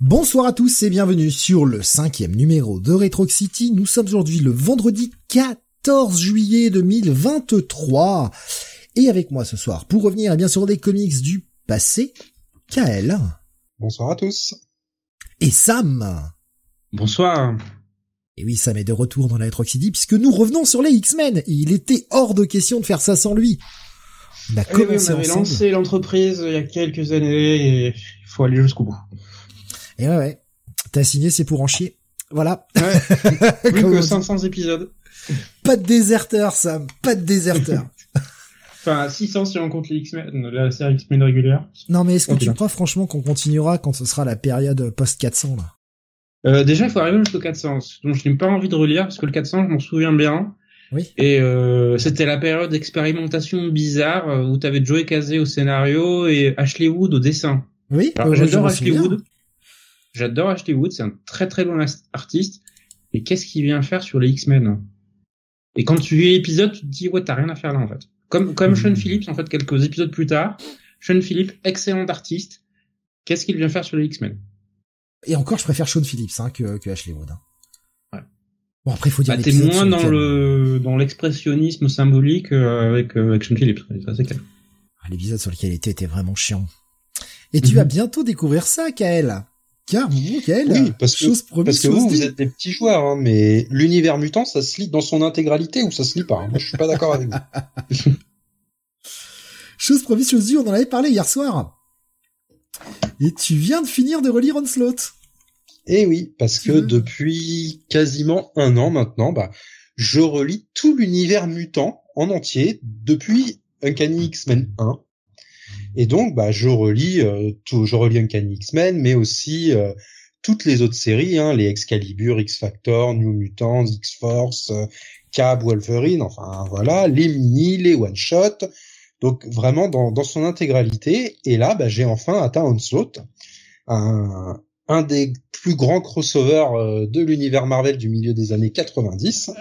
Bonsoir à tous et bienvenue sur le cinquième numéro de Retro City. Nous sommes aujourd'hui le vendredi 14 juillet 2023. Et avec moi ce soir, pour revenir eh bien sur des comics du passé, Kael. Bonsoir à tous. Et Sam. Bonsoir. Et oui, Sam est de retour dans la Retro City puisque nous revenons sur les X-Men. Il était hors de question de faire ça sans lui. On a commencé on avait lancé l'entreprise il y a quelques années et il faut aller jusqu'au bout. Et ouais, ouais. T'as signé, c'est pour en chier. Voilà. Ouais. Plus que 500 épisodes. Pas de déserteur, Sam. Pas de déserteur. enfin, 600 si on compte les X-Men, la série X-Men régulière. Non, mais est-ce que tu crois franchement qu'on continuera quand ce sera la période post-400, là? Euh, déjà, il faut arriver jusqu'au 400. Donc, je n'ai pas envie de relire parce que le 400, je m'en souviens bien. Oui. Et euh, c'était la période d'expérimentation bizarre euh, où t'avais Joey Casey au scénario et Ashley Wood au dessin. Oui. J'adore Ashley Wood. J'adore Ashley Wood, c'est un très très bon artiste. Et qu'est-ce qu'il vient faire sur les X-Men? Et quand tu lis l'épisode, tu te dis ouais, t'as rien à faire là en fait. Comme comme Sean hmm. Phillips en fait quelques épisodes plus tard. Sean Phillips, excellent artiste. Qu'est-ce qu'il vient faire sur les X-Men? Et encore, je préfère Sean Phillips hein, que, que Ashley Wood. Hein. Ouais. Bon après, faut dire. Bah, t'es moins dans le dans l'expressionnisme symbolique euh, avec euh, avec Sean Phillips. Ça c'est clair. Ah, l'épisode sur lequel il était était vraiment chiant. Et tu vas mhm. bientôt découvrir ça, Kael. Car oui, parce que, parce que vous, vous êtes des petits joueurs, hein, mais l'univers mutant, ça se lit dans son intégralité ou ça se lit pas. Hein. Moi, je suis pas d'accord avec vous. chose promise, chose due, on en avait parlé hier soir. Et tu viens de finir de relire Onslaught. Eh oui, parce que depuis quasiment un an maintenant, bah, je relis tout l'univers mutant en entier depuis Uncanny X-Men 1 et donc, bah, je relis euh, tout, je relis Uncanny X-Men, mais aussi euh, toutes les autres séries, hein, les Excalibur, X-Factor, New Mutants, X-Force, euh, Cab, Wolverine, enfin voilà, les mini, les one-shot, donc vraiment dans, dans son intégralité. Et là, bah, j'ai enfin atteint Onslaught, un, un des plus grands crossovers de l'univers Marvel du milieu des années 90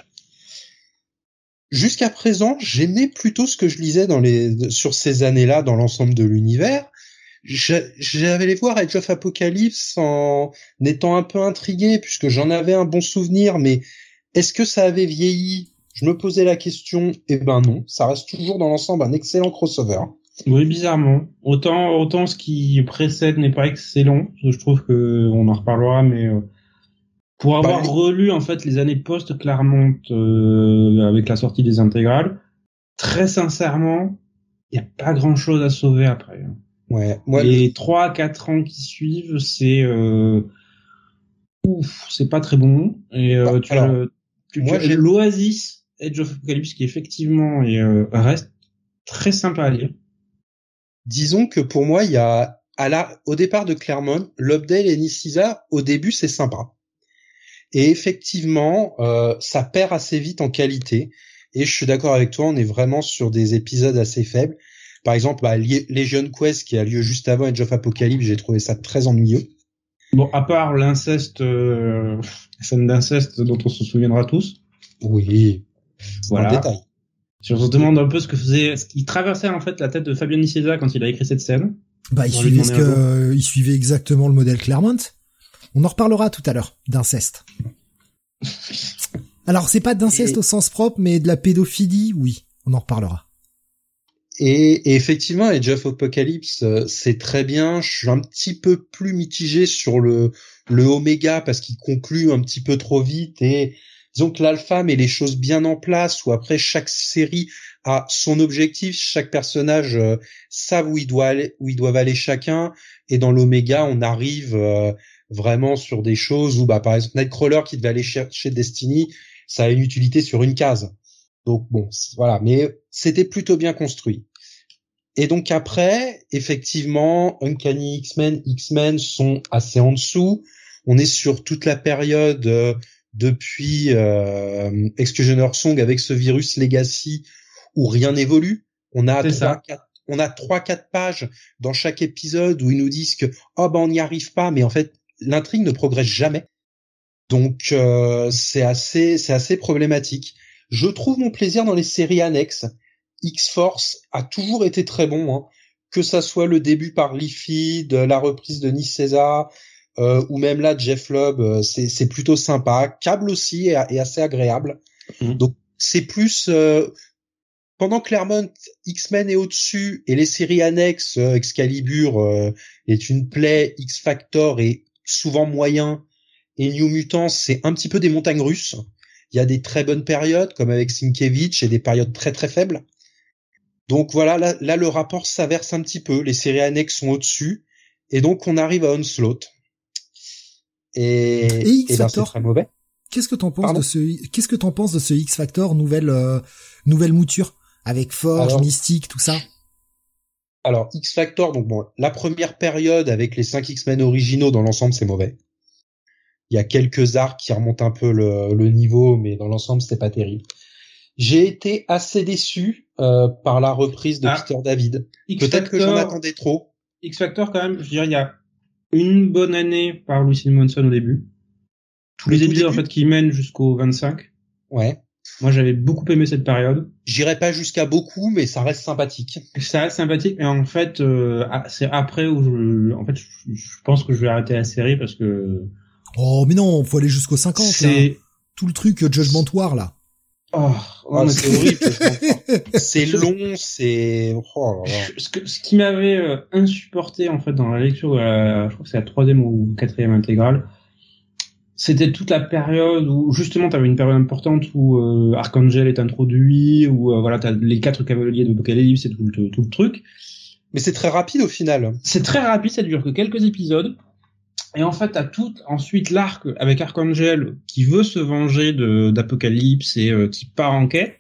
jusqu'à présent, j'aimais plutôt ce que je lisais dans les sur ces années-là dans l'ensemble de l'univers. J'avais les voir Age of Apocalypse en étant un peu intrigué puisque j'en avais un bon souvenir, mais est-ce que ça avait vieilli? Je me posais la question. Eh ben non, ça reste toujours dans l'ensemble un excellent crossover. Oui, bizarrement. Autant autant ce qui précède n'est pas excellent. Je trouve que on en reparlera, mais euh, pour avoir bah, relu en fait les années post Claremont euh, avec la sortie des intégrales, très sincèrement, il n'y a pas grand chose à sauver après. Hein. Ouais. Les trois quatre ans qui suivent, c'est euh, ouf, c'est pas très bon. Et euh, bah, tu, alors, tu, moi, j'ai l'Oasis Edge of Apocalypse qui effectivement est, euh, reste très sympa à lire. Disons que pour moi, il y a à la, au départ de Claremont, Lobdell et Nicisa, au début, c'est sympa. Et effectivement, euh, ça perd assez vite en qualité. Et je suis d'accord avec toi, on est vraiment sur des épisodes assez faibles. Par exemple, bah, Legion Quest qui a lieu juste avant Age of Apocalypse, j'ai trouvé ça très ennuyeux. Bon, à part l'inceste, euh, la scène d'inceste dont on se souviendra tous. Oui. Voilà. détail. Si on se demande un peu ce que faisait, ce qui traversait en fait la tête de Fabien Nicieza quand il a écrit cette scène. Bah, il suivait ce que, il suivait exactement le modèle Claremont. On en reparlera tout à l'heure d'inceste. Alors c'est pas d'inceste au sens propre, mais de la pédophilie, oui, on en reparlera. Et, effectivement, Age of Apocalypse, euh, c'est très bien. Je suis un petit peu plus mitigé sur le le Oméga parce qu'il conclut un petit peu trop vite et disons que l'alpha met les choses bien en place où après chaque série a son objectif, chaque personnage euh, savent où ils doivent aller, où ils doivent aller chacun et dans l'Oméga on arrive euh, vraiment sur des choses où, bah, par exemple, Nightcrawler qui devait aller chercher Destiny, ça a une utilité sur une case. Donc bon, voilà, mais c'était plutôt bien construit. Et donc après, effectivement, Uncanny X-Men, X-Men sont assez en dessous. On est sur toute la période euh, depuis euh, Exclusionner Song avec ce virus Legacy où rien n'évolue. On a trois, quatre, on a trois, quatre pages dans chaque épisode où ils nous disent que oh ben on n'y arrive pas, mais en fait l'intrigue ne progresse jamais. Donc euh, c'est assez c'est assez problématique. Je trouve mon plaisir dans les séries annexes. X-Force a toujours été très bon, hein. que ça soit le début par Liffy, de la reprise de Nice César, euh, ou même là Jeff Lubb, euh, c'est c'est plutôt sympa. Cable aussi est, est assez agréable. Mhm. Donc c'est plus euh, pendant Claremont X-Men est au-dessus et les séries annexes euh, Excalibur euh, est une plaie, X Factor est souvent moyen et New Mutants c'est un petit peu des montagnes russes. Il y a des très bonnes périodes comme avec Sienkiewicz et des périodes très très faibles. Donc voilà, là, là le rapport s'inverse un petit peu. Les séries annexes sont au-dessus et donc on arrive à Onslaught. Et, Et ben, c'est Factor très mauvais. Qu'est-ce que t'en penses Pardon de ce Qu'est-ce que t'en penses de ce X Factor nouvelle euh, nouvelle mouture avec Forge, Alors- Mystique, tout ça? Alors X Factor, donc bon, la première période avec les 5 X-Men originaux dans l'ensemble c'est mauvais. Il y a quelques arcs qui remontent un peu le, le niveau, mais dans l'ensemble c'était pas terrible. J'ai été assez déçu euh, par la reprise de Ah. Peter David. Peut-être que j'en attendais trop. X Factor quand même, je dirais il y a une bonne année par Louis Simonson au début. Tous Le les épisodes en fait qui mènent jusqu'au 25. Ouais. Moi j'avais beaucoup aimé cette période. J'irai pas jusqu'à beaucoup, mais ça reste sympathique. Ça reste sympathique, mais en fait euh, ah, c'est après où je, en fait je, pense que je vais arrêter la série parce que Oh mais non, faut aller jusqu'au 50 là. c'est Tout le truc euh, Judgment War là. oh, Ah, mais c'est horrible. c'est long, c'est. Oh là là. ce, que- ce qui m'avait euh, insupporté en fait dans la lecture, de la- je crois que c'est la troisième ou quatrième intégrale, c'était toute la période où justement tu avais une période importante où euh, Archangel est introduit, où euh, voilà t'as les quatre cavaliers de et tout, le- tout le truc. Mais c'est très rapide au final. C'est très rapide, ça dure que quelques épisodes. Et en fait, t'as tout ensuite l'arc avec Archangel qui veut se venger d'Apocalypse et euh, qui part en quête,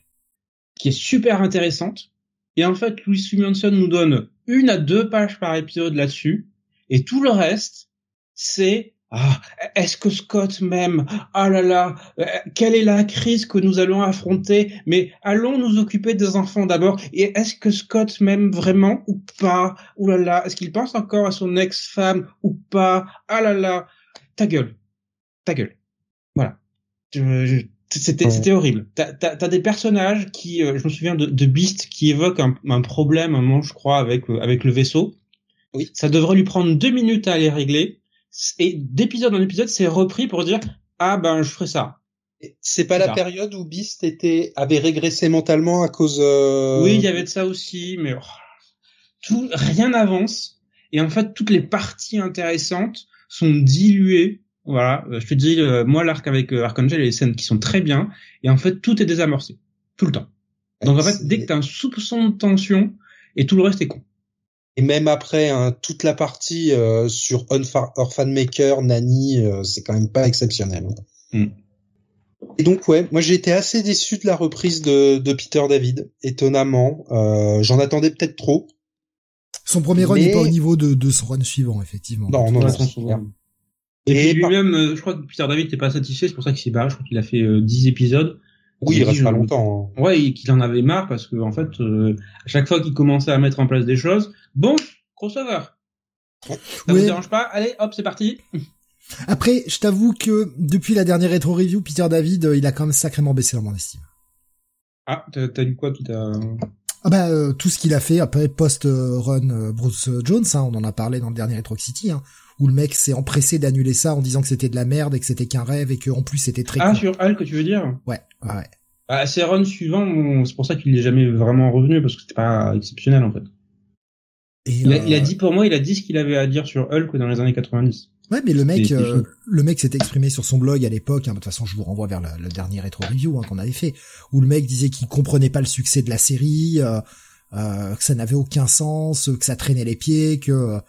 qui est super intéressante. Et en fait, Louis Simonson nous donne une à deux pages par épisode là-dessus, et tout le reste, c'est ah, est-ce que Scott m'aime Ah là là, euh, quelle est la crise que nous allons affronter? Mais allons nous occuper des enfants d'abord. Et est-ce que Scott m'aime vraiment ou pas? Ouh là là, est-ce qu'il pense encore à son ex-femme ou pas? Ah là là, ta gueule, ta gueule. Voilà. Je- je- C'était horrible. T'as t'as- t'as des personnages qui, euh, je me souviens de, de Beast qui évoque un, un problème, un moment je crois avec euh, avec le vaisseau. Oui. Ça devrait lui prendre deux minutes à les régler. Et d'épisode en épisode, c'est repris pour dire ah ben je ferai ça. C'est pas la Ça. période où Beast était avait régressé mentalement à cause. euh, Oui, il y avait de ça aussi, mais oh, tout rien n'avance. Et en fait, toutes les parties intéressantes sont diluées. Voilà, Euh, je te dis, euh, moi l'arc avec euh, Archangel, il y a des scènes qui sont très bien, et en fait tout est désamorcé tout le temps. Donc en fait, dès que t'as un soupçon de tension, et tout le reste est con. Et même après, hein, toute la partie euh, sur Orphan Maker, Nani, euh, c'est quand même pas exceptionnel. Mm. Et donc ouais, moi j'ai été assez déçu de la reprise de, de Peter David, étonnamment. Euh, J'en attendais peut-être trop. Son premier run Mais- n'est pas au niveau de, de son run suivant effectivement. Non, non, non. Et, Et par- lui-même, euh, je crois que Peter David n'était pas satisfait, c'est pour ça qu'il s'est barré. Je crois qu'il a fait euh, 10 épisodes. Oui, Il reste pas longtemps. hein. Ouais, et qu'il en avait marre parce que en fait, euh, à chaque fois qu'il commençait à mettre en place des choses, bon, crossover. Ça vous dérange pas Allez, hop, c'est parti. Après, je t'avoue que depuis la dernière rétro review, Peter David, euh, il a quand même sacrément baissé dans mon estime. Ah, t'as lu quoi tout à... Ah bah euh, tout ce qu'il a fait après post euh, run Bruce Jones, hein, on en a parlé dans le dernier Retro City, hein, où le mec s'est empressé d'annuler ça en disant que c'était de la merde et que c'était qu'un rêve et que en plus c'était très Ah, con. sur Hulk, tu veux dire Ouais, ouais, ouais. Ah, c'est run suivant, bon, c'est pour ça qu'il n'est jamais vraiment revenu parce que c'était pas exceptionnel en fait. Et, Il a, euh, il a dit pour moi, il a dit ce qu'il avait à dire sur Hulk dans les années 90. Ouais, mais le mec, euh, le mec s'est exprimé sur son blog à l'époque. hein, de toute façon, je vous renvoie vers le, le dernier rétro review hein, qu'on avait fait, où le mec disait qu'il comprenait pas le succès de la série, euh, euh, que ça n'avait aucun sens, que ça traînait les pieds, que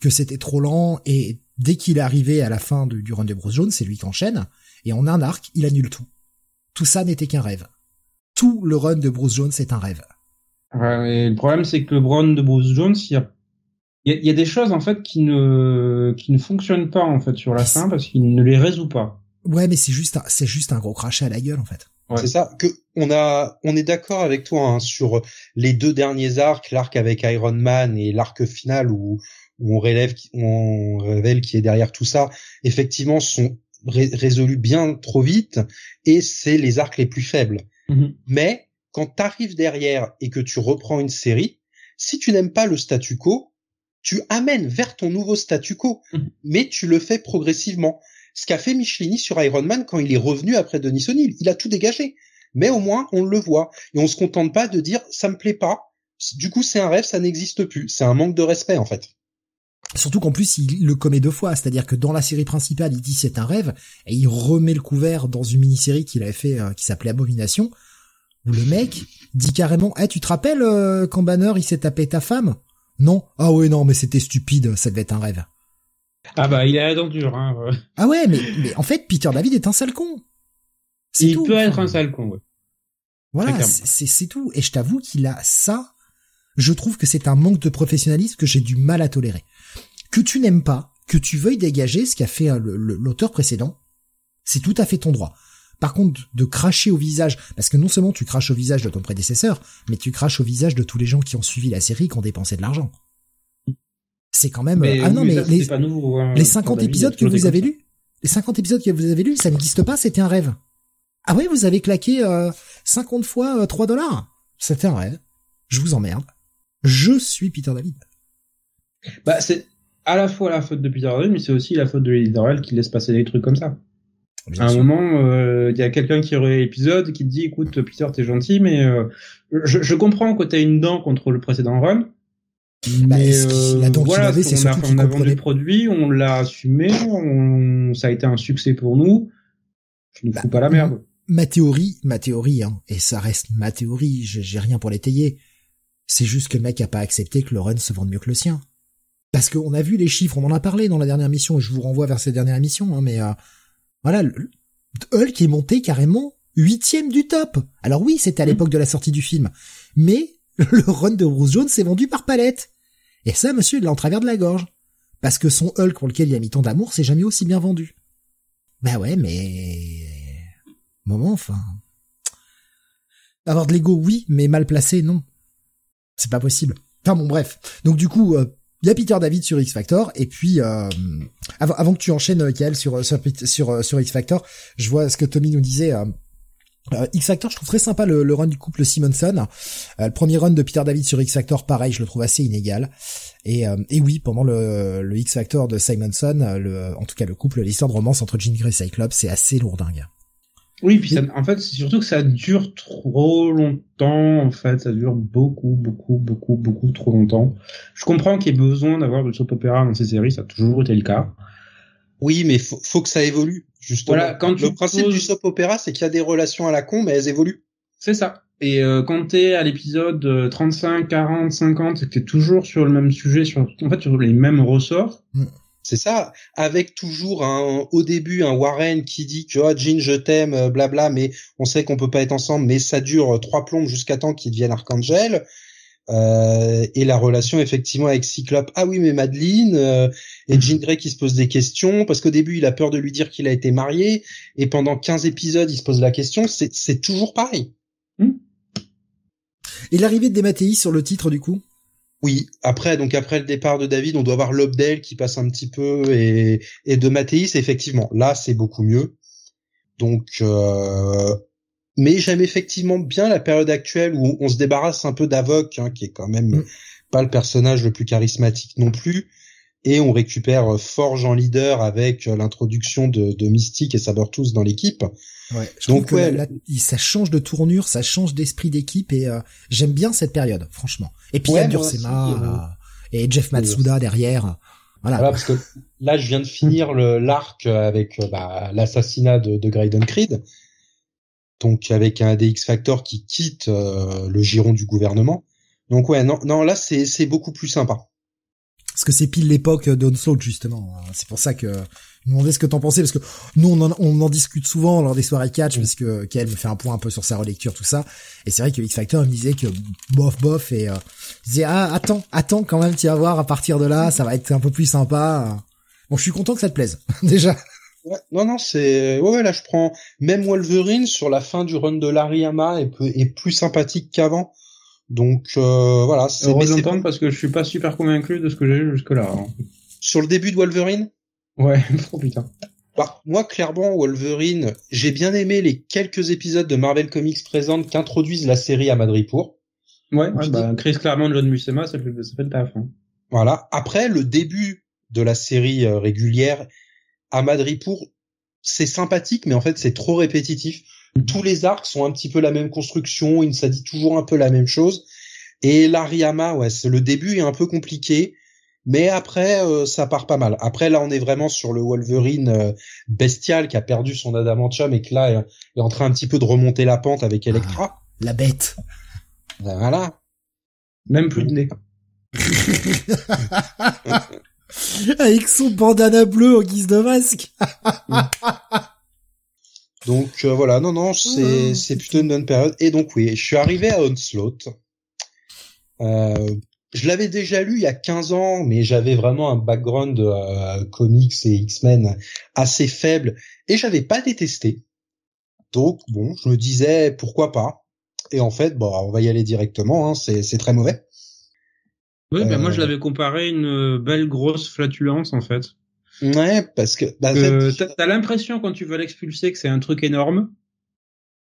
que c'était trop lent. Et dès qu'il est arrivé à la fin du, du run de Bruce Jones, c'est lui qui enchaîne. Et en un arc, il annule tout. Tout ça n'était qu'un rêve. Tout le run de Bruce Jones est un rêve. Ouais, mais le problème, c'est que le Brown de Bruce Jones, il y a, il y a, y a des choses en fait qui ne qui ne fonctionnent pas en fait sur la fin parce qu'il ne les résout pas. Ouais, mais c'est juste, un- c'est juste un gros crachat à la gueule en fait. Ouais. C'est ça que on a, on est d'accord avec toi hein, sur les deux derniers arcs, l'arc avec Iron Man et l'arc final où, où on relève, on révèle qui est derrière tout ça. Effectivement, sont ré- résolus bien trop vite et c'est les arcs les plus faibles. Mhm. Mais quand t'arrives derrière et que tu reprends une série, si tu n'aimes pas le statu quo, tu amènes vers ton nouveau statu quo, Mhm. mais tu le fais progressivement. Ce qu'a fait Michelini sur Iron Man quand il est revenu après Denis O'Neill, il a tout dégagé. Mais au moins, on le voit. Et on se contente pas de dire, ça me plaît pas. Du coup, c'est un rêve, ça n'existe plus. C'est un manque de respect, en fait. Surtout qu'en plus, il le commet deux fois. C'est-à-dire que dans la série principale, il dit c'est un rêve, et il remet le couvert dans une mini-série qu'il avait fait, euh, qui s'appelait Abomination, où le mec dit carrément, eh, tu te rappelles euh, quand Banner, il s'est tapé ta femme? Non? Ah ouais, non, mais c'était stupide, ça devait être un rêve. Ah bah, il est à la dent dure, hein. Ah ouais, mais, mais en fait, Peter David est un sale con. Il tout. peut être un sale con, ouais. Voilà, c'est tout. Et je t'avoue qu'il a ça. Je trouve que c'est un manque de professionnalisme que j'ai du mal à tolérer. Que tu n'aimes pas, que tu veuilles dégager ce qu'a fait euh, l'auteur précédent, c'est tout à fait ton droit. Par contre, de cracher au visage, parce que non seulement tu craches au visage de ton prédécesseur, mais tu craches au visage de tous les gens qui ont suivi la série, qui ont dépensé de l'argent. C'est quand même... Mais, ah non, mais ça, les, c'était pas nouveau, hein. les 50 David, épisodes que vous avez lus, les 50 épisodes que vous avez lus, ça n'existe pas, c'était un rêve. Ah ouais, vous avez claqué euh, 50 fois euh, 3 dollars. C'était un rêve. Je vous emmerde. Je suis Peter David. Bah, c'est à la fois la faute de Peter David, mais c'est aussi la faute de l'éditorial qui laisse passer des trucs comme ça. Bien à un sûr. moment, euh, il y a quelqu'un qui aurait l'épisode qui te dit, écoute, Peter, t'es gentil, mais euh, je, je comprends que t'as une dent contre le précédent run. Bah, Mais qui- la dent voilà, avait, c'est on a, on a vendu le produit, on l'a assumé, on, ça a été un succès pour nous. Je ne Bah, fous pas la merde. ma théorie, ma théorie, hein, et ça reste ma théorie, j'ai j'ai rien pour l'étayer. C'est juste que le mec a pas accepté que le run se vende mieux que le sien. Parce qu'on a vu les chiffres, on en a parlé dans la dernière mission, et je vous renvoie vers cette dernière émission, hein, mais euh, voilà, le- Hulk est monté carrément huitième du top. Alors oui, c'était à Mhm. l'époque de la sortie du film, mais le run de Bruce Jones s'est vendu par palette. Et ça, monsieur, il l'a en travers de la gorge. Parce que son Hulk pour lequel il a mis tant d'amour, s'est jamais aussi bien vendu. Bah ouais, mais... Moment, enfin... Avoir de l'ego, oui, mais mal placé, non. C'est pas possible. Enfin bon, bref. Donc du coup, euh, il y a Peter David sur X Factor, et puis euh, avant, que tu enchaînes, euh, Kael, sur euh, sur X Factor, je vois ce que Tommy nous disait. euh, euh, X Factor, je trouve très sympa le, run du couple Simonson. Euh, le premier run de Peter David sur X Factor, pareil, je le trouve assez inégal. Et, euh, oui, pendant le, X Factor de Simonson, euh, en tout cas le couple, l'histoire de romance entre Jean Grey et Cyclops, c'est assez lourdingue. Oui, puis ça, en fait, c'est surtout que ça dure trop longtemps. En fait, ça dure beaucoup, beaucoup, beaucoup, beaucoup trop longtemps. Je comprends qu'il y ait besoin d'avoir du soap opéra dans ces séries, ça a toujours été le cas. Oui, mais faut, faut que ça évolue, justement. Voilà, quand le principe poses- du soap opéra, c'est qu'il y a des relations à la con, mais elles évoluent. C'est ça. Et euh, quand t'es à l'épisode euh, 35, 40, 50, et que t'es toujours sur le même sujet, sur en fait sur les mêmes ressorts, C'est ça, avec toujours un, au début un Warren qui dit que oh, Jean je t'aime, euh, blabla, mais on sait qu'on peut pas être ensemble, mais ça dure euh, trois plombes jusqu'à temps qu'il devienne Archangel. Euh, et la relation effectivement avec Cyclope, ah oui mais Madeline euh, et Jean Grey qui se pose des questions parce qu'au début il a peur de lui dire qu'il a été marié et pendant 15 épisodes il se pose la question, c'est c'est toujours pareil. Et l'arrivée de Dematteis sur le titre, du coup? Oui, après donc après le départ de David, on doit voir Lobdell qui passe un petit peu et et de Mathéis effectivement. Là, c'est beaucoup mieux. Donc euh, mais j'aime effectivement bien la période actuelle où on se débarrasse un peu d'Avoc hein, qui est quand même Mm. pas le personnage le plus charismatique non plus et on récupère euh, Forge en leader avec euh, l'introduction de, de Mystique et Sabertooth dans l'équipe. Ouais, je Donc, que ouais, là, là, il- ça change de tournure, ça change d'esprit d'équipe et euh, j'aime bien cette période, franchement. Et puis Ouais, Dursema euh, et Jeff Matsuda derrière. Voilà. Voilà, parce que là, je viens de finir l'arc avec bah, l'assassinat de, de Graydon Creed, donc avec un des X Factor qui quitte euh, le giron du gouvernement. Donc ouais, non, non, là c'est c'est beaucoup plus sympa. Parce que c'est pile l'époque d'Onslaught, justement. C'est pour ça que je me demandais ce que t'en pensais, parce que nous, on en, on en discute souvent lors des soirées catch, Mm. parce que Kael me fait un point un peu sur sa relecture, tout ça. Et c'est vrai que X Factor me disait que bof, bof, et euh, il disait, ah, attends, attends, quand même, tu vas voir, à partir de là, ça va être un peu plus sympa. Bon, je suis content que ça te plaise, déjà. Ouais, non, non, c'est ouais, ouais, là je prends même Wolverine sur la fin du run de Lariyama est, peu- est plus sympathique qu'avant. Donc euh, voilà, c'est heureux d'entendre parce que je suis pas super convaincu de ce que j'ai eu jusque là. sur le début de Wolverine? Ouais, oh putain. Bah, moi, clairement, Wolverine, j'ai bien aimé les quelques épisodes de Marvel Comics présentes qu'introduisent la série à Madripour. Ouais, ouais Je bah, Chris Claremont, John Buscema, ça fait, ça fait le taf. Hein. Voilà. Après, le début de la série euh, régulière à Madripour, c'est sympathique, mais en fait, c'est trop répétitif. Tous les arcs sont un petit peu la même construction, il ça dit toujours un peu la même chose. Et l'Ariama, ouais, c'est le début est un peu compliqué, mais après euh, ça part pas mal. Après là, on est vraiment sur le Wolverine euh, bestial qui a perdu son adamantium et qui là est, en train un petit peu de remonter la pente avec Electra. Ah, la bête. Ben, voilà. Même plus de nez. Avec son bandana bleu en guise de masque. Donc euh, voilà, non non, c'est c'est plutôt une bonne période. Et donc oui, je suis arrivé à Onslaught. Euh, je l'avais déjà lu il y a 15 ans, mais j'avais vraiment un background de euh, comics et X-Men assez faible et j'avais pas détesté. Donc bon, je me disais pourquoi pas. Et en fait, bon, on va y aller directement. Hein, c'est c'est très mauvais. Oui, ben moi je euh. l'avais comparé à une belle grosse flatulence en fait. Ouais, parce que bah, t'as l'impression quand tu veux l'expulser que c'est un truc énorme.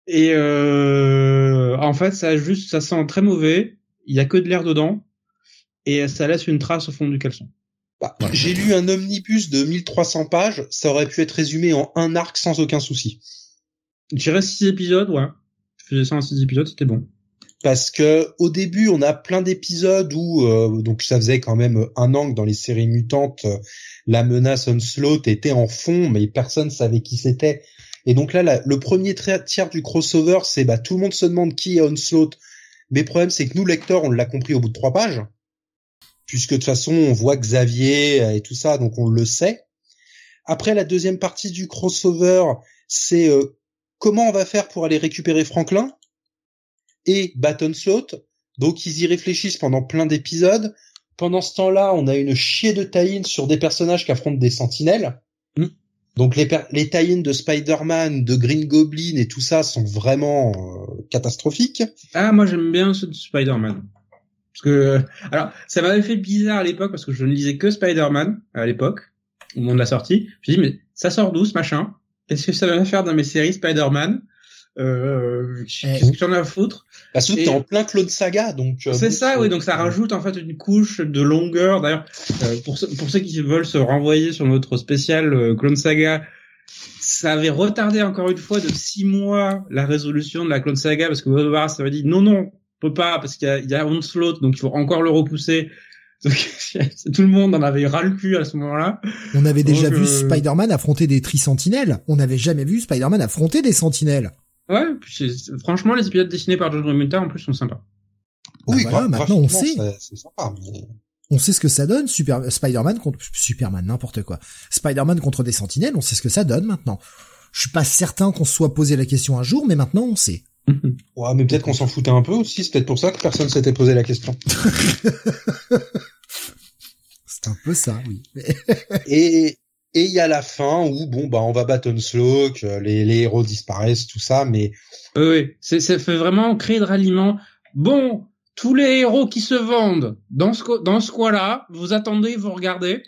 Et euh, en fait, ça juste, ça sent très mauvais. Il y a que de l'air dedans et ça laisse une trace au fond du caleçon. Bah, J'ai lu un omnibus de 1300 pages, ça aurait pu être résumé en un arc sans aucun souci. J'irais six épisodes, ouais. Je faisais ça en six épisodes, c'était bon parce que au début on a plein d'épisodes où euh, donc ça faisait quand même un an que dans les séries mutantes euh, la menace Onslaught était en fond mais personne savait qui c'était. Et donc là le premier tiers du crossover c'est bah tout le monde se demande qui est Onslaught mais le problème c'est que nous lecteurs on l'a compris au bout de trois pages puisque de toute façon on voit Xavier et tout ça donc on le sait. Après la deuxième partie du crossover c'est euh, comment on va faire pour aller récupérer Franklin? Et Baton Donc ils y réfléchissent pendant plein d'épisodes. Pendant ce temps-là, on a une chier de tie sur des personnages qui affrontent des sentinelles. Mm. Donc les, les tie de Spider-Man, de Green Goblin et tout ça sont vraiment euh, catastrophiques. Ah, moi j'aime bien ceux de Spider-Man. Parce que, euh, alors, ça m'avait fait bizarre à l'époque parce que je ne lisais que Spider-Man à l'époque, au moment de la sortie. Je me dis, mais ça sort d'où ce machin? Est-ce que ça va faire dans mes séries Spider-Man? Euh, qu'est-ce que tu en as à foutre Parce que t'es en plein Clone Saga, donc. Euh, c'est ça, oui. Donc ça rajoute en fait une couche de longueur. D'ailleurs, euh, pour, pour ceux qui veulent se renvoyer sur notre spécial euh, Clone Saga, ça avait retardé encore une fois de six mois la résolution de la Clone Saga parce que Wolverine ça avait dit non non, on peut pas parce qu'il y a, il y a Onslaught, donc il faut encore le repousser. Donc, tout le monde en avait ras le cul à ce moment-là. On avait déjà vu Spider-Man affronter des tri-sentinelles. On n'avait jamais vu Spider-Man affronter des sentinelles. Ouais, franchement, les épisodes dessinés par John Romita en plus sont sympas. Oui, bah voilà, maintenant on sait. C'est sympa, On sait ce que ça donne, Super Spider-Man contre Superman, n'importe quoi. Spider-Man contre des sentinelles, on sait ce que ça donne maintenant. Je suis pas certain qu'on se soit posé la question un jour, mais maintenant on sait. ouais, mais peut-être qu'on s'en foutait un peu aussi, c'est peut-être pour ça que personne s'était posé la question. c'est un peu ça, oui. et, et il y a la fin où bon bah on va battre Onslaught, les, les héros disparaissent, tout ça, mais oui, c'est ça fait vraiment créer de ralliement. Bon, tous les héros qui se vendent dans ce dans ce coin-là, vous attendez, vous regardez.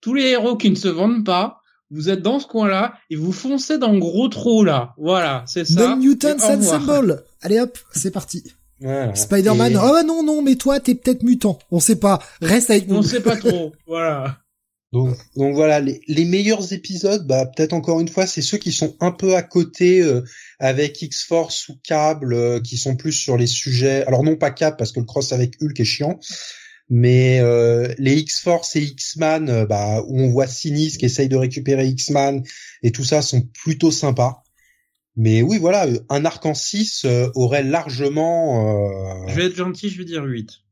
Tous les héros qui ne se vendent pas, vous êtes dans ce coin-là et vous foncez dans le gros trou là. Voilà, c'est ça. Non Newton Symbol. Allez hop, c'est parti. Spider-Man. Oh non non, mais toi t'es peut-être mutant. On sait pas. Reste avec nous. On sait pas trop. voilà. Donc, voilà, les, les, meilleurs épisodes, bah peut-être encore une fois, c'est ceux qui sont un peu à côté euh, avec X-Force ou Cable, euh, qui sont plus sur les sujets. Alors non pas Cable parce que le cross avec Hulk est chiant, mais euh, les X-Force et X-Man, bah où on voit Sinis qui essaye de récupérer X-Man et tout ça sont plutôt sympas. Mais oui, voilà, un arc en 6 aurait largement. Je vais être gentil, je vais dire 8.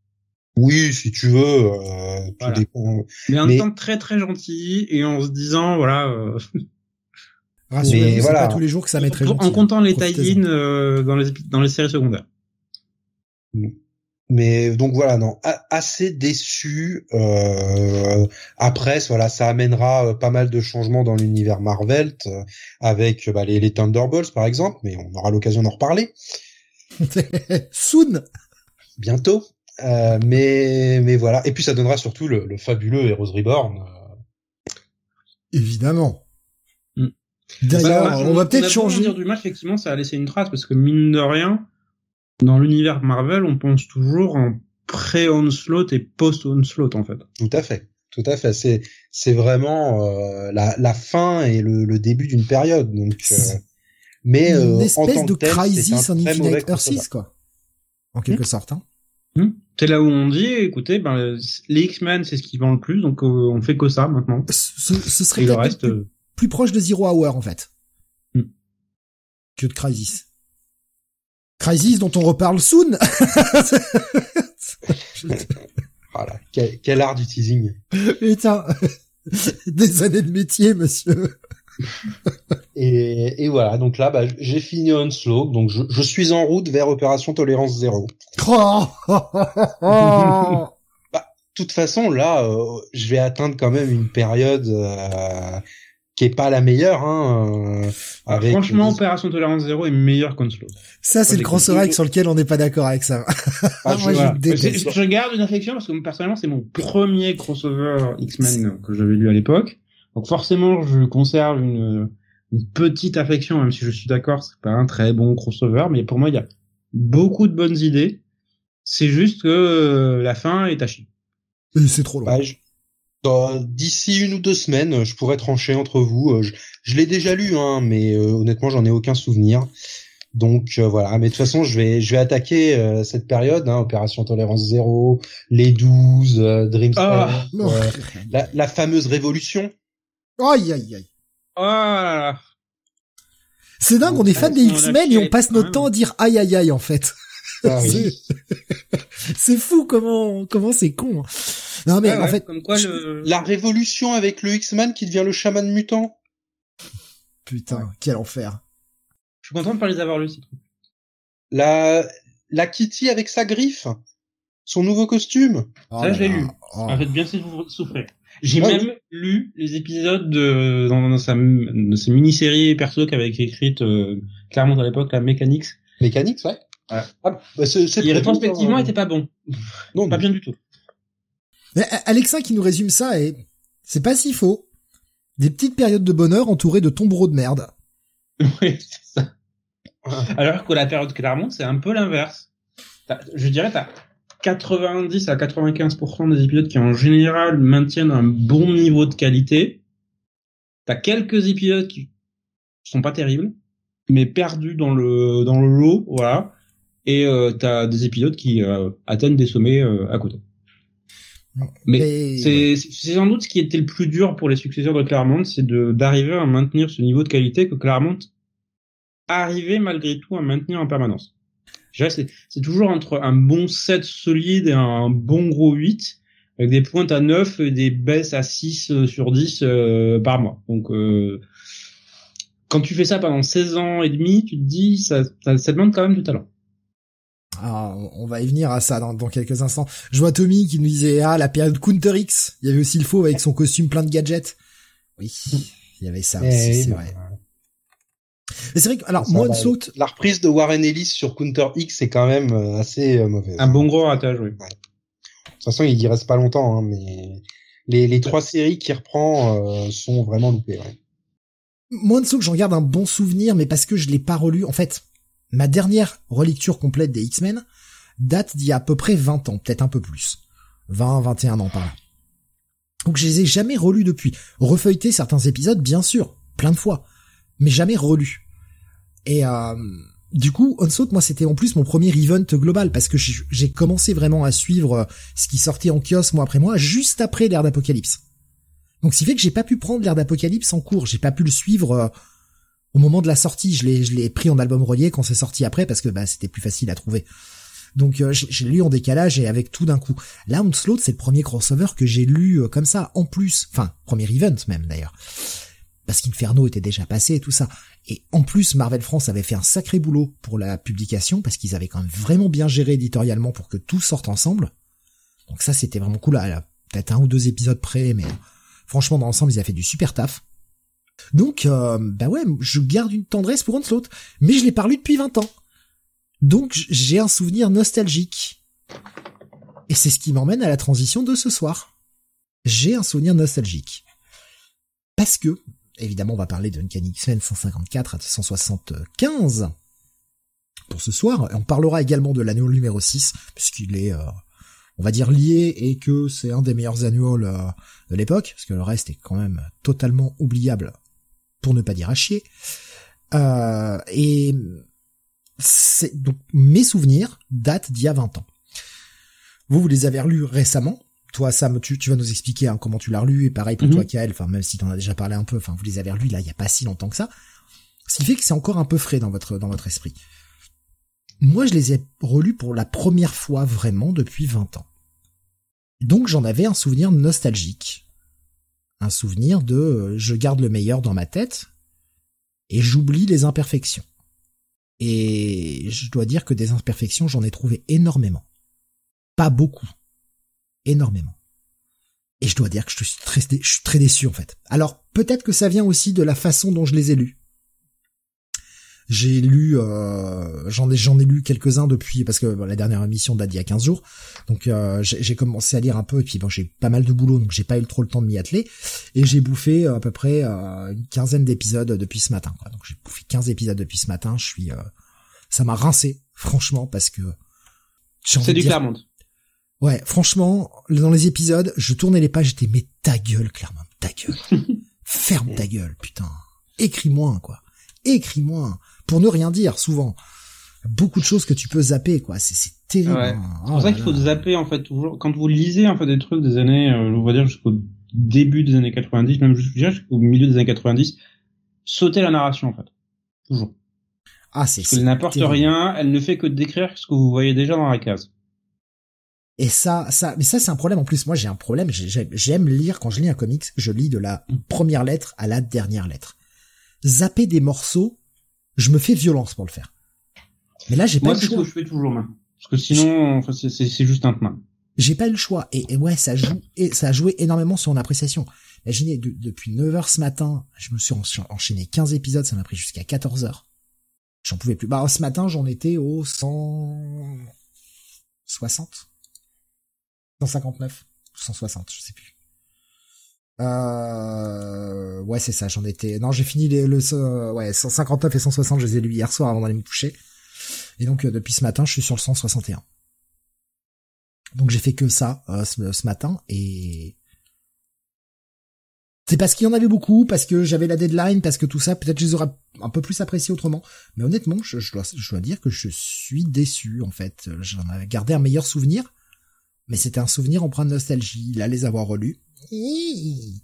Oui, si tu veux, euh, tout dépend. Mais en étant très très gentil et en se disant voilà. Euh... Rassurez-vous, voilà. pas tous les jours que ça met très gentil. En comptant les tie euh, dans les dans les séries secondaires. Mais donc voilà, non, assez déçu. Euh, après, voilà, ça amènera euh, pas mal de changements dans l'univers Marvel euh, avec bah, les, les Thunderbolts par exemple, mais on aura l'occasion d'en reparler. Soon. Bientôt. Euh, mais mais voilà. Et puis ça donnera surtout le, le fabuleux Heroes Reborn. Euh. Évidemment. Mm. D'ailleurs, bah, on, va peut-être changer. Dire du match, effectivement, ça a laissé une trace parce que mine de rien, dans l'univers Marvel, on pense toujours en pré-onslaught et post-onslaught en fait. Tout à fait, tout à fait. C'est c'est vraiment euh, la, la fin et le, le début d'une période. Donc, euh, mais une euh, espèce en de tel, Crisis un en Infinite Earth crossover. 6, quoi. En quelque sorte, hein. Hmm. C'est là où on dit, écoutez, ben, les X-Men, c'est ce qui vend le plus, donc euh, on fait que ça maintenant. Ce, ce serait Et le peut-être reste, plus, euh, plus proche de Zero Hour, en fait. Hmm. Que de Crisis. Crisis dont on reparle soon Voilà, quel, quel art du teasing. Putain Des années de métier, monsieur Et, et voilà, donc là, bah, j'ai fini Onslaught, donc je, je suis en route vers Opération Tolérance Zéro. Oh De toute façon, là, euh, je vais atteindre quand même une période euh, qui est pas la meilleure. Hein, euh, avec franchement, des- Opération Tolérance Zéro est meilleur qu'Onslaught. Ça, c'est le crossover coups. sur lequel on n'est pas d'accord avec ça. Ah, moi, je- Voilà. Je garde une affection parce que personnellement, c'est mon premier crossover X-Men que j'avais lu à l'époque. Donc forcément, je conserve une, une petite affection, même si je suis d'accord, c'est pas un très bon crossover, mais pour moi, il y a beaucoup de bonnes idées. C'est juste que euh, la fin est à chier. Et c'est trop long. bah, je- dans- D'ici une ou deux semaines, je pourrais trancher entre vous. Euh, Je, je l'ai déjà lu, hein, mais euh, honnêtement, j'en ai aucun souvenir. Donc euh, voilà, mais de toute façon, je vais je vais attaquer euh, cette période, hein, Opération Tolérance Zéro, les 12, euh, Dream Ah. Euh, la, la fameuse révolution. Aïe, aïe, aïe. Oh là là. C'est dingue, on est fan des X-Men et on passe notre temps à dire aïe, aïe, aïe, en fait. Ah oui. C'est- fou comment comment c'est con. hein. Non mais Ouais, en ouais, fait, comme quoi le... La révolution avec le X-Man qui devient le chaman mutant. putain, quel enfer. je suis content de pas les avoir lus. ces trucs. La, la Kitty avec sa griffe. Son nouveau costume. Oh Ça, je l'ai lu. Oh. Fait bien souffrir- souffrir. J'ai Ouais, même lu les épisodes de dans, dans sa de ces mini-séries perso qu'avait écrite euh, Claremont à l'époque, la Mechanics, Mécanique, ouais. Ouais. Ah, bah c'est, c'est rétrospectivement hein. était pas bon, Non, pas non. bien du tout. Mais A- Alexa qui nous résume ça et c'est pas si faux. Des petites périodes de bonheur entourées de tombereaux de merde. Oui, c'est ça. Alors que la période Claremont, c'est un peu l'inverse. Je dirais, t'as 90 à 95% des épisodes qui en général maintiennent un bon niveau de qualité. T'as quelques épisodes qui sont pas terribles, mais perdus dans le dans le lot, voilà. Et euh, t'as des épisodes qui euh, atteignent des sommets euh, à côté. Mais Mais- c'est c'est sans doute ce qui était le plus dur pour les successeurs de Claremont, c'est de d'arriver à maintenir ce niveau de qualité que Claremont arrivait malgré tout à maintenir en permanence. Je dirais, C'est c'est toujours entre un bon 7 solide et un bon gros 8, avec des pointes à 9 et des baisses à 6 euh, sur 10 euh, par mois. Donc euh, quand tu fais ça pendant 16 ans et demi, tu te dis ça, ça, ça demande quand même du talent. Ah, on on va y venir à ça dans, dans quelques instants. Je vois Tommy qui nous disait ah la période Counter X. Il y avait aussi le faux avec son costume plein de gadgets. Oui, il y avait ça Eh aussi, oui, c'est bah, vrai. C'est vrai que alors moi saute. La reprise de Warren Ellis sur Counter X est quand même euh, assez euh, mauvaise. Un bon gros ratage, oui. De toute façon, il y reste pas longtemps, hein, mais les, les trois séries qu'il reprend euh, sont vraiment loupées. Ouais. Moi j'en garde un bon souvenir, mais parce que je l'ai pas relu. En fait, ma dernière relecture complète des X-Men date d'il y a à peu près 20 ans, peut-être un peu plus. 20, 21 ans par là. Donc je les ai jamais relus depuis. Refeuilleté certains épisodes, bien sûr, plein de fois, mais jamais relus. Et euh, du coup, Onslaught, moi, c'était en plus mon premier event global parce que j'ai j'ai commencé vraiment à suivre euh, ce qui sortait en kiosque mois après mois, juste après l'ère d'Apocalypse. Donc, ce qui fait que j'ai pas pu prendre l'ère d'Apocalypse en cours, j'ai pas pu le suivre euh, au moment de la sortie. Je l'ai, je l'ai pris en album relié quand c'est sorti après parce que bah, c'était plus facile à trouver. Donc, euh, l'ai lu en décalage et avec tout d'un coup. Là, Onslaught, c'est le premier crossover que j'ai lu comme ça, en plus. Enfin, premier event même d'ailleurs. Parce qu'Inferno était déjà passé et tout ça. Et en plus, Marvel France avait fait un sacré boulot pour la publication parce qu'ils avaient quand même vraiment bien géré éditorialement pour que tout sorte ensemble. Donc ça, c'était vraiment cool. à la- Peut-être un ou deux épisodes près, mais franchement, dans l'ensemble, ils avaient fait du super taf. Donc, euh, bah ouais, je garde une tendresse pour Onslaught, mais je l'ai pas lu depuis 20 ans. Donc, j'ai un souvenir nostalgique. Et c'est ce qui m'emmène à la transition de ce soir. J'ai un souvenir nostalgique. Parce que, évidemment, on va parler de Uncanny X-Men 154 à 175 pour ce soir. On parlera également de l'anneau numéro 6, puisqu'il est, euh, on va dire lié et que c'est un des meilleurs annuals euh, de l'époque, parce que le reste est quand même totalement oubliable, pour ne pas dire à chier. Euh, et donc mes souvenirs datent d'il y a 20 ans. Vous, vous les avez relus récemment. Toi, Sam, tu, tu vas nous expliquer hein, comment tu l'as relu, et pareil pour toi, Kael, enfin même si t'en as déjà parlé un peu, enfin vous les avez relus là il y a pas si longtemps que ça. Ce qui fait que c'est encore un peu frais dans votre dans votre esprit. Moi, je les ai relus pour la première fois vraiment depuis 20 ans. Donc j'en avais un souvenir nostalgique. Un souvenir de euh, je garde le meilleur dans ma tête et j'oublie les imperfections. Et je dois dire que des imperfections, j'en ai trouvé énormément. Pas beaucoup. Énormément. Et je dois dire que je suis très, je suis très déçu en fait. Alors peut-être que ça vient aussi de la façon dont je les ai lus. J'ai lu, euh, j'en ai, j'en ai lu quelques-uns depuis parce que la dernière émission date d'il y a 15 jours. Donc euh, j'ai commencé à lire un peu et puis bon, j'ai pas mal de boulot donc j'ai pas eu trop le temps de m'y atteler et j'ai bouffé à peu près euh, une quinzaine d'épisodes depuis ce matin. Quoi. Donc j'ai bouffé 15 épisodes depuis ce matin. Je suis, ça m'a rincé franchement parce que c'est du Claremont. Ouais, franchement, dans les épisodes, je tournais les pages, j'étais mais ta gueule Claremont, ta gueule, ferme ta gueule, putain, écris-moi quoi, écris-moi pour ne rien dire souvent. Beaucoup de choses que tu peux zapper, quoi. C'est terrible. Ouais. Hein. C'est pour ça oh qu'il faut zapper en fait toujours. Quand vous lisez en fait des trucs des années, euh, on va dire jusqu'au début des années 90, même jusqu'au milieu des années 90, sautez la narration en fait, toujours. Ah, c'est. Parce qu'elle n'apporte rien, elle ne fait que décrire ce que vous voyez déjà dans la case. Et ça, ça, mais ça c'est un problème en plus. Moi j'ai un problème. J'aime lire quand je lis un comics, je lis de la première lettre à la dernière lettre. Zapper des morceaux, je me fais violence pour le faire. Mais là, j'ai pas le choix. Moi, je fais toujours main. Parce que sinon, c'est juste un main. J'ai pas eu le choix. Et, ouais, ça joue, et ça a joué énormément sur mon appréciation. Imaginez, depuis 9h ce matin, je me suis enchaîné 15 épisodes, ça m'a pris jusqu'à 14h. J'en pouvais plus. Bah, ce matin, j'en étais au 160. 159. 160, je sais plus. Euh, ouais, c'est ça, j'en étais, non, j'ai fini les, le, euh, ouais, 159 et 160, je les ai lus hier soir avant d'aller me coucher. Et donc, euh, depuis ce matin, je suis sur le 161. Donc, j'ai fait que ça, euh, ce, matin, et c'est parce qu'il y en avait beaucoup, parce que j'avais la deadline, parce que tout ça, peut-être je les aurais un peu plus appréciés autrement. Mais honnêtement, je, je, dois, je dois dire que je suis déçu, en fait. J'en avais gardé un meilleur souvenir, mais c'était un souvenir empreint de nostalgie. Là, les avoir relus, il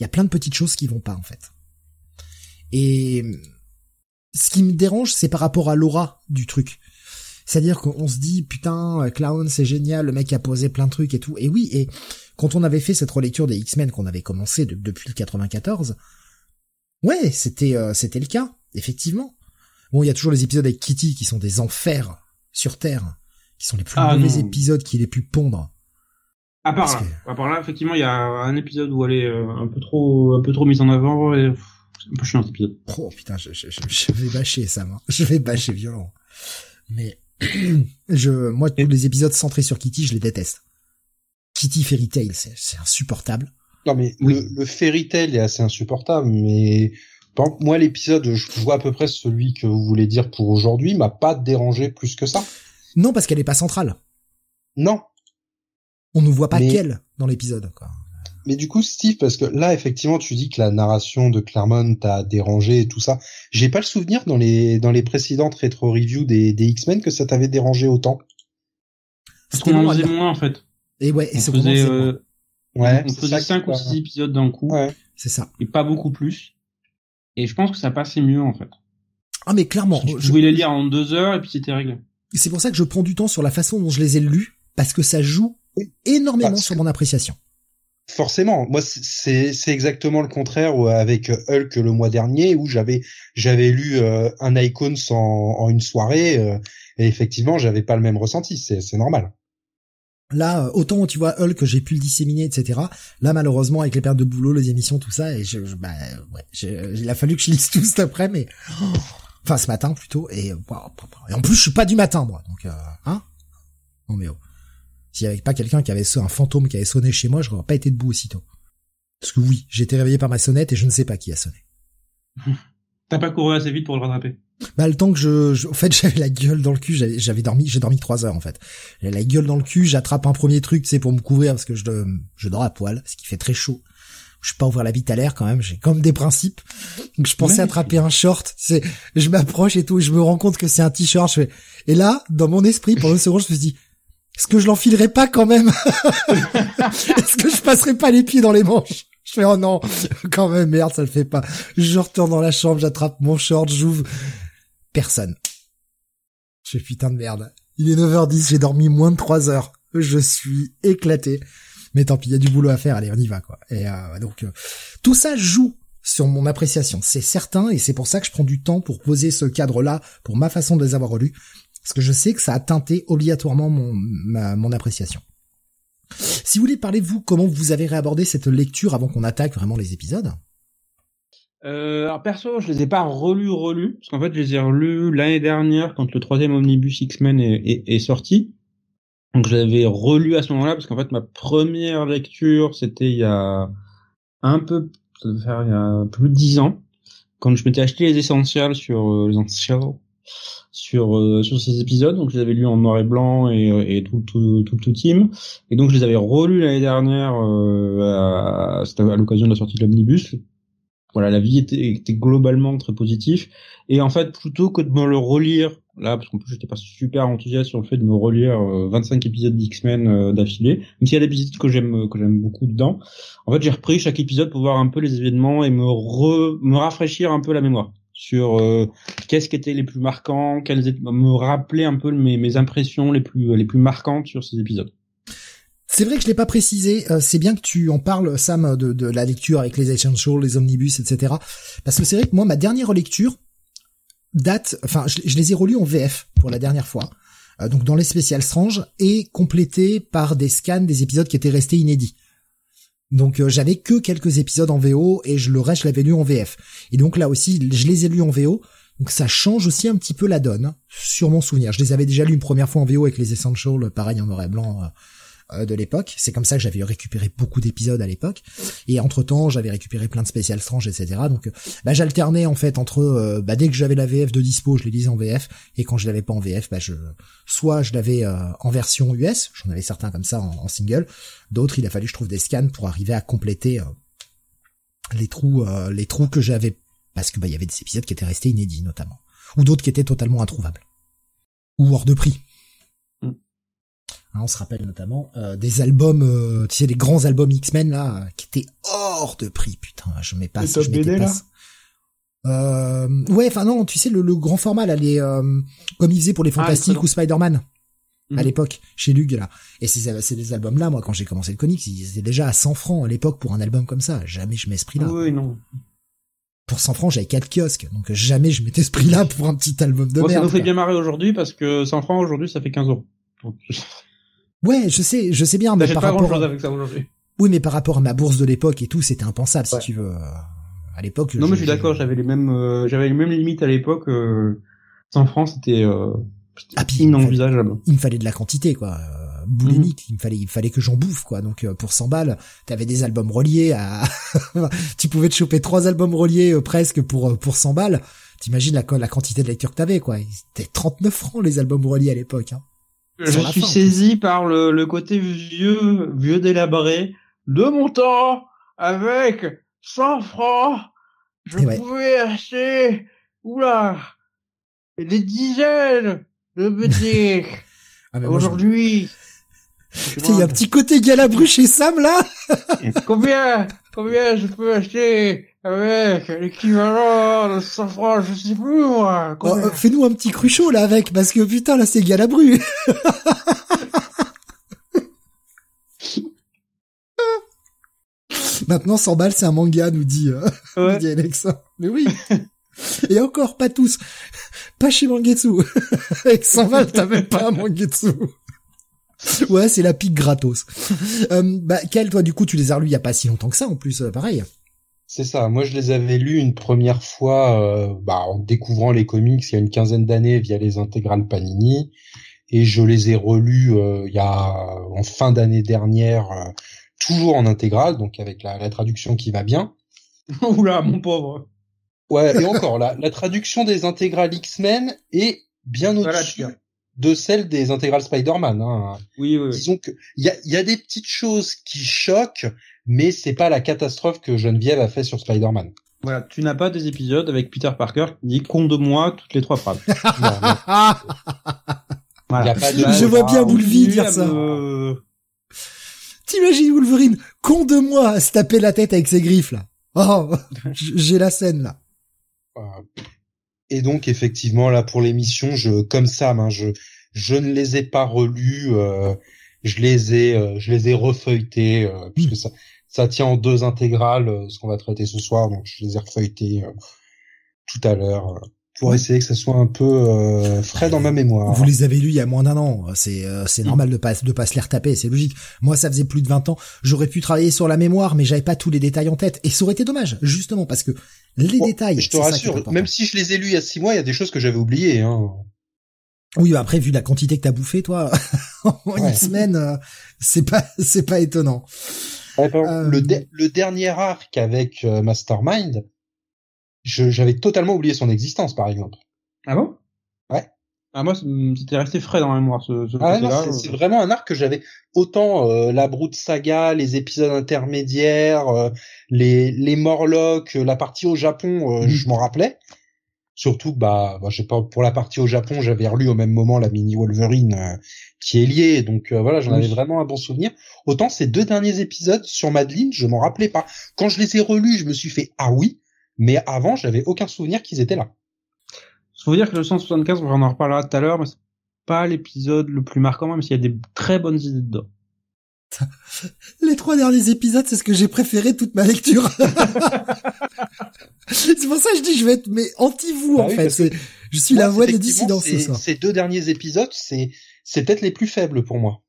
y a plein de petites choses qui vont pas en fait. Et ce qui me dérange, c'est par rapport à l'aura du truc. C'est-à-dire qu'on se dit putain, Clown c'est génial, le mec a posé plein de trucs et tout. Et oui, et quand on avait fait cette relecture des X-Men qu'on avait commencé depuis le 94, ouais, c'était euh, c'était le cas, effectivement. Bon, il y a toujours les épisodes avec Kitty qui sont des enfers sur Terre, qui sont les plus ah mauvais épisodes qu'il ait pu pondre. À part là, à part là, effectivement, il y a un épisode où elle est euh, un peu trop, un peu trop mise en avant et c'est un peu chiant cet épisode. Oh putain, je, je, je, vais bâcher ça, moi. Je vais bâcher violent. Mais je, moi, tous les épisodes centrés sur Kitty, je les déteste. Kitty Fairy Tail, c'est, c'est insupportable. Non mais le, le Fairy Tail est assez insupportable, mais moi l'épisode, je vois à peu près celui que vous voulez dire pour aujourd'hui, m'a pas dérangé plus que ça. Non, parce qu'elle est pas centrale. Non, on ne voit pas qu'elle dans l'épisode. Mais du coup, Steve, parce que là, effectivement, tu dis que la narration de Claremont t'a dérangé et tout ça. J'ai pas le souvenir dans les dans les précédentes rétro reviews des, des X-Men que ça t'avait dérangé autant. Parce qu'on en faisait moins en fait. Et ouais, et on faisait, euh... ouais, on faisait cinq ou six épisodes d'un coup. Ouais. C'est ça. Et pas beaucoup plus. Et je pense que ça passait mieux en fait. Ah mais clairement. Je pouvais les lire en deux heures et puis c'était réglé. C'est pour ça que je prends du temps sur la façon dont je les ai lus parce que ça joue énormément sur mon appréciation. Forcément, moi c'est c'est exactement le contraire avec Hulk le mois dernier où j'avais j'avais lu euh, un Icons en, en une soirée euh, et effectivement j'avais pas le même ressenti, c'est c'est normal. Là, euh, autant tu vois Hulk, j'ai pu le disséminer, etc. Là, malheureusement, avec les pertes de boulot, les émissions, tout ça, et je, bah, ouais, il a fallu que je lise tout cet après, mais enfin ce matin plutôt. Et, et en plus, je suis pas du matin, moi, donc hein? Non mais oh. S'il n'y avait pas quelqu'un qui avait un fantôme qui avait sonné chez moi, je n'aurais pas été debout aussitôt. Parce que oui, j'ai été réveillé par ma sonnette et je ne sais pas qui a sonné. T'as pas couru assez vite pour le rattraper? Bah le temps que je, en fait j'avais la gueule dans le cul, j'avais dormi, j'ai dormi trois heures en fait. J'avais la gueule dans le cul, j'attrape un premier truc, c'est pour me couvrir parce que je, je dors à poil, ce qui fait très chaud. Je peux pas ouvrir la bite à l'air quand même, j'ai comme des principes. Donc je pensais attraper un short, c'est, je m'approche et tout, et je me rends compte que c'est un t-shirt. Fais, et là, dans mon esprit, pour une seconde, je me suis dit, est-ce que je l'enfilerai pas quand même? Est-ce que je passerai pas les pieds dans les manches? Je fais oh non, quand même merde, ça le fait pas. Je retourne dans la chambre, j'attrape mon short, j'ouvre personne. Je fais putain de merde. Il est 9h10, j'ai dormi moins de 3 heures. Je suis éclaté. Mais tant pis, il y a du boulot à faire, allez, on y va quoi. Et euh, donc euh, tout ça joue sur mon appréciation, c'est certain, et c'est pour ça que je prends du temps pour poser ce cadre-là, pour ma façon de les avoir relus, parce que je sais que ça a teinté obligatoirement mon, mon appréciation. Si vous voulez parler vous, comment vous avez réabordé cette lecture avant qu'on attaque vraiment les épisodes? Euh, alors perso, je les ai pas relus relus parce qu'en fait, je les ai relus l'année dernière quand le troisième omnibus X-Men est, est, sorti. Donc je l'avais relu à ce moment-là parce qu'en fait ma première lecture c'était il y a un peu, ça devait faire il y a plus de dix ans quand je m'étais acheté les essentiels sur euh, les essentiels sur euh, sur ces épisodes. Donc je les avais lus en noir et blanc et, euh, et tout tout tout tout team. Et donc je les avais relus l'année dernière euh, c'était à l'occasion de la sortie de l'omnibus. Voilà, la vie était, était, globalement très positif. Et en fait, plutôt que de me le relire, là, parce qu'en plus j'étais pas super enthousiaste sur le fait de me relire 25 euh, épisodes d'X-Men euh, d'affilée, même s'il y a des épisodes que j'aime que j'aime beaucoup dedans. En fait, j'ai repris chaque épisode pour voir un peu les événements et me re, me rafraîchir un peu la mémoire sur euh, qu'est-ce qui était les plus marquants, quelles étaient, me rappeler un peu mes, mes impressions les plus les plus marquantes sur ces épisodes. C'est vrai que je l'ai pas précisé. Euh, c'est bien que tu en parles, Sam, de, de la lecture avec les essentials, les omnibus, etc. Parce que c'est vrai que moi, ma dernière lecture date, enfin, je, les ai relus en VF pour la dernière fois, euh, donc dans les spéciales Strange, et complétés par des scans des épisodes qui étaient restés inédits. Donc euh, j'avais que quelques épisodes en VO et je le reste je l'avais lu en VF. Et donc là aussi, je les ai lus en VO. Donc ça change aussi un petit peu la donne sur mon souvenir. Je les avais déjà lus une première fois en VO avec les Essentials, pareil en noir et blanc euh, de l'époque. C'est comme ça que j'avais récupéré beaucoup d'épisodes à l'époque. Et entre temps, j'avais récupéré plein de spéciales strange, etc. Donc, euh, bah, j'alternais en fait entre, euh, bah, dès que j'avais la VF de dispo, je les lisais en VF, et quand je l'avais pas en VF, bah, je, soit je l'avais en version US, j'en avais certains comme ça en, single, d'autres il a fallu que je trouve des scans pour arriver à compléter les trous, les trous que j'avais, parce que bah, il y avait des épisodes qui étaient restés inédits notamment, ou d'autres qui étaient totalement introuvables ou hors de prix. Hein, on se rappelle notamment euh, des albums, euh, tu sais, des grands albums X-Men là, qui étaient hors de prix, putain, je mets pas, je BD, là euh, ouais, enfin non, tu sais le, grand format là, les comme ils faisaient pour les ah, Fantastiques ou Spider-Man à mhm. l'époque chez Lug là. Et c'est c'est des albums là, moi quand j'ai commencé le comics, ils étaient déjà à 100 francs à l'époque pour un album comme ça. Jamais je mets ce prix là. Oui, non. Pour 100 francs, j'avais quatre kiosques, donc jamais je mettais ce prix là pour un petit album de merde. Ça nous fait bien marrer aujourd'hui parce que 100 francs aujourd'hui, ça fait 15 euros. Ouais, je sais, je sais bien, mais par rapport. Avec ça oui, mais par rapport à ma bourse de l'époque et tout, c'était impensable, si tu veux. À l'époque. Non, mais je suis d'accord, j'avais les mêmes, euh, j'avais les mêmes limites à l'époque. Euh, 100 francs, c'était euh, ah, inenvisageable. Il me fallait de la quantité, quoi. Euh, boulimique, il me fallait, il fallait que j'en bouffe, quoi. Donc euh, pour 100 balles, t'avais des albums reliés à. tu pouvais te choper trois albums reliés presque pour pour 100 balles. T'imagines la, la quantité de lecture que t'avais, quoi. C'était 39 francs les albums reliés à l'époque. Hein. Je suis saisi par le, le, côté vieux, vieux délabré de mon temps avec 100 francs. Je pouvais acheter, oula, des dizaines de boutiques. ah, Aujourd'hui. Il y a un petit côté galabru chez Sam là. combien, combien je peux acheter avec l'équivalent de 100 francs, je sais plus moi. Oh, euh, fais-nous un petit cruchot là avec, parce que putain là c'est Galabru. Maintenant 100 balles c'est un manga nous dit, euh, ouais. dit Alexa. Mais oui. Et encore pas tous. Pas chez Mangetsu. avec 100 balles t'as même pas un Mangetsu. ouais, c'est la pique gratos. euh, bah, quel, toi, du coup, tu les as relus il y a pas si longtemps que ça, en plus, euh, pareil. C'est ça. Moi, je les avais lus une première fois euh, bah, en découvrant les comics il y a une quinzaine d'années via les intégrales Panini, et je les ai relus euh, il y a en fin d'année dernière, euh, toujours en intégrale, donc avec la, la traduction qui va bien. Oula, mon pauvre. Ouais, et encore, la, la traduction des intégrales X-Men est bien au-dessus de celle des intégrales Spider-Man. Hein. Oui, oui, Disons que il y a, y a des petites choses qui choquent, mais c'est pas la catastrophe que Geneviève a fait sur Spider-Man. Voilà, tu n'as pas des épisodes avec Peter Parker qui dit compte de moi toutes les trois phrases. voilà. pas de je vois bien Wolverine dire ça. T'imagines Wolverine, con de moi, à se taper la tête avec ses griffes là. Oh, j'ai la scène là. Et donc effectivement là pour l'émission, je comme ça, hein, je je ne les ai pas relus, euh, je les ai euh, je les ai refeuilletés euh, puisque ça ça tient en deux intégrales euh, ce qu'on va traiter ce soir, donc je les ai refeuilletés tout à l'heure pour essayer que ça soit un peu frais dans ma mémoire. Vous les avez lus il y a moins d'un an, c'est c'est normal de pas de pas se les retaper, c'est logique. Moi ça faisait plus de 20 ans, j'aurais pu travailler sur la mémoire mais j'avais pas tous les détails en tête et ça aurait été dommage justement parce que les détails. Je te rassure, même si je les ai lus il y a six mois, il y a des choses que j'avais oubliées. Hein. Oui, bah après vu la quantité que t'as bouffé, toi, en une semaine, euh, c'est pas c'est pas étonnant. Euh, le, le dernier arc avec euh, Mastermind, j'avais totalement oublié son existence, par exemple. Ah bon? Ouais. Ah moi, c'était resté frais dans la mémoire ce, ce ah, C'est vraiment un arc que j'avais autant euh, la Brood Saga, les épisodes intermédiaires, euh, les les Morlocks, la partie au Japon, euh, mm. je m'en rappelais. Surtout bah, bah je sais pas pour la partie au Japon, j'avais relu au même moment la mini Wolverine qui est liée, donc voilà, j'en avais vraiment un bon souvenir. Autant ces deux derniers épisodes sur Madeline, je m'en rappelais pas. Quand je les ai relus, je me suis fait ah oui, mais avant, j'avais aucun souvenir qu'ils étaient là. Je faut dire que le 175, on en reparlera tout à l'heure, mais c'est pas l'épisode le plus marquant, même s'il y a des très bonnes idées dedans. Les trois derniers épisodes, c'est ce que j'ai préféré toute ma lecture. c'est pour ça que je dis, je vais être mais anti vous bah en fait. Je suis la voix des dissidents ce soir. Ces deux derniers épisodes, c'est c'est peut-être les plus faibles pour moi.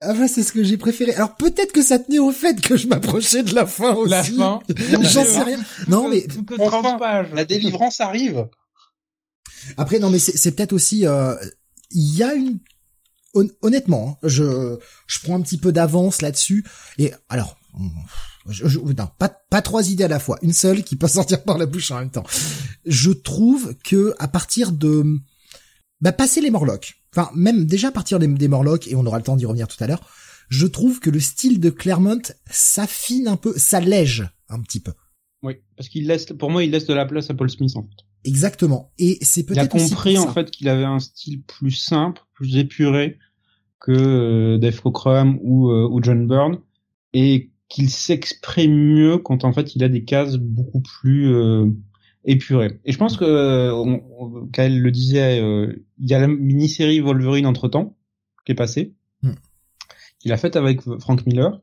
Ah ouais, c'est ce que j'ai préféré. Alors peut-être que ça tenait au fait que je m'approchais de la fin aussi. La fin. J'en sais rien. Non mais enfin, la délivrance arrive. Après, non, mais c'est peut-être aussi, euh, il y a une, honnêtement, hein, je, je prends un petit peu d'avance là-dessus. Et alors, je, non, pas, pas trois idées à la fois, une seule qui peut sortir par la bouche en même temps. Je trouve que à partir de, bah, passer les Morlocks, enfin même déjà à partir des, des Morlocks, et on aura le temps d'y revenir tout à l'heure, je trouve que le style de Claremont s'affine un peu, s'allège un petit peu. Oui, parce qu'il laisse, pour moi, il laisse de la place à Paul Smith en fait. Exactement. Et c'est peut-être. Il a compris en fait qu'il avait un style plus simple, plus épuré que euh, Dave Cockrum ou, euh, ou John Byrne, et qu'il s'exprime mieux quand en fait il a des cases beaucoup plus euh, épurées. Et je pense que, euh, qu'elle le disait, euh, il y a la mini-série Wolverine entre temps qui est passée, hmm. qu'il a faite avec Frank Miller.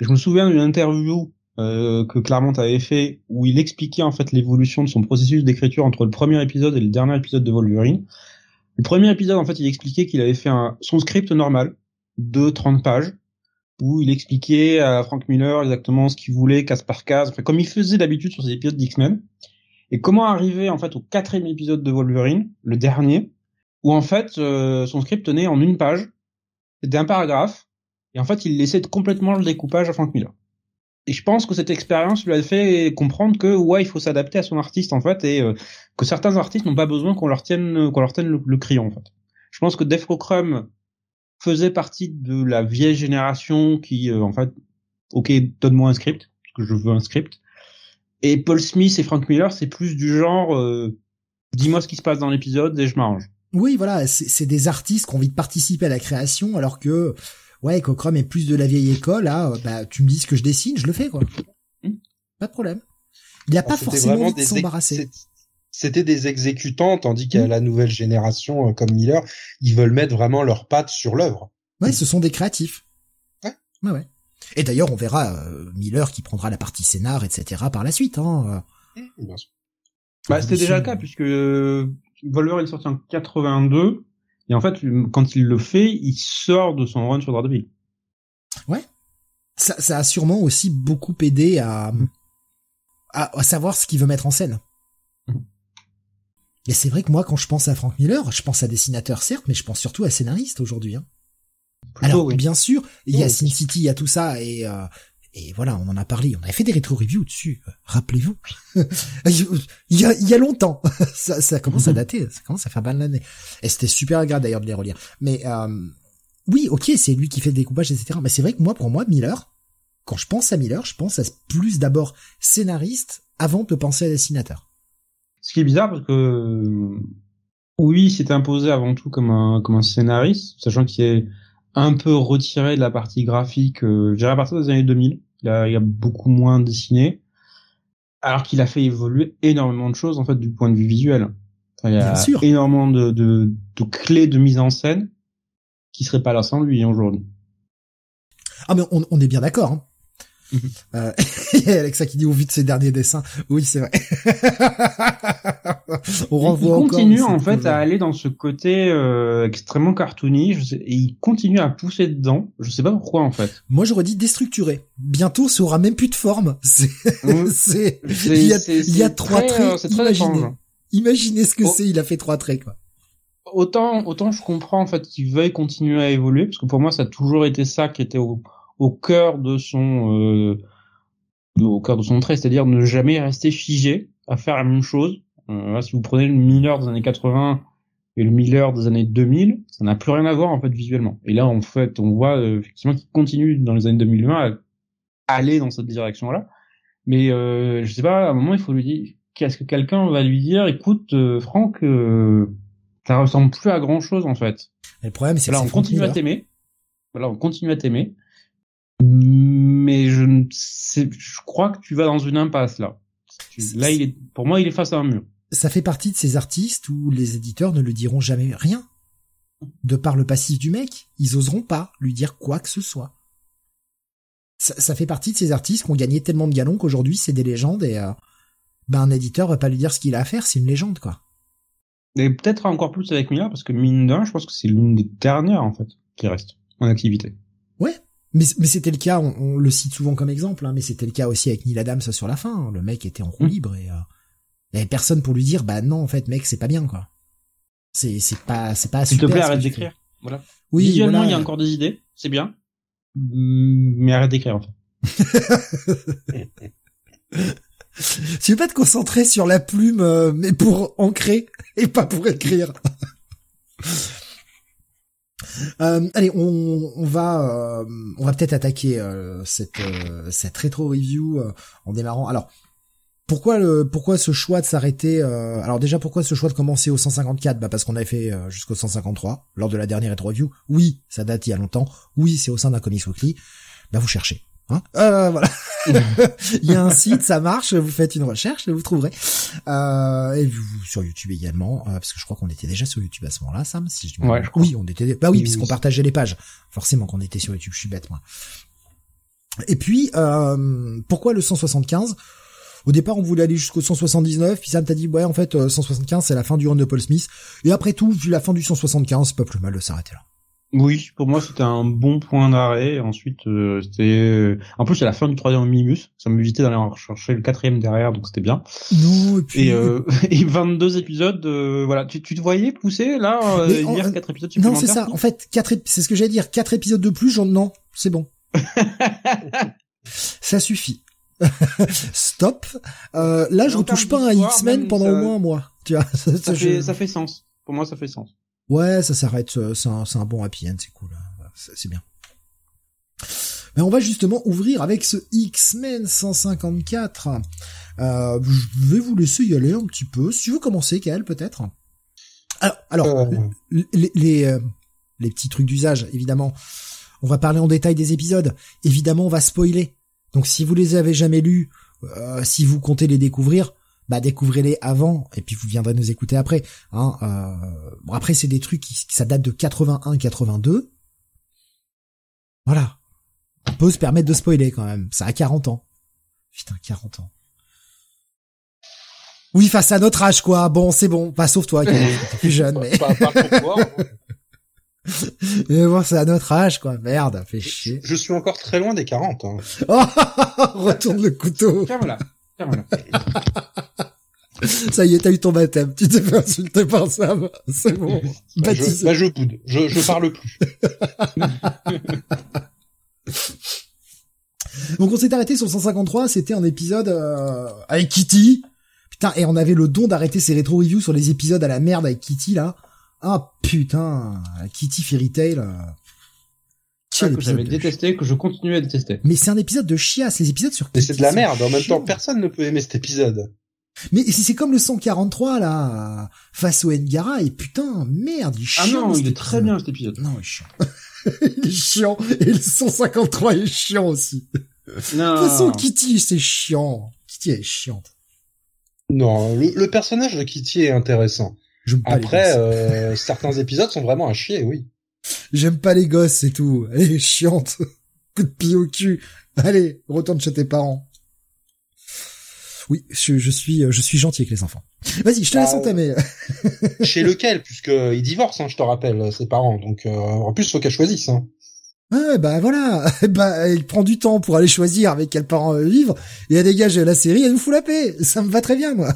Et je me souviens d'une interview euh, que Claremont avait fait où il expliquait en fait l'évolution de son processus d'écriture entre le premier épisode et le dernier épisode de Wolverine. Le premier épisode en fait il expliquait qu'il avait fait un, son script normal de 30 pages où il expliquait à Frank Miller exactement ce qu'il voulait case par case, enfin comme il faisait d'habitude sur ses épisodes d'X-Men. Et comment arriver en fait au quatrième épisode de Wolverine, le dernier, où en fait euh, son script tenait en une page, c'était un paragraphe, et en fait il laissait complètement le découpage à Frank Miller et je pense que cette expérience lui a fait comprendre que ouais, il faut s'adapter à son artiste en fait et euh, que certains artistes n'ont pas besoin qu'on leur tienne qu'on leur tienne le, crayon en fait. Je pense que Def Crumb faisait partie de la vieille génération qui euh, en fait OK, donne-moi un script parce que je veux un script. Et Paul Smith et Frank Miller, c'est plus du genre euh, dis-moi ce qui se passe dans l'épisode et je m'arrange. Oui, voilà, c'est des artistes qui ont envie de participer à la création alors que ouais, Cockrum est plus de la vieille école, là, euh, bah, tu me dis ce que je dessine, je le fais, quoi. Hmm. Pas de problème. Il n'y a pas forcément envie de s'embarrasser. C'était des exécutants, tandis qu'à hmm. la nouvelle génération, euh, comme Miller, ils veulent mettre vraiment leurs pattes sur l'œuvre. Ouais, ce sont des créatifs. Ouais. Ouais, ouais. Et d'ailleurs, on verra euh, Miller qui prendra la partie scénar, etc. par la suite. Hein. Hmm, bah, c'était déjà le cas puisque Volver est sorti en 82 et en fait, quand il le fait, il sort de son run sur Daredevil. Ouais. Ça, ça a sûrement aussi beaucoup aidé à, à, savoir ce qu'il veut mettre en scène. Mm. Et c'est vrai que moi, quand je pense à Frank Miller, je pense à dessinateur certes, mais je pense surtout à scénariste aujourd'hui. Hein. Alors, bien sûr, il y a Sin City, il y a tout ça, et, euh, Et voilà, on en a parlé, on avait fait des rétro-reviews dessus, euh, rappelez-vous. il, y a, il y a longtemps, ça, ça commence à mhm. dater, ça commence à faire mal l'année. Et c'était super agréable d'ailleurs de les relire. Mais euh, oui, ok, c'est lui qui fait le découpage, etc. Mais c'est vrai que moi, pour moi, Miller, quand je pense à Miller, je pense à plus d'abord scénariste avant de penser à dessinateur. Ce qui est bizarre parce que oui, il s'est imposé avant tout comme un comme un scénariste, sachant qu'il est un peu retiré de la partie graphique, euh, je dirais à partir des années 2000. Il a, il a beaucoup moins dessiné, alors qu'il a fait évoluer énormément de choses en fait du point de vue visuel. il y a énormément de, de, de, clés de mise en scène qui seraient pas là sans lui aujourd'hui. Ah mais on, on est bien d'accord. Hein. Euh, a Alexa qui dit au vu de ses derniers dessins. Oui, c'est vrai. On renvoie il continue en fait à aller dans ce côté euh, extrêmement cartoony et il continue à pousser dedans. Je sais pas pourquoi en fait. Moi j'aurais dit déstructuré. Bientôt ça aura même plus de forme. C'est c'est il y a, il y a trois traits. Euh, imaginez. imaginez ce que c'est. Il a fait trois traits quoi. Autant autant je comprends en fait qu'il veuille continuer à évoluer parce que pour moi ça a toujours été ça qui était au au cœur de son euh, au cœur de son trait, c'est-à-dire ne jamais rester figé à faire la même chose. Euh, si vous prenez le Miller des années 80 et le Miller des années 2000, ça n'a plus rien à voir en fait visuellement. Et là en fait, on voit euh, effectivement qu'il continue dans les années 2020 à aller dans cette direction-là. Mais je sais pas, à un moment il faut lui dire qu'est-ce que quelqu'un va lui dire écoute Franck ça ressemble plus à grand chose en fait. le problème c'est là on continue à t'aimer. Voilà, on continue à t'aimer mais je ne sais, je crois que tu vas dans une impasse là. Là, il est, pour moi, il est face à un mur. Ça fait partie de ces artistes où les éditeurs ne lui diront jamais rien. De par le passif du mec, ils oseront pas lui dire quoi que ce soit. Ça, fait partie de ces artistes qui ont gagné tellement de galons qu'aujourd'hui c'est des légendes et euh, ben un éditeur va pas lui dire ce qu'il a à faire, c'est une légende quoi. Et peut-être encore plus avec Mila parce que mine d'un, je pense que c'est l'une des dernières en fait qui reste en activité. Mais, mais c'était le cas, on, le cite souvent comme exemple, hein, mais c'était le cas aussi avec Neil Adams sur la fin. Le mec était en roue mmh. libre et euh, il y avait personne pour lui dire, bah non, en fait, mec, c'est pas bien, quoi. C'est, c'est pas, c'est pas S'il te plaît, arrête d'écrire. Voilà. Oui, Visuellement, il y a encore des idées, c'est bien. Mais arrête d'écrire, en fait. tu veux pas te concentrer sur la plume, euh, mais pour ancrer et pas pour écrire? Euh, allez, on, va euh, on va peut-être attaquer euh, cette rétro review en démarrant. Alors pourquoi ce choix de s'arrêter Alors déjà pourquoi ce choix de commencer au 154 Bah parce qu'on avait fait jusqu'au 153 lors de la dernière rétro review. Oui, ça date il y a longtemps. Oui, c'est au sein d'un Comics Weekly. Bah vous cherchez. Hein euh, voilà. Il y a un site, ça marche. Vous faites une recherche et vous trouverez. Euh, et vous, sur YouTube également, euh, parce que je crois qu'on était déjà sur YouTube à ce moment-là, Sam. Si je ouais, oui, on était. Bah oui, puisqu'on partageait les pages. Forcément qu'on était sur YouTube. Je suis bête moi. Et puis, euh, pourquoi le 175 Au départ, on voulait aller jusqu'au 179, puis Sam t'a dit, ouais, en fait, 175, euh, c'est la fin du run de Paul Smith. Et après tout, vu la fin du 175, c'est pas plus mal de s'arrêter là. Oui, pour moi c'était un bon point d'arrêt. Ensuite, euh, c'était euh, en plus c'est la fin du troisième omnibus. Ça m'évitait d'aller chercher le quatrième derrière, donc c'était bien. Non, et puis et, euh, et 22 épisodes. voilà, tu, tu te voyais pousser là quatre épisodes Non, c'est ça. En fait, quatre c'est ce que j'allais dire. Quatre épisodes de plus, genre non, c'est bon. ça suffit. Stop. là, je retouche pas un X-Men pendant au moins un mois. Tu vois, ça, fait, ça fait sens. Pour moi, ça fait sens. Ouais, ça s'arrête, euh, c'est un, un, bon happy end, c'est cool, hein. c'est bien. Mais on va justement ouvrir avec ce X-Men 154. Euh, je vais vous laisser y aller un petit peu. Si tu veux commencer, Kael, peut-être. Alors, alors euh. les, les, euh, les, petits trucs d'usage, évidemment. On va parler en détail des épisodes. Évidemment, on va spoiler. Donc, si vous les avez jamais lus, si vous comptez les découvrir, bah découvrez-les avant et puis vous viendrez nous écouter après. Hein, euh... Bon après c'est des trucs qui, ça date de 81-82. Voilà. On peut se permettre de spoiler quand même. Ça a 40 ans. Putain 40 ans. Oui face à notre âge quoi. Bon c'est bon. Pas sauf toi qui es plus jeune mais. pas, pas pour toi. Mais bon, c'est à notre âge, quoi. Merde, fait chier. Je, suis encore très loin des 40. Hein. retourne le couteau. Tiens, voilà. Ça y est, t'as eu ton baptême. Tu t'es fait insulter par ça. C'est bon. Bah, je, bah, je. Je, je parle plus. Donc on s'est arrêté sur 153, c'était un épisode euh, avec Kitty. Putain, et on avait le don d'arrêter ces rétro-reviews sur les épisodes à la merde avec Kitty, là. Ah putain, Kitty Fairy Tail. Ah, que j'avais détesté, que je continue à détester. Mais c'est un épisode de chiasse, les épisodes sur Mais c'est de la merde, en même temps, personne ne peut aimer cet épisode. Mais si c'est comme le 143 là face au Ngara et putain merde il est chiant. Ah non il est très bien cet épisode. Non il est chiant. il est chiant et le 153 est chiant aussi. Non. De toute façon Kitty c'est chiant. Kitty est chiante. Non le, personnage de Kitty est intéressant. Après euh, certains épisodes sont vraiment à chier oui. J'aime pas les gosses c'est tout. Elle est chiante. Coup de pied au cul. Allez retourne chez tes parents. Oui, je, je, suis je suis gentil avec les enfants. Vas-y, je te laisse bah, entamer. chez lequel, puisque il divorce, hein, je te rappelle, ses parents. Donc euh, en plus, faut qu'elle choisisse. Hein. Ouais, bah voilà, bah il prend du temps pour aller choisir avec quels parents vivre et elle dégage la série, elle nous fout la paix. Ça me va très bien, moi.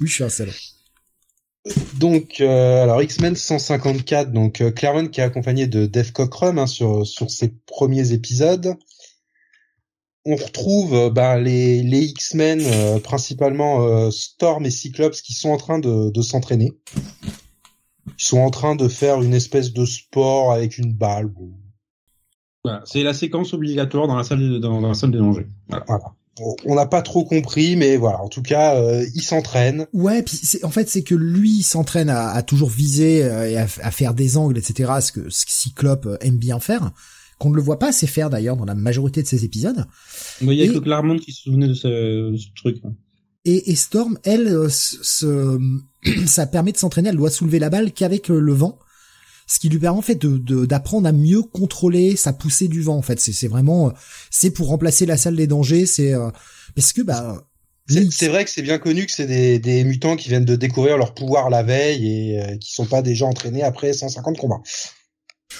Oui, je suis un salaud. Donc, euh, alors X-Men 154, donc euh, Claremont qui est accompagné de Dave Cockrum hein, sur sur ses premiers épisodes on retrouve euh, bah, les, les X-Men, euh, principalement euh, Storm et Cyclops, qui sont en train de, de s'entraîner. Ils sont en train de faire une espèce de sport avec une balle. Voilà, c'est la séquence obligatoire dans la salle de, dans, la salle des dangers. Voilà. On n'a pas trop compris, mais voilà. En tout cas, euh, il s'entraîne. Ouais, puis en fait, c'est que lui il s'entraîne à, à, toujours viser et à, à, faire des angles, etc. Ce que, ce que Cyclope aime bien faire qu'on ne le voit pas assez faire d'ailleurs dans la majorité de ses épisodes. Il y a que Claremont qui se souvenait de ce, truc. Hein. Et, Storm, elle, euh, ça permet de s'entraîner. Elle doit soulever la balle qu'avec euh, le vent, ce qui lui permet en fait de d'apprendre à mieux contrôler sa poussée du vent. En fait, c'est vraiment, c'est pour remplacer la salle des dangers. C'est parce que bah c'est vrai que c'est bien connu que c'est des, des, mutants qui viennent de découvrir leur pouvoir la veille et euh, qui sont pas déjà entraînés après 150 combats.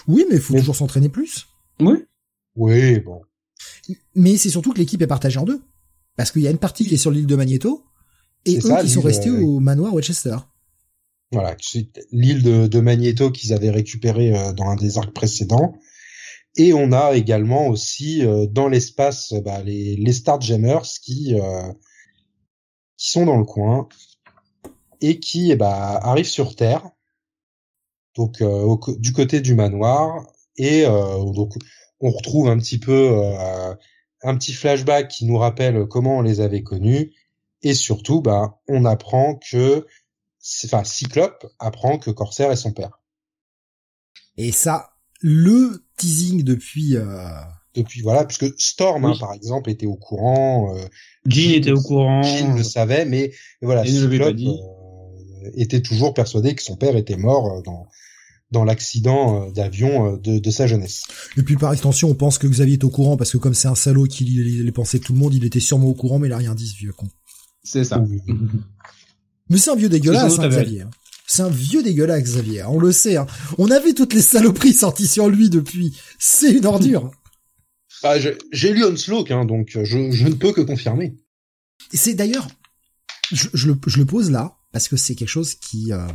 Oui, mais il faut toujours s'entraîner plus. Oui. Oui, bon. Mais c'est surtout que l'équipe est partagée en deux. Parce qu'il y a une partie qui est sur l'île de Magneto, et eux qui sont restés euh, au manoir Westchester. Voilà, l'île de, de, Magneto qu'ils avaient récupéré euh, dans un des arcs précédents. Et on a également aussi euh, dans l'espace bah, les, les Starjammers qui qui sont dans le coin et qui eh bah, arrivent sur Terre, donc du côté du manoir, et euh, donc on retrouve un petit peu euh, un petit flashback qui nous rappelle comment on les avait connus et surtout bah on apprend que enfin Cyclope apprend que Corsair est son père. Et ça le teasing depuis euh... depuis voilà puisque Storm hein, par exemple était au courant euh, Jean était au courant Jean le savait mais, voilà Cyclope euh, était toujours persuadé que son père était mort dans dans l'accident euh, d'avion euh, de, de, sa jeunesse. Et puis par extension, on pense que Xavier est au courant parce que comme c'est un salaud qui lit les pensées de tout le monde, il était sûrement au courant, mais il a rien dit, ce vieux con. C'est ça. mais c'est un vieux dégueulasse, hein, Xavier. C'est un vieux dégueulasse, Xavier. On le sait. Hein. On a vu toutes les saloperies sorties sur lui depuis. C'est une ordure. Ah, j'ai lu Onslaught, hein, donc je, je, ne peux que confirmer. C'est d'ailleurs, je, je, le, je le pose là parce que c'est quelque chose qui euh,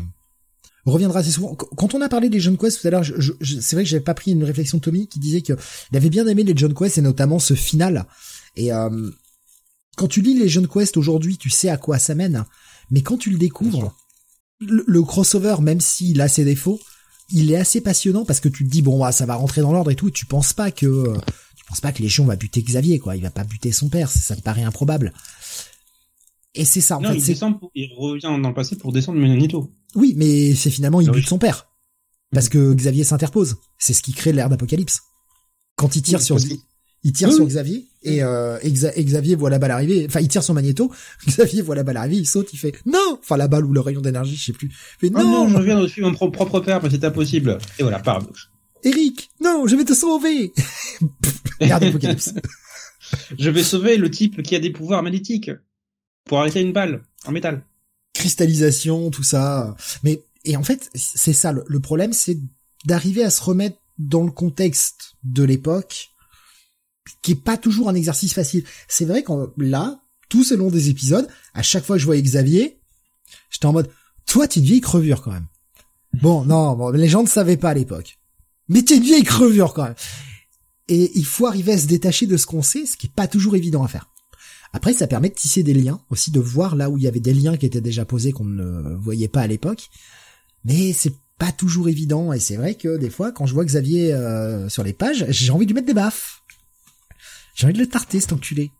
reviendra assez souvent. Quand on a parlé des John Quest tout à l'heure, c'est vrai que j'avais pas pris une réflexion de Tommy qui disait que il avait bien aimé les John Quest et notamment ce final. Et euh, quand tu lis les John Quest aujourd'hui, tu sais à quoi ça mène. Mais quand tu le découvres, le, crossover, même s'il a ses défauts, il est assez passionnant parce que tu te dis bon, ça va rentrer dans l'ordre et tout. Et tu penses pas que tu penses pas que Légion va buter Xavier, quoi. Il va pas buter son père, ça te paraît improbable. Et c'est ça. En non, il, descend il revient dans le passé pour descendre Menonito. Oui, mais c'est finalement il ah bute son père parce que Xavier s'interpose. C'est ce qui crée l'ère d'Apocalypse. Quand il tire sur il tire sur Xavier et, euh, Xavier voit la balle arriver. Enfin, il tire son magnéto. Xavier voit la balle arriver, il saute, il fait non. Enfin, la balle ou le rayon d'énergie, je sais plus. Il fait, non, non, je viens de suivre mon propre père, mais c'est impossible. Et voilà, par Eric, non, je vais te sauver. Regarde Apocalypse. je vais sauver le type qui a des pouvoirs magnétiques pour arrêter une balle en métal. Cristallisation, tout ça. Mais et en fait, c'est ça le, problème, c'est d'arriver à se remettre dans le contexte de l'époque, qui est pas toujours un exercice facile. C'est vrai qu'en là, tout au long des épisodes, à chaque fois que je voyais Xavier, j'étais en mode, toi, t'es une vieille crevure quand même. Bon, non, bon, les gens ne savaient pas à l'époque. Mais t'es une vieille crevure quand même. Et il faut arriver à se détacher de ce qu'on sait, ce qui est pas toujours évident à faire. Après, ça permet de tisser des liens, aussi de voir là où il y avait des liens qui étaient déjà posés qu'on ne voyait pas à l'époque. Mais c'est pas toujours évident, et c'est vrai que des fois, quand je vois Xavier euh, sur les pages, j'ai envie de lui mettre des baffes. J'ai envie de le tarter, cet enculé.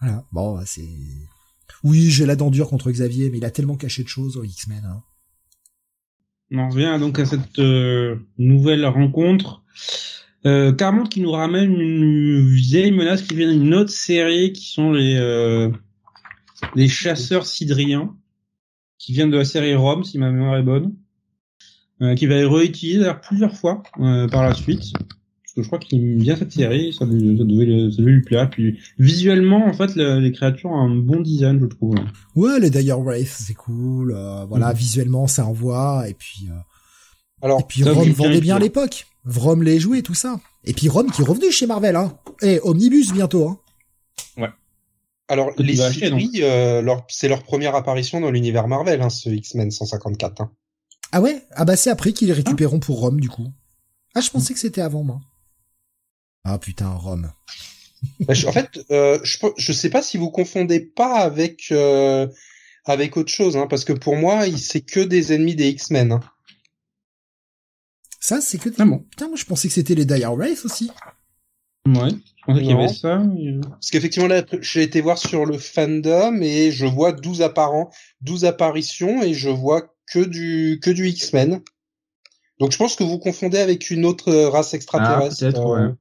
Voilà, bon, bah, c'est... Oui, j'ai la dent dure contre Xavier, mais il a tellement caché de choses aux X-Men. Hein. On revient donc à cette euh, nouvelle rencontre. Euh, qui nous ramène une vieille menace qui vient d'une autre série qui sont les euh, les chasseurs cidriens qui viennent de la série Rome si ma mémoire est bonne euh, qui va être réutilisé plusieurs fois par la suite parce que je crois qu'il aime bien cette série ça, devait, ça devait lui plaire puis visuellement en fait le, les créatures ont un bon design je trouve ouais les Dire Wraith c'est cool euh, voilà mmh. visuellement ça envoie et puis alors et puis Rome vendait bien à l'époque Rome les jouait tout ça et puis Rome qui est revenu chez Marvel, hein. Et Omnibus bientôt, hein. Ouais. Alors, les séries, euh, c'est leur première apparition dans l'univers Marvel, hein, ce X-Men 154. Hein. Ah ouais? Ah bah c'est après qu'ils les récupéreront pour Rome, du coup. Ah, je pensais que c'était avant, moi. Ah putain, Rome. Bah, en fait, euh, je, je sais pas si vous confondez pas avec euh, avec autre chose, hein, parce que pour moi, c'est que des ennemis des X-Men. Hein. Ça, c'est que... Ah bon. Putain, moi je pensais que c'était les Dire Wraith aussi. Ouais, je pensais qu'il y avait ça. Euh. Parce qu'effectivement, là, j'ai été voir sur le fandom et je vois 12 apparents, 12 apparitions et je vois que du, que du X-Men. Donc je pense que vous confondez avec une autre race extraterrestre. Ah, peut-être, ouais.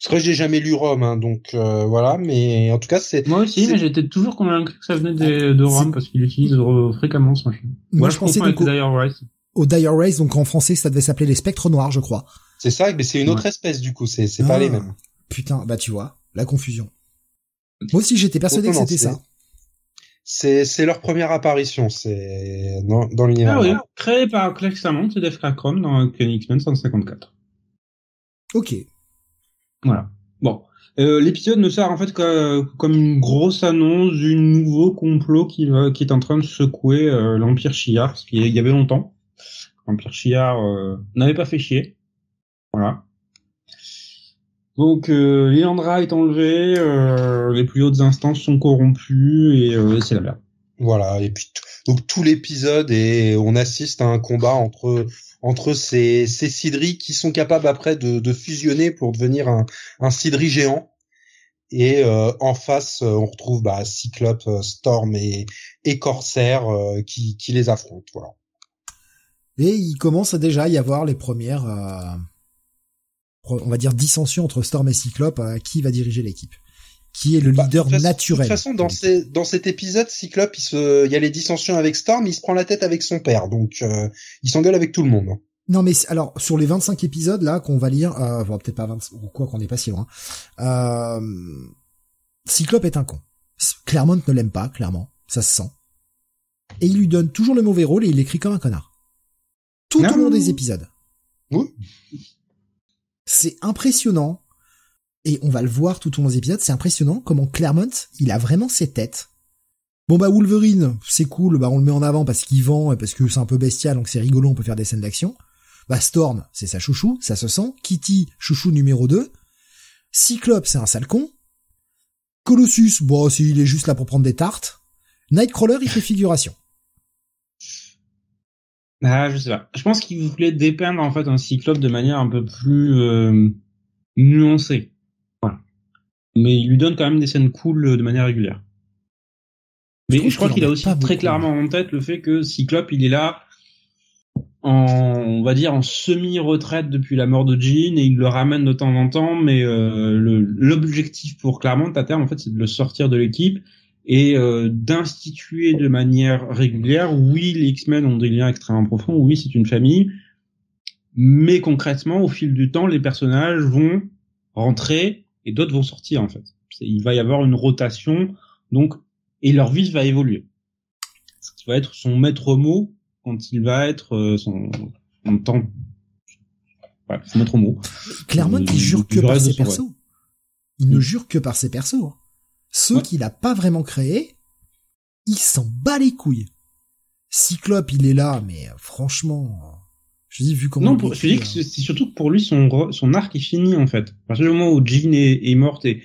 Parce que j'ai jamais lu Rome, hein, donc euh, voilà, mais en tout cas c'est. Moi aussi, mais j'étais toujours convaincu que ça venait de, de Rome parce qu'il utilise fréquemment ce machin. Moi, Moi je, je pensais avec Dire Wraith au Dire Race, donc en français ça devait s'appeler les spectres noirs, je crois. C'est ça, mais c'est une autre espèce du coup, c'est c'est pas les ah, mêmes. Putain, bah tu vois, la confusion. Moi aussi j'étais persuadé que c'était ça. C'est c'est leur première apparition, c'est dans, dans l'univers. Ah oui, créé par Clark Samont et Dave Chrome dans X-Men 154. Ok. Voilà. Bon. Euh, L'épisode ne sert en fait que, comme une grosse annonce du nouveau complot qui, va, qui est en train de secouer euh, l'Empire Shi'ar, parce qu'il y avait longtemps. Empire Chiard euh, n'avait pas fait chier. Voilà. Donc euh, Liandra est enlevé, euh, les plus hautes instances sont corrompues et euh, c'est la merde. Voilà, et puis donc tout l'épisode et on assiste à un combat entre entre ces ces cidris qui sont capables après de, de fusionner pour devenir un un cidri géant. Et euh, en face, on retrouve bah, Cyclope, Storm et, et Corsair qui, qui les affrontent. Voilà. Et il commence à déjà y avoir les premières, euh, on va dire, dissensions entre Storm et Cyclope, euh, qui va diriger l'équipe qui est le bah, leader naturel. De toute façon, dans, ces, dans cet épisode, Cyclope, il, se, il y a les dissensions avec Storm, il se prend la tête avec son père, donc euh, il s'engueule avec tout le monde. Non mais alors sur les 25 épisodes là qu'on va lire, euh, peut-être pas 20 ou quoi qu'on n'est pas si loin. Euh, Cyclope est un con. Claremont ne l'aime pas, clairement, ça se sent. Et il lui donne toujours le mauvais rôle et il l'écrit comme un connard tout au long des épisodes. Oui. C'est impressionnant. Et on va le voir tout au long des épisodes, c'est impressionnant comment Claremont, il a vraiment ses têtes. Bon bah Wolverine, c'est cool, bah on le met en avant parce qu'il vend et parce que c'est un peu bestial, donc c'est rigolo, on peut faire des scènes d'action. Bah Storm, c'est sa chouchou, ça se sent. Kitty, chouchou numéro 2. Cyclope, c'est un sale con. Colossus, bon, il est juste là pour prendre des tartes. Nightcrawler, il fait figuration. Ah, je sais pas. Je pense qu'il voulait dépeindre en fait un cyclope de manière un peu plus euh, nuancée. Mais il lui donne quand même des scènes cool euh, de manière régulière. Mais je, crois qu'il a aussi très clairement en tête le fait que Cyclope, il est là en, on va dire, en semi-retraite depuis la mort de Jean et il le ramène de temps en temps, mais euh, l'objectif pour Claremont à terme, en fait, c'est de le sortir de l'équipe et euh, d'instituer de manière régulière. Oui, les X-Men ont des liens extrêmement profonds. Oui, c'est une famille. Mais concrètement, au fil du temps, les personnages vont rentrer et d'autres vont sortir en fait. Il va y avoir une rotation, donc et leur vie va évoluer. Ce qui va être son maître mot quand il va être euh, son, son temps. Ouais, son maître mot. Clairement, il jure que par ses persos. Il ne jure que par ses persos. Ceux qu'il a pas vraiment créés, il s'en bat les couilles. Cyclope, il est là, mais euh, franchement, Je dis vu comment. Non, pour, je dis que c'est surtout que pour lui son son arc est fini en fait. À partir du moment où Jean est, est morte et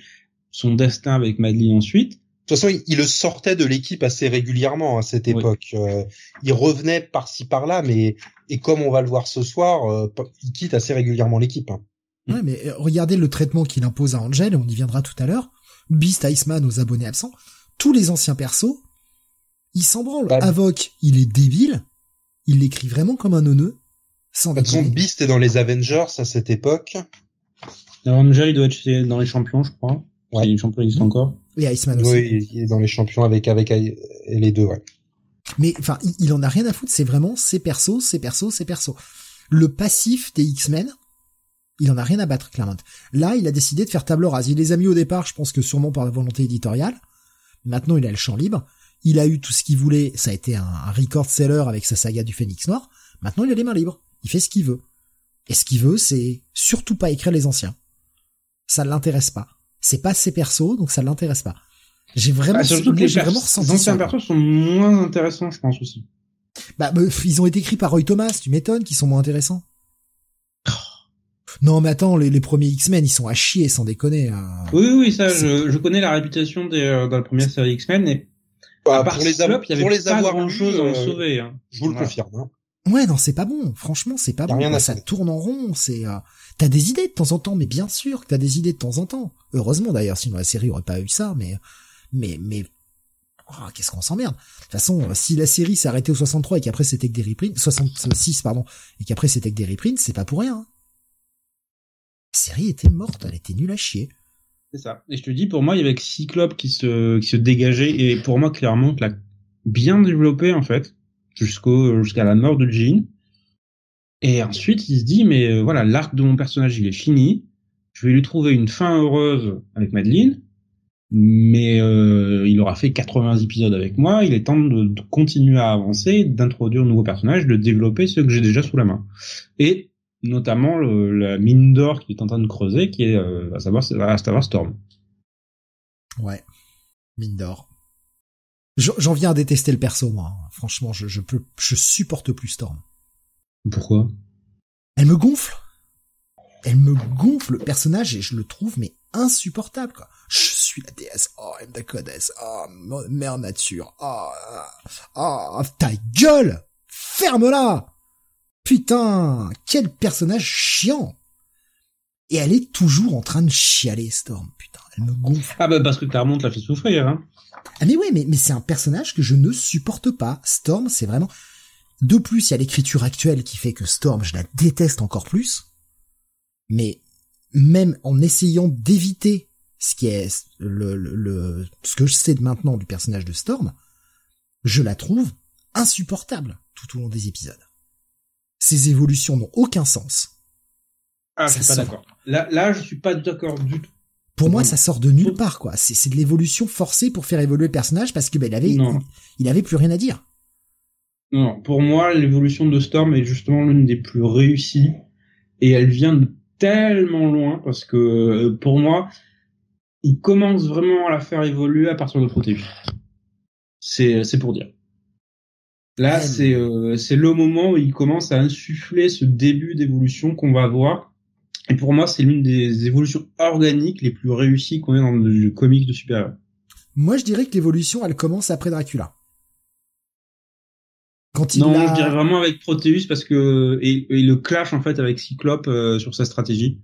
son destin avec Madeline ensuite, de toute façon, il, le sortait de l'équipe assez régulièrement à cette époque. Euh, il revenait par-ci par-là, mais et comme on va le voir ce soir, euh, il quitte assez régulièrement l'équipe. Hein. Ouais, mais euh, regardez le traitement qu'il impose à Angel, on y viendra tout à l'heure. Beast, Iceman aux abonnés absents, tous les anciens persos, ils s'en branlent. Bah, Avoc, il est débile, il l'écrit vraiment comme un neuneu. Sans toute Beast est dans les Avengers à cette époque. Angel, il doit être dans les champions, je crois. Ouais. Les champions existent encore. Et Iceman aussi. Oui, il est dans les champions avec avec les deux, ouais. Mais enfin, il, en a rien à foutre. C'est vraiment ses persos, ses persos, ses persos. Le passif des X-Men, il en a rien à battre, Claremont. Là, il a décidé de faire table rase. Il les a mis au départ, je pense que sûrement par la volonté éditoriale. Maintenant, il a le champ libre. Il a eu tout ce qu'il voulait. Ça a été un, un record seller avec sa saga du Phénix Noir. Maintenant, il a les mains libres. Il fait ce qu'il veut. Et ce qu'il veut, c'est surtout pas écrire les anciens. Ça ne l'intéresse pas c'est pas ses persos, donc ça l'intéresse pas. J'ai vraiment, bah, surtout que les, vraiment ressenti anciens persos sont moins intéressants, je pense aussi. Bah, bah, ils ont été écrits par Roy Thomas, tu m'étonnes qu'ils sont moins intéressants. Non, mais attends, les, premiers X-Men, ils sont à chier, sans déconner. Hein. Oui, oui, ça, je, je, connais la réputation des, euh, dans la première série X-Men, et bah, à part pour les, Slop, il y avait pour les pas avoir grand chose à en euh, sauver. Hein. Je vous le confirme. Hein. Ouais, non, c'est pas bon. Franchement, c'est pas bon. Rien ça tourne en rond. C'est, euh... t'as des idées de temps en temps, mais bien sûr que t'as des idées de temps en temps. Heureusement d'ailleurs, sinon la série aurait pas eu ça. Mais, mais, mais, oh, qu'est-ce qu'on s'emmerde. De toute façon, si la série s'est arrêtée au 63 et qu'après c'était que des reprints, 66 pardon, et qu'après c'était que des reprints, c'est pas pour rien. Hein. La série était morte, elle était nulle à chier. C'est ça. Et je te dis, pour moi, il y avait Cyclope qui se, qui se dégageait, et pour moi, clairement, l'a bien développé, en fait jusqu'au jusqu'à la mort de Jean. Et ensuite, il se dit, mais euh, voilà, l'arc de mon personnage, il est fini. Je vais lui trouver une fin heureuse avec Madeline. Mais euh, il aura fait 80 épisodes avec moi. Il est temps de, continuer à avancer, d'introduire de nouveaux personnages, de développer ceux que j'ai déjà sous la main. Et notamment la mine d'or qu'il est en train de creuser, qui est euh, à savoir, à savoir Storm. Ouais, mine d'or. J'en viens à détester le perso, moi. Franchement, je, je peux, je supporte plus Storm. Pourquoi? Elle me gonfle. Elle me gonfle le personnage et je le trouve mais insupportable quoi. Je suis la déesse. Oh, M. Dakodes. Oh, mère nature. Oh, oh, ta gueule Ferme-la Putain, quel personnage chiant Et elle est toujours en train de chialer, Storm. Putain, elle me gonfle. Ah bah parce que Claremont l'a fait souffrir, hein. Ah mais ouais, mais, mais c'est un personnage que je ne supporte pas. Storm, c'est vraiment... De plus, il y a l'écriture actuelle qui fait que Storm, je la déteste encore plus. Mais même en essayant d'éviter ce qui est le, le, ce que je sais de maintenant du personnage de Storm, je la trouve insupportable tout au long des épisodes. Ces évolutions n'ont aucun sens. Ah, je suis pas d'accord. Là, là, je suis pas d'accord du tout. Pour moi, ça sort de nulle part, quoi. C'est de l'évolution forcée pour faire évoluer le personnage parce que ben, il avait, il, avait plus rien à dire. Non, pour moi, l'évolution de Storm est justement l'une des plus réussies et elle vient de tellement loin parce que euh, pour moi, il commence vraiment à la faire évoluer à partir de Proteus. C'est c'est pour dire. Là, c'est euh, c'est le moment où il commence à insuffler ce début d'évolution qu'on va voir et pour moi, c'est l'une des évolutions organiques les plus réussies qu'on ait dans le comics de super-héros. Moi, je dirais que l'évolution, elle commence après Dracula. Quand il non, je dirais vraiment avec Proteus parce que et, le clash en fait avec Cyclope euh, sur sa stratégie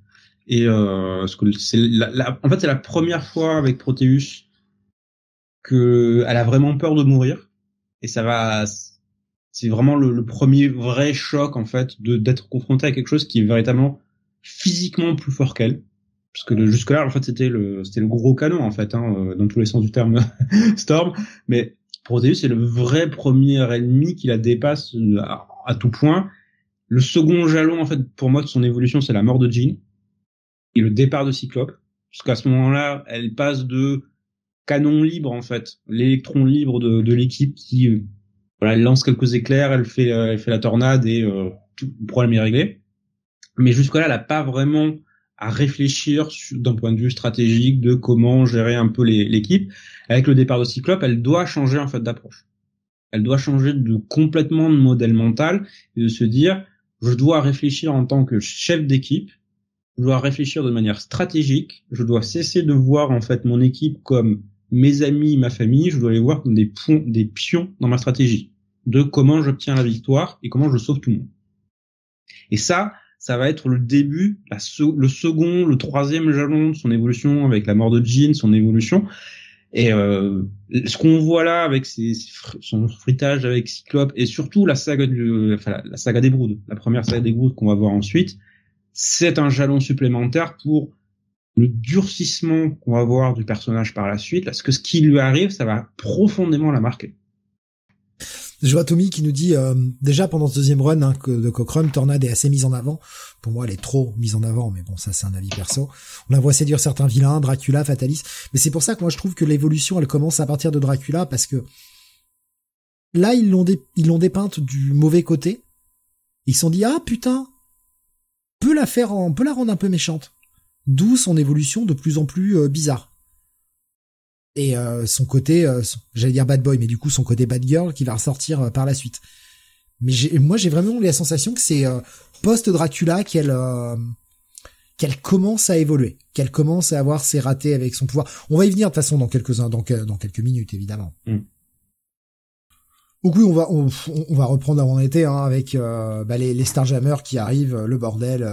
et euh, c'est la, en fait c'est la première fois avec Proteus que elle a vraiment peur de mourir et ça va c'est vraiment le, le, premier vrai choc en fait de d'être confronté à quelque chose qui est véritablement physiquement plus fort qu'elle. Parce que jusque là en fait c'était le c'était le gros canon en fait hein, euh, dans tous les sens du terme Storm. Mais Proteus c'est le vrai premier ennemi qui la dépasse euh, à, tout point. Le second jalon en fait pour moi de son évolution c'est la mort de Jean. Et le départ de Cyclope. Puisqu'à ce moment-là elle passe de canon libre en fait l'électron libre de, de l'équipe qui euh, voilà elle lance quelques éclairs elle fait elle fait la tornade et tout le problème est réglé mais jusque-là, elle n'a pas vraiment à réfléchir d'un point de vue stratégique de comment gérer un peu l'équipe. Avec le départ de Cyclope, elle doit changer en fait d'approche. Elle doit changer de complètement de modèle mental et de se dire je dois réfléchir en tant que chef d'équipe, je dois réfléchir de manière stratégique, je dois cesser de voir en fait mon équipe comme mes amis, ma famille, je dois les voir comme des, des pions dans ma stratégie de comment j'obtiens la victoire et comment je sauve tout le monde. Et ça, ça va être le début, le second, le troisième jalon de son évolution avec la mort de Jean, son évolution. Et euh, ce qu'on voit là avec ses, son fritage avec Cyclope et surtout la saga du, enfin, la, saga des Broods, la première saga des Broods qu'on va voir ensuite, c'est un jalon supplémentaire pour le durcissement qu'on va voir du personnage par la suite, parce que ce qui lui arrive, ça va profondément la marquer. Je vois Tommy qui nous dit euh, déjà pendant ce deuxième run hein, que de Cochrane, Tornade est assez mise en avant. Pour moi, elle est trop mise en avant, mais bon, ça c'est un avis perso. On la voit séduire certains vilains, Dracula, Fatalis. Mais c'est pour ça que moi je trouve que l'évolution, elle commence à partir de Dracula parce que là ils l'ont ils l'ont dépeinte du mauvais côté. Ils se sont dit ah putain, peut la faire, on peut la rendre un peu méchante. D'où son évolution de plus en plus euh, bizarre et euh, son côté, euh, j'allais dire bad boy, mais du coup son côté bad girl qui va ressortir euh, par la suite. Mais moi j'ai vraiment la sensation que c'est post Dracula qu'elle qu'elle commence à évoluer, qu'elle commence à avoir ses ratés avec son pouvoir. On va y venir de toute façon dans quelques dans, dans quelques minutes évidemment. Mm. Donc oui, on va on, va reprendre avant l'été hein, avec bah, les, les Starjammers qui arrivent, le bordel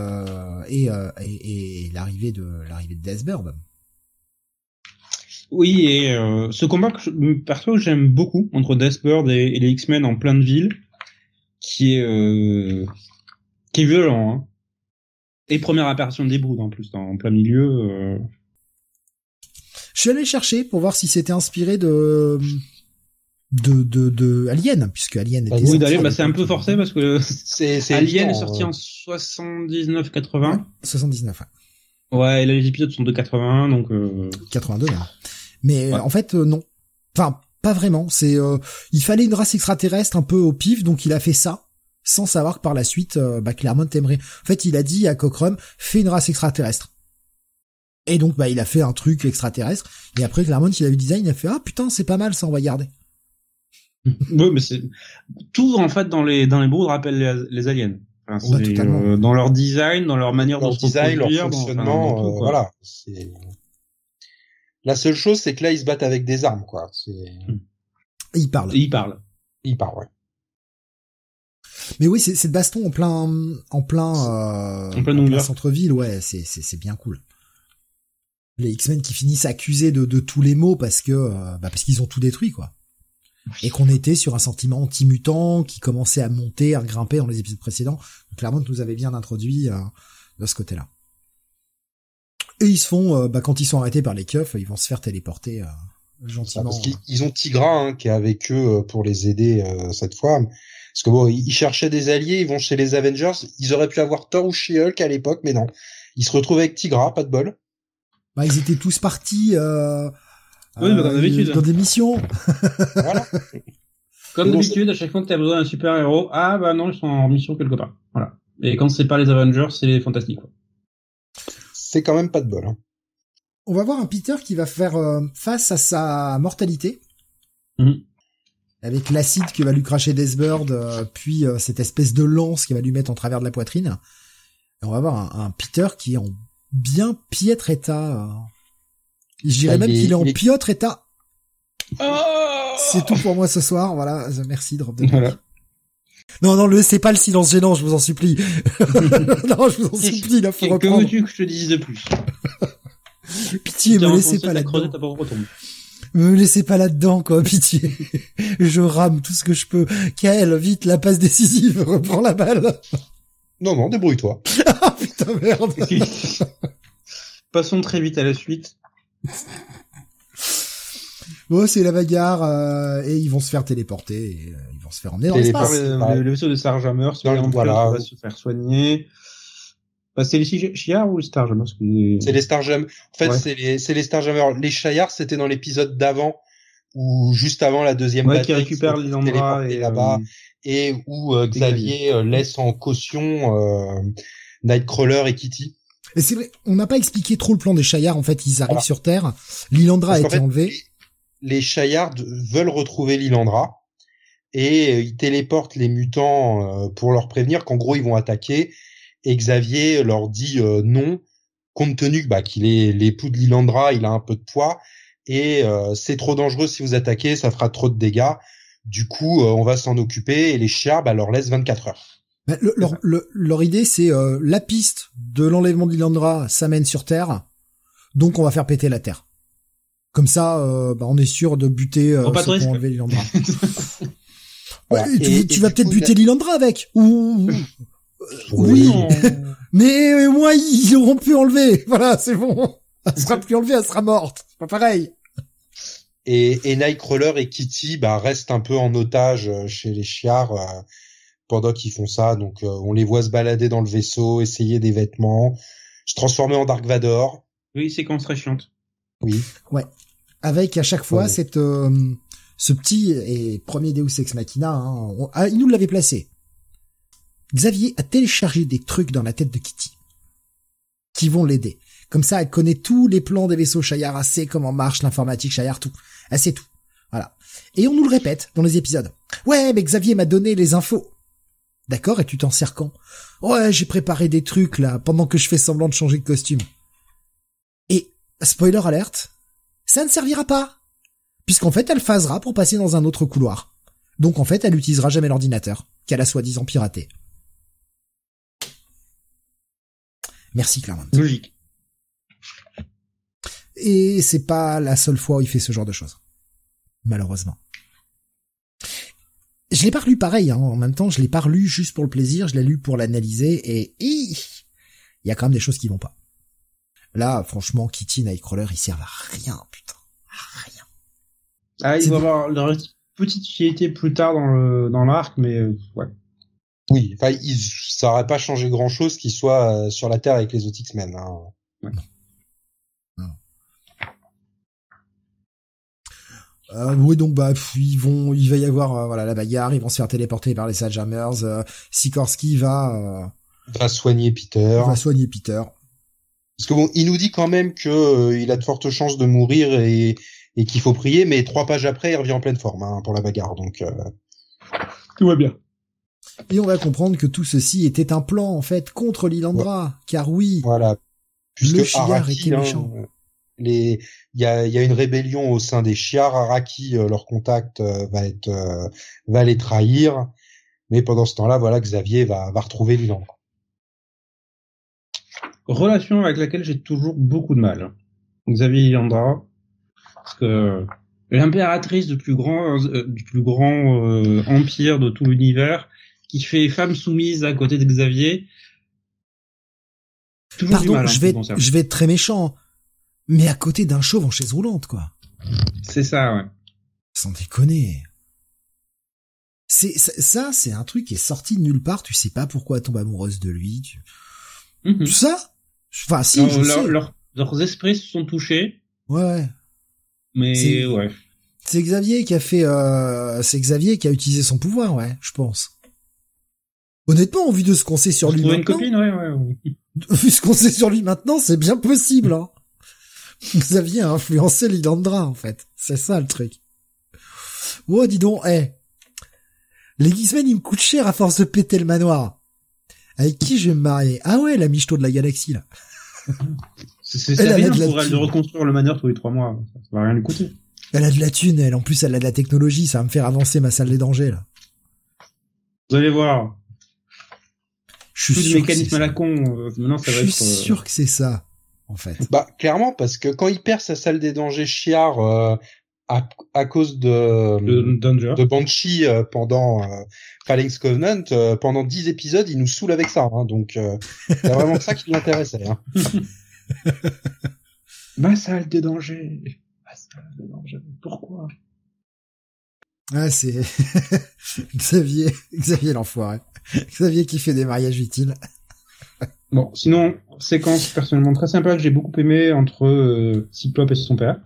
et, et, et l'arrivée de l'arrivée de Deathbird. Oui, et euh, ce combat que je, perso j'aime beaucoup entre Deathbird et, et les X-Men en pleine ville, qui est euh, qui est violent. Hein. Et première apparition des Broods en plus, en plein milieu. Euh... Je suis allé chercher pour voir si c'était inspiré de de, de, de Alien, puisque Alien était Oui, d'Alien, bah, c'est un peu forcé parce que c'est, Alien est sorti en 79-80. 79, ouais. Ouais, et les épisodes sont de 81, donc... Euh... 82, là. Mais en fait, euh, non. Enfin, pas vraiment. C'est, euh, il fallait une race extraterrestre un peu au pif, donc il a fait ça sans savoir que par la suite, euh, bah, Claremont aimerait. En fait, il a dit à Cockrum, fais une race extraterrestre. Et donc, bah, il a fait un truc extraterrestre. Et après, Claremont, il a vu le design, il a fait, ah putain, c'est pas mal, ça, on va garder. oui, mais c'est tout en fait dans les dans les broods rappelle les, aliens. dans leur design, dans leur manière de design, leur fonctionnement, voilà. La seule chose, c'est que là, ils se battent avec des armes, quoi. Ils parlent. Ils parlent. Ils parlent, ouais. Mais oui, c'est baston en plein, en plein, euh, en plein, centre-ville, ouais, c'est c'est bien cool. Les X-Men qui finissent accusés de, de tous les maux parce que euh, bah parce qu'ils ont tout détruit, quoi. Et qu'on était sur un sentiment anti-mutant qui commençait à monter, à grimper dans les épisodes précédents. Clairement, nous avait bien introduit euh, de ce côté-là. Et ils se font, euh, bah, quand ils sont arrêtés par les keufs, ils vont se faire téléporter euh, gentiment. parce qu'ils ont Tigra hein, qui est avec eux euh, pour les aider cette fois. Parce que bon, ils cherchaient des alliés, ils vont chez les Avengers. Ils auraient pu avoir Thor ou She-Hulk à l'époque, mais non. Ils se retrouvent avec Tigra, pas de bol. Bah, ils étaient tous partis. Euh, oui, dans, dans des missions. voilà. Comme d'habitude, à chaque fois que tu as besoin d'un super héros, ah bah non, ils sont en mission quelque part. Voilà. Et quand c'est pas les Avengers, c'est les Fantastiques. Quoi c'est quand même pas de bol. Hein. On va voir un Peter qui va faire euh, face à sa mortalité. Mhm. Avec l'acide que va lui cracher Deathbird, euh, puis euh, cette espèce de lance qui va lui mettre en travers de la poitrine. on va voir un, Peter qui est en bien piètre état. Je dirais même qu'il est en piètre état. Oh c'est tout pour moi ce soir. Voilà, merci Drop de voilà. Non, non, le c'est pas le silence gênant, je vous en supplie. non, je vous en supplie, là, faut reprendre. Que veux-tu que je te dise de plus Pitié, me laissez pas là-dedans. Me laissez pas là-dedans, quoi, pitié. je rame tout ce que je peux. Kael, vite, la passe décisive, reprends la balle. Non, non, débrouille-toi. ah, putain, merde. Passons très vite à la suite. Bon, c'est la bagarre euh, et ils vont se faire téléporter et euh, vont se faire emmener dans l'espace. Le, le, vaisseau de Starjammer, voilà. va se faire soigner. Bah, c'est les Shi'ar ou les Starjammers C'est les Starjammers. En fait, c'est les, c'est les Starjammers. Les Shi'ar, c'était dans l'épisode d'avant ou juste avant la deuxième ouais, qui récupère Lilandra et là-bas euh, et où Xavier laisse en caution Nightcrawler et Kitty. Et c'est vrai, on n'a pas expliqué trop le plan des Shi'ar. En fait, ils arrivent sur Terre. Lilandra a été enlevé les Chayards veulent retrouver Lilandra et il téléporte les mutants pour leur prévenir qu'en gros ils vont attaquer. Et Xavier leur dit non, compte tenu bah, qu'il est l'époux de Lilandra, il a un peu de poids et c'est trop dangereux si vous attaquez, ça fera trop de dégâts. Du coup, on va s'en occuper et les chiens bah, leur laissent 24 heures. Bah, leur, leur, idée, c'est la piste de l'enlèvement de Lilandra, ça mène sur Terre, donc on va faire péter la Terre. Comme ça, euh, bah, on est sûr de buter euh, ceux qui ont enlevé Lilandra. tu, vas peut-être buter Lilandra avec. Ou, oui. Mais moi, ils auront pu enlever. Voilà, c'est bon. Elle sera plus enlevée, elle sera morte. C'est pas pareil. Et, et Nightcrawler et Kitty bah, restent un peu en otage euh, chez les chiards euh, pendant qu'ils font ça. Donc on les voit se balader dans le vaisseau, essayer des vêtements, se transformer en Dark Vador. Oui, séquence très chiante. Oui. Ouais avec à chaque fois cette euh, ce petit et premier Deus Ex Machina. Hein, ah, il nous l'avait placé. Xavier a téléchargé des trucs dans la tête de Kitty qui vont l'aider. Comme ça, elle connaît tous les plans des vaisseaux Shayar, elle sait comment marche l'informatique Shayar, tout. Elle sait tout. Voilà. Et on nous le répète dans les épisodes. Ouais, mais Xavier m'a donné les infos. D'accord, et tu t'en sers quand? Ouais, j'ai préparé des trucs là, pendant que je fais semblant de changer de costume. Et, spoiler alerte, ça ne servira pas. Puisqu'en fait, elle phasera pour passer dans un autre couloir. Donc en fait, elle n'utilisera jamais l'ordinateur, qu'elle a soi-disant piraté. Merci Claremont. Logique. Et c'est pas la seule fois où il fait ce genre de choses. Malheureusement. Je l'ai pas lu pareil, hein. en même temps, je l'ai pas lu juste pour le plaisir, je l'ai lu pour l'analyser et il y a quand même des choses qui vont pas. Là, franchement, Kitty, Nightcrawler, ils servent à rien, putain. À rien. Ah, il va avoir leur petite utilité plus tard dans le, dans l'arc, mais, euh, ouais. Oui, enfin, ça aurait pas changé grand chose qu'ils soient euh, sur la Terre avec les autres X-Men, hein. Ouais. Euh, oui, donc bah ils vont, il va y avoir voilà la bagarre, ils vont se faire téléporter par les Saljamers. Euh, Sikorsky va va soigner Peter. Va soigner Peter. Parce que bon, il nous dit quand même que euh, il a de fortes chances de mourir et, et qu'il faut prier, mais trois pages après, il revient en pleine forme hein, pour la bagarre. Donc euh... tout va bien. Et on va comprendre que tout ceci était un plan en fait contre Lilandra, car oui. Voilà. Puisque le Chiar était hein, méchant. les, il y a, y a une rébellion au sein des Chiar. Araki, euh, leur contact euh, va être, va les trahir. Mais pendant ce temps-là, voilà, Xavier va, va retrouver Lilandra relation avec laquelle j'ai toujours beaucoup de mal. Xavier Yandra, parce que l'impératrice du plus grand, euh, du plus grand euh, empire de tout l'univers, qui fait femme soumise à côté de Xavier. Toujours Pardon, mal, hein, je vais, je vais être très méchant, mais à côté d'un chauve en chaise roulante, quoi. C'est ça, ouais. Sans déconner. C'est ça, c'est un truc qui est sorti de nulle part. Tu sais pas pourquoi elle tombe amoureuse de lui. Tu... Mm Ça, Enfin, si, leurs esprits se sont touchés. Ouais. Mais ouais. C'est Xavier qui a fait, euh, c'est Xavier qui a utilisé son pouvoir, ouais, je pense. Honnêtement, vu de ce qu'on sait sur lui maintenant. une copine, ouais, ouais, Vu ce qu'on sait sur lui maintenant, c'est bien possible, hein. Xavier a influencé Lilandra, en fait. C'est ça, le truc. Oh, dis donc, eh. Hey. Les Gizmen, ils me coûtent cher à force de péter le manoir. Avec qui je vais me marier? Ah ouais, la michto de la galaxie, là. C'est bien pour elle de reconstruire le manoir tous les trois mois. Ça, va rien lui coûter. Elle a de la thune, elle. En plus, elle a de la technologie. Ça va me faire avancer ma salle des dangers, là. Vous allez voir. Je suis sûr mécanisme à la con. Euh, maintenant, ça va Je suis euh, sûr que c'est ça, en fait. Bah, clairement, parce que quand il perd sa salle des dangers chiard euh, à, à, cause de, de, de Banshee pendant euh, Covenant, pendant dix épisodes, il nous saoule avec ça. Hein, donc, c'est vraiment ça qui l'intéressait. Hein. Ma salle de danger. Ma salle de danger. Pourquoi? Ah, c'est Xavier, Xavier l'enfoiré. Xavier qui fait des mariages utiles. bon, sinon, séquence personnellement très sympa que j'ai beaucoup aimé entre euh, Cyclope et son père.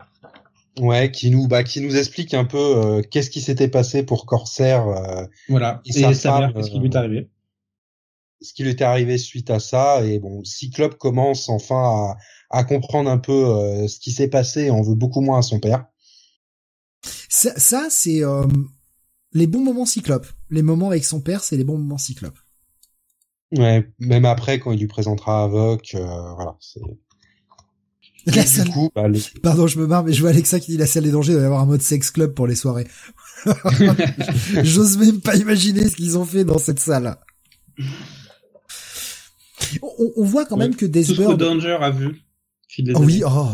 Ouais, qui nous, bah, qui nous explique un peu euh, qu'est-ce qui s'était passé pour Corsair. Euh, voilà. Et, et sa mère, qu'est-ce qui lui est arrivé ce qui lui était arrivé suite à ça. Et bon, Cyclope commence enfin à, à comprendre un peu euh, ce qui s'est passé et en veut beaucoup moins à son père. Ça, ça c'est... Euh, les bons moments Cyclope. Les moments avec son père, c'est les bons moments Cyclope. Ouais, même après quand il lui présentera Avoc, euh, voilà, c'est. La salle... coup, bah, Pardon, je me marre, mais je vois Alexa qui dit la salle des dangers doit y avoir un mode sex club pour les soirées. J'ose même pas imaginer ce qu'ils ont fait dans cette salle. On, on voit quand même que Deathbird... Tout ce que Danger a vu. Oh oui, oh,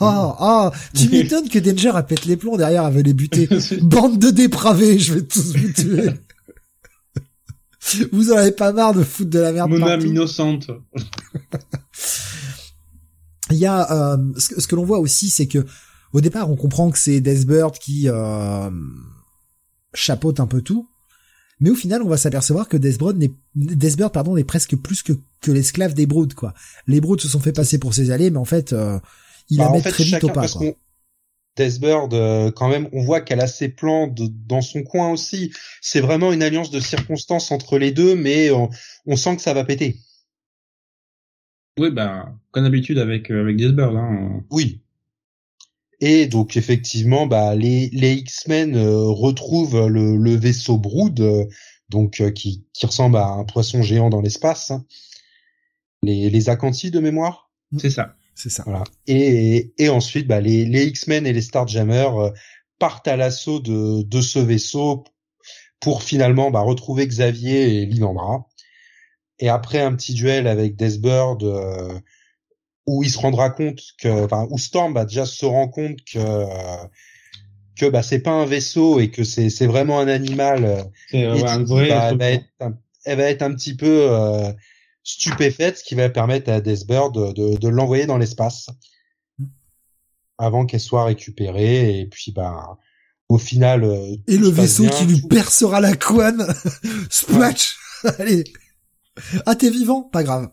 oh, oh, tu m'étonnes que Danger a pété les plombs derrière, avait les buter. Bande de dépravés, je vais tous vous tuer. vous en avez pas marre de foutre de la merde Mon âme innocente. Il y a, euh, ce, que l'on voit aussi, c'est que, au départ, on comprend que c'est Deathbird qui, euh, chapeaute un peu tout. Mais au final, on va s'apercevoir que Deathbird n'est, Deathbird, pardon, n'est presque plus que, que l'esclave des Broods, quoi. Les Broods se sont fait passer pour ses alliés, mais en fait, euh, il bah, a très vite au pas, quoi. Deathbird, euh, quand même, on voit qu'elle a ses plans dans son coin aussi. C'est vraiment une alliance de circonstances entre les deux, mais on, sent que ça va péter. Oui, bah, comme d'habitude avec euh, avec Deathbird. Hein. Oui, et donc effectivement, bah les, les X-Men euh, retrouvent le, le, vaisseau Brood, euh, donc euh, qui, qui ressemble à un poisson géant dans l'espace. Hein. Les, les Acanthi de mémoire? C'est ça. C'est ça. Voilà. Et, et ensuite, bah, les, les X-Men et les Starjammers partent à l'assaut de, de ce vaisseau pour finalement bah, retrouver Xavier et Lilandra. Et après un petit duel avec Deathbird, où il se rendra compte que, enfin, où Storm va déjà se rend compte que que bah c'est pas un vaisseau et que c'est c'est vraiment un animal. Euh, et un vrai bah, elle, va être un, elle va être un petit peu euh, stupéfaite, ce qui va permettre à Deathbird de, de, de l'envoyer dans l'espace avant qu'elle soit récupérée et puis bah au final. Euh, et le vaisseau qui lui percera la couenne, Splatch. Allez, ah t'es vivant, pas grave.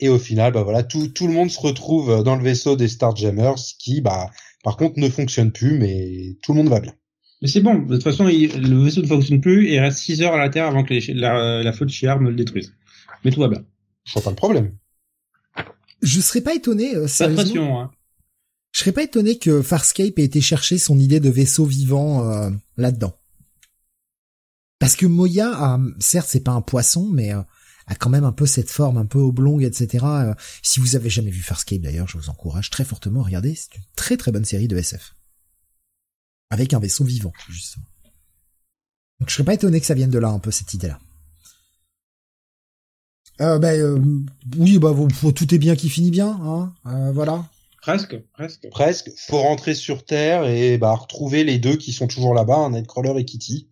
Et au final, bah voilà, tout, tout le monde se retrouve dans le vaisseau des Starjammers, qui, bah, par contre, ne fonctionne plus, mais tout le monde va bien. Mais c'est bon, de toute façon, le vaisseau ne fonctionne plus et il reste 6 heures à la Terre avant que la, la flotte Chiar ne le détruise. Mais tout va bien. Je vois pas le problème. Je serais pas étonné, euh, Pas pression, hein. Je serais pas étonné que Farscape ait été chercher son idée de vaisseau vivant euh, là-dedans. Parce que Moya, certes, c'est pas un poisson, mais euh, a quand même un peu cette forme un peu oblongue, etc. Euh, si vous avez jamais vu Farscape d'ailleurs, je vous encourage très fortement à regarder. C'est une très très bonne série de SF. Avec un vaisseau vivant, justement. Donc je serais pas étonné que ça vienne de là un peu cette idée-là. Euh, ben euh, oui, bah tout est bien qui finit bien, hein. Euh, voilà. Presque, presque. Presque. Faut rentrer sur Terre et bah retrouver les deux qui sont toujours là-bas, Nightcrawler et Kitty.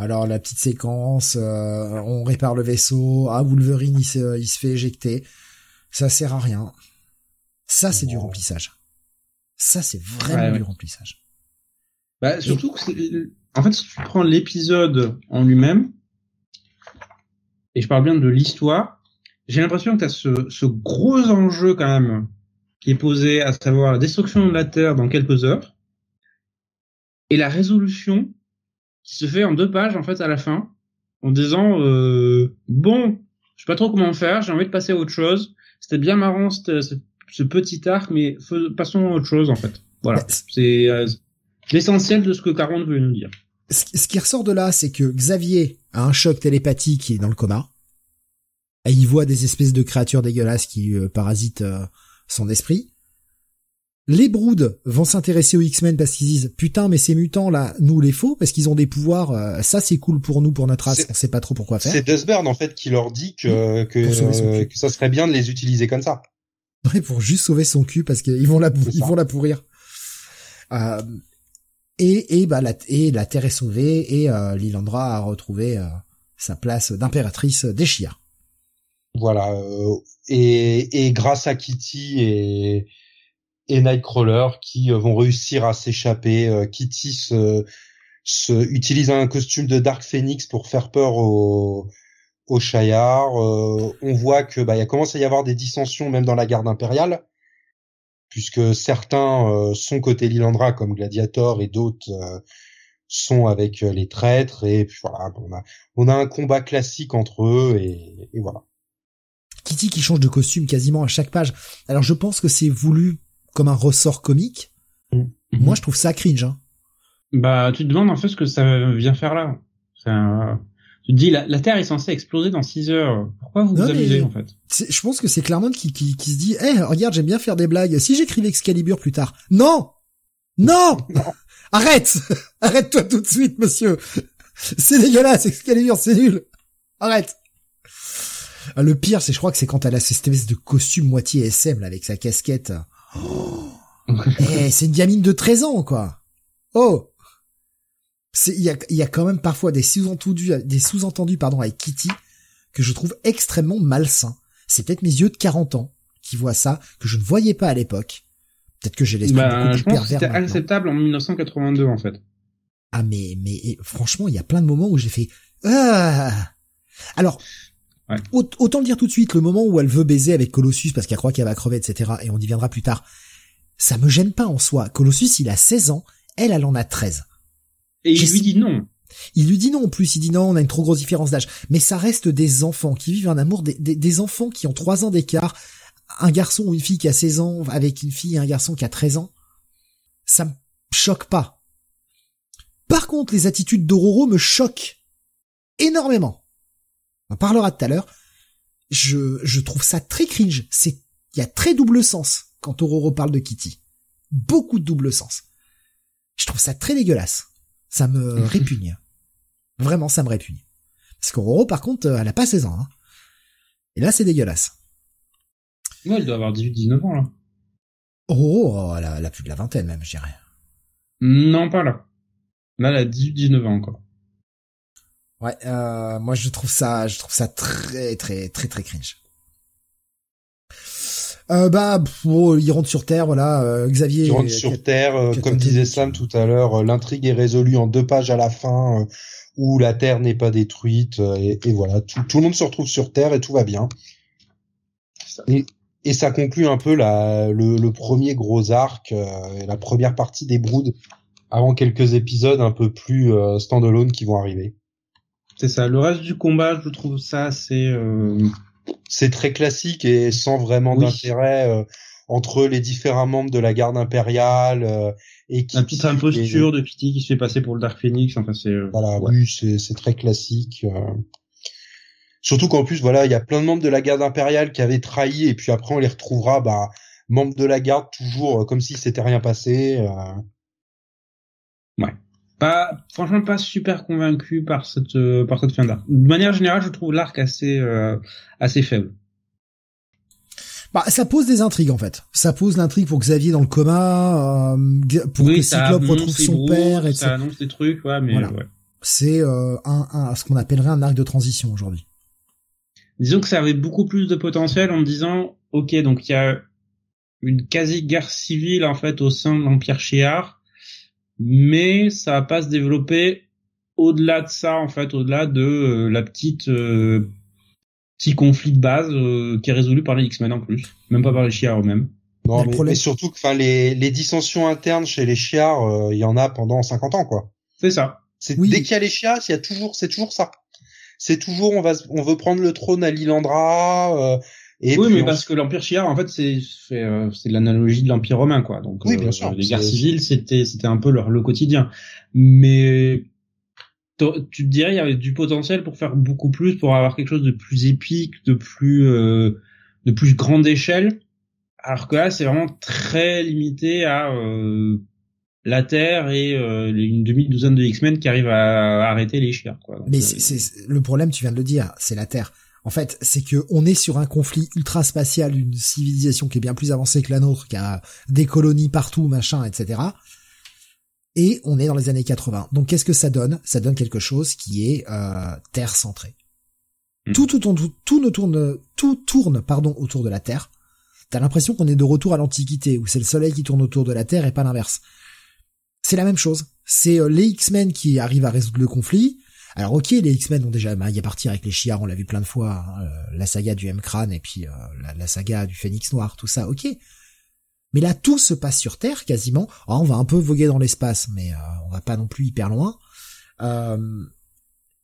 Alors la petite séquence, euh, on répare le vaisseau, ah Wolverine il se, il se fait éjecter, ça sert à rien. Ça c'est du remplissage. Ça c'est vraiment du remplissage. Bah surtout que en fait si tu prends l'épisode en lui-même, et je parle bien de l'histoire, j'ai l'impression que tu as ce, ce gros enjeu quand même qui est posé, à savoir la destruction de la Terre dans quelques heures, et la résolution qui se fait en deux pages en fait à la fin, en disant euh, bon, je sais pas trop comment faire, j'ai envie de passer à autre chose. C'était bien marrant ce, ce petit arc, mais passons à autre chose en fait. Voilà, c'est euh, l'essentiel de ce que Caron veut nous dire. Ce qui ressort de là, c'est que Xavier a un choc télépathique qui est dans le coma. Et il voit des espèces de créatures dégueulasses qui euh, parasitent euh, son esprit. Les Broods vont s'intéresser aux X-Men parce qu'ils disent putain mais ces mutants là nous les faut parce qu'ils ont des pouvoirs euh, ça c'est cool pour nous pour notre race on sait pas trop pourquoi faire. C'est Dustburn en fait qui leur dit que que, euh, que ça serait bien de les utiliser comme ça. Ouais pour juste sauver son cul parce qu'ils vont la ils vont la pourrir. Euh, et et bah la et la Terre est sauvée et euh, Lilandra a retrouvé sa place d'impératrice des Chia. Voilà et et grâce à Kitty et et Nightcrawler qui euh, vont réussir à s'échapper. Euh, Kitty se, se, utilise un costume de Dark Phoenix pour faire peur au au Shire. Euh, on voit que bah il commence à y avoir des dissensions même dans la garde impériale, puisque certains sont côté Lilandra comme Gladiator et d'autres sont avec les traîtres et puis voilà on a on a un combat classique entre eux et, et voilà. Kitty qui change de costume quasiment à chaque page. Alors je pense que c'est voulu comme un ressort comique. Mm. Moi, je trouve ça cringe. Hein. Bah, tu te demandes en fait ce que ça vient faire là. Tu te dis, la, la Terre est censée exploser dans 6 heures. Pourquoi vous vous amusez en fait? Je pense que c'est Claremont qui, qui, qui se dit, eh, regarde, j'aime bien faire des blagues. Si j'écrivais Excalibur plus tard, non, non, arrête, arrête-toi tout de suite, monsieur. C'est dégueulasse, Excalibur, c'est nul. Arrête. Ah, le pire, c'est, je crois que c'est quand elle a cette espèce de costume moitié SM, là, avec sa casquette. Oh. Eh, c'est une gamine de 13 ans, quoi. Oh. C'est, il y a, y a quand même parfois des sous-entendus, des sous-entendus, pardon, avec Kitty, que je trouve extrêmement malsains. C'est peut-être mes yeux de 40 ans qui voient ça, que je ne voyais pas à l'époque. Peut-être que j'ai l'esprit bah, beaucoup plus C'était acceptable en 1982, en fait. Ah, mais, mais, franchement, il y a plein de moments où j'ai fait, ah. Alors, autant le dire tout de suite, le moment où elle veut baiser avec Colossus parce qu'elle croit qu'elle va crever, etc., et on y viendra plus tard, ça me gêne pas en soi. Colossus, il a 16 ans, elle, elle en a 13. Et il lui dit non. Il lui dit non en plus, il dit non, on a une trop grosse différence d'âge. Mais ça reste des enfants qui vivent un amour, des, des, enfants qui ont 3 ans d'écart, un garçon ou une fille qui a 16 ans avec une fille et un garçon qui a 13 ans. Ça me choque pas. Par contre, les attitudes d'Ororo me choquent énormément. On en parlera tout à l'heure. Je, je trouve ça très cringe. C'est, il y a très double sens quand Ororo parle de Kitty. Beaucoup de double sens. Je trouve ça très dégueulasse. Ça me répugne. Vraiment, ça me répugne. Parce qu'Ororo, par contre, elle a pas 16 ans. Hein. Et là, c'est dégueulasse. Ouais, elle doit avoir 18-19 ans, là. Ororo, elle, a, plus de la vingtaine, même, je dirais. Non, pas là. Là, elle a 18-19 ans, encore. Ouais, euh, moi, je trouve ça, je trouve ça très, très, très, très cringe. Euh, bah, bon, ils rentrent sur Terre, voilà. Euh, Xavier. Ils rentrent sur Terre, euh, comme disait Sam tout à l'heure. Euh, l'intrigue est résolue en deux pages à la fin, où la Terre n'est pas détruite, et, et, voilà, tout, tout, le monde se retrouve sur Terre et tout va bien. Et, et ça conclut un peu la, le, le premier gros arc, la première partie des Broods, avant quelques épisodes un peu plus standalone qui vont arriver. C'est ça. Le reste du combat, je trouve ça c'est c'est très classique et sans vraiment d'intérêt euh, entre les différents membres de la garde impériale euh, et qui la petite imposture de Kitty qui se fait passer pour le Dark Phoenix enfin c'est euh, voilà oui c'est très classique surtout qu'en plus voilà il y a plein de membres de la garde impériale qui avaient trahi et puis après on les retrouvera bah membres de la garde toujours comme si c'était rien passé ouais pas franchement pas super convaincu par cette euh, par cette fin d'arc. De manière générale, je trouve l'arc assez euh, assez faible. Bah, ça pose des intrigues en fait. Ça pose l'intrigue pour Xavier dans le coma, euh, pour que Cyclope retrouve son père, et ça annonce des trucs, ouais, mais ouais. C'est euh, un, un, ce qu'on appellerait un arc de transition aujourd'hui. Disons que ça avait beaucoup plus de potentiel en me disant, ok, donc il y a une quasi guerre civile en fait au sein de l'Empire Shi'ar mais ça va pas se développer au-delà de ça en fait, au-delà de euh, la petite euh, petit conflit de base euh, qui est résolu par les X-Men en plus, même pas par les Chiars eux-mêmes. Non, mais, surtout que enfin les, les dissensions internes chez les Chiars, il y en a pendant 50 ans quoi. C'est ça. C'est dès qu'il y a les Chiars, il y a toujours c'est toujours ça. C'est toujours on va on veut prendre le trône à Lilandra, oui, mais parce que l'Empire Shi'ar, en fait, c'est euh, c'est l'analogie de l'Empire romain, quoi. Donc, oui, bien euh, sûr, les guerres civiles, c'était c'était un peu leur le quotidien. Mais tu te dirais, il y avait du potentiel pour faire beaucoup plus, pour avoir quelque chose de plus épique, de plus euh, de plus grande échelle. Alors que là, c'est vraiment très limité à euh, la Terre et euh, une demi-douzaine de X-Men qui arrivent à, arrêter les chiens. Quoi. Mais c'est le problème, tu viens de le dire, c'est la Terre. En fait, c'est que on est sur un conflit ultra spatial, une civilisation qui est bien plus avancée que la nôtre, qui a des colonies partout, machin, etc. Et on est dans les années 80. Donc qu'est-ce que ça donne? Ça donne quelque chose qui est euh, terre centré. Hmm. Tout, tout, tout, tout, ne tourne, tout tourne, pardon, autour de la Terre. T'as l'impression qu'on est de retour à l'Antiquité, où c'est le Soleil qui tourne autour de la Terre et pas l'inverse. C'est la même chose. C'est euh, les X-Men qui arrivent à résoudre le conflit, alors ok, les X-Men ont déjà maillé à partir avec les Chiars, on l'a vu plein de fois, hein, euh, la saga du M-Crane et puis euh, la, saga du Phénix Noir, tout ça, ok. Mais là, tout se passe sur Terre quasiment. Oh, on va un peu voguer dans l'espace, mais euh, on va pas non plus hyper loin.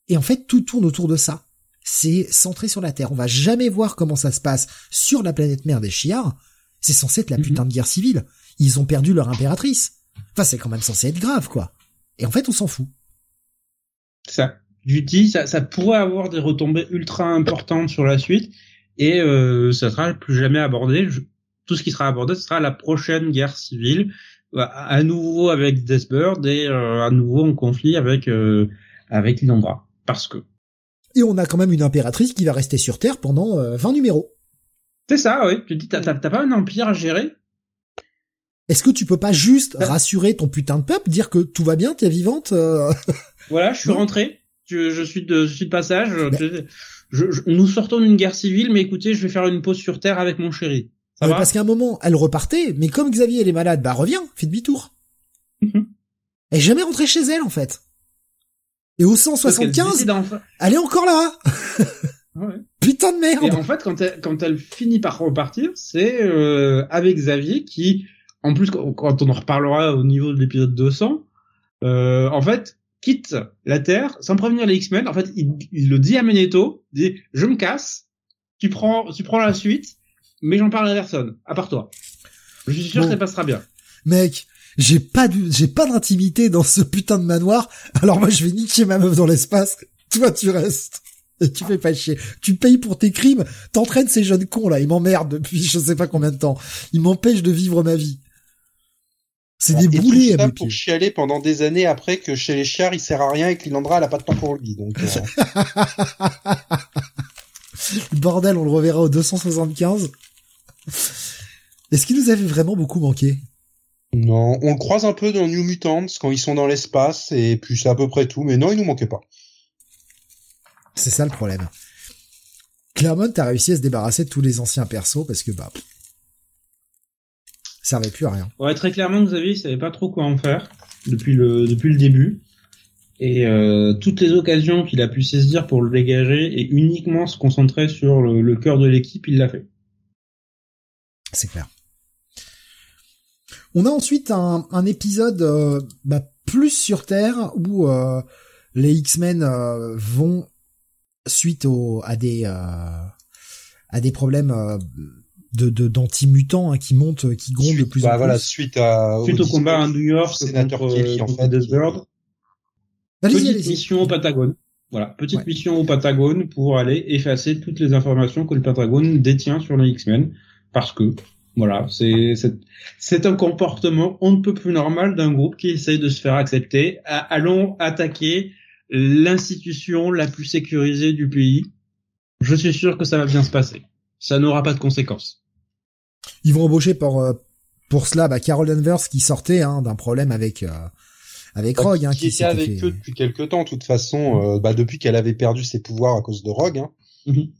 et en fait, tout tourne autour de ça. C'est centré sur la Terre. On va jamais voir comment ça se passe sur la planète mère des Chiars. C'est censé être la mhm. putain de guerre civile. Ils ont perdu leur impératrice. Enfin, c'est quand même censé être grave, quoi. Et en fait, on s'en fout. Ça. Je dis, ça, ça pourrait avoir des retombées ultra importantes sur la suite et euh, ça sera plus jamais abordé. tout ce qui sera abordé, ce sera la prochaine guerre civile, à nouveau avec Deathbird et euh, à nouveau en conflit avec euh, avec Lilandra. Parce que. Et on a quand même une impératrice qui va rester sur Terre pendant 20 numéros. C'est ça, oui. Tu dis, t'as pas un empire à gérer? Est-ce que tu peux pas juste rassurer ton putain de peuple, dire que tout va bien, t'es vivante Voilà, je suis rentré je, suis de, je suis de passage. Je, nous sortons d'une guerre civile, mais écoutez, je vais faire une pause sur Terre avec mon chéri. Ça va parce qu'à un moment, elle repartait, mais comme Xavier elle est malade, bah reviens, fais demi-tour. Mhm. Elle est jamais rentrée chez elle en fait. Et au 175, elle est encore là. Putain de merde. Et en fait, quand elle, quand elle finit par repartir, c'est euh, avec Xavier qui, en plus, quand on en reparlera au niveau de l'épisode 200, euh, en fait, quitte la Terre sans prévenir les X-Men. En fait, il, le dit à Magneto, il dit je me casse, tu prends, tu prends la suite, mais j'en parle à personne, à part toi. Je suis sûr que ça passera bien. Mec, j'ai pas j'ai pas d'intimité dans ce putain de manoir. Alors moi, je vais niquer ma meuf dans l'espace. Toi, tu restes. Et tu fais pas chier. Tu payes pour tes crimes. T'entraînes ces jeunes cons là. Ils m'emmerdent depuis je sais pas combien de temps. Ils m'empêchent de vivre ma vie. C'est des boulets à pour chialer pendant des années après que chez les chiards il sert à rien et que Lilandra elle a pas de temps pour lui. Donc euh. bordel, on le reverra au 275. Est-ce qu'il nous avait vraiment beaucoup manqué? Non, on le croise un peu dans New Mutants quand ils sont dans l'espace et puis c'est à peu près tout. Mais non, il nous manquait pas. C'est ça le problème. Claremont a réussi à se débarrasser de tous les anciens persos parce que bah servait plus à rien. Ouais, très clairement, Xavier, il savait pas trop quoi en faire depuis le depuis le début. Et euh, toutes les occasions qu'il a pu saisir pour le dégager et uniquement se concentrer sur le, cœur de l'équipe, il l'a fait. C'est clair. On a ensuite un, un épisode euh, bah, plus sur Terre où euh, les X-Men vont suite au, à des à des problèmes de d'anti-mutants hein, qui montent, qui grondent de plus bah en voilà, plus. Suite à suite au, combat à New York contre, Kelly, en fait, Bird. Petite mission au Patagone. Voilà, petite mission au Patagone pour aller effacer toutes les informations que le Patagone détient sur les X-Men, parce que voilà, c'est c'est un comportement on ne peut plus normal d'un groupe qui essaye de se faire accepter. Allons attaquer l'institution la plus sécurisée du pays. Je suis sûr que ça va bien se passer. Ça n'aura pas de conséquences. Ils vont embaucher pour euh, pour cela bah, Carol Danvers qui sortait hein, d'un problème avec euh, avec bah, Rogue, hein, qui, était avec eux depuis quelque temps. De toute façon, euh, bah, depuis qu'elle avait perdu ses pouvoirs à cause de Rogue. Hein. Mhm.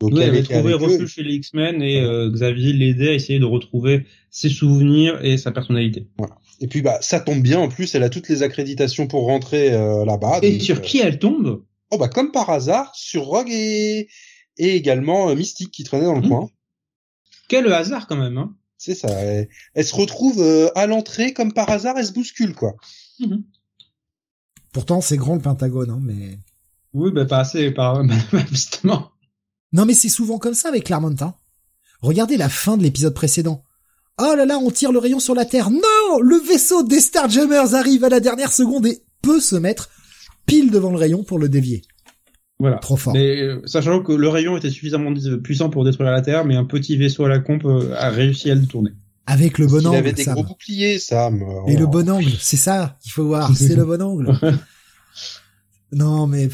Donc elle avait trouvé refuge chez les X-Men et Xavier l'aidait à essayer de retrouver ses souvenirs et sa personnalité. Voilà. Et puis bah ça tombe bien en plus, elle a toutes les accréditations pour rentrer là-bas. Et sur qui elle tombe? Oh bah comme par hasard sur Rogue et et également Mystique qui traînait dans le mhm. coin. Quel hasard quand même, hein C'est ça. Elle, se retrouve euh, à l'entrée comme par hasard, elle se bouscule quoi. Mhm. Pourtant c'est grand le Pentagone, hein, mais. Oui, bah pas assez, pas justement. Non mais c'est souvent comme ça avec Claremont. Hein. Regardez la fin de l'épisode précédent. Oh là là, on tire le rayon sur la Terre. Non Le vaisseau des Starjammers arrive à la dernière seconde et peut se mettre pile devant le rayon pour le dévier. Voilà. Trop fort. Mais euh, sachant que le rayon était suffisamment puissant pour détruire la Terre, mais un petit vaisseau à la compe euh, a réussi à le tourner. Avec le bon angle. Il avait des gros boucliers, Sam. Et le bon angle, c'est ça qu'il faut voir. c'est le bon angle. non, mais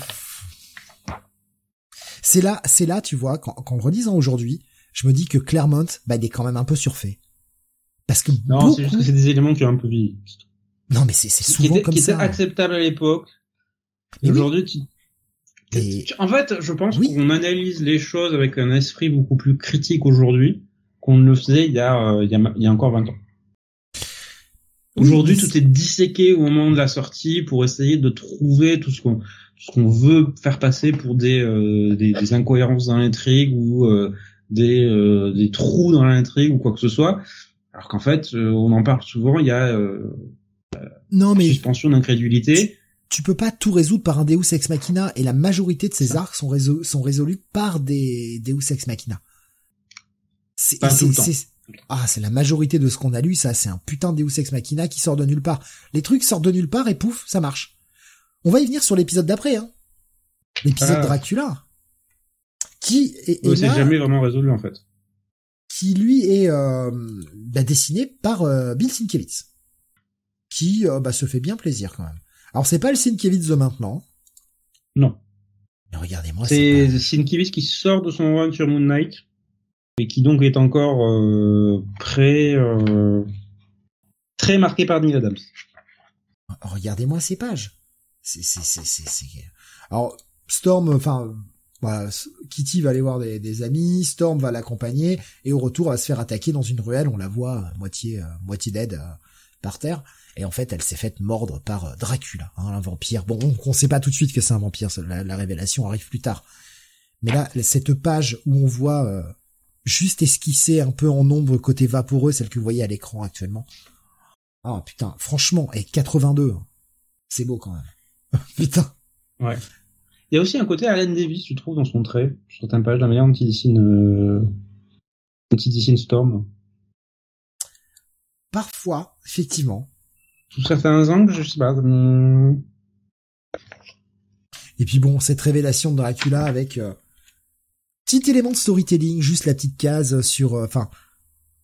c'est là, c'est là, tu vois, quand, en relisant aujourd'hui, je me dis que Claremont, bah, il est quand même un peu surfait. Parce que non, c'est juste que c'est des éléments qui ont un peu vieilli. Non, mais c'est souvent comme qui ça. Qui était acceptable à l'époque. Aujourd'hui, tu en fait, je pense qu'on analyse les choses avec un esprit beaucoup plus critique aujourd'hui qu'on ne le faisait il y a, euh, il y a, encore 20 ans. Aujourd'hui, tout est disséqué au moment de la sortie pour essayer de trouver tout ce qu'on ce qu'on veut faire passer pour des, euh, des, incohérences dans l'intrigue ou euh, des, des trous dans l'intrigue ou quoi que ce soit. Alors qu'en fait, on en parle souvent, il y a non, mais... suspension d'incrédulité tu peux pas tout résoudre par un Deus Ex Machina et la majorité de ces arcs sont, sont résolus par des Deus Ex Machina. C'est. Ah, c'est la majorité de ce qu'on a lu, ça, c'est un putain de Deus Ex Machina qui sort de nulle part. Les trucs sortent de nulle part et pouf, ça marche. On va y venir sur l'épisode d'après, hein. L'épisode Ah. Dracula. Qui est, Ouais, c'est jamais vraiment résolu en fait. qui lui est euh, bah, dessiné par euh, Bill Sienkiewicz. Qui euh, bah, se fait bien plaisir quand même. Alors c'est pas le Sienkiewicz de maintenant. Non. Mais regardez-moi, C'est Sienkiewicz qui sort de son run sur Moon Knight et qui donc est encore euh, très euh, très marqué par Neil Adams. pas- regardez-moi ces pages. C'est c'est c'est c'est c'est- Alors Storm, enfin voilà, S- Kitty va aller voir des, des amis, Storm va l'accompagner et au retour elle va se faire attaquer dans une ruelle. On la voit euh, moitié euh, moitié dead par terre. Et en fait, elle s'est faite mordre par euh, Dracula, hein, un vampire. Bon, on, on sait pas tout de suite que c'est un vampire, la, la révélation arrive plus tard. Mais là, cette page où on voit euh, juste esquisser un peu en ombre côté vaporeux, celle que vous voyez à l'écran actuellement. Ah putain, franchement, et 82, hein. c'est beau quand même. putain. Ouais. Il y a aussi un côté Alan Davis, je trouve, dans son trait, sur certaines pages, la manière dont il dessine, euh, dont il dessine Storm. Parfois, effectivement. Sous certains angles, je sais pas. hum, Et puis bon, cette révélation de Dracula avec euh, petit élément de storytelling, juste la petite case sur, euh, enfin,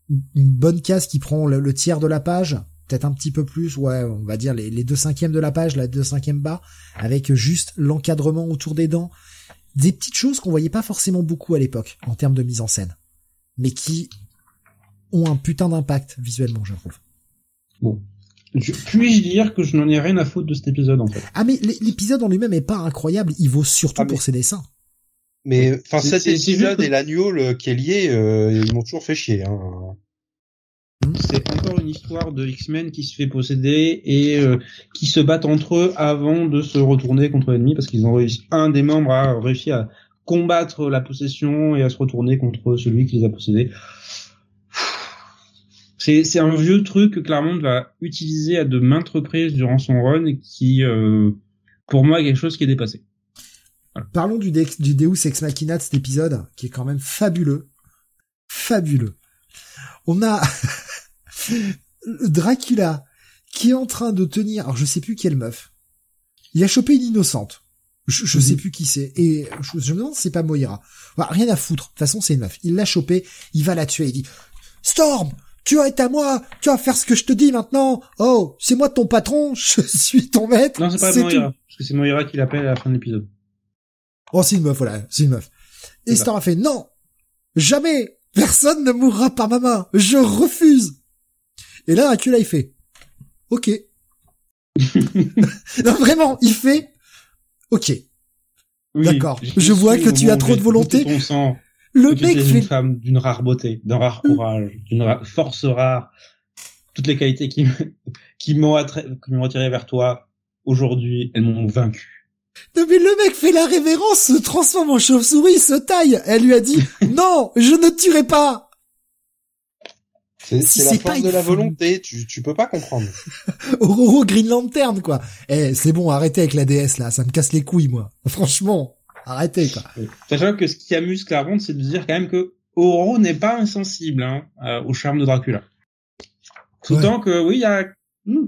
une une bonne case qui prend le, le tiers de la page, peut-être un petit peu plus, ouais, on va dire les, les deux cinquièmes de la page, la deux cinquièmes bas, avec juste l'encadrement autour des dents, des petites choses qu'on voyait pas forcément beaucoup à l'époque en termes de mise en scène, mais qui ont un putain d'impact visuellement, je trouve. Bon. Je- Puis-je dire que je n'en ai rien à foutre de cet épisode, en fait? Ah mais l'é- l'épisode en lui-même est pas incroyable, il vaut surtout Ah, mais- pour ses dessins. Mais enfin C'est- cet épisode que- et l'agneau qui est lié, euh, ils m'ont toujours fait chier. Hein. C'est encore une histoire de X-Men qui se fait posséder et euh, qui se battent entre eux avant de se retourner contre l'ennemi parce qu'ils ont réussi. Un des membres a réussi à combattre la possession et à se retourner contre celui qui les a possédés. C'est un vieux truc que Claremont va utiliser à de maintes reprises durant son run qui, euh, pour moi, est quelque chose qui est dépassé. Parlons du, Dex- du Deus Ex Machina de cet épisode, qui est quand même fabuleux. Fabuleux. On a Dracula qui est en train de tenir, alors je sais plus quelle meuf. Il a chopé une innocente. Je, je Mhm. sais plus qui c'est. Et je, je me demande si c'est pas Moira. Enfin, rien à foutre. De toute façon, c'est une meuf. Il l'a chopée, il va la tuer. Il dit, Storm, tu es à moi, tu vas faire ce que je te dis maintenant. Oh, c'est moi ton patron, je suis ton maître. Non, c'est pas. Moira, parce que c'est Moira qui l'appelle à la fin de l'épisode. Oh, c'est une meuf, voilà, c'est une meuf. Et. Star a fait, non, jamais, personne ne mourra par ma main, je refuse. Et là, Dracula, il fait, ok. non, vraiment, il fait, ok. Oui, D'accord. Je vois que tu as trop de volonté. goûté Ton sang. Le mec fait, une femme d'une rare beauté, d'un rare courage, d'une ra- force rare, toutes les qualités qui me- qui m'ont attra- qui m'ont attiré vers toi aujourd'hui, elles m'ont vaincu. non mais le mec fait la révérence, se transforme en chauve-souris, se taille. Elle lui a dit, non, je ne tuerai pas. C'est Si c'est la force de la volonté. Tu tu peux pas comprendre. Aurora Green Lantern, quoi. Eh, c'est bon, arrêtez avec la déesse, là, ça me casse les couilles, moi. Franchement, arrêtez, quoi. Sachant que ce qui amuse Claremont, c'est de dire quand même que Oro n'est pas insensible hein, euh, au charme de Dracula. Tout temps que oui, il y a hmm,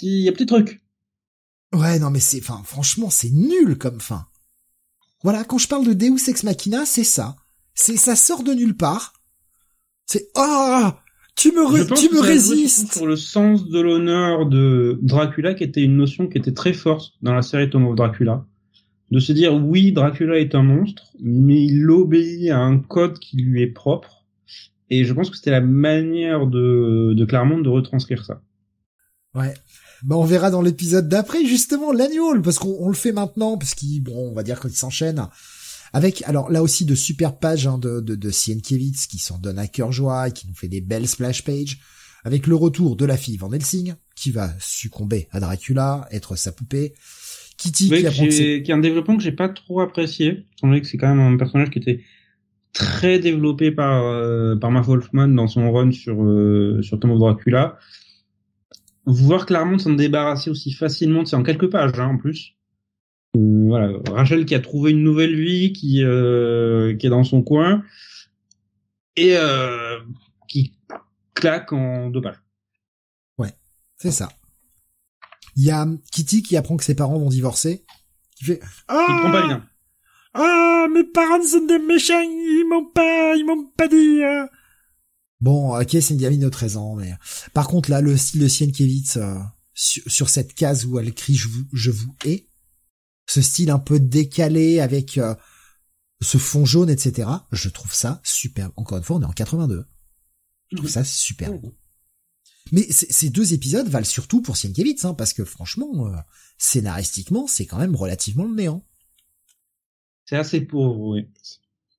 il y a petit truc. Ouais, non, mais c'est, enfin, franchement, c'est nul comme fin. Voilà, quand je parle de Deus Ex Machina, c'est ça. C'est, ça sort de nulle part. C'est, ah, tu me, Je re- pense tu que me résistes. Sur le sens de l'honneur de Dracula, qui était une notion qui était très forte dans la série Tom of Dracula. De se dire, oui, Dracula est un monstre, mais il obéit à un code qui lui est propre. Et je pense que c'était la manière de, de Claremont de retranscrire ça. Ouais. Bah, on verra dans l'épisode d'après, justement, l'annual, parce qu'on on le fait maintenant, parce qu'il, bon, on va dire qu'il s'enchaîne. Avec, alors là aussi, de super pages hein, de, de, de Sienkiewicz qui s'en donne à cœur joie et qui nous fait des belles splash pages. Avec le retour de la fille Van Helsing, qui va succomber à Dracula, être sa poupée. Kitty Oui, qui que apprend que c'est- j'ai- qui est un développement que j'ai pas trop apprécié. étant donné que c'est quand même un personnage qui était très développé par euh, par Marv Wolfman dans son run sur euh, sur Tom of Dracula. Voir Claremont s'en débarrasser aussi facilement, c'est en quelques pages hein, en plus. Euh, voilà, Rachel qui a trouvé une nouvelle vie, qui euh, qui est dans son coin. et euh, qui claque en deux pages. Ouais, c'est ça. Il y a Kitty qui apprend que ses parents vont divorcer, qui fait ah il pas bien. Ah, mes parents sont des méchants, ils m'ont pas, ils m'ont pas dit. Hein. Bon, ok, c'est une gamine de 13 ans, mais par contre là, le style de Sienkiewicz euh, sur, sur, cette case où elle crie je vous, je vous hais, ce style un peu décalé avec euh, ce fond jaune, etc. Je trouve ça superbe. Encore une fois, on est en 82. Je trouve ça superbe. Mais ces deux épisodes valent surtout pour Sienkiewicz, hein, parce que franchement, euh, scénaristiquement, c'est quand même relativement le néant. C'est assez pauvre, oui.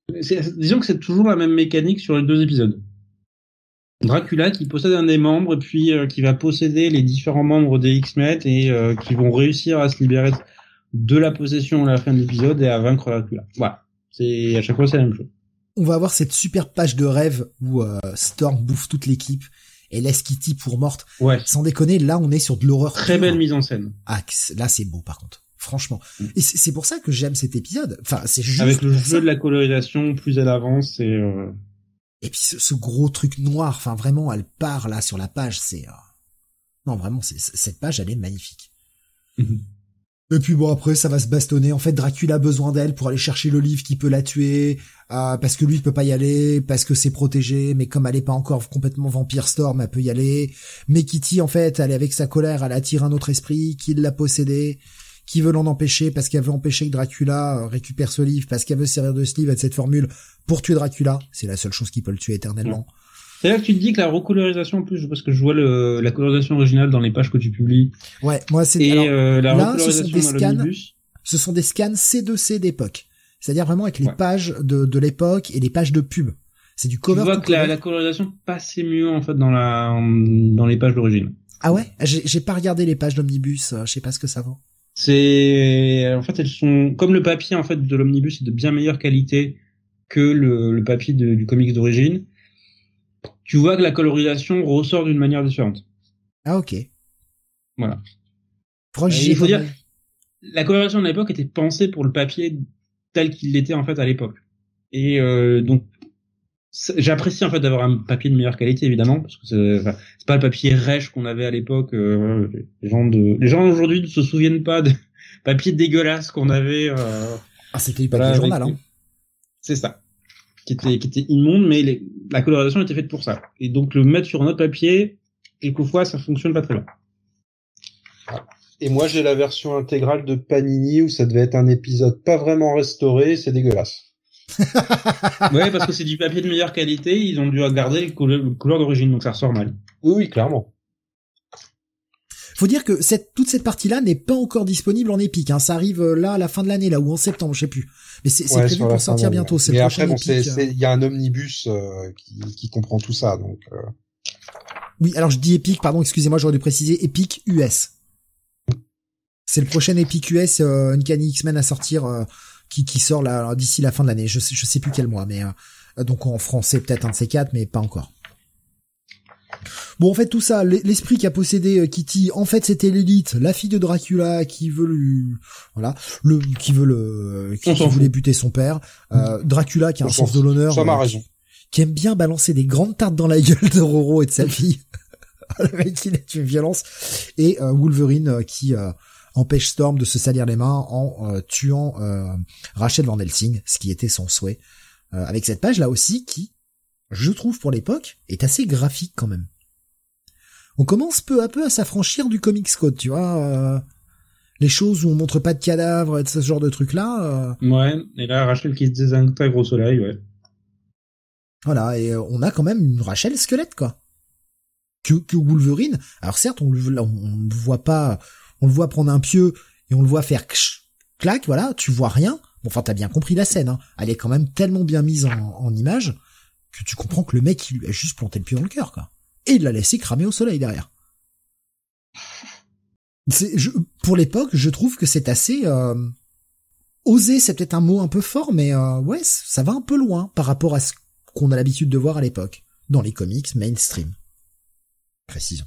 Disons que c'est toujours la même mécanique sur les deux épisodes. Dracula qui possède un des membres et puis euh, qui va posséder les différents membres des X-Men et euh, qui vont réussir à se libérer de la possession à la fin de l'épisode et à vaincre Dracula. Voilà. C'est à chaque fois c'est la même chose. On va avoir cette super page de rêve où Storm bouffe toute l'équipe et laisse Kitty pour morte. Ouais. Sans déconner, là on est sur de l'horreur. Très belle mise en scène. Ah, là c'est beau par contre. Franchement. Mm. Et c'est pour ça que j'aime cet épisode. Enfin, c'est juste avec le jeu de la colorisation, plus elle avance et et puis ce, gros truc noir, enfin vraiment, elle part là sur la page, c'est... Euh, non, vraiment, c'est, cette page, elle est magnifique. Mhm. Et puis bon, après, ça va se bastonner. En fait, Dracula a besoin d'elle pour aller chercher le livre qui peut la tuer, euh, parce que lui, il peut pas y aller, parce que c'est protégé, mais comme elle est pas encore complètement vampire Storm, elle peut y aller. Mais Kitty, en fait, elle est avec sa colère, elle attire un autre esprit qui l'a possédé qui veut l'en empêcher parce qu'elle veut empêcher que Dracula euh, récupère ce livre, parce qu'elle veut servir de ce livre et de cette formule pour tuer Dracula. C'est la seule chose qui peut le tuer éternellement. C'est là que tu te dis que la recolorisation en plus, parce que je vois le, la colorisation originale dans les pages que tu publies. Ouais, moi c'est et euh, la là, ce sont des scans. Ce sont des scans C2C d'époque, c'est-à-dire vraiment avec les pages de, de l'époque et les pages de pub. C'est du cover. Tu vois que la, la, colorisation passait mieux en fait dans la dans les pages d'origine. Ah ouais, j'ai pas regardé les pages d'omnibus, euh, je sais pas ce que ça vaut. C'est en fait elles sont comme le papier en fait de l'omnibus est de bien meilleure qualité que le, le papier du comics d'origine. Tu vois que la colorisation ressort d'une manière différente. Ah ok. Voilà. il faut dire la colorisation de l'époque était pensée pour le papier tel qu'il l'était en fait à l'époque. Et euh, donc j'apprécie en fait d'avoir un papier de meilleure qualité évidemment parce que c'est pas le papier rêche qu'on avait à l'époque euh, les gens de les gens aujourd'hui ne se souviennent pas de papier dégueulasse qu'on avait euh, ah c'était du papier journal hein. c'est ça qui était qui était immonde mais la colorisation était faite pour ça et donc le mettre sur un autre papier quelquefois ça fonctionne pas très bien et moi j'ai la version intégrale de Panini où ça devait être un épisode pas vraiment restauré c'est dégueulasse ouais, parce que c'est du papier de meilleure qualité, ils ont dû garder les couleurs, d'origine, donc ça ressort mal. Oui, oui, clairement. Faut dire que cette, toute cette partie-là n'est pas encore disponible en épique. Hein. Ça arrive euh, là à la fin de l'année, là ou en septembre, je sais plus. Mais c'est prévu pour sortir bientôt. Mais après, bon, il y a un omnibus euh, qui, qui, comprend tout ça, donc. Euh... Oui, alors je dis épique, pardon, excusez-moi, j'aurais dû préciser épique US. C'est le prochain Epic US, euh, Uncanny X-Men à sortir euh, qui, qui sort d'ici la fin de l'année. Je sais, je sais plus quel mois, mais euh, donc en français peut-être un de ces quatre, mais pas encore. Bon, en fait, tout ça, l'esprit qui a possédé euh, Kitty, en fait, c'était l'élite, la fille de Dracula qui veut lui, voilà, le, qui veut le, qui, voulait buter son père, euh, Dracula qui a un sens de l'honneur, qui, aime bien balancer des grandes tartes dans la gueule de Roro et de sa fille. le mec, il est une violence. Et Wolverine qui empêche Storm de se salir les mains en euh, tuant euh, Rachel Van Helsing, ce qui était son souhait. Euh, avec cette page là aussi qui, je trouve pour l'époque, est assez graphique quand même. On commence peu à peu à s'affranchir du comics code, tu vois. les choses où on montre pas de cadavres et ce genre de trucs là. Ouais, et là Rachel qui se désintègre au soleil, ouais. Voilà, et on a quand même une Rachel squelette, quoi. Que, que Wolverine, alors certes, on ne voit pas, on le voit prendre un pieu et on le voit faire clac, voilà, tu vois rien. Bon, enfin, t'as bien compris la scène, hein. Elle est quand même tellement bien mise en, image que tu comprends que le mec, il lui a juste planté le pied dans le cœur, quoi. Et il l'a laissé cramer au soleil derrière. C'est, pour l'époque, je trouve que c'est assez euh, osé. C'est peut-être un mot un peu fort, mais euh, ouais, ça va un peu loin par rapport à ce qu'on a l'habitude de voir à l'époque dans les comics mainstream. Précision.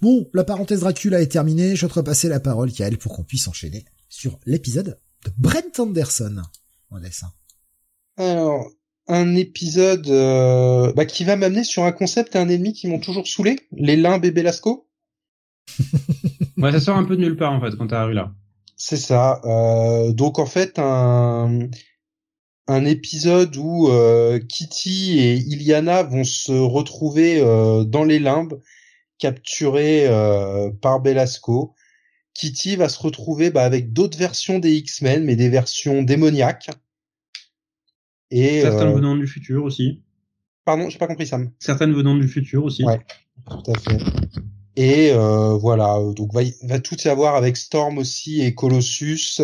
Bon, la parenthèse Dracula est terminée, je vais te repasser la parole, elle pour qu'on puisse enchaîner sur l'épisode de Brent Anderson en dessin. Alors, un épisode euh, bah, qui va m'amener sur un concept et un ennemi qui m'ont toujours saoulé, les limbes et Belasco. ouais, ça sort un peu de nulle part en fait quand t'arrives là. C'est ça. Euh, donc en fait un un épisode où euh, Kitty et Iliana vont se retrouver euh, dans les limbes, capturés euh, par Belasco. Kitty va se retrouver bah, avec d'autres versions des X-Men, mais des versions démoniaques. Et certaines venant du futur aussi. Pardon, j'ai pas compris Sam. Certaines venant du futur aussi. Ouais, tout à fait. Et voilà, donc va, va tout y avoir avec Storm aussi et Colossus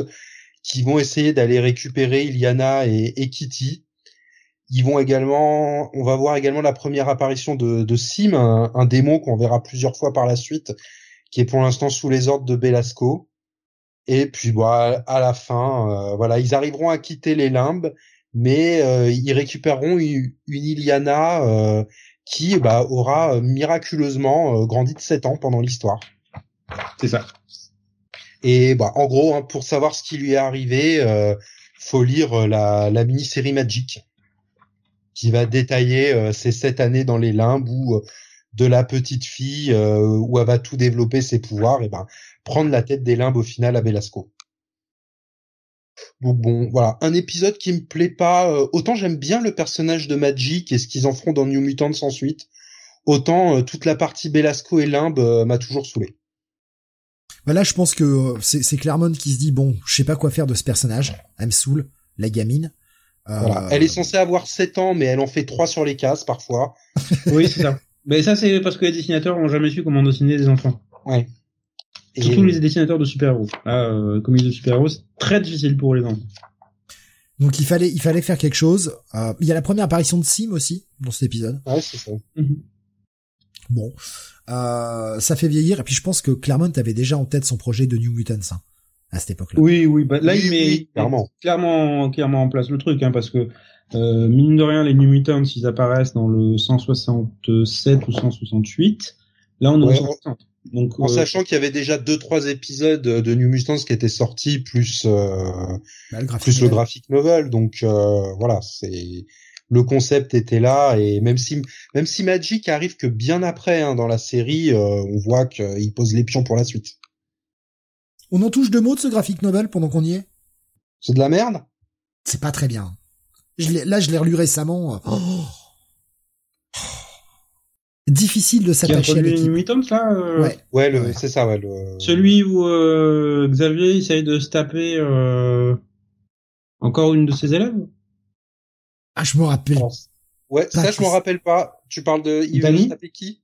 qui vont essayer d'aller récupérer Iliana et, et, Kitty. Ils vont également, on va voir également la première apparition de, de Sim, un, un démon qu'on verra plusieurs fois par la suite, qui est pour l'instant sous les ordres de Belasco. Et puis, bah, à la fin, euh, voilà, ils arriveront à quitter les limbes, mais euh, ils récupéreront une, une Iliana euh, qui bah, aura miraculeusement grandi de 7 ans pendant l'histoire. C'est ça. Et bah, en gros, hein, pour savoir ce qui lui est arrivé, euh, faut lire euh, la, la mini-série Magic, qui va détailler euh, ces sept années dans les limbes où de la petite fille où elle va tout développer ses pouvoirs, et ben prendre la tête des limbes au final à Belasco. Donc bon, voilà, un épisode qui me plaît pas. autant j'aime bien le personnage de Magic et ce qu'ils en feront dans New Mutants ensuite, autant toute la partie Belasco et limbe m'a toujours saoulé. Bah là, je pense que euh, c'est Claremont qui se dit bon, je sais pas quoi faire de ce personnage. Elle me saoule, la gamine. Euh... Voilà. Elle est censée avoir 7 ans, mais elle en fait 3 sur les cases parfois. oui, c'est ça. Mais ça, c'est parce que les dessinateurs ont jamais su comment dessiner des enfants. Ouais. Et... Surtout les dessinateurs de super-héros. Là, euh, comme de super-héros, c'est très difficile pour les enfants. Donc il fallait, il fallait faire quelque chose. Euh, il y a la première apparition de Sim aussi dans cet épisode. Ouais, c'est ça. Mhm. Bon, euh, ça fait vieillir. Et puis je pense que Claremont avait déjà en tête son projet de New Mutants hein, à cette époque-là. Oui, oui. Bah, là, il met clairement. clairement, clairement en place le truc, hein, parce que euh, mine de rien, les New Mutants, ils apparaissent dans le 167 ou 168. Là, on est ouais, 160. Donc, en euh, sachant qu'il y avait déjà deux trois épisodes de New Mutants qui étaient sortis plus euh, bah, le plus le graphic novel donc euh, voilà c'est le concept était là et même si même si Magic arrive que bien après hein, dans la série, euh, on voit qu'il pose les pions pour la suite. On en touche deux mots de ce graphique novel pendant qu'on y est? C'est de la merde? C'est pas très bien. Je là, je l'ai relu récemment. Oh. Difficile de s'attacher à l'équipe. Euh... Ouais, ouais, le... c'est ça, ouais. Le... Celui où euh, Xavier essaye de se taper euh, encore une de ses élèves? Ah, je me rappelle. Ouais, ça, je me rappelle pas. Tu parles de, il veut se taper qui?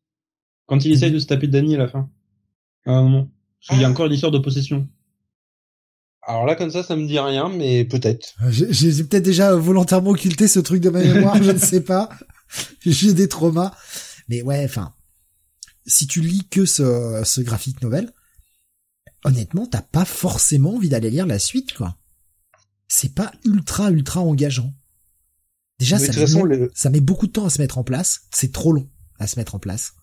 Quand il essaye de se taper Danny à la fin. À un moment. Il y a ah. encore une histoire de possession. Alors là, comme ça, ça me dit rien, mais peut-être. Euh, j'ai peut-être déjà volontairement occulté ce truc de ma mémoire, je ne sais pas. J'ai des traumas. Mais ouais, enfin, si tu lis que ce, ce graphique novel, honnêtement, t'as pas forcément envie d'aller lire la suite, quoi. C'est pas ultra, ultra engageant. Déjà, ça, met, ça met beaucoup de temps à se mettre en place. C'est trop long à se mettre en place.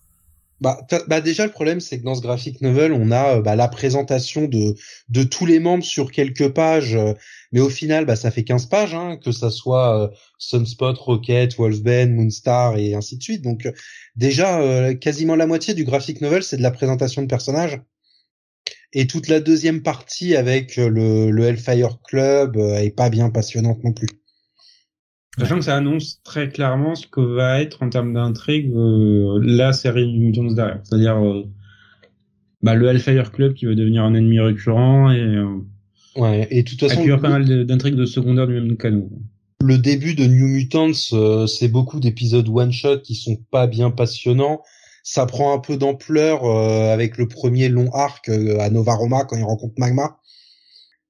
Bah, bah déjà le problème c'est que dans ce graphic novel on a euh, bah, la présentation de de tous les membres sur quelques pages euh, mais au final bah ça fait 15 pages hein, que ça soit euh, Sunspot, Rocket, Wolfbane, Moonstar et ainsi de suite donc déjà quasiment la moitié du graphic novel c'est de la présentation de personnages et toute la deuxième partie avec le, le Hellfire Club est pas bien passionnante non plus. Sachant que ça annonce très clairement ce que va être en termes d'intrigue euh, la série Mutants derrière. C'est-à-dire euh, bah, le Hellfire Club qui va devenir un ennemi récurrent et euh, ouais et de toute façon pas mal d'intrigues de secondaire du même canon. Le début de New Mutants, c'est beaucoup d'épisodes one shot qui sont pas bien passionnants. Ça prend un peu d'ampleur avec le premier long arc à Nova Roma quand il rencontre Magma.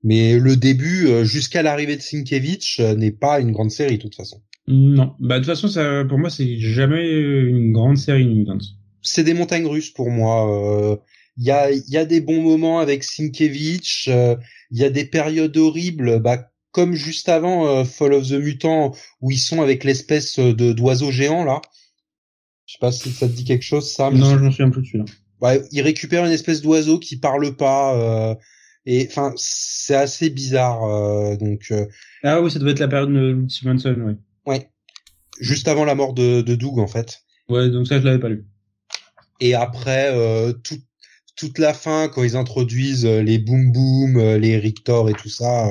Mais le début, euh, jusqu'à l'arrivée de Sienkiewicz, euh, n'est pas une grande série, de toute façon. Non, bah de toute façon, ça, pour moi, c'est jamais une grande série Mutants. C'est des montagnes russes pour moi. Il euh, y a, y a des bons moments avec Sienkiewicz, il y a des périodes horribles, bah comme juste avant Fall of the Mutant, où ils sont avec l'espèce de d'oiseau géant là. Je sais pas si ça te dit quelque chose, ça. non, je m'en souviens plus de celui-là. Ouais, ils récupèrent une espèce d'oiseau qui parle pas. Et enfin, c'est assez bizarre. Euh, donc. Euh, ah oui, ça doit être la période de Stevenson, oui. Ouais. juste avant la mort de, de Doug en fait. Ouais, donc ça je l'avais pas lu. Et après euh, tout, toute la fin quand ils introduisent euh, les boom boom, les Rictor et tout ça,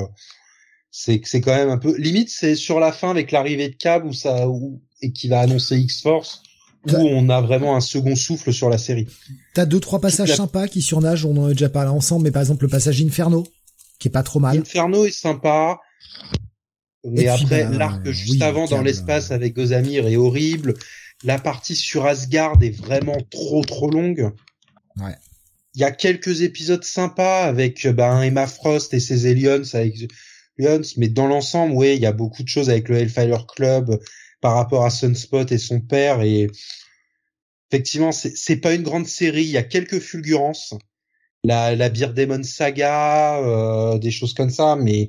c'est c'est quand même un peu limite c'est sur la fin avec l'arrivée de Cab où ça où, et qui va annoncer X Force où on a vraiment un second souffle sur la série. T'as deux trois passages la- sympas qui surnagent, on en a déjà parlé ensemble, mais par exemple le passage Inferno, qui est pas trop mal. Inferno est sympa. Mais Et après, bah, l'arc juste oui, avant dans l'espace avec Gozamir est horrible. La partie sur Asgard est vraiment trop trop longue. Ouais. Il y a quelques épisodes sympas avec ben, Emma Frost et ses aliens avec mais dans l'ensemble, ouais, il y a beaucoup de choses avec le Hellfire Club par rapport à Sunspot et son père et effectivement, c'est c'est pas une grande série. Il y a quelques fulgurances, la la Beer Demon Saga, euh, des choses comme ça, mais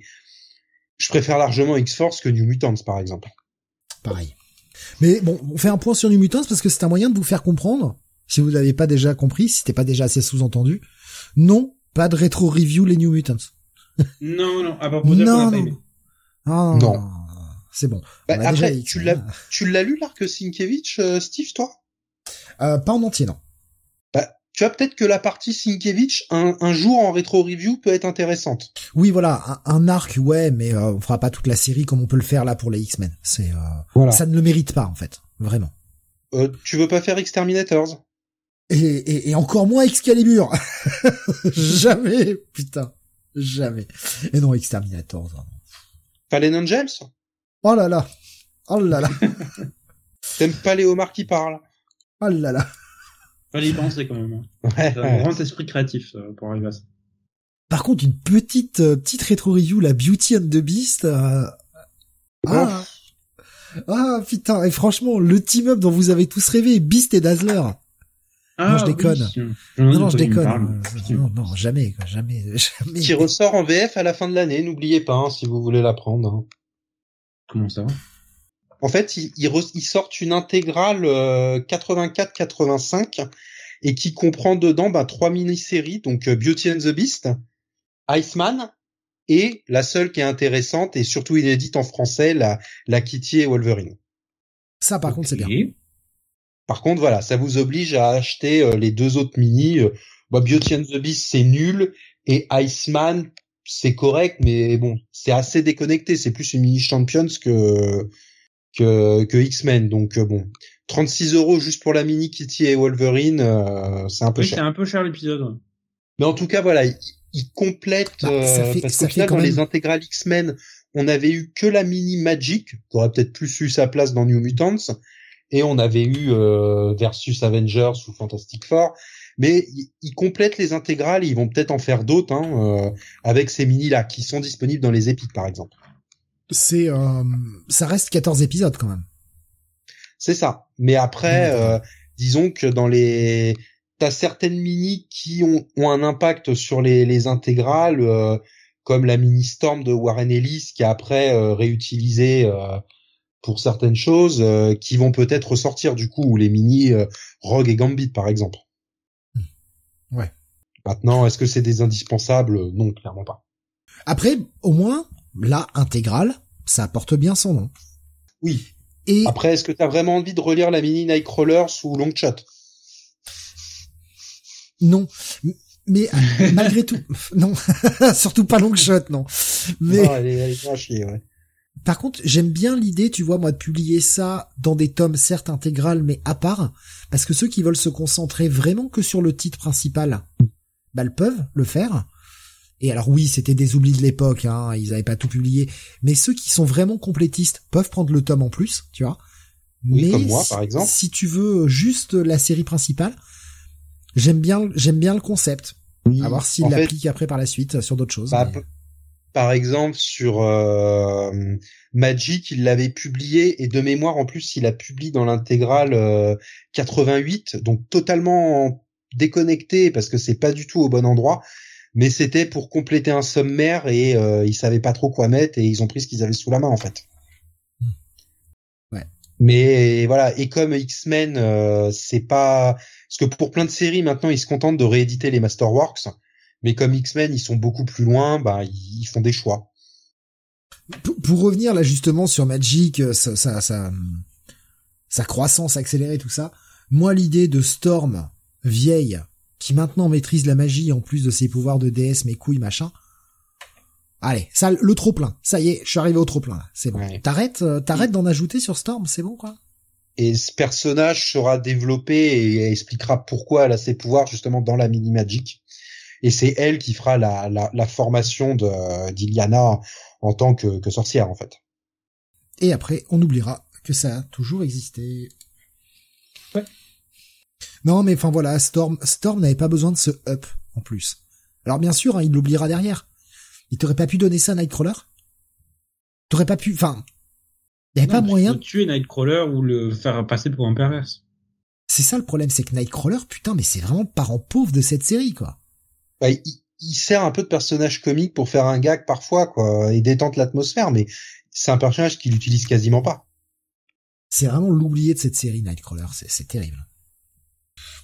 je préfère largement X-Force que New Mutants par exemple. Pareil. Mais bon, on fait un point sur New Mutants parce que c'est un moyen de vous faire comprendre, si vous l'avez pas déjà compris, si c'était pas déjà assez sous-entendu. Non, pas de rétro review les New Mutants. Non, non, à part pour dire qu'on Non, non. aimé. Ah, Non. C'est bon. Bah, On a après, déjà tu l'as hein. tu l'as lu l'arc Sienkiewicz, euh, Steve, toi? Euh, pas en entier, non. Bah, tu vois peut-être que la partie Sienkiewicz un, un jour en rétro review peut être intéressante. Oui, voilà, un, un arc, ouais, mais euh, on fera pas toute la série comme on peut le faire là pour les X-Men. C'est, euh, Voilà. ça ne le mérite pas en fait, vraiment. Euh, tu veux pas faire Exterminators? Et, et, et encore moins Excalibur. jamais, putain, jamais. Et non, Exterminator. vraiment. Fallen Angels? Oh là là, oh là là, T'aimes pas les homards qui parlent oh là là. Fallait y penser quand même. hein. Ouais. C'est un grand esprit créatif pour arriver à ça. Par contre, une petite euh, petite rétro review, la Beauty and the Beast. euh, Ah, ah putain, et franchement, le team up dont vous avez tous rêvé, Beast et Dazzler. Ah, je déconne. oui. Non, non, je déconne. Non, non, jamais, quoi, jamais, jamais. Qui ressort en VF à la fin de l'année, n'oubliez pas hein, si vous voulez la prendre. hein. Comment ça En fait, ils, ils, re- ils sortent une intégrale euh, 84-85 et qui comprend dedans bah, trois mini-séries, donc euh, Beauty and the Beast, Iceman et la seule qui est intéressante et surtout inédite en français, la, la Kitty et Wolverine. Ça, par contre, c'est bien. Par contre, voilà, ça vous oblige à acheter euh, les deux autres mini. euh, bah, Beauty and the Beast, c'est nul et Iceman, c'est correct, mais bon, c'est assez déconnecté. C'est plus une mini Champions que que, que X-Men. Donc euh, bon, 36 euros juste pour la mini Kitty et Wolverine, euh, c'est un peu Oui, c'est cher. un peu cher l'épisode. ouais. Mais en tout cas, voilà, il, il complète Bah, euh, fait- parce ça qu'au final, fait quand dans les intégrales X-Men, on avait eu que la mini Magic, qui aurait peut-être plus eu sa place dans New Mutants, et on avait eu euh, versus Avengers ou Fantastic Four. Mais ils complètent les intégrales, ils vont peut-être en faire d'autres hein, euh, avec ces mini là qui sont disponibles dans les épiques par exemple. C'est, euh, ça reste 14 épisodes quand même. C'est ça. Mais après, Ouais. euh, disons que dans les, t'as certaines mini qui ont, ont un impact sur les, les intégrales, euh, comme la mini Storm de Warren Ellis qui est après euh, réutilisée euh, pour certaines choses, euh, qui vont peut-être ressortir du coup, ou les mini euh, Rogue et Gambit par exemple. Ouais. Maintenant, est-ce que c'est des indispensables? Non, clairement pas. Après, au moins, la intégrale, ça apporte bien son nom. Oui. Et Après, est-ce que t'as vraiment envie de relire la mini Nightcrawler sous Longshot non, M- mais malgré tout, non, surtout pas long shot, non. Mais Non, elle est, elle est bien à chier, ouais. Par contre, j'aime bien l'idée, tu vois, moi, de publier ça dans des tomes certes intégrales, mais à part, parce que ceux qui veulent se concentrer vraiment que sur le titre principal, bah, le peuvent le faire. Et alors oui, c'était des oublis de l'époque, hein, ils avaient pas tout publié, mais ceux qui sont vraiment complétistes peuvent prendre le tome en plus, tu vois. Oui, mais comme moi, si- par exemple. si tu veux juste la série principale, j'aime bien, j'aime bien le concept. Oui. À voir s'il l'applique après par la suite sur d'autres choses. Bah, mais- par exemple, sur euh, Magic, il l'avait publié et de mémoire, en plus, il a publié dans l'intégrale euh, 88, donc totalement déconnecté parce que c'est pas du tout au bon endroit. Mais c'était pour compléter un sommaire et euh, ils savaient pas trop quoi mettre et ils ont pris ce qu'ils avaient sous la main en fait. Hmm. Ouais. Mais voilà, et comme X-Men, euh, c'est pas parce que pour plein de séries maintenant, ils se contentent de rééditer les Masterworks. Mais comme X-Men, ils sont beaucoup plus loin, bah ils font des choix. Pour, pour revenir là justement sur Magic, ça, ça, ça, sa croissance accélérée, tout ça. Moi, l'idée de Storm, vieille, qui maintenant maîtrise la magie en plus de ses pouvoirs de déesse, mes couilles, machin. Allez, ça, le trop plein. Ça y est, je suis arrivé au trop plein. C'est bon. T'arrêtes, euh, t'arrêtes d'en ajouter sur Storm, c'est bon quoi? Et ce personnage sera développé et expliquera pourquoi elle a ses pouvoirs justement dans la mini magic. Et c'est elle qui fera la, la, la formation de d'Iliana en tant que, que sorcière en fait. Et après, on oubliera que ça a toujours existé. Ouais. Non, mais enfin voilà, Storm, Storm n'avait pas besoin de ce up en plus. Alors bien sûr, hein, il l'oubliera derrière. Il t'aurait pas pu donner ça à Nightcrawler? T'aurais pas pu, enfin, il y avait pas moyen. de tuer Nightcrawler ou le faire passer pour un perverse. C'est ça le problème, c'est que Nightcrawler, putain, mais c'est vraiment le parent pauvre de cette série, quoi. Bah, il, il, sert un peu de personnage comique pour faire un gag parfois, quoi, et détente l'atmosphère, mais c'est un personnage qu'il utilise quasiment pas. C'est vraiment l'oublié de cette série, Nightcrawler, c'est terrible.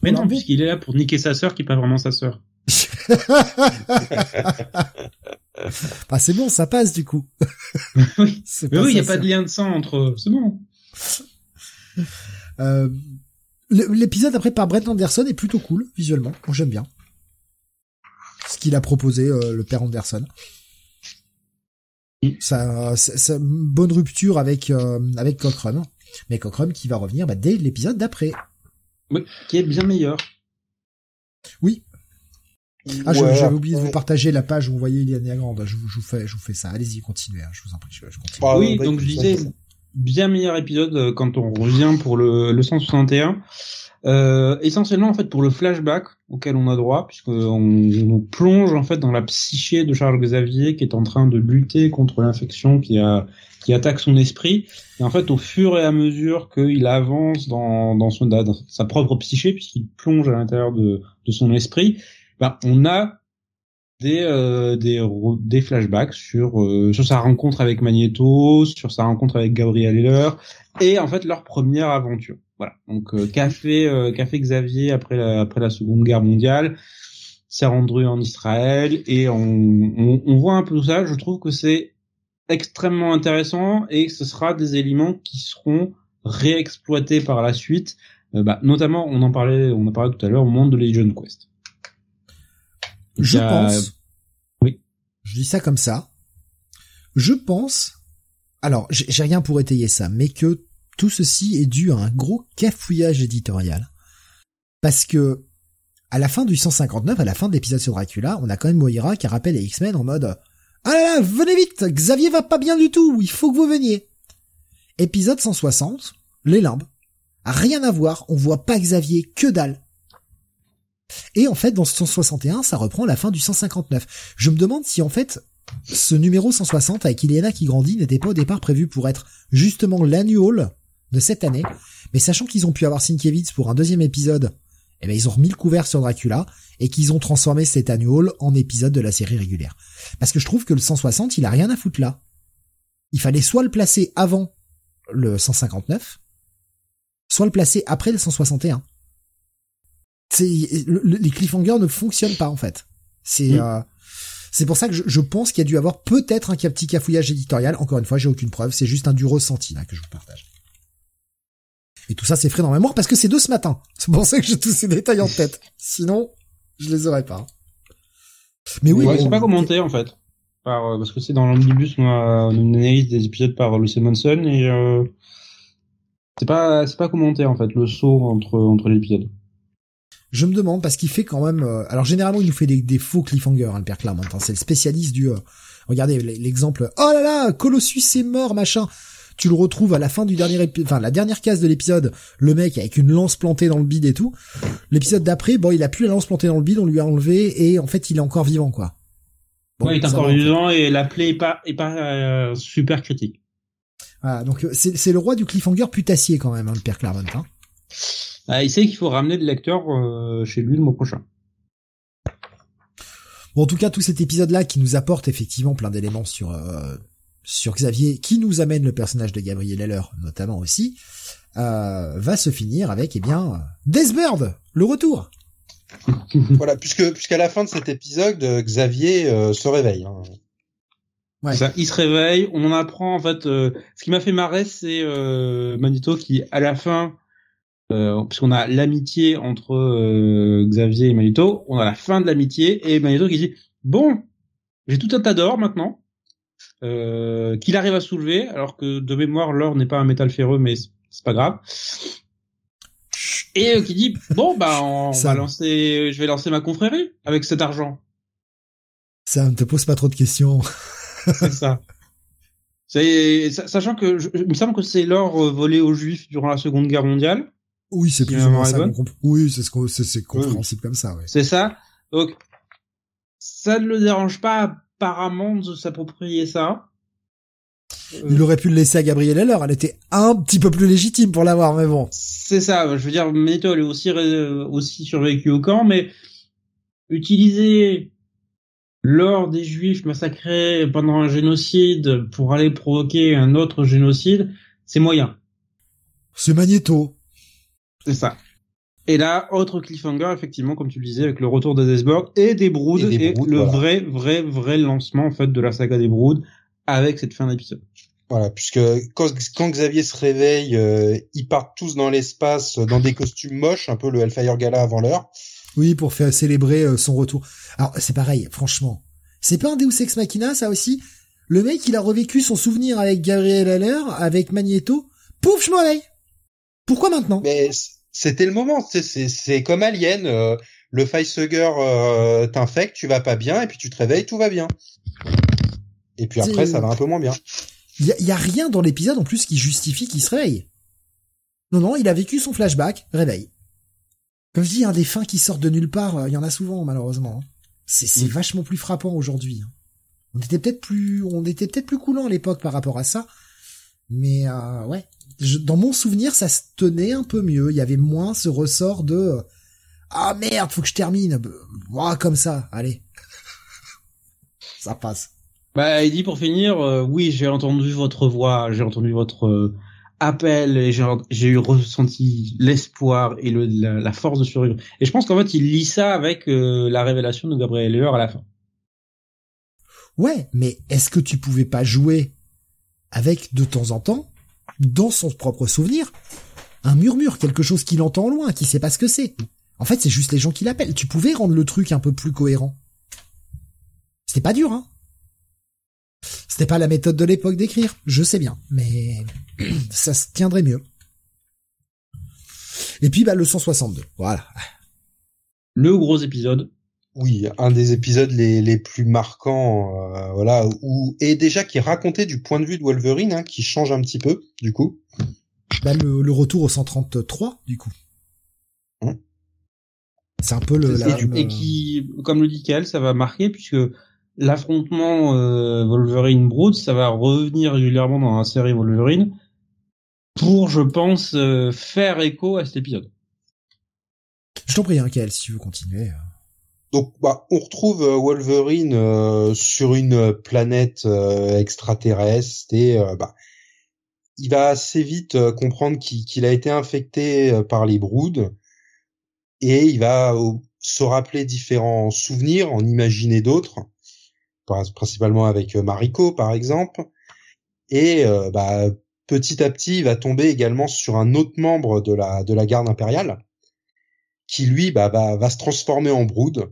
Mais non, puisqu'il est là pour niquer sa sœur qui est pas vraiment sa sœur. bah c'est bon, ça passe du coup. oui, mais oui, il n'y a pas de lien de sang entre eux, c'est bon. Euh, L'épisode après par Brett Anderson est plutôt cool visuellement, j'aime bien. Ce qu'il a proposé euh, le père Anderson. Ça, c'est une bonne rupture avec euh, avec Cochrane, mais Cochrane qui va revenir bah, dès l'épisode d'après. Oui, qui est bien meilleur. Oui, ah, j'avais oublié de vous partager la page où vous voyez Iliana Grande. Je vous, je vous fais, je vous fais ça. Allez-y, continuez. Hein, je vous en prie, je, continue. Ah, oui, donc je disais, bien meilleur épisode euh, quand on revient pour le, le 161. Euh, essentiellement en fait pour le flashback auquel on a droit puisque on, on, plonge en fait dans la psyché de Charles Xavier qui est en train de lutter contre l'infection qui a qui attaque son esprit et en fait au fur et à mesure qu'il avance dans dans, son, dans sa propre psyché puisqu'il plonge à l'intérieur de de son esprit ben, on a des euh, des des flashbacks sur euh, sur sa rencontre avec Magneto, sur sa rencontre avec Gabriel Heller et en fait leur première aventure. Voilà. Donc euh, fait euh, fait Xavier après la, après la Seconde Guerre mondiale, s'est rendu en Israël et on, on, on voit un peu tout ça. Je trouve que c'est extrêmement intéressant et que ce sera des éléments qui seront réexploités par la suite. Bah, notamment, on en parlait, on en parlait tout à l'heure au monde de Legion Quest. Je pense. Oui. Je dis ça comme ça. Je pense. Alors, j'ai rien pour étayer ça, mais que tout ceci est dû à un gros cafouillage éditorial. Parce que, à la fin du 159, à la fin de l'épisode sur Dracula, on a quand même Moira qui rappelle les X-Men en mode Ah là là, venez vite, Xavier va pas bien du tout, il faut que vous veniez. Épisode 160, les limbes. Rien à voir, on voit pas Xavier, que dalle. Et en fait, dans ce 161, ça reprend la fin du 159. Je me demande si en fait, ce numéro 160 avec Ileana qui grandit n'était pas au départ prévu pour être justement l'annual de cette année. Mais sachant qu'ils ont pu avoir Sienkiewicz pour un deuxième épisode, eh ben ils ont remis le couvert sur Dracula et qu'ils ont transformé cet annual en épisode de la série régulière. Parce que je trouve que le 160, il a rien à foutre là. Il fallait soit le placer avant le 159, soit le placer après le 161 les cliffhangers ne fonctionnent pas en fait. C'est mm. euh, c'est pour ça que je, pense qu'il y a dû avoir peut-être un petit cafouillage éditorial. Encore une fois, j'ai aucune preuve. C'est juste un du ressenti là que je vous partage. Et tout ça, c'est frais dans ma mémoire parce que c'est de ce matin. C'est pour ça que j'ai tous ces détails en tête. Sinon, je les aurais pas. Mais oui, ouais, c'est pas commenté en fait. Par, euh, parce que c'est dans l'omnibus, on a une analyse des épisodes par Lucy Manson et euh, c'est pas c'est pas commenté en fait le saut entre entre les épisodes. Je me demande parce qu'il fait quand même. Euh, alors généralement il nous fait des, faux cliffhangers, hein, le père Claremont. Hein, c'est le spécialiste du. Euh, regardez l'exemple. Oh là là, Colossus est mort, machin. Tu le retrouves à la fin du dernier épisode, enfin la dernière case de l'épisode, le mec avec une lance plantée dans le bide et tout. L'épisode d'après, bon, il a plus la lance plantée dans le bide, on lui a enlevé et en fait il est encore vivant quoi. Bon, il est encore vivant et la plaie est pas est pas euh, super critique. Voilà, donc c'est le roi du cliffhanger putassier quand même, hein, le père Claremont. Hein. Ah, il sait qu'il faut ramener des lecteurs euh, chez lui le mois prochain. Bon, en tout cas, tout cet épisode-là qui nous apporte effectivement plein d'éléments sur euh, sur Xavier, qui nous amène le personnage de Gabriel Heller, notamment aussi, euh, va se finir avec, eh bien, Deathbird, le retour. voilà, puisque puisqu'à la fin de cet épisode, Xavier se réveille. Hein. Ouais. Ça, il se réveille, on apprend en fait. Euh, ce qui m'a fait marrer, c'est euh, Manito qui, à la fin, euh, puisqu'on a l'amitié entre euh, Xavier et Manito, on a la fin de l'amitié et Manito qui dit bon, j'ai tout un tas d'or maintenant, euh, qu'il arrive à soulever, alors que de mémoire l'or n'est pas un métal ferreux, mais c'est pas grave. Et qui dit bon bah on va lancer, je vais lancer ma confrérie avec cet argent. Ça ne te pose pas trop de questions. c'est ça. sachant que il me semble que c'est l'or euh, volé aux Juifs durant la Seconde Guerre mondiale. Oui, c'est plus ou moins ça. Oui, c'est ce c'est compréhensible comme ça. Ouais. C'est ça. Donc ça ne le dérange pas apparemment de s'approprier ça. Il aurait pu le laisser à Gabrielle Heller, elle était un petit peu plus légitime pour l'avoir, mais bon. C'est ça, je veux dire, Meto est aussi, aussi survécu au camp, mais utiliser lors des juifs massacrés pendant un génocide pour aller provoquer un autre génocide, c'est moyen. C'est Magneto. C'est ça. Et là, autre cliffhanger, effectivement, comme tu le disais, avec le retour de Desborg et des Broods, et, le vrai, vrai, vrai lancement, en fait, de la saga des Broods, avec cette fin d'épisode. Voilà, puisque quand, Xavier se réveille, euh, ils partent tous dans l'espace, dans des costumes moches, un peu le Hellfire Gala avant l'heure. Oui, pour faire célébrer euh, son retour. Alors, c'est pareil, franchement. C'est pas un Deus Ex Machina, ça aussi? Le mec, il a revécu son souvenir avec Gabriel Haller, avec Magneto. Pouf, je Pourquoi maintenant? Mais c'était le moment, c'est comme Alien. Euh, le facehugger euh, t'infecte, tu vas pas bien, et puis tu te réveilles, tout va bien. Et puis après, ça va un peu moins bien. Il y, a rien dans l'épisode en plus qui justifie qu'il se réveille. Non, non, il a vécu son flashback, réveil. Comme je dis, hein, des fins qui sortent de nulle part, euh, il y en a souvent malheureusement. Hein. C'est mm. vachement plus frappant aujourd'hui. Hein. On était peut-être plus, on était peut-être plus coulant à l'époque par rapport à ça, mais euh, ouais, dans mon souvenir, ça se tenait un peu mieux. Il y avait moins ce ressort de ah merde, faut que je termine. Moi comme ça, allez, ça passe. Bah, il dit pour finir, euh, oui, j'ai entendu votre voix, j'ai entendu votre appel et j'ai eu ressenti l'espoir et le, la, force de survivre. Et je pense qu'en fait, il lit ça avec euh, la révélation de Gabriel Heller à la fin. Ouais, mais est-ce que tu pouvais pas jouer avec de temps en temps, dans son propre souvenir, un murmure, quelque chose qu'il entend loin, qui sait pas ce que c'est. En fait, c'est juste les gens qui l'appellent. Tu pouvais rendre le truc un peu plus cohérent. C'était pas dur, hein. C'était pas la méthode de l'époque d'écrire, je sais bien, mais ça se tiendrait mieux. Et puis bah le 162, voilà. Le gros épisode. Oui, un des épisodes les, les plus marquants, euh, voilà, où et déjà qui est raconté du point de vue de Wolverine, hein, qui change un petit peu, du coup. Bah, le, retour au 133, du coup. Hein c'est un peu le. et, qui, comme le dit Kel, ça va marquer puisque l'affrontement euh, Wolverine Brood, ça va revenir régulièrement dans la série Wolverine pour, je pense, euh, faire écho à cet épisode. Je t'en prie, hein, si tu veux continuer. Donc, bah, on retrouve euh, Wolverine sur une planète extraterrestre et bah, il va assez vite comprendre qu'il a été infecté par les Broods et il va se rappeler différents souvenirs, en imaginer d'autres principalement avec euh, Mariko par exemple, et euh, bah, petit à petit il va tomber également sur un autre membre de la de la garde impériale qui lui bah, va se transformer en Brood.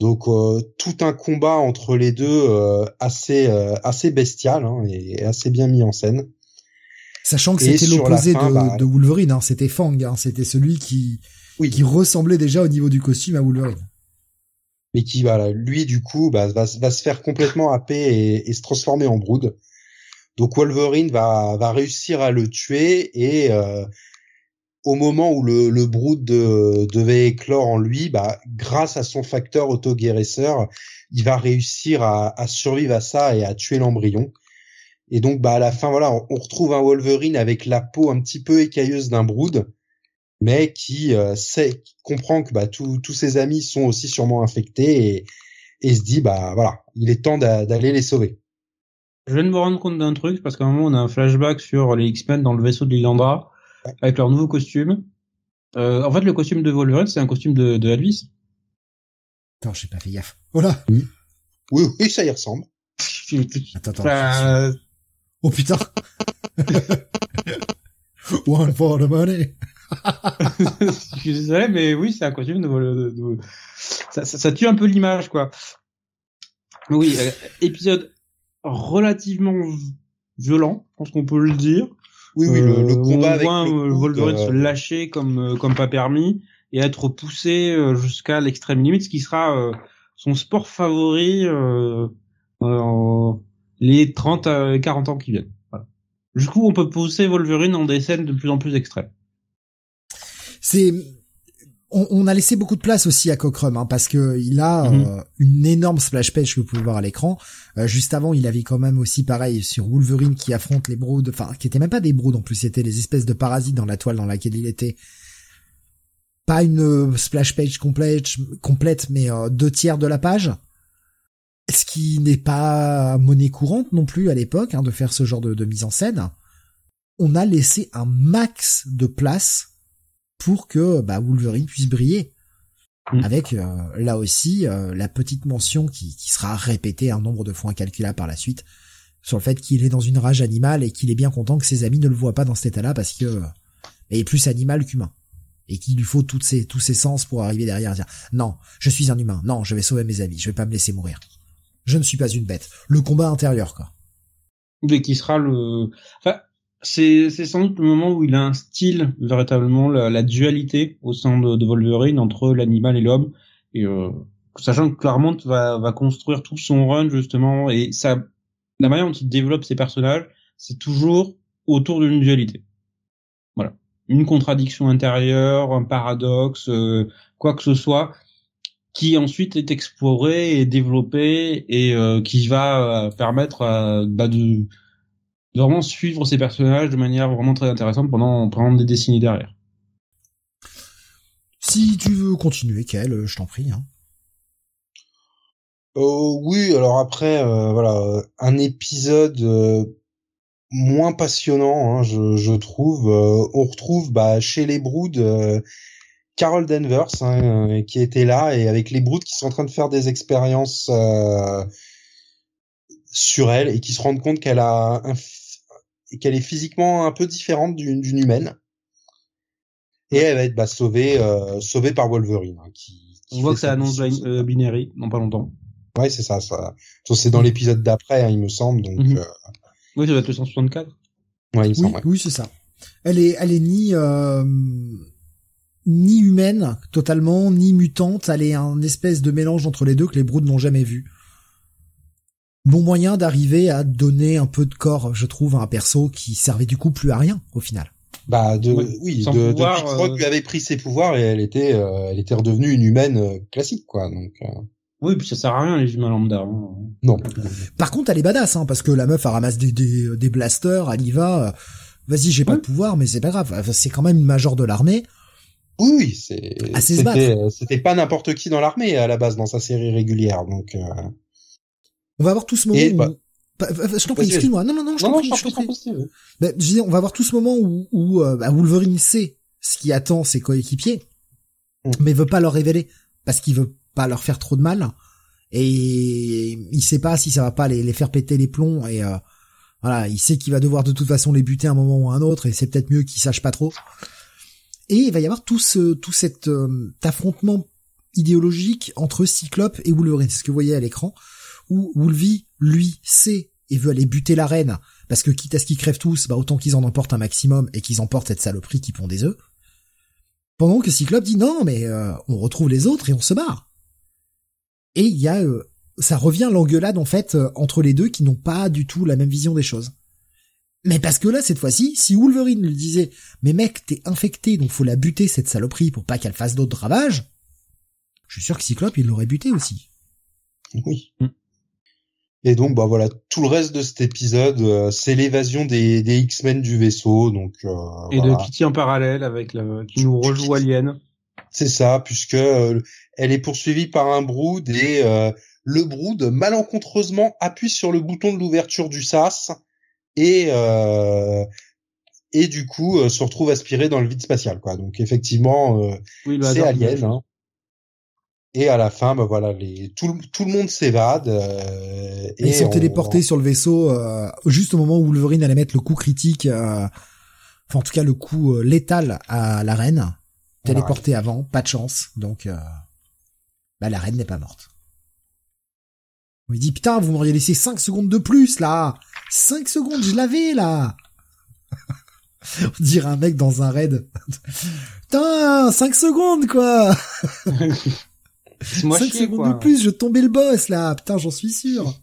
Donc euh, tout un combat entre les deux assez assez bestial hein, et assez bien mis en scène. Sachant que c'était l'opposé de, bah, de, Wolverine, hein, c'était Fang, hein, c'était celui qui oui. qui ressemblait déjà au niveau du costume à Wolverine mais qui voilà, lui du coup bah, va, va se faire complètement happer et, et se transformer en Brood. Donc Wolverine va, va réussir à le tuer et euh, au moment où le, le Brood devait éclore en lui, bah, grâce à son facteur auto-guérisseur, il va réussir à, à, survivre à ça et à tuer l'embryon. Et donc bah à la fin voilà, on, retrouve un Wolverine avec la peau un petit peu écailleuse d'un Brood mais qui euh, sait, comprend que bah, tous ses amis sont aussi sûrement infectés et, et se dit bah voilà, il est temps d'aller les sauver. Je viens de me rendre compte d'un truc parce qu'à un moment on a un flashback sur les X-Men dans le vaisseau de Lilandra avec leur nouveau costume. Euh, en fait, le costume de Wolverine, c'est un costume de, de Elvis. Attends, j'ai pas fait gaffe. Voilà. Oui. oui, oui, ça y ressemble. Attends, attends. Oh putain. One for the money. je suis désolé, mais oui, c'est un costume de, Ça, ça, tue un peu l'image, quoi. Oui, euh, épisode relativement violent, je pense qu'on peut le dire. Oui, oui, le, euh, combat avec voit le Wolverine se lâcher comme comme pas permis et être poussé jusqu'à l'extrême limite, ce qui sera son sport favori euh, les 30 à 40 ans qui viennent. Voilà. Du coup, on peut pousser Wolverine dans des scènes de plus en plus extrêmes. C'est on, a laissé beaucoup de place aussi à Cockrum hein, parce que il a mhm. euh, une énorme splash page que vous pouvez voir à l'écran. Euh, juste avant, il avait quand même aussi pareil sur Wolverine qui affronte les broods, enfin qui étaient même pas des broods en plus, c'était les espèces de parasites dans la toile dans laquelle il était. Pas une splash page complète, complète mais deux tiers de la page ce qui n'est pas monnaie courante non plus à l'époque hein, de faire ce genre de, mise en scène. On a laissé un max de place pour que bah, Wolverine puisse briller. Mm. Avec euh, là aussi euh, la petite mention qui, qui, sera répétée un nombre de fois incalculable par la suite sur le fait qu'il est dans une rage animale et qu'il est bien content que ses amis ne le voient pas dans cet état-là parce que il est plus animal qu'humain et qu'il lui faut toutes ses, tous ses sens pour arriver derrière et dire non je suis un humain non je vais sauver mes amis je vais pas me laisser mourir je ne suis pas une bête. Le combat intérieur, quoi. Mais qui sera le, enfin, c'est, sans doute le moment où il a un style, véritablement, la, dualité au sein de, Wolverine entre l'animal et l'homme. Et, euh, sachant que Claremont va, va construire tout son run, justement, et ça, la manière dont il développe ses personnages, c'est toujours autour d'une dualité. Voilà. Une contradiction intérieure, un paradoxe, euh, quoi que ce soit qui ensuite est exploré et développé et euh, qui va euh, permettre bah, de, vraiment suivre ces personnages de manière vraiment très intéressante pendant, pendant des décennies derrière. Si tu veux continuer, Kael, je t'en prie. Hein. oui, alors après, voilà, un épisode moins passionnant, hein, je, je, trouve. on retrouve bah, chez les Broods Carol Danvers hein, euh, qui était là et avec les brutes qui sont en train de faire des expériences euh, sur elle et qui se rendent compte qu'elle a qu'elle est physiquement un peu différente d'une humaine. Et elle va être bah, sauvée euh, sauvée par Wolverine hein, qui, on voit que ça annonce euh, Binary non pas longtemps. Ouais c'est ça ça. C'est dans l'épisode d'après hein, il me semble donc mhm. oui ça va être le 164 ouais, il oui, oui c'est ça. Elle est elle est ni ni humaine totalement, ni mutante. Elle est un espèce de mélange entre les deux que les Broods n'ont jamais vu. Bon moyen d'arriver à donner un peu de corps, je trouve, à un perso qui servait du coup plus à rien au final. Bah de oui, de, pouvoir, depuis euh... lui avait pris ses pouvoirs et elle était euh, elle était redevenue une humaine euh, classique quoi. Donc euh. oui, puis ça sert à rien les humains lambda. Hein. Non. Par contre, elle est badass hein, parce que la meuf elle ramasse des des, des blasters, elle y va. Vas-y, j'ai pas de pouvoir, mais c'est pas grave. C'est quand même une major de l'armée. Oui, c'est c'était c'était pas n'importe qui dans l'armée à la base dans sa série régulière donc. Euh... On va avoir tout ce moment. où... Bah, bah, je t'en prie, excuse-moi. Non, non, non, je t'en prie, je t'en prie. je disais, on va avoir tout ce moment où, où euh, bah, Wolverine sait ce qui attend ses coéquipiers, mm. mais veut pas leur révéler parce qu'il veut pas leur faire trop de mal et il sait pas si ça va pas les, les faire péter les plombs et euh, voilà, il sait qu'il va devoir de toute façon les buter un moment ou un autre et c'est peut-être mieux qu'il sache pas trop. Et il va y avoir tout ce tout cet euh, affrontement idéologique entre Cyclope et Wolverine. C'est ce que vous voyez à l'écran, où Wolvie, lui, sait et veut aller buter la reine, parce que quitte à ce qu'ils crèvent tous, bah autant qu'ils en emportent un maximum et qu'ils emportent cette saloperie qui pond des œufs. Pendant que Cyclope dit non, mais euh, on retrouve les autres et on se barre. Et il y a, euh, ça revient l'engueulade en fait entre les deux qui n'ont pas du tout la même vision des choses. Mais parce que là, cette fois-ci, si Wolverine lui disait, mais mec, t'es infecté, donc faut la buter, cette saloperie, pour pas qu'elle fasse d'autres ravages, je suis sûr que Cyclope, il l'aurait buté aussi. Oui. Et donc, bah voilà, tout le reste de cet épisode, euh, c'est l'évasion des, des X-Men du vaisseau, donc. Euh, et de Kitty en parallèle avec la, qui nous rejoue Alien. C'est ça, puisque euh, elle est poursuivie par un Brood et le Brood malencontreusement appuie sur le bouton de l'ouverture du sas et euh, et du coup euh, se retrouve aspiré dans le vide spatial quoi. Donc effectivement euh, bah, c'est Alien. Hein. Et à la fin, bah voilà, les, tout, tout le monde s'évade. Euh, et ils sont téléportés sur le vaisseau euh, juste au moment où Wolverine allait mettre le coup critique, euh, enfin en tout cas le coup euh, létal à la reine. Téléporté avant, pas de chance. Donc, bah, la reine n'est pas morte. On lui dit putain, vous m'auriez laissé 5 secondes de plus là. 5 secondes, je l'avais là. On dirait un mec dans un raid. Putain, 5 secondes quoi. 5 secondes de plus, je tombais le boss là. Putain, j'en suis sûr.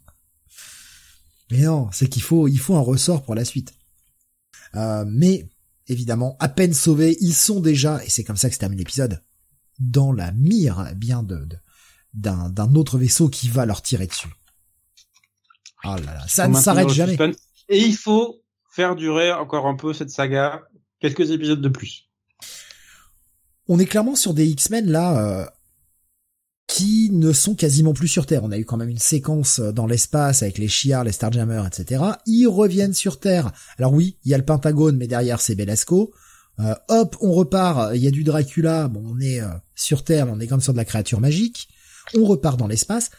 Mais non, c'est qu'il faut, il faut un ressort pour la suite. Euh, mais évidemment, à peine sauvés, ils sont déjà, et c'est comme ça que se termine l'épisode, dans la mire bien de, d'un, d'un autre vaisseau qui va leur tirer dessus. Oh là là, ça ne s'arrête jamais. Et il faut faire durer encore un peu cette saga, quelques épisodes de plus. On est clairement sur des X-Men là, euh, qui ne sont quasiment plus sur Terre. On a eu quand même une séquence euh, dans l'espace avec les Shi'ar, les Starjammers, etc. Ils reviennent sur Terre. Alors oui, il y a le Pentagone, mais derrière c'est Belasco. Euh, hop, on repart, il y a du Dracula, bon on est euh, sur Terre, on est comme sur de la créature magique. On repart dans l'espace.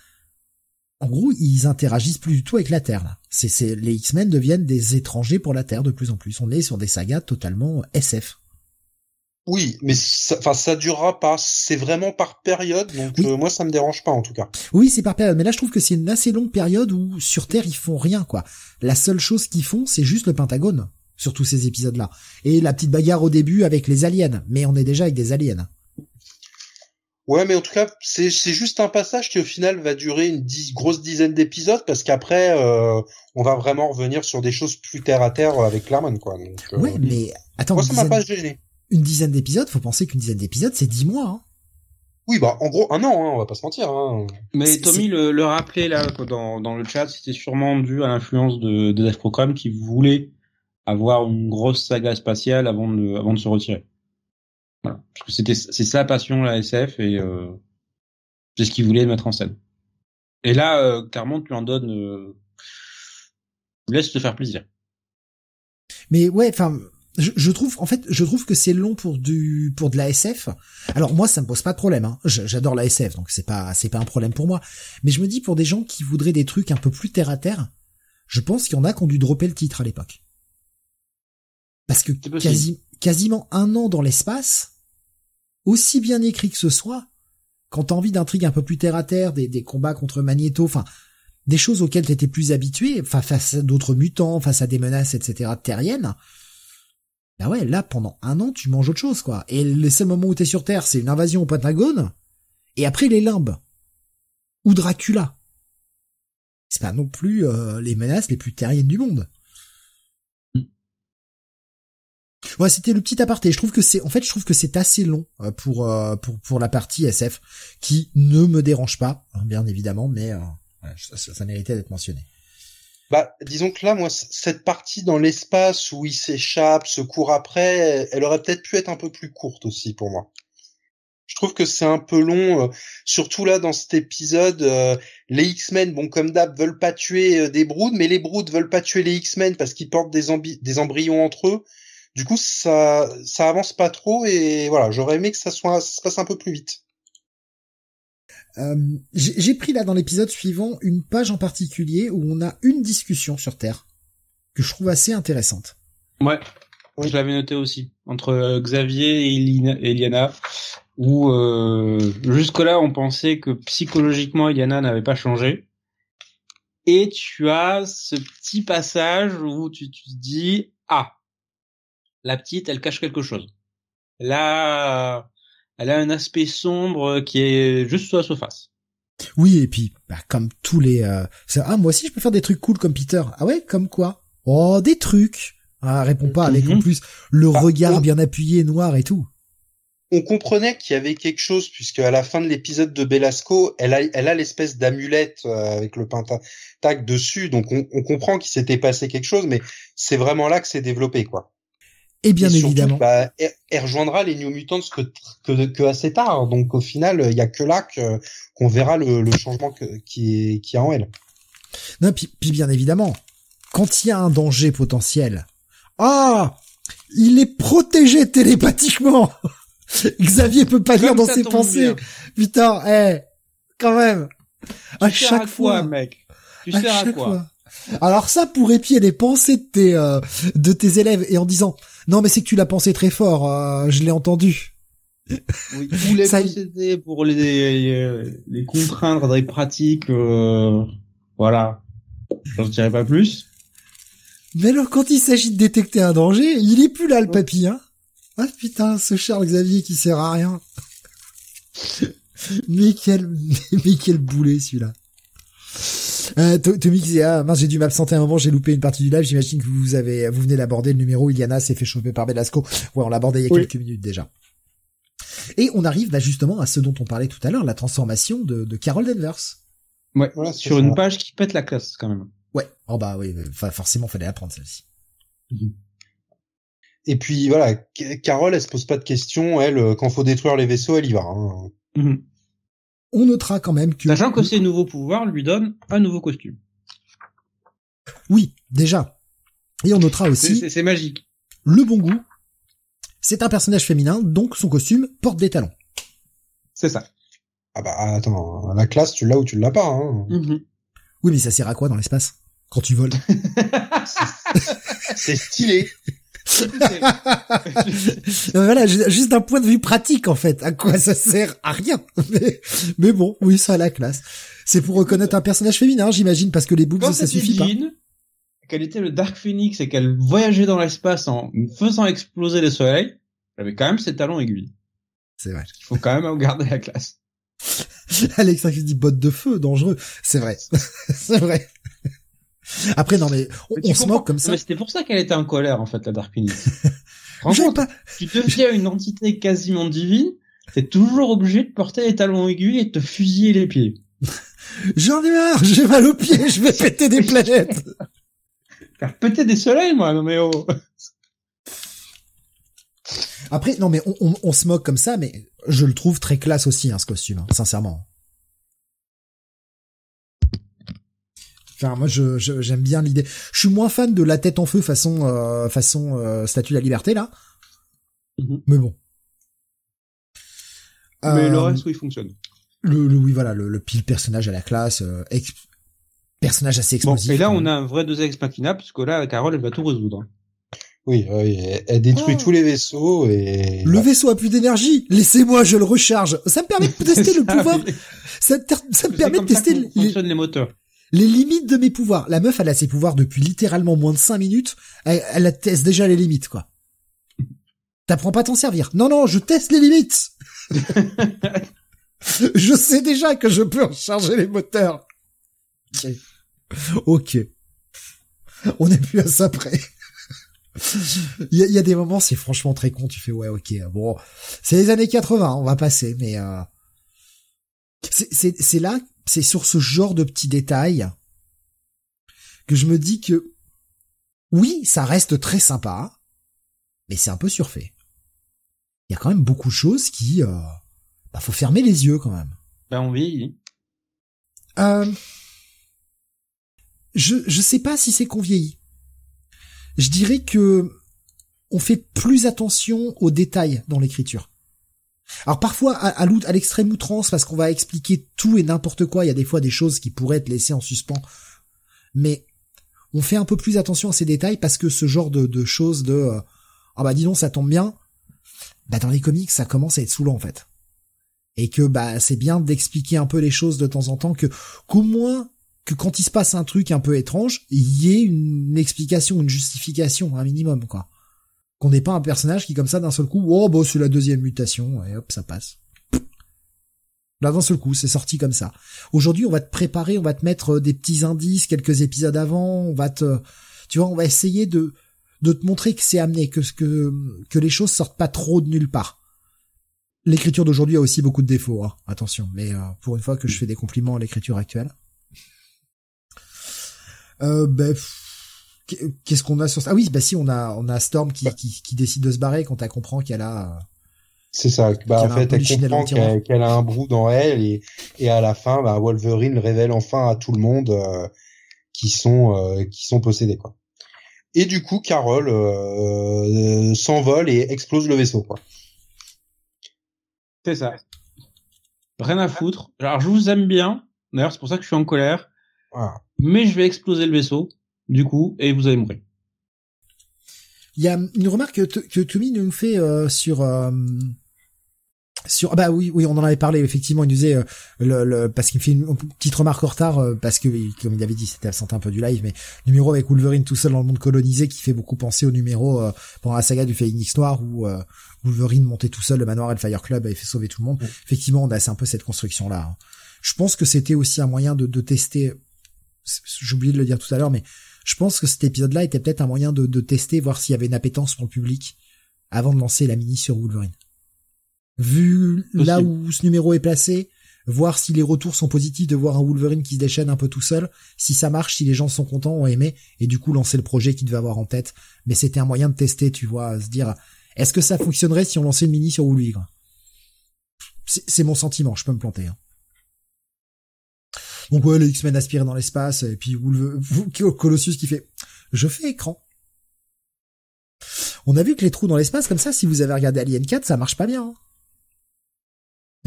En gros, ils interagissent plus du tout avec la Terre. Là. C'est, les X-Men deviennent des étrangers pour la Terre de plus en plus. On est sur des sagas totalement SF. Oui, mais ça, enfin, ça durera pas. C'est vraiment par période, donc euh, moi ça me dérange pas en tout cas. Oui, c'est par période, mais là je trouve que c'est une assez longue période où sur Terre ils font rien quoi. La seule chose qu'ils font, c'est juste le Pentagone sur tous ces épisodes-là et la petite bagarre au début avec les aliens. Mais on est déjà avec des aliens. Ouais, mais en tout cas, c'est c'est juste un passage qui au final va durer une grosse dizaine d'épisodes parce qu'après euh, on va vraiment revenir sur des choses plus terre à terre avec Claremont quoi. Donc, euh, ouais, mais attends, moi ça m'a pas gêné une dizaine d'épisodes, faut penser qu'une dizaine d'épisodes, c'est dix mois. Hein. Oui, bah en gros un an, hein, on va pas se mentir. Hein. Mais Tommy le, le, rappelait là dans, dans le chat, c'était sûrement dû à l'influence de, de Death Program qui voulait avoir une grosse saga spatiale avant de, avant de se retirer. Voilà. Parce que c'était c'est sa passion la SF et euh, c'est ce qu'il voulait mettre en scène. Et là, euh, clairement, tu en donnes, euh, laisse te faire plaisir. Mais ouais, enfin, je, trouve en fait je trouve que c'est long pour du pour de la SF. Alors moi ça me pose pas de problème hein. J'adore la SF donc c'est pas c'est pas un problème pour moi. Mais je me dis pour des gens qui voudraient des trucs un peu plus terre à terre, je pense qu'il y en a qui ont dû dropper le titre à l'époque. Parce que quasi, quasiment un an dans l'espace, aussi bien écrit que ce soit, quand t'as envie d'intrigue un peu plus terre à terre, des, des combats contre Magneto, enfin des choses auxquelles t'étais plus habitué, enfin face à d'autres mutants, face à des menaces, etc. terriennes, bah ouais, là, pendant un an, tu manges autre chose, quoi. Et le seul moment où t'es sur Terre, c'est une invasion au Pentagone, et après les limbes. Ou Dracula. C'est pas non plus euh, les menaces les plus terriennes du monde. Mm. Ouais, c'était le petit aparté. Je trouve que c'est, en fait, je trouve que c'est assez long euh, pour, euh, pour pour la partie SF, qui ne me dérange pas, hein, bien évidemment, mais ça, ça méritait d'être mentionné. Bah, disons que là, moi, cette partie dans l'espace où il s'échappe, se court après, elle aurait peut-être pu être un peu plus courte aussi pour moi. Je trouve que c'est un peu long, euh, surtout là dans cet épisode. Euh, les X-Men, bon comme d'hab, veulent pas tuer euh, des Broods, mais les Broods veulent pas tuer les X-Men parce qu'ils portent des, embryons entre eux. Du coup, ça, ça avance pas trop et voilà, j'aurais aimé que ça soit, ça se passe un peu plus vite. Euh, j'ai pris là dans l'épisode suivant une page en particulier où on a une discussion sur Terre que je trouve assez intéressante. Ouais, je l'avais noté aussi entre euh, Xavier et Eliana où euh, jusque-là on pensait que psychologiquement Eliana n'avait pas changé et tu as ce petit passage où tu, tu te dis ah la petite elle cache quelque chose. Là elle a un aspect sombre qui est juste sur la surface. Oui, et puis, bah, comme tous les... Euh... Ah, moi aussi, je peux faire des trucs cool comme Peter. Ah ouais, comme quoi? Oh, des trucs Ah, réponds pas avec en mhm. plus le bah, regard bien appuyé, noir et tout. On comprenait qu'il y avait quelque chose, puisque à la fin de l'épisode de Belasco, elle a, elle a l'espèce d'amulette euh, avec le pentatac dessus, donc on, on comprend qu'il s'était passé quelque chose, mais c'est vraiment là que c'est développé, quoi. Et bien évidemment. Bah, elle, rejoindra les New Mutants que, que, que assez tard. Donc au final, il y a que là qu'on verra le, le changement que, qui est qui a en elle. Non, puis, puis bien évidemment, quand il y a un danger potentiel, ah, il est protégé télépathiquement. Xavier peut pas lire dans ses pensées. Putain, eh, quand même. à chaque fois, mec? Tu sais à quoi? Alors ça, pour épier les pensées de tes euh, de tes élèves et en disant non mais c'est que tu l'as pensé très fort, euh, je l'ai entendu. Oui, ou les posséder pour les les contraindre dans les pratiques, euh, voilà. J'en dirais pas plus. Mais alors quand il s'agit de détecter un danger, il est plus là le papy, hein. Ah putain, ce Charles Xavier qui sert à rien. mais quel mais quel boulet celui-là. Euh, Tommy qui ah, mince, j'ai dû m'absenter un moment, j'ai loupé une partie du live, j'imagine que vous avez, vous venez d'aborder le numéro, Iliana s'est fait choper par Belasco. Ouais, on l'a abordé il y a quelques minutes déjà. Et on arrive bah, justement à ce dont on parlait tout à l'heure, la transformation de, de Carol Danvers. Ouais, voilà, sur une page qui pète la classe quand même. Ouais, oh bah oui, forcément fallait apprendre celle-ci. Mhm. Et puis voilà, Carole, elle se pose pas de questions, elle, euh, quand faut détruire les vaisseaux, elle y va. Hein. Mhm on notera quand même que... Sachant que ces nouveaux pouvoirs lui donnent un nouveau costume. Oui, déjà. Et on notera aussi... C'est magique. Le bon goût. C'est un personnage féminin, donc son costume porte des talons. C'est ça. Ah bah attends, la classe, tu l'as ou tu l'as pas. Hein. Mhm. Oui, mais ça sert à quoi dans l'espace Quand tu voles? C'est stylé. Voilà, juste d'un point de vue pratique en fait, à quoi ça sert À rien. Mais, bon, oui, ça a la classe. C'est pour reconnaître un personnage féminin, j'imagine, parce que les boobs, ça suffit pas. Qu'elle était le Dark Phoenix et qu'elle voyageait dans l'espace en faisant exploser les soleils, elle avait quand même ses talons aiguilles. C'est vrai. Il faut quand même garder la classe. Alexa qui dit botte de feu, dangereux. C'est vrai. C'est vrai. Après, non, mais on, se moque comme ça. C'était pour ça qu'elle était en colère, en fait, la Dark Phoenix. Franchement, pas... tu deviens une entité quasiment divine, t'es toujours obligé de porter les talons aiguilles et de te fusiller les pieds. J'en ai marre, j'ai mal aux pieds, je vais péter des planètes. Faire péter des soleils, moi, non mais oh. Après, non mais on, on, se moque comme ça, mais je le trouve très classe aussi, hein, ce costume, hein, sincèrement. Enfin, moi, je, j'aime bien l'idée. Je suis moins fan de la tête en feu façon euh, façon euh, Statue de la Liberté là. Mhm. Mais bon. Mais le euh, reste, oui, fonctionne. Le, le oui, voilà, le, le, pile personnage à la classe, euh, personnage assez explosif. Bon, et là, on a un vrai deux ex machina, puisque là, Carole, elle va tout résoudre. Oui, oui elle détruit oh. tous les vaisseaux et... Le vaisseau a plus d'énergie. Laissez-moi, je le recharge. Ça me permet de tester le pouvoir. Ça, ça, me permet de tester les... les moteurs les limites de mes pouvoirs. La meuf, elle a ses pouvoirs depuis littéralement moins de 5 minutes. Elle, elle teste déjà les limites, quoi. T'apprends pas à t'en servir. Non, non, je teste les limites. je sais déjà que je peux recharger les moteurs. Ok. On est plus à ça près. Il y, a, des moments, c'est franchement très con. Tu fais ouais, ok. Bon, c'est les années 80, on va passer, mais euh... c'est là c'est sur ce genre de petits détails que je me dis que oui, ça reste très sympa, mais c'est un peu surfait. Il y a quand même beaucoup de choses qui, euh, bah, faut fermer les yeux quand même. Ben on vieillit. Euh, je je sais pas si c'est qu'on vieillit. Je dirais que on fait plus attention aux détails dans l'écriture. Alors parfois à, l'extrême outrance parce qu'on va expliquer tout et n'importe quoi, il y a des fois des choses qui pourraient être laissées en suspens. Mais on fait un peu plus attention à ces détails parce que ce genre de, choses de euh, ah bah dis donc ça tombe bien, bah dans les comics ça commence à être saoulant en fait. Et que bah c'est bien d'expliquer un peu les choses de temps en temps que qu'au moins que quand il se passe un truc un peu étrange, il y ait une explication, une justification, un minimum quoi. Qu'on n'ait pas un personnage qui comme ça d'un seul coup, oh bah c'est la deuxième mutation, et hop, ça passe. Là d'un seul coup, c'est sorti comme ça. Aujourd'hui, on va te préparer, on va te mettre euh, des petits indices quelques épisodes avant, on va te, tu vois, on va essayer de de te montrer que c'est amené, que que que les choses sortent pas trop de nulle part. L'écriture d'aujourd'hui a aussi beaucoup de défauts, hein. attention. Mais euh, pour une fois que je fais des compliments à l'écriture actuelle. Euh, ben, Qu'est-ce qu'on a sur ça Ah oui, bah si on a on a Storm qui, bah. qui, qui décide de se barrer quand elle comprend qu'elle a. C'est ça. Bah en fait, elle comprend qu'elle a un brou dans elle et et à la fin, bah, Wolverine révèle enfin à tout le monde euh, qui sont euh, qui sont possédés quoi. Et du coup, Carol euh, s'envole et explose le vaisseau quoi. C'est ça. Rien à foutre. Alors je vous aime bien. D'ailleurs, c'est pour ça que je suis en colère. Mais je vais exploser le vaisseau, du coup, et vous allez mourir. Il y a une remarque que, que Toumi nous fait euh, sur euh, sur ah bah oui oui on en avait parlé effectivement il nous disait euh, le, le, parce qu'il me fait une petite remarque en retard euh, parce que comme il avait dit c'était absent un peu du live mais numéro avec Wolverine tout seul dans le monde colonisé qui fait beaucoup penser au numéro euh, pendant la saga du Phoenix Noir où Wolverine montait tout seul le manoir et le Fire Club avait fait sauver tout le monde effectivement on a c'est un peu cette construction là hein. je pense que c'était aussi un moyen de, de tester j'ai oublié de le dire tout à l'heure mais je pense que cet épisode là était peut-être un moyen de, de tester voir s'il y avait une appétence pour le public avant de lancer la mini sur Wolverine vu là où ce numéro est placé, voir si les retours sont positifs, de voir un Wolverine qui se déchaîne un peu tout seul, si ça marche, si les gens sont contents, ont aimé, et du coup lancer le projet qu'il devait avoir en tête. Mais c'était un moyen de tester, tu vois, se dire, est-ce que ça fonctionnerait si on lançait une mini sur Wolverine? C'est mon sentiment, je peux me planter. Hein. Donc ouais, les X-Men aspirent dans l'espace, et puis Colossus qui fait, je fais écran. On a vu que les trous dans l'espace, comme ça, si vous avez regardé Alien 4, ça marche pas bien. Hein.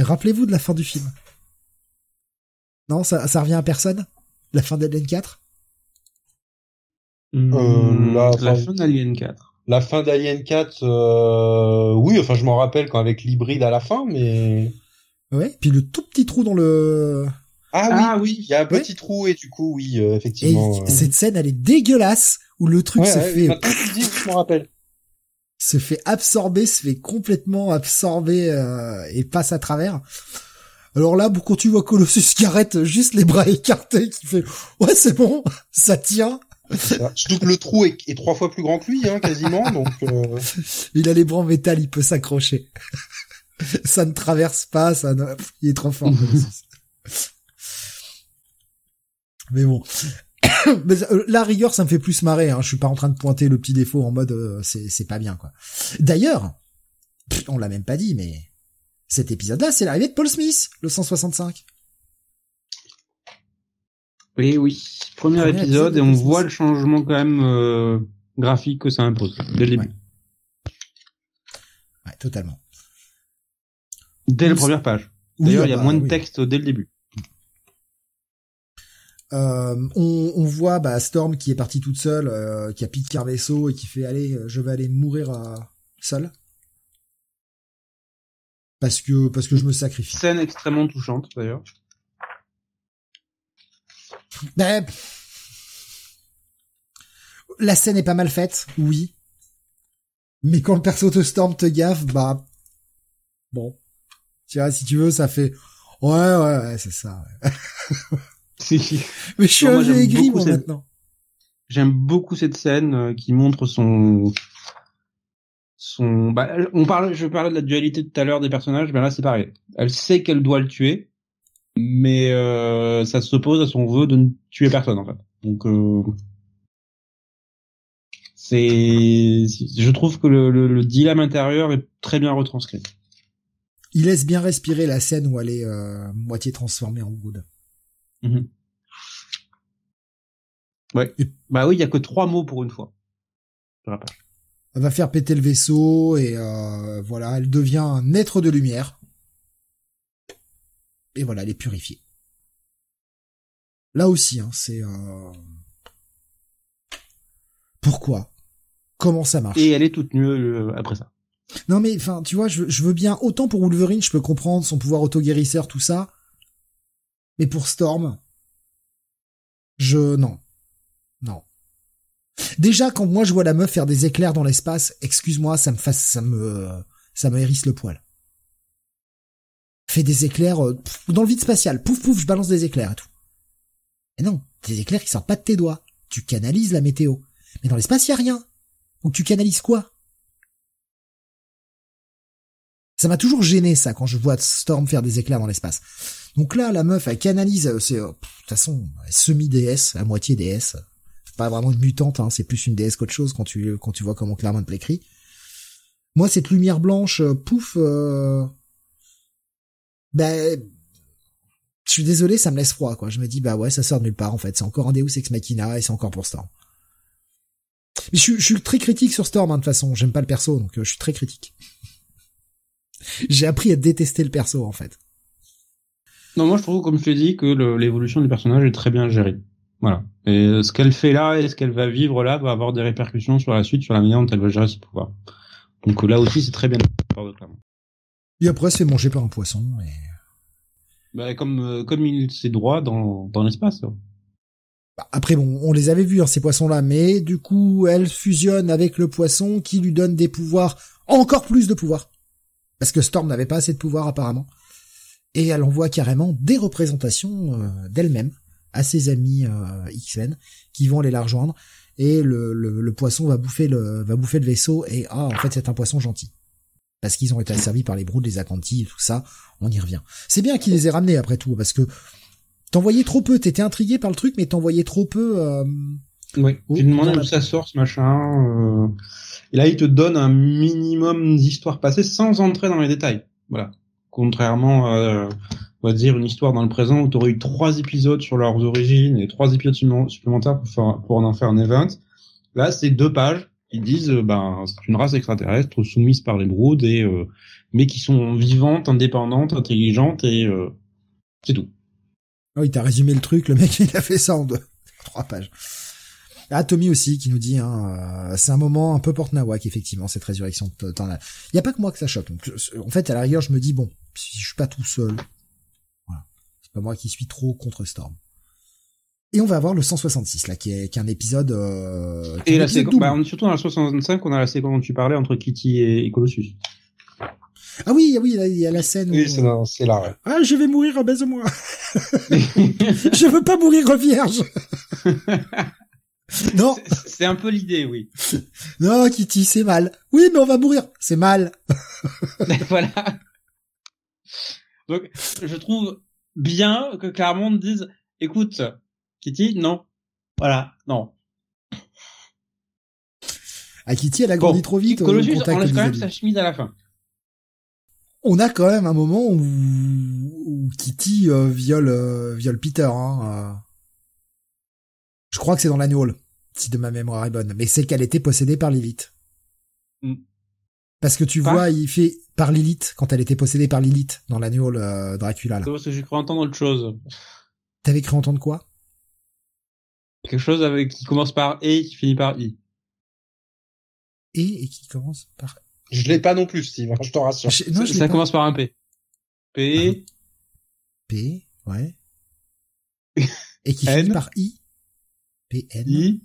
Rappelez-vous de la fin du film. Non, ça, ça revient à personne La fin d'Alien 4 euh, la, fin d'Alien 4. La fin d'Alien 4, euh, oui, enfin je m'en rappelle quand avec l'hybride à la fin, mais... Ouais, puis le tout petit trou dans le... Ah, oui, il y a un petit trou et du coup, oui, euh, effectivement. Et cette scène, elle est dégueulasse, où le truc se fait... je m'en rappelle se fait absorber, se fait complètement absorber euh, et passe à travers. Alors là, quand tu vois Colossus qui arrête juste les bras écartés, qui fait ouais c'est bon, ça tient. Surtout que le trou est, trois fois plus grand que lui, hein, quasiment. Donc euh. il a les bras en métal, il peut s'accrocher. ça ne traverse pas, ça ne... il est trop fort. Mais bon, Euh, la rigueur, ça me fait plus marrer. Hein. Je suis pas en train de pointer le petit défaut en mode euh, c'est pas bien quoi. D'ailleurs, on l'a même pas dit, mais cet épisode-là, c'est l'arrivée de Paul Smith, le 165. Oui, oui. Premier, épisode, et on voit le changement quand même euh, graphique que ça impose dès le début. Ouais, totalement. Dès la première page. D'ailleurs, il y a bah, moins de texte dès le début. Euh, on, on, voit bah, Storm qui est partie toute seule, euh, qui a piqué Carvesso et qui fait aller, euh, je vais aller mourir à... seul parce que parce que je me sacrifie. Scène extrêmement touchante d'ailleurs. Ben, la scène est pas mal faite, oui. Mais quand le perso de Storm te gaffe, bah bon, tu vois, si tu veux, ça fait ouais ouais, ouais c'est ça. Si. Mais je suis un vieux aigri, moi, maintenant. J'aime beaucoup cette scène euh, qui montre son son bah, on parle je parlais de la dualité tout à l'heure des personnages mais là c'est pareil elle sait qu'elle doit le tuer mais euh, ça s'oppose à son vœu de ne tuer personne en fait donc euh, c'est je trouve que le, le, dilemme intérieur est très bien retranscrit il laisse bien respirer la scène où elle est euh, moitié transformée en wood Mhm. Ouais. Bah oui, il y a que trois mots pour une fois. Elle va faire péter le vaisseau et euh, voilà, elle devient un être de lumière. Et voilà, elle est purifiée. Là aussi, hein, c'est euh... pourquoi, comment ça marche? Et elle est toute nue euh, après ça. Non mais enfin, tu vois, je, je, veux bien autant pour Wolverine, je peux comprendre son pouvoir auto-guérisseur, tout ça. Mais pour Storm, je non. Non. Déjà quand moi je vois la meuf faire des éclairs dans l'espace, excuse-moi, ça me fasse ça me ça me hérisse le poil. Fait des éclairs euh, dans le vide spatial, pouf pouf, je balance des éclairs et tout. Et non, des éclairs qui sortent pas de tes doigts. Tu canalises la météo. Mais dans l'espace, y a rien. Donc tu canalises quoi? Ça m'a toujours gêné ça quand je vois Storm faire des éclairs dans l'espace. Donc là, la meuf, elle canalise, euh, c'est, euh, de toute façon, semi-déesse, à moitié déesse. Pas vraiment une mutante, hein, c'est plus une déesse qu'autre chose quand tu, quand tu vois comment Claremont l'écrit. Moi, cette lumière blanche, euh, pouf, ben, je suis désolé, ça me laisse froid, quoi. Je me dis, bah ouais, ça sort de nulle part, en fait. C'est encore un Deus Ex Machina et c'est encore pour Storm. Mais je, suis très critique sur Storm, hein, de toute façon. J'aime pas le perso, donc je suis très critique. J'ai appris à détester le perso en fait. Non, moi je trouve, comme je t'ai dit, que l'évolution du personnage est très bien gérée. Voilà. Et ce qu'elle fait là et ce qu'elle va vivre là va avoir des répercussions sur la suite, sur la manière dont elle va gérer ses pouvoirs. Donc là aussi, c'est très bien. Et après, c'est mangé par un poisson. Et... Bah, comme euh, comme il ses droits dans dans l'espace. Bah, après bon, on les avait vus hein, ces poissons-là, mais du coup, elle fusionne avec le poisson qui lui donne des pouvoirs, encore plus de pouvoirs, parce que Storm n'avait pas assez de pouvoir apparemment, et elle envoie carrément des représentations euh, d'elle-même à ses amis euh, X-Men qui vont aller la rejoindre, et le, le, poisson va bouffer le va bouffer le vaisseau, et ah en fait c'est un poisson gentil parce qu'ils ont été asservis par les broods, les Acanti et tout ça, on y revient. C'est bien qu'ils les aient ramenés après tout, parce que t'en voyais trop peu, t'étais intrigué par le truc, mais t'en voyais trop peu. Euh... Oui, tu demandais d'où ça sort ce machin. Euh... Et là, il te donne un minimum d'histoire passée sans entrer dans les détails. Voilà. Contrairement à, on va dire, une histoire dans le présent où t'aurais eu trois épisodes sur leurs origines et trois épisodes supplémentaires pour, en faire un event. Là, c'est deux pages ils disent euh, ben c'est une race extraterrestre soumise par les Broods et euh, mais qui sont vivantes, indépendantes, intelligentes et euh, c'est tout. Oh, il t'a résumé le truc, le mec il a fait ça en deux, trois pages. Ah Tommy aussi qui nous dit hein, c'est un moment un peu porte-nawak effectivement cette résurrection. Il y a pas que moi que ça choque. Donc, en fait à la rigueur je me dis bon si je suis pas tout seul, voilà, c'est pas moi qui suis trop contre Storm. Et on va avoir le 166 là, qui est, qui est un épisode. Euh, et la séquence, bah, surtout dans la 65, on a la séquence dont tu parlais entre Kitty et, Colossus. Ah oui, ah oui, il y a la scène. Oui, où... c'est là. Ouais. Ah, je vais mourir, baise-moi. je veux pas mourir vierge. non. C'est un peu l'idée, oui. Non, Kitty, c'est mal. Oui, mais on va mourir. C'est mal. voilà. Donc, je trouve bien que Claremont dise, écoute, Kitty, non. Voilà, non. Ah, Kitty, elle a grandi trop vite. Colossus on quand même sa chemise à la fin. On a quand même un moment où, Kitty euh, viole, euh, viole Peter. Hein, euh. Je crois que c'est dans l'annual, si de ma mémoire est bonne. Mais c'est qu'elle était possédée par Lilith. Mm. Parce que tu vois, il fait par Lilith quand elle était possédée par Lilith dans l'annual Dracula. Là. C'est parce que j'ai cru entendre autre chose. T'avais cru entendre quoi? Quelque chose avec qui commence par E et qui finit par I. E et qui commence par. Je l'ai pas non plus, Steve. Je te rassure. Non, ça commence par un P. P. P. Ouais. et qui finit par I? P N. I?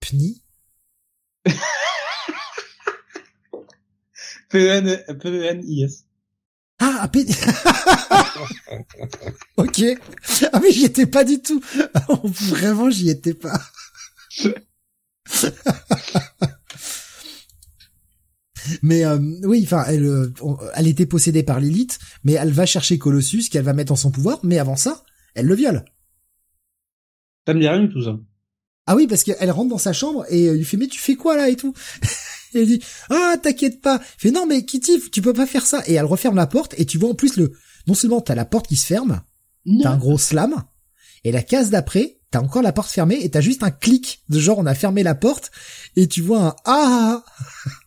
Pni. P N P N I S. Ah, peine... ok. Ah mais j'y étais pas du tout. Vraiment, j'y étais pas. mais euh, oui, enfin, elle, euh, elle était possédée par Lilith, mais elle va chercher Colossus, qu'elle va mettre en son pouvoir. Mais avant ça, elle le viole. Ça me dit rien tout ça. Ah oui, parce qu'elle rentre dans sa chambre et euh, il fait mais tu fais quoi là et tout? Et elle dit ah t'inquiète pas. Il fait non mais Kitty tu peux pas faire ça et elle referme la porte et tu vois en plus le non seulement t'as la porte qui se ferme, t'as un gros slam et la case d'après t'as encore la porte fermée et t'as juste un clic de genre on a fermé la porte et tu vois un ah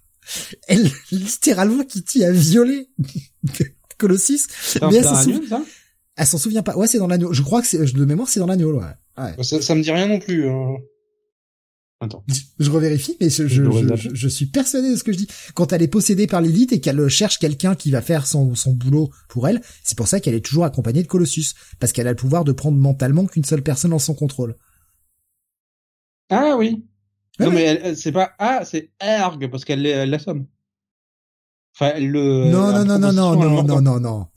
elle littéralement Kitty a violé Colossus. Mais elle s'en souvient elle s'en souvient pas. Ouais c'est dans l'agneau je crois que c'est de mémoire c'est dans l'agneau ouais, ouais. Ça, ça me dit rien non plus hein. Attends. Je revérifie, mais je, je, je, suis persuadé de ce que je dis. Quand elle est possédée par l'élite et qu'elle cherche quelqu'un qui va faire son, son boulot pour elle, c'est pour ça qu'elle est toujours accompagnée de Colossus. Parce qu'elle a le pouvoir de prendre mentalement qu'une seule personne en son contrôle. Ah oui. non mais c'est pas ah c'est Erg parce qu'elle l'assomme. Enfin elle le. Non non non non non non non non non non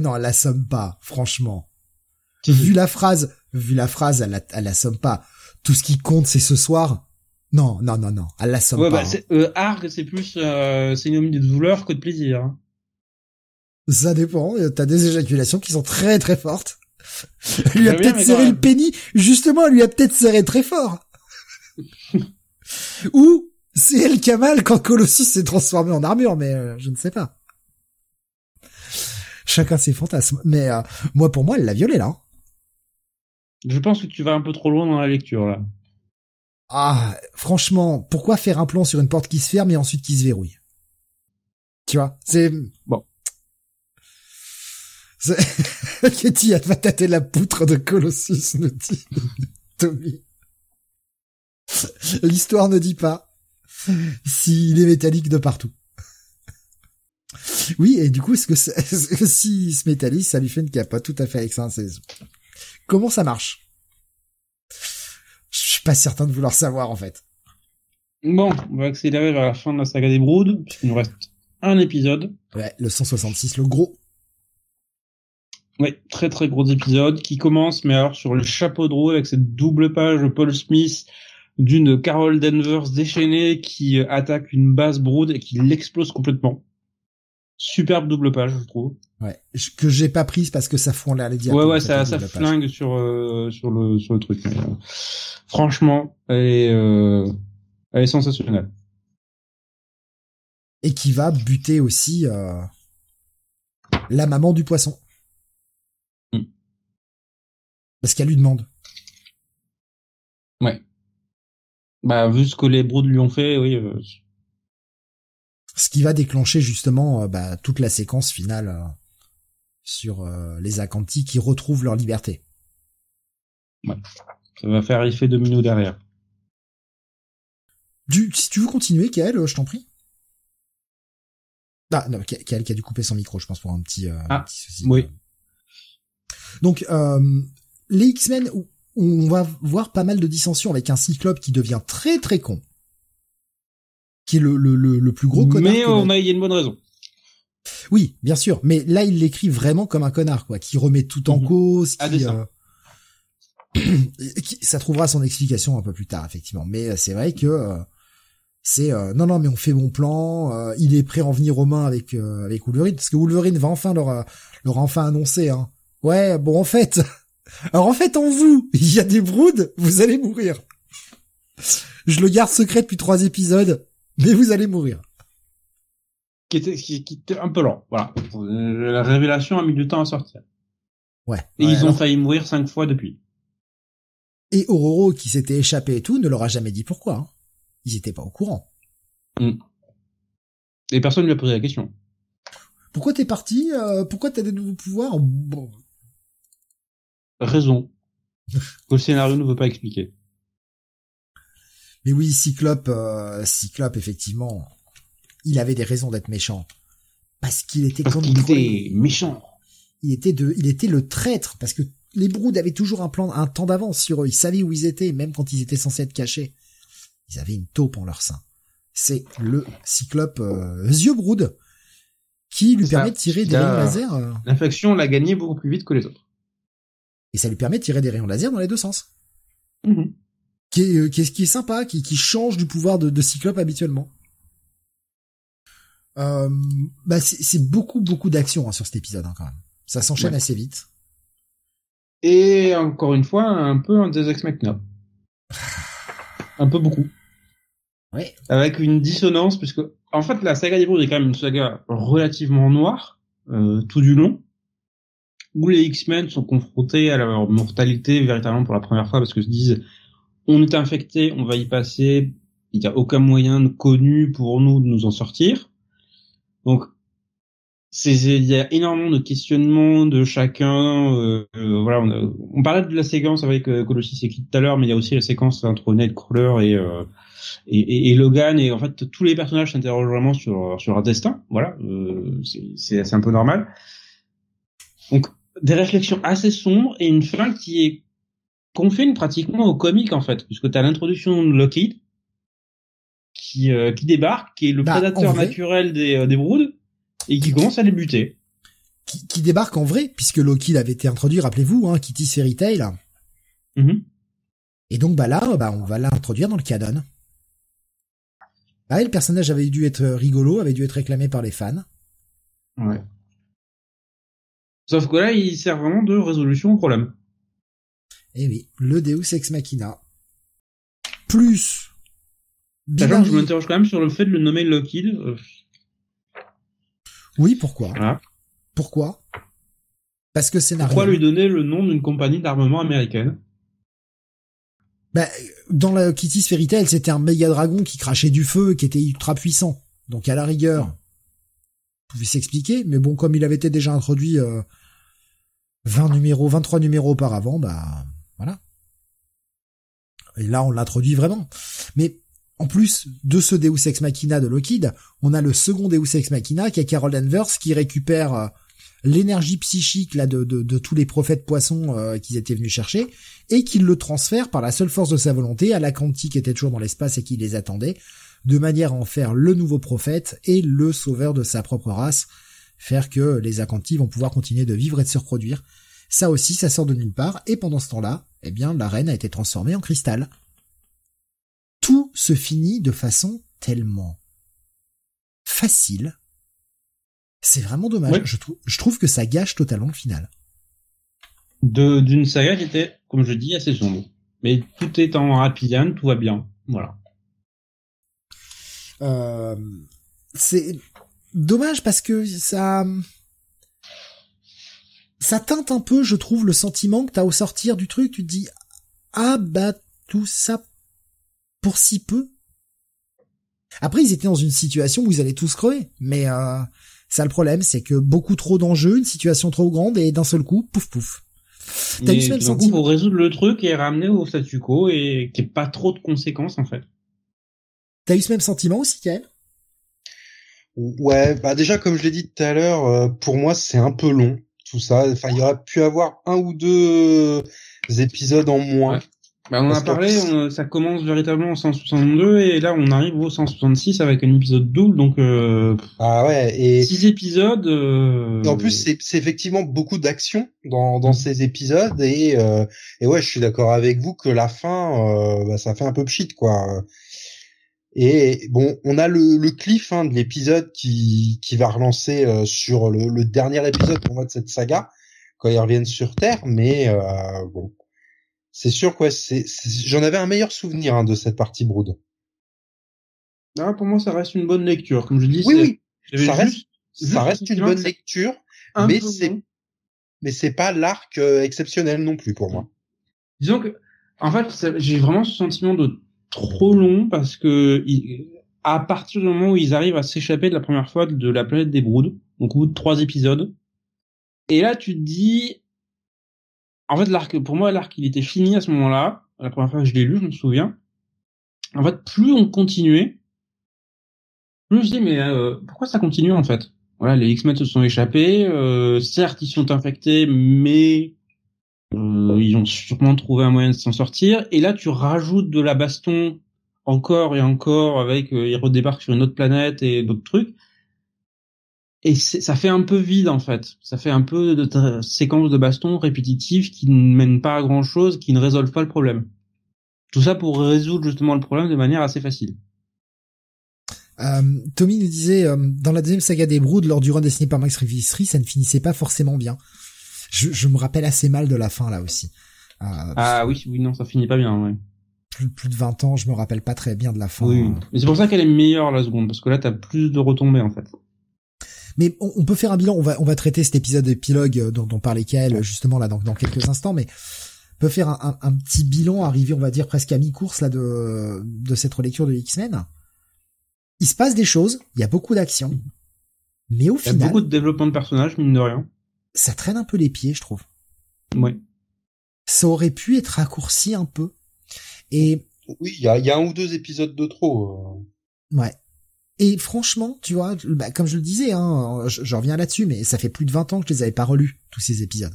non elle l'assomme pas franchement. vu la phrase vu la phrase elle elle l'assomme pas. Tout ce qui compte c'est ce soir non, non, non, non. Elle l'assomme ouais, pas. Bah, hein. euh, arg, c'est plus euh, synonyme de douleur que de plaisir. Hein. Ça dépend. T'as des éjaculations qui sont très très fortes. Elle lui a peut-être serré le pénis. Justement, elle lui a peut-être serré très fort. Ou c'est elle qui a mal quand Colossus s'est transformé en armure, mais euh, je ne sais pas. Chacun ses fantasmes. Mais euh, moi, pour moi, elle l'a violé là. Je pense que tu vas un peu trop loin dans la lecture là. Ah, franchement, pourquoi faire un plan sur une porte qui se ferme et ensuite qui se verrouille? Tu vois, c'est bon. Katie, va tâter la poutre de Colossus, nous dit Tommy. L'histoire ne dit pas s'il est métallique de partout. Oui, et du coup, est-ce que, est s'il se métallise, ça lui fait une capote tout à fait avec ça. Comment ça marche? Je suis pas certain de vouloir savoir, en fait. Bon, on va accélérer vers la fin de la saga des Broods, puisqu'il nous reste un épisode. Ouais, le 166, le gros. Oui, très très gros épisode qui commence, mais alors sur le chapeau de roue avec cette double page de Paul Smith d'une Carol Danvers déchaînée qui attaque une base Brood et qui l'explose complètement. Superbe double page, je trouve. Ouais, que j'ai pas prise parce que ça fout en l'air les diapos. Ouais, ouais, ça, ça flingue sur euh, sur le sur le truc. Mais, euh, franchement, elle est euh, elle est sensationnelle. Et qui va buter aussi la maman du poisson. Mm. Parce qu'elle lui demande. Ouais. Bah vu ce que les Broods lui ont fait, oui ce qui va déclencher justement euh, bah, toute la séquence finale euh, sur euh, les Acanti qui retrouvent leur liberté. Ouais. Ça va faire effet domino derrière. Du, si tu veux continuer, Kael, je t'en prie. Ah non, Kael qui a dû couper son micro, je pense pour un petit, ah, petit souci. Oui. Donc les X-Men, on va voir pas mal de dissensions avec un Cyclope qui devient très très con qui est le, le, le, plus gros connard. Mais on a, il y a une bonne raison. Oui, bien sûr. Mais là, il l'écrit vraiment comme un connard, quoi, qui remet tout en mhm. cause, qui, euh... ça trouvera son explication un peu plus tard, effectivement. Mais euh, c'est vrai que euh, c'est euh, non, non, mais on fait bon plan. il est prêt à en venir aux mains avec avec Wolverine, parce que Wolverine va enfin leur leur enfin annoncer. Hein. Ouais, bon, en fait, alors en fait, en vous, il y a des broods, vous allez mourir. Je le garde secret depuis trois épisodes mais vous allez mourir. Qui était, qui, était un peu lent, voilà. La révélation a mis du temps à sortir. Ouais. Et ils ont failli mourir cinq fois depuis. Et Auroro, qui s'était échappé et tout, ne leur a jamais dit pourquoi. Hein. Ils étaient pas au courant. Mm. Et personne ne lui a posé la question. Pourquoi t'es parti euh, Pourquoi t'as des nouveaux pouvoirs? Bon. Raison. que le scénario ne veut pas expliquer. Mais oui, Cyclope, euh, Cyclope, effectivement, il avait des raisons d'être méchant. Parce qu'il était parce qu'il était méchant. Il était de, il était le traître, parce que les Broods avaient toujours un plan, un temps d'avance sur eux. Ils savaient où ils étaient, même quand ils étaient censés être cachés. Ils avaient une taupe en leur sein. C'est le Cyclope euh, Yeux Brood qui lui permet de tirer des rayons laser. Euh. L'infection l'a gagné beaucoup plus vite que les autres. Et ça lui permet de tirer des rayons laser dans les deux sens. Mm-hmm qui est, euh, qui est, qui est sympa, qui, qui change du pouvoir de, de Cyclope habituellement. Euh, bah c'est beaucoup beaucoup d'action hein, sur cet épisode hein, quand même. Ça s'enchaîne assez vite. Et encore une fois, un peu un des ex machina. un peu beaucoup. Ouais. Avec une dissonance, puisque en fait la saga des Broods est quand même une saga relativement noire euh, tout du long, où les X-Men sont confrontés à leur mortalité véritablement pour la première fois parce que se disent on est infecté, on va y passer, il n'y a aucun moyen connu pour nous de nous en sortir. Donc, il y a énormément de questionnements de chacun. Euh, euh, voilà, on, parlait de la séquence avec euh, Colossus et Kid tout à l'heure, mais il y a aussi la séquence entre Nightcrawler et, euh, et, et, Logan. Et en fait, tous les personnages s'interrogent vraiment sur sur leur destin. Voilà, c'est un peu normal. Donc, des réflexions assez sombres et une fin qui est confine pratiquement au comique en fait, puisque tu as l'introduction de Lockheed qui, euh, qui débarque, qui est le bah, prédateur naturel des, euh, des Broods, et qui commence à les buter. Qui, qui débarque en vrai, puisque Lockheed avait été introduit, rappelez-vous, hein, Kitty Fairy Tail. Mm-hmm. Et donc bah là, bah, on va l'introduire dans le canon. Bah, le personnage avait dû être rigolo, avait dû être réclamé par les fans. Ouais. Sauf que là, il sert vraiment de résolution au problème. Eh oui, le Deus Ex Machina. Plus. Sachant que je m'interroge quand même sur le fait de le nommer Lockheed. Euh. Oui, pourquoi? Pourquoi? Parce que c'est Pourquoi lui donner le nom d'une compagnie d'armement américaine? Bah, dans la Kitty's Fairy Tail, c'était un méga dragon qui crachait du feu, qui était ultra puissant. Donc à la rigueur. pouvait s'expliquer, mais bon, comme il avait été déjà introduit 20 numéros, 23 numéros auparavant, bah voilà. Et là, on l'introduit vraiment. Mais en plus de ce Deus Ex Machina de Lockheed, on a le second Deus Ex Machina qui est Carol Danvers qui récupère euh, l'énergie psychique de, tous les prophètes poissons euh, qu'ils étaient venus chercher et qui le transfère par la seule force de sa volonté à la qui était toujours dans l'espace et qui les attendait, de manière à en faire le nouveau prophète et le sauveur de sa propre race, faire que les Akanti vont pouvoir continuer de vivre et de se reproduire. Ça aussi, ça sort de nulle part, et pendant ce temps-là, eh bien, la reine a été transformée en cristal tout se finit de façon tellement facile. C'est vraiment dommage. Je, trouve, je trouve que ça gâche totalement le final. d'une saga qui était, comme je dis, assez sombre. Mais tout est en rapidiane, tout va bien. Voilà. Euh, c'est dommage parce que ça ça teinte un peu, je trouve, le sentiment que t'as au sortir du truc, tu te dis ah bah tout ça pour si peu. Après, ils étaient dans une situation où ils allaient tous crever, mais euh, ça le problème, c'est que beaucoup trop d'enjeux, une situation trop grande et d'un seul coup, pouf pouf. T'as eu ce même sentiment pour résoudre le truc et ramener au statu quo et qu'il n'y ait pas trop de conséquences en fait. T'as eu ce même sentiment aussi, Kael? Ouais, bah déjà comme je l'ai dit tout à l'heure, euh, pour moi c'est un peu long tout ça. Enfin, il y aurait pu avoir un ou deux épisodes en moins. Bah, on en a parlé, ça commence véritablement en 162 et là on arrive au 166 avec un épisode double donc euh, ah ouais et six épisodes. Euh, et en plus c'est effectivement beaucoup d'action dans dans ces épisodes et euh, et ouais je suis d'accord avec vous que la fin euh, bah, ça fait un peu pchit quoi. Et bon, on a le, le cliff hein, de l'épisode qui qui va relancer euh, sur le, le dernier épisode pour moi de cette saga quand ils reviennent sur Terre, mais bon c'est sûr quoi. C'est, j'en avais un meilleur souvenir hein, de cette partie Brood. Ah, pour moi, ça reste une bonne lecture. Comme je dis, oui, oui, ça reste, ça reste une bonne lecture, mais c'est, mais c'est pas l'arc euh, exceptionnel non plus pour moi. Disons que, en fait, j'ai vraiment ce sentiment de trop long parce que à partir du moment où ils arrivent à s'échapper de la première fois de la planète des Broods, donc au bout de trois épisodes, et là tu te dis en fait, l'arc, pour moi, l'arc, il était fini à ce moment-là. La première fois que je l'ai lu, je me souviens. En fait, plus on continuait, plus je dis, mais euh, pourquoi ça continue en fait? Voilà, les X-Men se sont échappés. Euh, certes, ils sont infectés, mais euh, ils ont sûrement trouvé un moyen de s'en sortir. Et là, tu rajoutes de la baston encore et encore avec, ils redébarquent sur une autre planète et d'autres trucs et ça fait un peu vide en fait. Ça fait un peu de séquences de baston répétitives qui ne mènent pas à grand chose, qui ne résolvent pas le problème. Tout ça pour résoudre justement le problème de manière assez facile. Euh, Tommy nous disait euh, dans la deuxième saga des Broods lors du run dessiné par Max Rivistry, ça ne finissait pas forcément bien. Je, je, me rappelle assez mal de la fin là aussi. Euh, ah oui, oui non, ça finit pas bien. Ouais. Plus, plus de 20 ans, je me rappelle pas très bien de la fin. Oui, mais c'est pour ça qu'elle est meilleure la seconde parce que là t'as plus de retombées en fait. Mais on, peut faire un bilan. On va on va traiter cet épisode épilogue euh, dont, dont parlait Kael justement là dans, dans quelques instants, mais on peut faire un, un, petit bilan arrivé on va dire presque à mi-course là de de cette relecture de X-Men. Il se passe des choses, il y a beaucoup d'action, mais au final, il y a beaucoup de développement de personnages mine de rien. Ça traîne un peu les pieds, je trouve. Oui. Ça aurait pu être raccourci un peu. Et oui, il y a, y a un ou deux épisodes de trop. Euh. Ouais. Et franchement, tu vois, bah, comme je le disais, hein, je, reviens là-dessus, mais ça fait plus de 20 ans que je les avais pas relus, tous ces épisodes.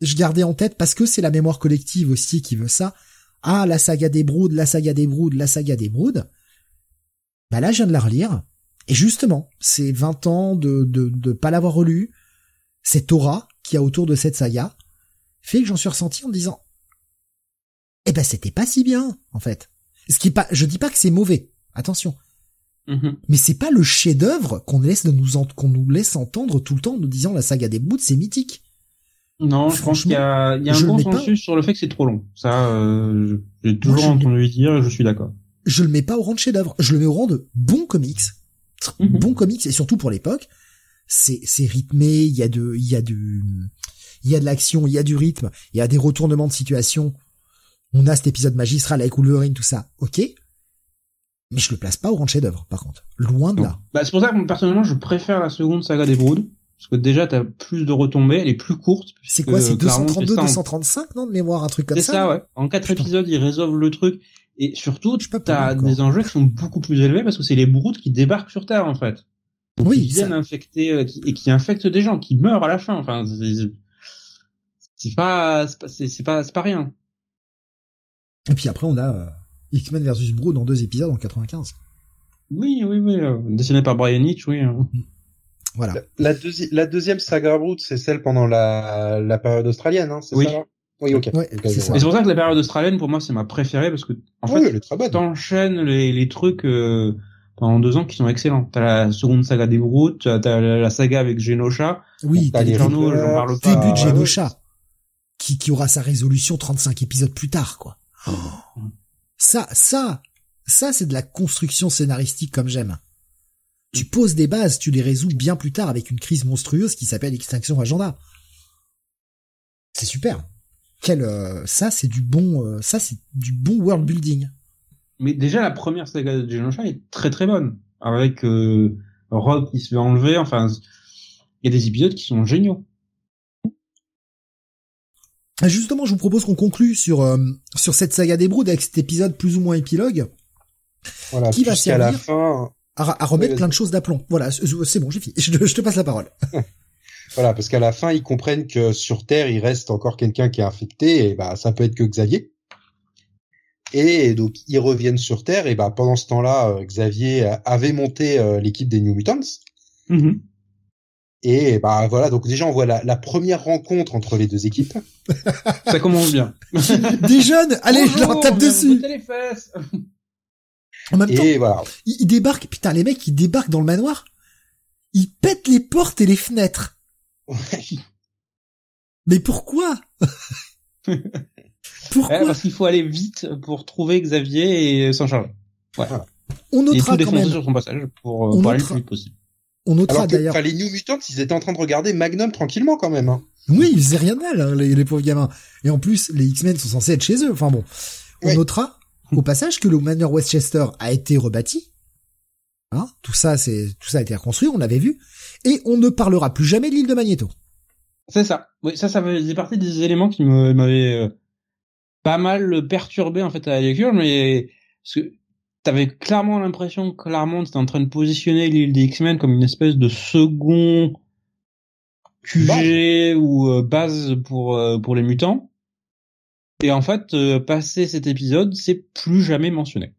Je gardais en tête, parce que c'est la mémoire collective aussi qui veut ça, ah, la saga des Broods, la saga des Broods, la saga des Broods. Bah là, je viens de la relire. Et justement, ces 20 ans de, de, de pas l'avoir relu, cette aura qu'il y a autour de cette saga, fait que j'en suis ressenti en me disant, eh ben, c'était pas si bien, en fait. Ce qui pas, je dis pas que c'est mauvais. Attention. Mhm. Mais c'est pas le chef-d'œuvre qu'on laisse de nous qu'on nous laisse entendre tout le temps en nous disant la saga des bouts c'est mythique. Non, je pense qu'il y a, il y a un consensus sur le fait que c'est trop long. Ça, euh, j'ai toujours entendu dire et je suis d'accord. Je le mets pas au rang de chef-d'œuvre. Je le mets au rang de bon comics. Mhm. Bon comics et surtout pour l'époque, c'est c'est rythmé. Il y a de, il y a du, il y a de l'action, il y a du rythme, il y a des retournements de situation. On a cet épisode magistral avec Wolverine, tout ça. Ok. Mais je le place pas au rang de chef-d'œuvre, par contre. Loin de là. Bah, c'est pour ça que personnellement, je préfère la seconde saga des Broods. Parce que déjà, t'as plus de retombées, elle est plus courte. C'est quoi, c'est 232, 235, non, de mémoire, un truc comme ça? C'est ça, ouais. En quatre épisodes, ils résolvent le truc. Et surtout, t'as des enjeux qui sont beaucoup plus élevés parce que c'est les Broods qui débarquent sur Terre, en fait. oui. Qui viennent infecter, euh, et qui infectent des gens, qui meurent à la fin. Enfin, c'est pas, c'est pas, c'est pas rien. Et puis après, on a euh, X-Men versus Brood en deux épisodes en 95. Oui, oui, oui. Euh, dessiné par Brian Hitch, oui. Hein. Mm. Voilà. La, la, deuxième saga Brood, c'est celle pendant la, la période australienne, hein, c'est oui. ça Oui, ok. Ouais, c'est pour ça que la période australienne, pour moi, c'est ma préférée parce que, en oui, fait, t'enchaînes les, les trucs euh, pendant deux ans qui sont excellents. T'as la seconde saga des Broods, t'as la, saga avec Genosha. Oui, t'as les journaux, j'en parle pas. Début de Genosha. Qui, qui aura sa résolution 35 épisodes plus tard, quoi. Oh. Ça, ça, ça, c'est de la construction scénaristique comme j'aime. Tu poses des bases, tu les résous bien plus tard avec une crise monstrueuse qui s'appelle Extinction Agenda. C'est super. Quel, euh, ça, c'est du bon, euh, ça, c'est du bon world building. Mais déjà, la première saga de Genosha est très très bonne. Avec euh, Rob qui se fait enlever, enfin, il y a des épisodes qui sont géniaux. Justement, je vous propose qu'on conclue sur euh, sur cette saga des Broods avec cet épisode plus ou moins épilogue, voilà, qui va servir à, la fin... à, remettre plein de choses d'aplomb. Voilà, c'est bon, j'ai fini. Je, te passe la parole. voilà, parce qu'à la fin, ils comprennent que sur Terre, il reste encore quelqu'un qui est infecté, et bah ça peut être que Xavier. Et donc ils reviennent sur Terre, et bah pendant ce temps-là, euh, Xavier avait monté euh, l'équipe des New Mutants. Mm-hmm. Et bah voilà, donc déjà on voit la, la première rencontre entre les deux équipes. Ça commence bien. des jeunes, allez, je leur tape dessus. Les fesses. En même temps, et voilà. ils, débarquent, putain, les mecs, ils débarquent dans le manoir, ils pètent les portes et les fenêtres. Mais pourquoi Pourquoi Parce qu'il faut aller vite pour trouver Xavier et s'en charger. Ouais. On notera et tout quand même. sur son passage pour, pour aller le plus vite possible. On notera d'ailleurs. les New Mutants, ils étaient en train de regarder Magnum tranquillement quand même. Hein. Oui, ils faisaient rien de mal, hein, les, pauvres gamins. Et en plus, les X-Men sont censés être chez eux. Enfin bon, on notera au passage que le Manor Westchester a été rebâti. Hein tout ça, c'est tout ça a été reconstruit, on l'avait vu. Et on ne parlera plus jamais de l'île de Magneto. C'est ça. Oui, ça, ça faisait partie des éléments qui m'avaient euh, pas mal perturbé en fait à la lecture, mais parce que t'avais clairement l'impression que Claremont était en train de positionner l'île des X-Men comme une espèce de second QG ou euh, base pour euh, pour les mutants. Et en fait, euh, passé cet épisode, c'est plus jamais mentionné.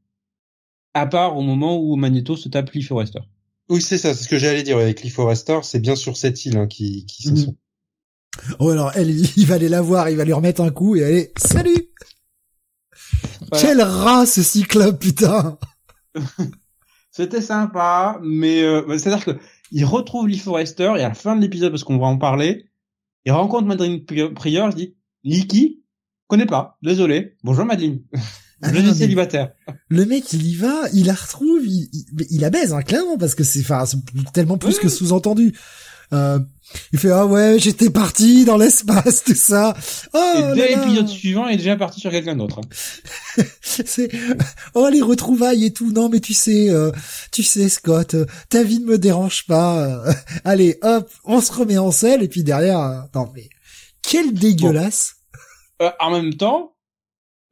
À part au moment où Magneto se tape Lee Forrester. Oui, c'est ça, c'est ce que j'allais dire avec Lee Forrester, c'est bien sur cette île hein, qui qui se mhm. sont. Oh alors elle, il va aller la voir, il va lui remettre un coup et aller salut quelle race ce cyclope, putain C'était sympa, mais euh, bah, c'est-à-dire que il retrouve Lee Forrester et à la fin de l'épisode, parce qu'on va en parler, il rencontre Madeline Prior, je dis Liki, connais pas, désolé. Bonjour Madeline. Ah je suis célibataire. Le mec, il y va, il la retrouve, il, il, il la baise, hein, clairement, parce que c'est, enfin, tellement plus que sous-entendu. Euh, il fait ah ouais j'étais parti dans l'espace tout ça. Oh, et dès l'épisode suivant il est déjà parti sur quelqu'un d'autre. c'est oh les retrouvailles et tout non mais tu sais euh, tu sais Scott ta vie ne me dérange pas. allez hop on se remet en selle et puis derrière euh, non mais quel dégueulasse. Euh, en même temps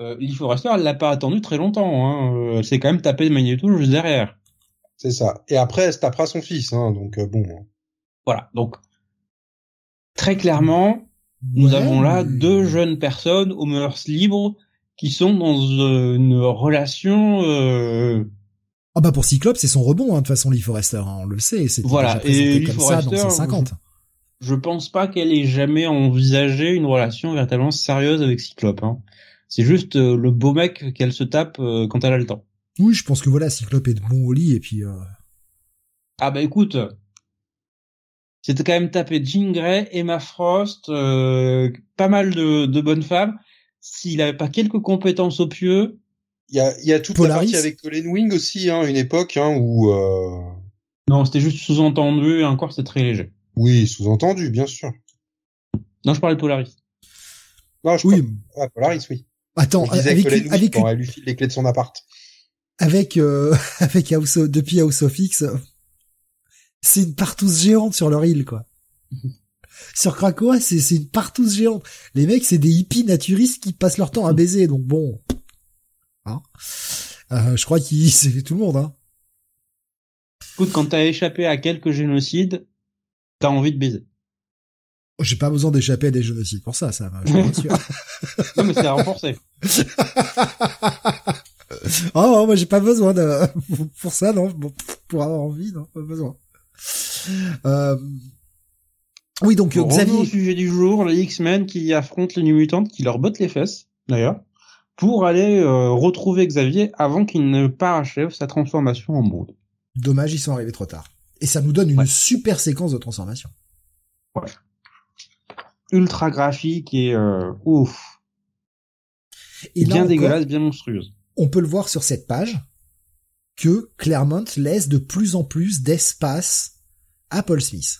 euh, Lee Forrester elle l'a pas attendu très longtemps hein. elle s'est quand même tapé de Magneto juste derrière. C'est ça. Et après elle se tapera son fils hein donc bon. Voilà, donc très clairement, nous avons là deux jeunes personnes aux mœurs libres qui sont dans une relation. Euh... Ah bah pour Cyclope, c'est son rebond hein, de toute façon, Lee Forrester, hein, on le sait. C'est voilà et comme Forrester, ça dans 50. Je, je pense pas qu'elle ait jamais envisagé une relation véritablement sérieuse avec Cyclope. Hein. C'est juste euh, le beau mec qu'elle se tape euh, quand elle a le temps. Oui, je pense que voilà, Cyclope est de bon au lit et puis. Euh... Ah bah écoute, c'était quand même tapé Jean Grey, Emma Frost, euh, pas mal de, de bonnes femmes. S'il avait pas quelques compétences au pieu, il y a, y a toute la partie avec Colin Wing aussi, hein, une époque hein, où. Euh... Non, c'était juste sous-entendu et encore c'était très léger. Oui, sous-entendu, bien sûr. Non, je parlais de Polaris. Non, je oui. Ah, Polaris, oui. Attends, avec, Colin Wing, avec... quand elle lui file les clés de son appart. avec euh, avec House of- depuis House of X, euh, c'est une partouze géante sur leur île quoi. sur Krakoa, c'est c'est une partouze géante. Les mecs, c'est des hippies naturistes qui passent leur temps à baiser, donc bon. Hein Euh, je crois qu'ils c'est tout le monde hein. Écoute, quand t'as échappé à quelques génocides, t'as envie de baiser. J'ai pas besoin d'échapper à des génocides pour ça, ça va, je. Non, mais c'est renforcé. oh, moi j'ai pas besoin de pour ça non, pour avoir envie non, pas besoin. Euh... Oui donc Bon, revenons au Xavier, sujet du jour, les X-Men qui affrontent les New Mutants, qui leur bottent les fesses, d'ailleurs, pour aller euh, retrouver Xavier avant qu'il ne parachève sa transformation en Brood. dommage ils sont arrivés trop tard. Et ça nous donne une Ouais. super séquence de transformation. Ultra graphique et euh, ouf, Et là bien encore, dégueulasse, bien monstrueuse. on peut le voir sur cette page que Claremont laisse de plus en plus d'espace à Paul Smith.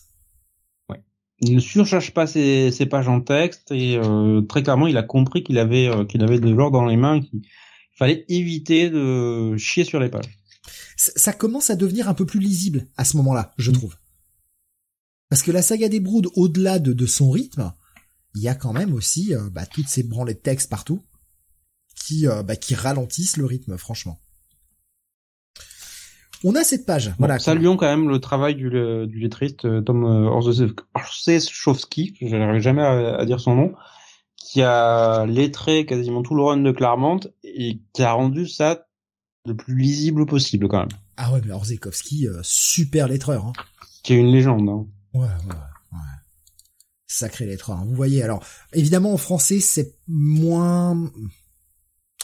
Il ne surcharge pas ses, ses pages en texte et euh, très clairement, il a compris qu'il avait euh, qu'il avait de l'or dans les mains, qu'il fallait éviter de chier sur les pages. ça ça commence à devenir un peu plus lisible à ce moment-là, je trouve. Parce que la saga des Broods, au-delà de, de son rythme, il y a quand même aussi euh, bah, toutes ces branlées de texte partout qui, euh, bah, qui ralentissent le rythme, franchement. On a cette page, voilà. Saluons quand même le travail du, du lettriste euh, Tom euh, Orzechowski, je n'arrive jamais à, à dire son nom, qui a lettré quasiment tout le run de Claremont et qui a rendu ça le plus lisible possible quand même. Ah ouais, mais Orzekowski, euh, super lettreur. Hein. Qui est une légende. Hein. Ouais, ouais, ouais. Sacré lettreur. hein. Vous voyez, alors, évidemment, en français, c'est moins...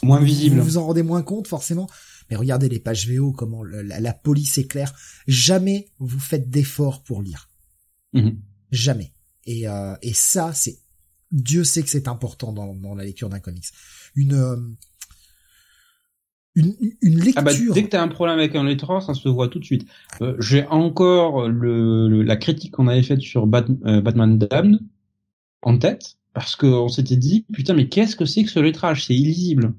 Moins visible. Vous vous en rendez moins compte, forcément. Mais regardez les pages VO, comment le- la, la police est claire. Jamais vous faites d'efforts pour lire. Mhm. Jamais. Et, euh, et ça, c'est... Dieu sait que c'est important dans, dans la lecture d'un comics. Une... euh, une, une lecture... Ah bah, dès que t'as un problème avec un lettreur, ça se voit tout de suite. Euh, J'ai encore le, le- la critique qu'on avait faite sur Bat- euh, Batman Damned en tête, parce qu'on s'était dit, putain, mais qu'est-ce que c'est que ce lettrage? C'est illisible.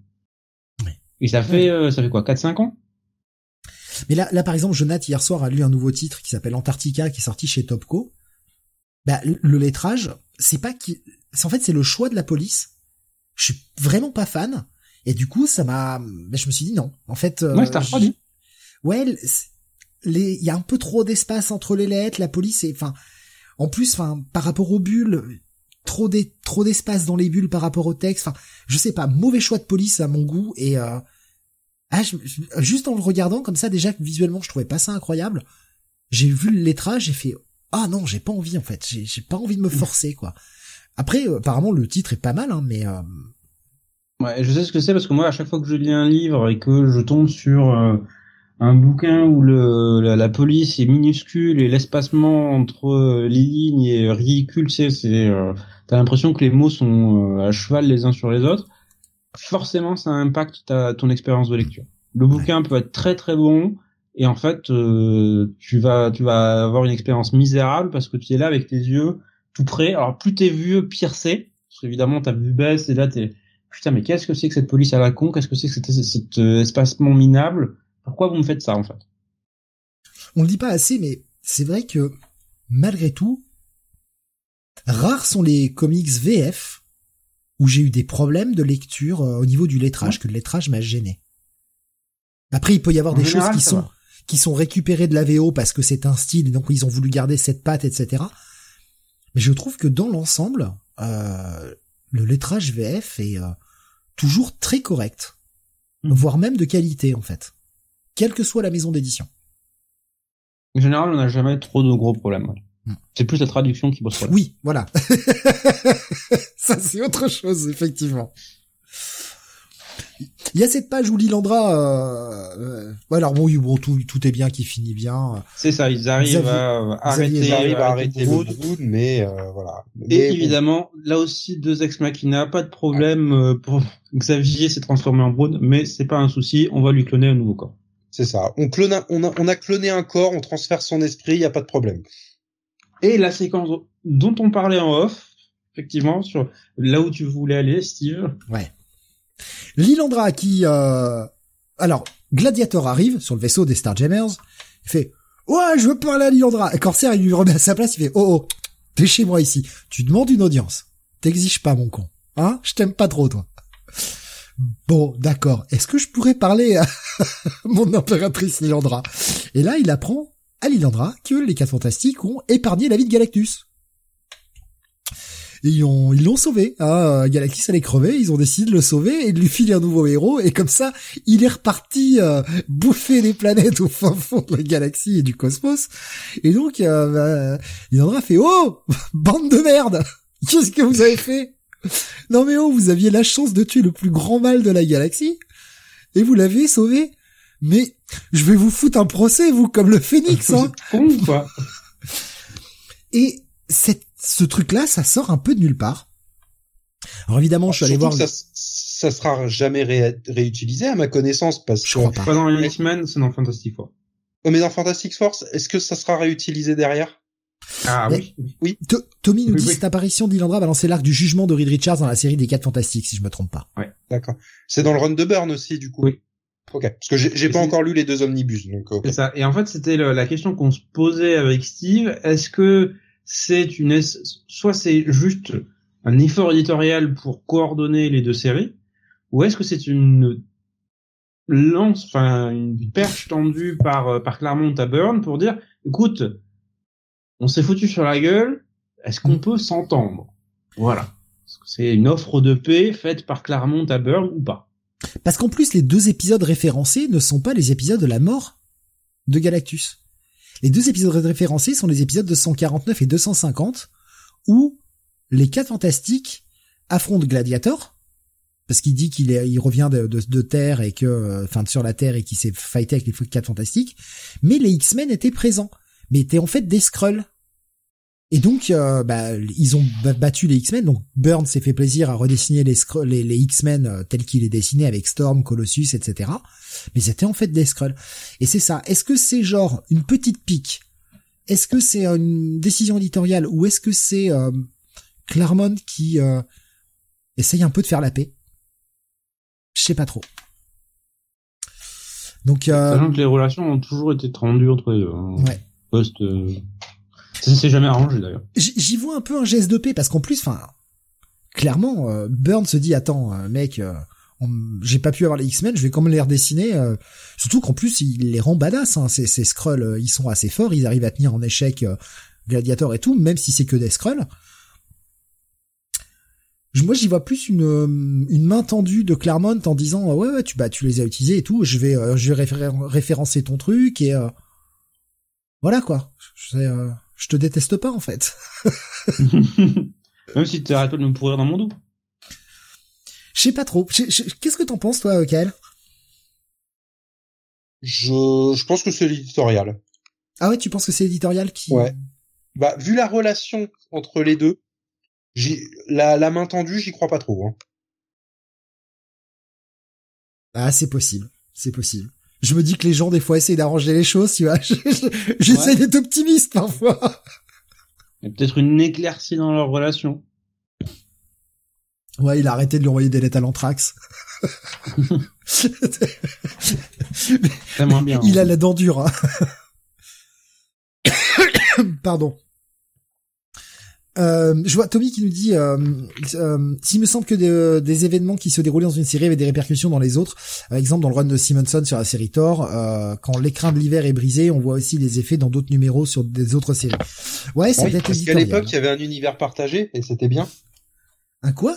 Ouais. Et ça fait, euh, ça fait quoi, 4-5 ans? Mais là, là, par exemple, Jonathan, hier soir, a lu un nouveau titre qui s'appelle Antarctica, qui est sorti chez Topco. Bah, le- le lettrage, c'est pas qui, en fait, c'est le choix de la police. Je suis vraiment pas fan. Et du coup, ça m'a, bah, je me suis dit non. En fait, euh, Ouais, Ouais, les, il y a un peu trop d'espace entre les lettres, la police est, enfin, en plus, enfin, par rapport aux bulles, trop d'es- trop d'espace dans les bulles par rapport au texte, enfin, je sais pas, mauvais choix de police à mon goût, et, euh, ah, juste en le regardant comme ça, déjà visuellement je trouvais pas ça incroyable, j'ai vu le lettrage, j'ai fait ah non, j'ai pas envie en fait, j'ai pas envie de me forcer quoi. Après, euh, apparemment le titre est pas mal, hein, mais euh, Ouais, je sais ce que c'est parce que moi, à chaque fois que je lis un livre et que je tombe sur euh, un bouquin où le, la, police est minuscule et l'espacement entre euh, les lignes est ridicule, c'est, euh, t'as l'impression que les mots sont euh, à cheval les uns sur les autres. Forcément, ça impacte ta, ton expérience de lecture. Le bouquin peut être très très bon et en fait, euh, tu vas tu vas avoir une expérience misérable parce que tu es là avec tes yeux tout près. Alors plus t'es vieux, pire c'est. Parce qu'évidemment, ta vue baisse et là t'es putain mais qu'est-ce que c'est que cette police à la con? Qu'est-ce que c'est que cet, cet, euh, espacement minable? Pourquoi vous me faites ça en fait? On le dit pas assez, mais c'est vrai que malgré tout, rares sont les comics VF où j'ai eu des problèmes de lecture euh, au niveau du lettrage, que le lettrage m'a gêné. Après, il peut y avoir En des général, choses qui sont va. qui sont récupérées de la VO parce que c'est un style et donc ils ont voulu garder cette patte, etc. Mais je trouve que dans l'ensemble, euh, le lettrage VF est euh, toujours très correct, Mhm. voire même de qualité en fait, quelle que soit la maison d'édition. En général, on n'a jamais trop de gros problèmes. Hmm. C'est plus la traduction qui pose problème. Oui, voilà. Ça, c'est autre chose, effectivement. Il y a cette page où Lilandra, euh, euh, alors bon, oui, bon, tout, tout est bien, qui finit bien. C'est ça, ils arrivent Xavier- à arrêter, Ils arrivent à arrêter Brood. Brood, mais euh, voilà. Et Mais bon, évidemment, là aussi, deux ex machina, pas de problème euh, pour Xavier s'est transformé en Brood, mais c'est pas un souci, on va lui cloner un nouveau corps. c'est ça. On clone, un- on a, on a cloné un corps, on transfère son esprit, y a pas de problème. Et la séquence dont on parlait en off, effectivement, sur là où tu voulais aller, Steve. Ouais. Lilandra qui, euh, alors, Gladiator arrive sur le vaisseau des Starjammers, il fait Ouais, je veux parler à Lilandra. Et Corsair, il lui remet à sa place, il fait Oh oh, t'es chez moi ici. Tu demandes une audience. T'exiges pas, mon con. Hein? Je t'aime pas trop, toi. Bon, d'accord. Est-ce que je pourrais parler à mon impératrice Lilandra? Et là, il apprend à Lilandra que les quatre fantastiques ont épargné la vie de Galactus. ils ont, ils l'ont sauvé. Hein. Galactus allait crever, ils ont décidé de le sauver et de lui filer un nouveau héros. Et comme ça, il est reparti euh, bouffer les planètes au fin fond de la galaxie et du cosmos. Et donc, euh, bah, Lilandra fait oh bande de merde. Qu'est-ce que vous avez fait? Non mais oh, vous aviez la chance de tuer le plus grand mal de la galaxie et vous l'avez sauvé. Mais je vais vous foutre un procès, vous, comme le phénix, hein. quoi. Et cette, ce truc-là, ça sort un peu de nulle part. Alors évidemment, je suis allé voir. Ça, ça sera jamais réutilisé à ma connaissance parce que. Crois pas. dans les X-Men, c'est dans Fantastic Four. Mais dans Fantastic Force, est-ce que ça sera réutilisé derrière? Ah oui. Oui. Tommy nous dit cette apparition d'Ilandra va lancer l'arc du jugement de Reed Richards dans la série des 4 Fantastiques, si je me trompe pas. Ouais. D'accord. C'est dans le run de Burn aussi, du coup. Oui. Ok. Parce que j'ai pas encore lu les deux omnibus, donc. C'est ça. Et en fait, c'était la question qu'on se posait avec Steve. Est-ce que c'est une, soit c'est juste un effort éditorial pour coordonner les deux séries, ou est-ce que c'est une lance, enfin une perche tendue par par Claremont à Burn pour dire, écoute, on s'est foutu sur la gueule, est-ce qu'on peut s'entendre? Voilà. C'est une offre de paix faite par Claremont à Burn ou pas? Parce qu'en plus, les deux épisodes référencés ne sont pas les épisodes de la mort de Galactus. Les deux épisodes référencés sont les épisodes 249 et 250, où les quatre fantastiques affrontent Gladiator, parce qu'il dit qu'il il revient de, Terre et que, enfin, sur la Terre et qu'il s'est fighté avec les quatre fantastiques, mais les X-Men étaient présents mais étaient en fait des Skrulls. Et donc, euh, bah, ils ont battu les X-Men. Donc, Burns s'est fait plaisir à redessiner les, les, les X-Men euh, tels qu'il est dessiné avec Storm, Colossus, etc. Mais c'était en fait des Skrulls. Et c'est ça. Est-ce que c'est genre une petite pique? Est-ce que c'est une décision éditoriale? Ou est-ce que c'est euh, Claremont qui euh, essaye un peu de faire la paix? Je sais pas trop. Donc, que les relations ont toujours été tendues entre eux. Hein. Ouais. Euh, ça s'est jamais arrangé d'ailleurs. J'y vois un peu un geste de paix parce qu'en plus, enfin, clairement, euh, Burn se dit attends, euh, mec, j'ai pas pu avoir les X-Men, je vais quand même les redessiner. surtout qu'en plus, il les rend badass. Hein, ces, ces Skrulls, ils sont assez forts, ils arrivent à tenir en échec Gladiator et tout, même si c'est que des Skrulls. Moi, j'y vois plus une, une main tendue de Claremont en disant ouais, ouais tu bah tu les as utilisés et tout. Je vais je vais référencer ton truc et voilà quoi. Je, euh, je te déteste pas en fait. Même si tu arrêtes de me pourrir dans mon dos. Je sais pas trop. Qu'est-ce que t'en penses toi, Kael? Je, je pense que c'est l'éditorial. Ah ouais, tu penses que c'est l'éditorial qui... Ouais. Bah, vu la relation entre les deux, la, la main tendue, j'y crois pas trop. Hein. Ah, c'est possible. C'est possible je me dis que les gens des fois essayent d'arranger les choses, tu vois. J'essaie d'être optimiste parfois. Il y a peut-être une éclaircie dans leur relation. Ouais, il a arrêté de lui envoyer des lettres à l'anthrax. bien. Il a la dent dure. Hein. Pardon. Euh, je vois Tommy qui nous dit euh, euh, s'il me semble que des, événements qui se déroulaient dans une série avaient des répercussions dans les autres. Par exemple, dans le run de Simonson sur la série Thor, euh, quand l'écran de l'hiver est brisé, on voit aussi des effets dans d'autres numéros sur des autres séries. Ouais, c'est oui, Parce qu'à l'époque, il y avait un univers partagé et c'était bien. Un quoi?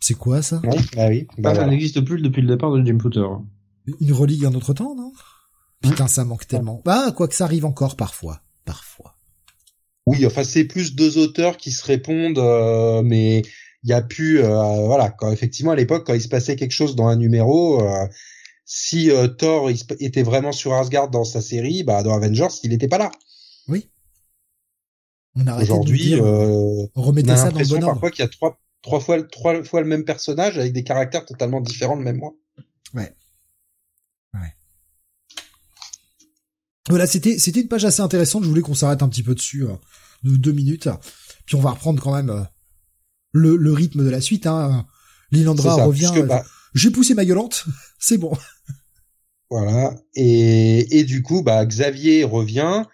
C'est quoi ça? Ah oui. Bah, ça n'existe plus depuis le départ de Jim Potter. Une relique d'un autre temps, non? Putain, ça manque tellement. Bah, quoi que ça arrive encore parfois. Oui, enfin c'est plus deux auteurs qui se répondent, euh, mais il y a pu, euh, voilà, quand effectivement à l'époque quand il se passait quelque chose dans un numéro, euh, si Thor était vraiment sur Asgard dans sa série, bah dans Avengers il n'était pas là. Oui. On a Aujourd'hui, on remettait ça dans le bon parfois qu'il y a trois trois fois trois fois le même personnage avec des caractères totalement différents le même mois. Ouais. Voilà, c'était c'était une page assez intéressante. Je voulais qu'on s'arrête un petit peu dessus de deux minutes. Puis on va reprendre quand même euh, le, le rythme de la suite. Hein. Lilandra revient. Euh, bah, j'ai poussé ma gueulante, c'est bon. Voilà. Et, et du coup, bah, Xavier revient.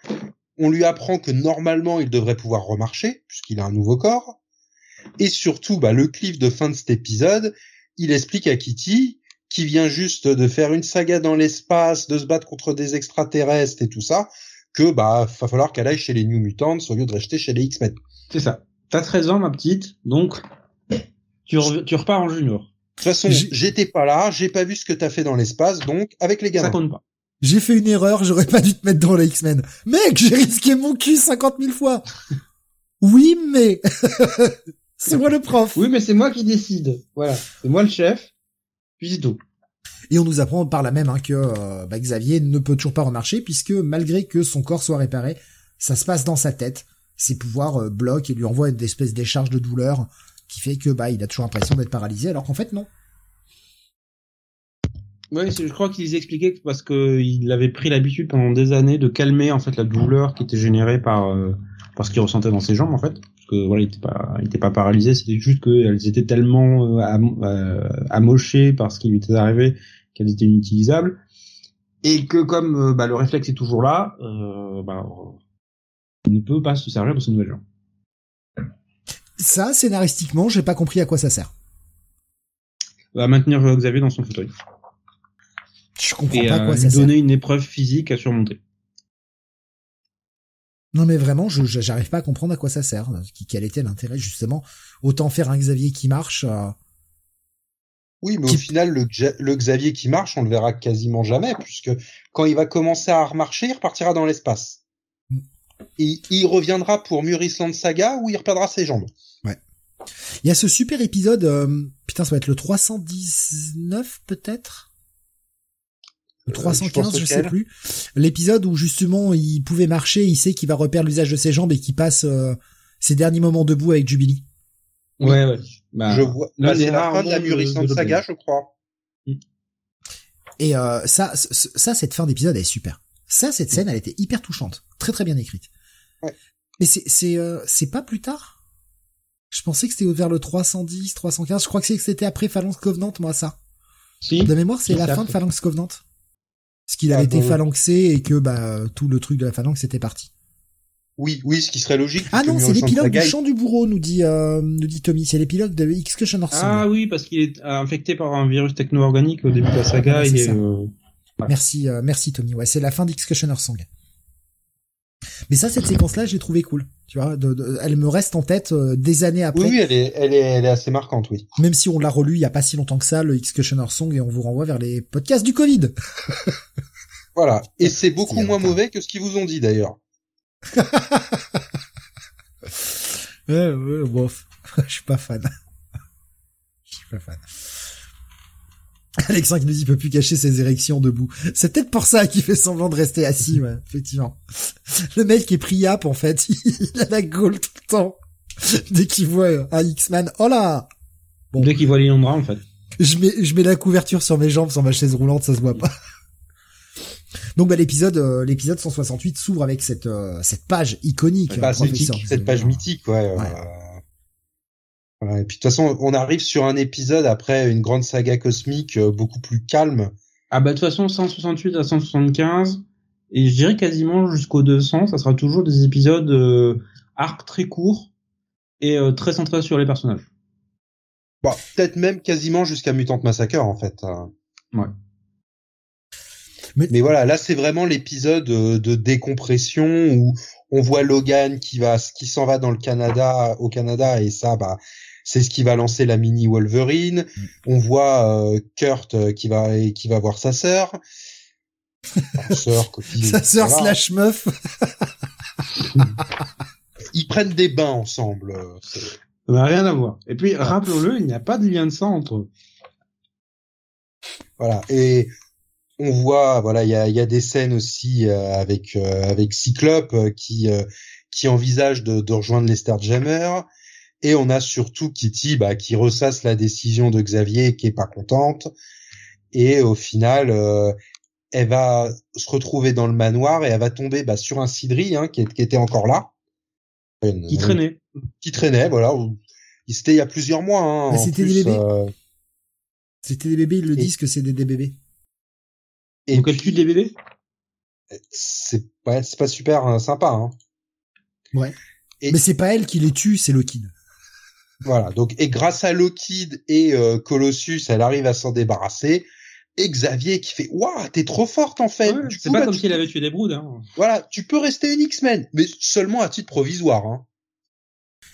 On lui apprend que normalement, il devrait pouvoir remarcher, puisqu'il a un nouveau corps. Et surtout, bah, le cliff de fin de cet épisode, il explique à Kitty, qui vient juste de faire une saga dans l'espace, de se battre contre des extraterrestres et tout ça, que bah va falloir qu'elle aille chez les New Mutants au lieu de rester chez les X-Men. C'est ça. T'as 13 ans, ma petite, donc tu, tu repars en junior. De toute façon, j'étais pas là, j'ai pas vu ce que t'as fait dans l'espace, donc avec les gamins. Ça compte pas. J'ai fait une erreur, j'aurais pas dû te mettre dans les X-Men. Mec, j'ai risqué mon cul 50 000 fois. Oui, mais c'est moi le prof. Oui, mais c'est moi qui décide. Voilà, c'est moi le chef. Puis. Et on nous apprend par là même hein, que euh, bah, Xavier ne peut toujours pas remarcher puisque malgré que son corps soit réparé, ça se passe dans sa tête. Ses pouvoirs euh, bloquent et lui envoient une espèce d'écharge de douleur qui fait que bah il a toujours l'impression d'être paralysé alors qu'en fait non. Oui, je crois qu'ils expliquaient que parce qu'il avait pris l'habitude pendant des années de calmer en fait la douleur qui était générée par euh, par ce qu'il ressentait dans ses jambes en fait. Que voilà, il était pas il était pas paralysé, c'était juste qu'elles étaient tellement euh, amochées par ce qui lui était arrivé qu'elles étaient inutilisables et que comme euh, bah, le réflexe est toujours là, euh, bah, ne peut pas se servir de ce nouvel genre. Ça, scénaristiquement, j'ai pas compris à quoi ça sert. À maintenir Xavier dans son fauteuil. Je comprends et pas à quoi lui ça donner sert. une épreuve physique à surmonter. Non mais vraiment, je j'arrive pas à comprendre à quoi ça sert. Quel était l'intérêt justement Autant faire un Xavier qui marche. Euh... Oui, mais Qui- au final, le, Xa- le Xavier qui marche, on le verra quasiment jamais, puisque quand il va commencer à remarcher, il repartira dans l'espace. Mm. Il reviendra pour Murisland Saga où il reperdra ses jambes. Il y a ce super épisode. euh, Putain, ça va être le 319 peut-être? Ou Euh, je 315, je, sais plus. L'épisode où justement il pouvait marcher, il sait qu'il va reperdre l'usage de ses jambes et qu'il passe euh, ses derniers moments debout avec Jubilee. Ouais, ouais. Bah, je vois. Bah, c'est la fin de la de Saga, je crois. Et euh, ça, ça, cette fin d'épisode, elle est super. Ça, cette scène, elle était hyper touchante, très très bien écrite. Ouais. Mais c'est c'est euh, c'est pas plus tard? Je pensais que c'était vers le 310, 315. Je crois que c'est- que c'était après Phalanx Covenant, moi ça. Si. De mémoire, c'est la fin de. Phalanx Covenant. Parce qu'il Ah, avait été bon, ouais. phalanxé et que bah tout le truc de la phalanx était parti. Oui, oui, ce qui serait logique. Ah non, c'est l'épilogue du chant du bourreau, nous dit euh, nous dit Tommy. C'est l'épilogue de X-Cushioner Song. Ah oui, parce qu'il est infecté par un virus techno-organique au début de la saga. Ouais, il c'est est, ça. euh, Merci, euh, merci Tommy. Ouais, c'est la fin d'X-Cushioner Song. Mais ça, cette séquence-là, j'ai trouvé cool. Tu vois, de- de- elle me reste en tête euh, des années après. Oui, oui, elle est, elle est, elle est assez marquante, oui. Même si on l'a relu il y a pas si longtemps que ça, le X-Cushioner Song, et on vous renvoie vers les podcasts du Covid. Voilà. Et c'est beaucoup moins longtemps. mauvais que ce qu'ils vous ont dit, d'ailleurs. Ouais, ouais, bof. Je suis pas fan. Je suis pas fan. Alexandre qui nous dit il peut plus cacher ses érections debout. C'est peut-être pour ça qu'il fait semblant de rester assis, ouais, effectivement. Le mec qui est priap, en fait, il a la gaule tout le temps. Dès qu'il voit un X-Man, oh là! Bon. Dès qu'il voit Lindra, en fait. Je mets, je mets la couverture sur mes jambes, sur ma chaise roulante, ça se voit pas. Donc bah l'épisode, euh, l'épisode 168 s'ouvre avec cette euh, cette page iconique. Bah, euh, cette page Xavier. mythique, ouais. Ouais. euh, voilà. Et puis de toute façon, on arrive sur un épisode après une grande saga cosmique euh, beaucoup plus calme. Ah bah de toute façon 168 à 175 et je dirais quasiment jusqu'au 200 ça sera toujours des épisodes euh, arcs très courts et euh, très centrés sur les personnages. Bon, peut-être même quasiment jusqu'à Mutant Massacre en fait. hein. Ouais. Mais- Mais voilà, là c'est vraiment l'épisode euh, de décompression où on voit Logan qui va, qui s'en va dans le Canada, au Canada et ça, bah, c'est ce qui va lancer la mini Wolverine. Mm. On voit euh, Kurt euh, qui va, qui va voir sa sœur. Enfin, sœur, copine. Sa sœur voilà. slash meuf. Ils prennent des bains ensemble. euh, Ça n'a rien à voir. Et puis rappelons-le, il n'y a pas de lien de sang entre eux. Voilà. Et on voit, voilà, il y a, il y a des scènes aussi euh, avec euh, avec Cyclope euh, qui euh, qui envisage de, de rejoindre les Starjammers. Et on a surtout Kitty, bah, qui ressasse la décision de Xavier, qui est pas contente. Et au final, euh, elle va se retrouver dans le manoir et elle va tomber bah, sur un Cidri hein, qui, est- qui était encore là, Une- Qui traînait. qui traînait, voilà. C'était il y a plusieurs mois. Hein, c'était des bébés. euh, C'était des bébés, ils le Et- disent que c'est des, des bébés. Et elle tue des bébés? C'est pas, c'est pas super euh, sympa. Hein. Ouais. Mais c'est pas elle qui les tue, c'est Lockheed. Voilà. Donc et grâce à Lockheed et euh, Colossus, elle arrive à s'en débarrasser. Et Xavier qui fait waouh t'es trop forte en fait. c'est pas comme si elle avait tué des broods. Hein. Voilà, tu peux rester une X-Men, mais seulement à titre provisoire. Hein.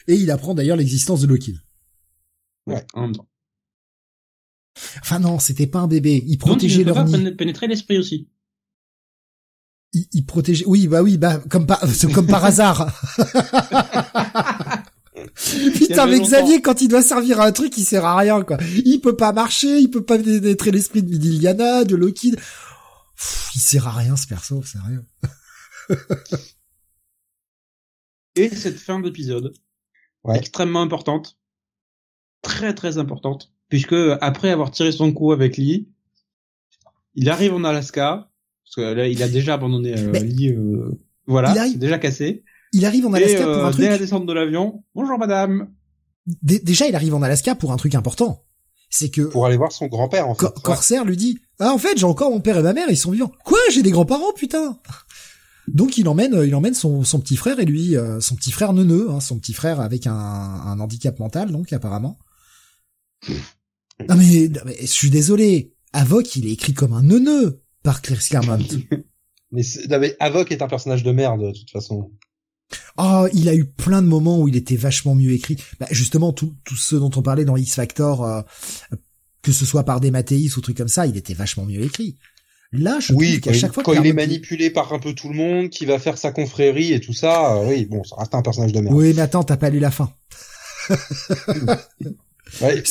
Et il apprend d'ailleurs l'existence de Lockheed. Ouais. Enfin non, c'était pas un bébé. Il protégeait leur nid. pénétrer l'esprit aussi. Il, il, protégeait. Oui, bah oui, bah comme par, comme par hasard. Putain, mais Xavier, quand il doit servir à un truc, il sert à rien, quoi. Il peut pas marcher, il peut pas pénétrer l'esprit de Midiliana, de Loki. il sert à rien, ce perso, sérieux. Et cette fin d'épisode, extrêmement importante, très très importante, puisque après avoir tiré son coup avec Lee, il arrive en Alaska, parce que là il a déjà abandonné euh, Lee, euh, voilà, c'est déjà cassé. Il arrive en Alaska pour un euh, truc. Dès la descente de l'avion, bonjour madame. déjà, il arrive en Alaska pour un truc important. C'est que pour aller voir son grand-père en fait. Corsair lui dit "Ah en fait, j'ai encore mon père et ma mère, ils sont vivants." "Quoi J'ai des grands-parents, putain?" Donc il emmène, il emmène son, son petit frère et lui, euh, son petit frère neuneux, hein, son petit frère avec un, un handicap mental, donc apparemment. Non mais, je suis désolé, Avoc il est écrit comme un neuneux par Claire mais, mais Avoc est un personnage de merde de toute façon. Oh, il a eu plein de moments où il était vachement mieux écrit. Bah, justement, tout, tout ce dont on parlait dans X Factor, euh, que ce soit par des Mathéis ou trucs comme ça, il était vachement mieux écrit. Là, je oui, trouve qu'à chaque fois quand il est manipulé par un peu tout le monde, qui va faire sa confrérie et tout ça, euh, oui, bon, ça reste un personnage de merde. Oui, mais attends, t'as pas lu la fin.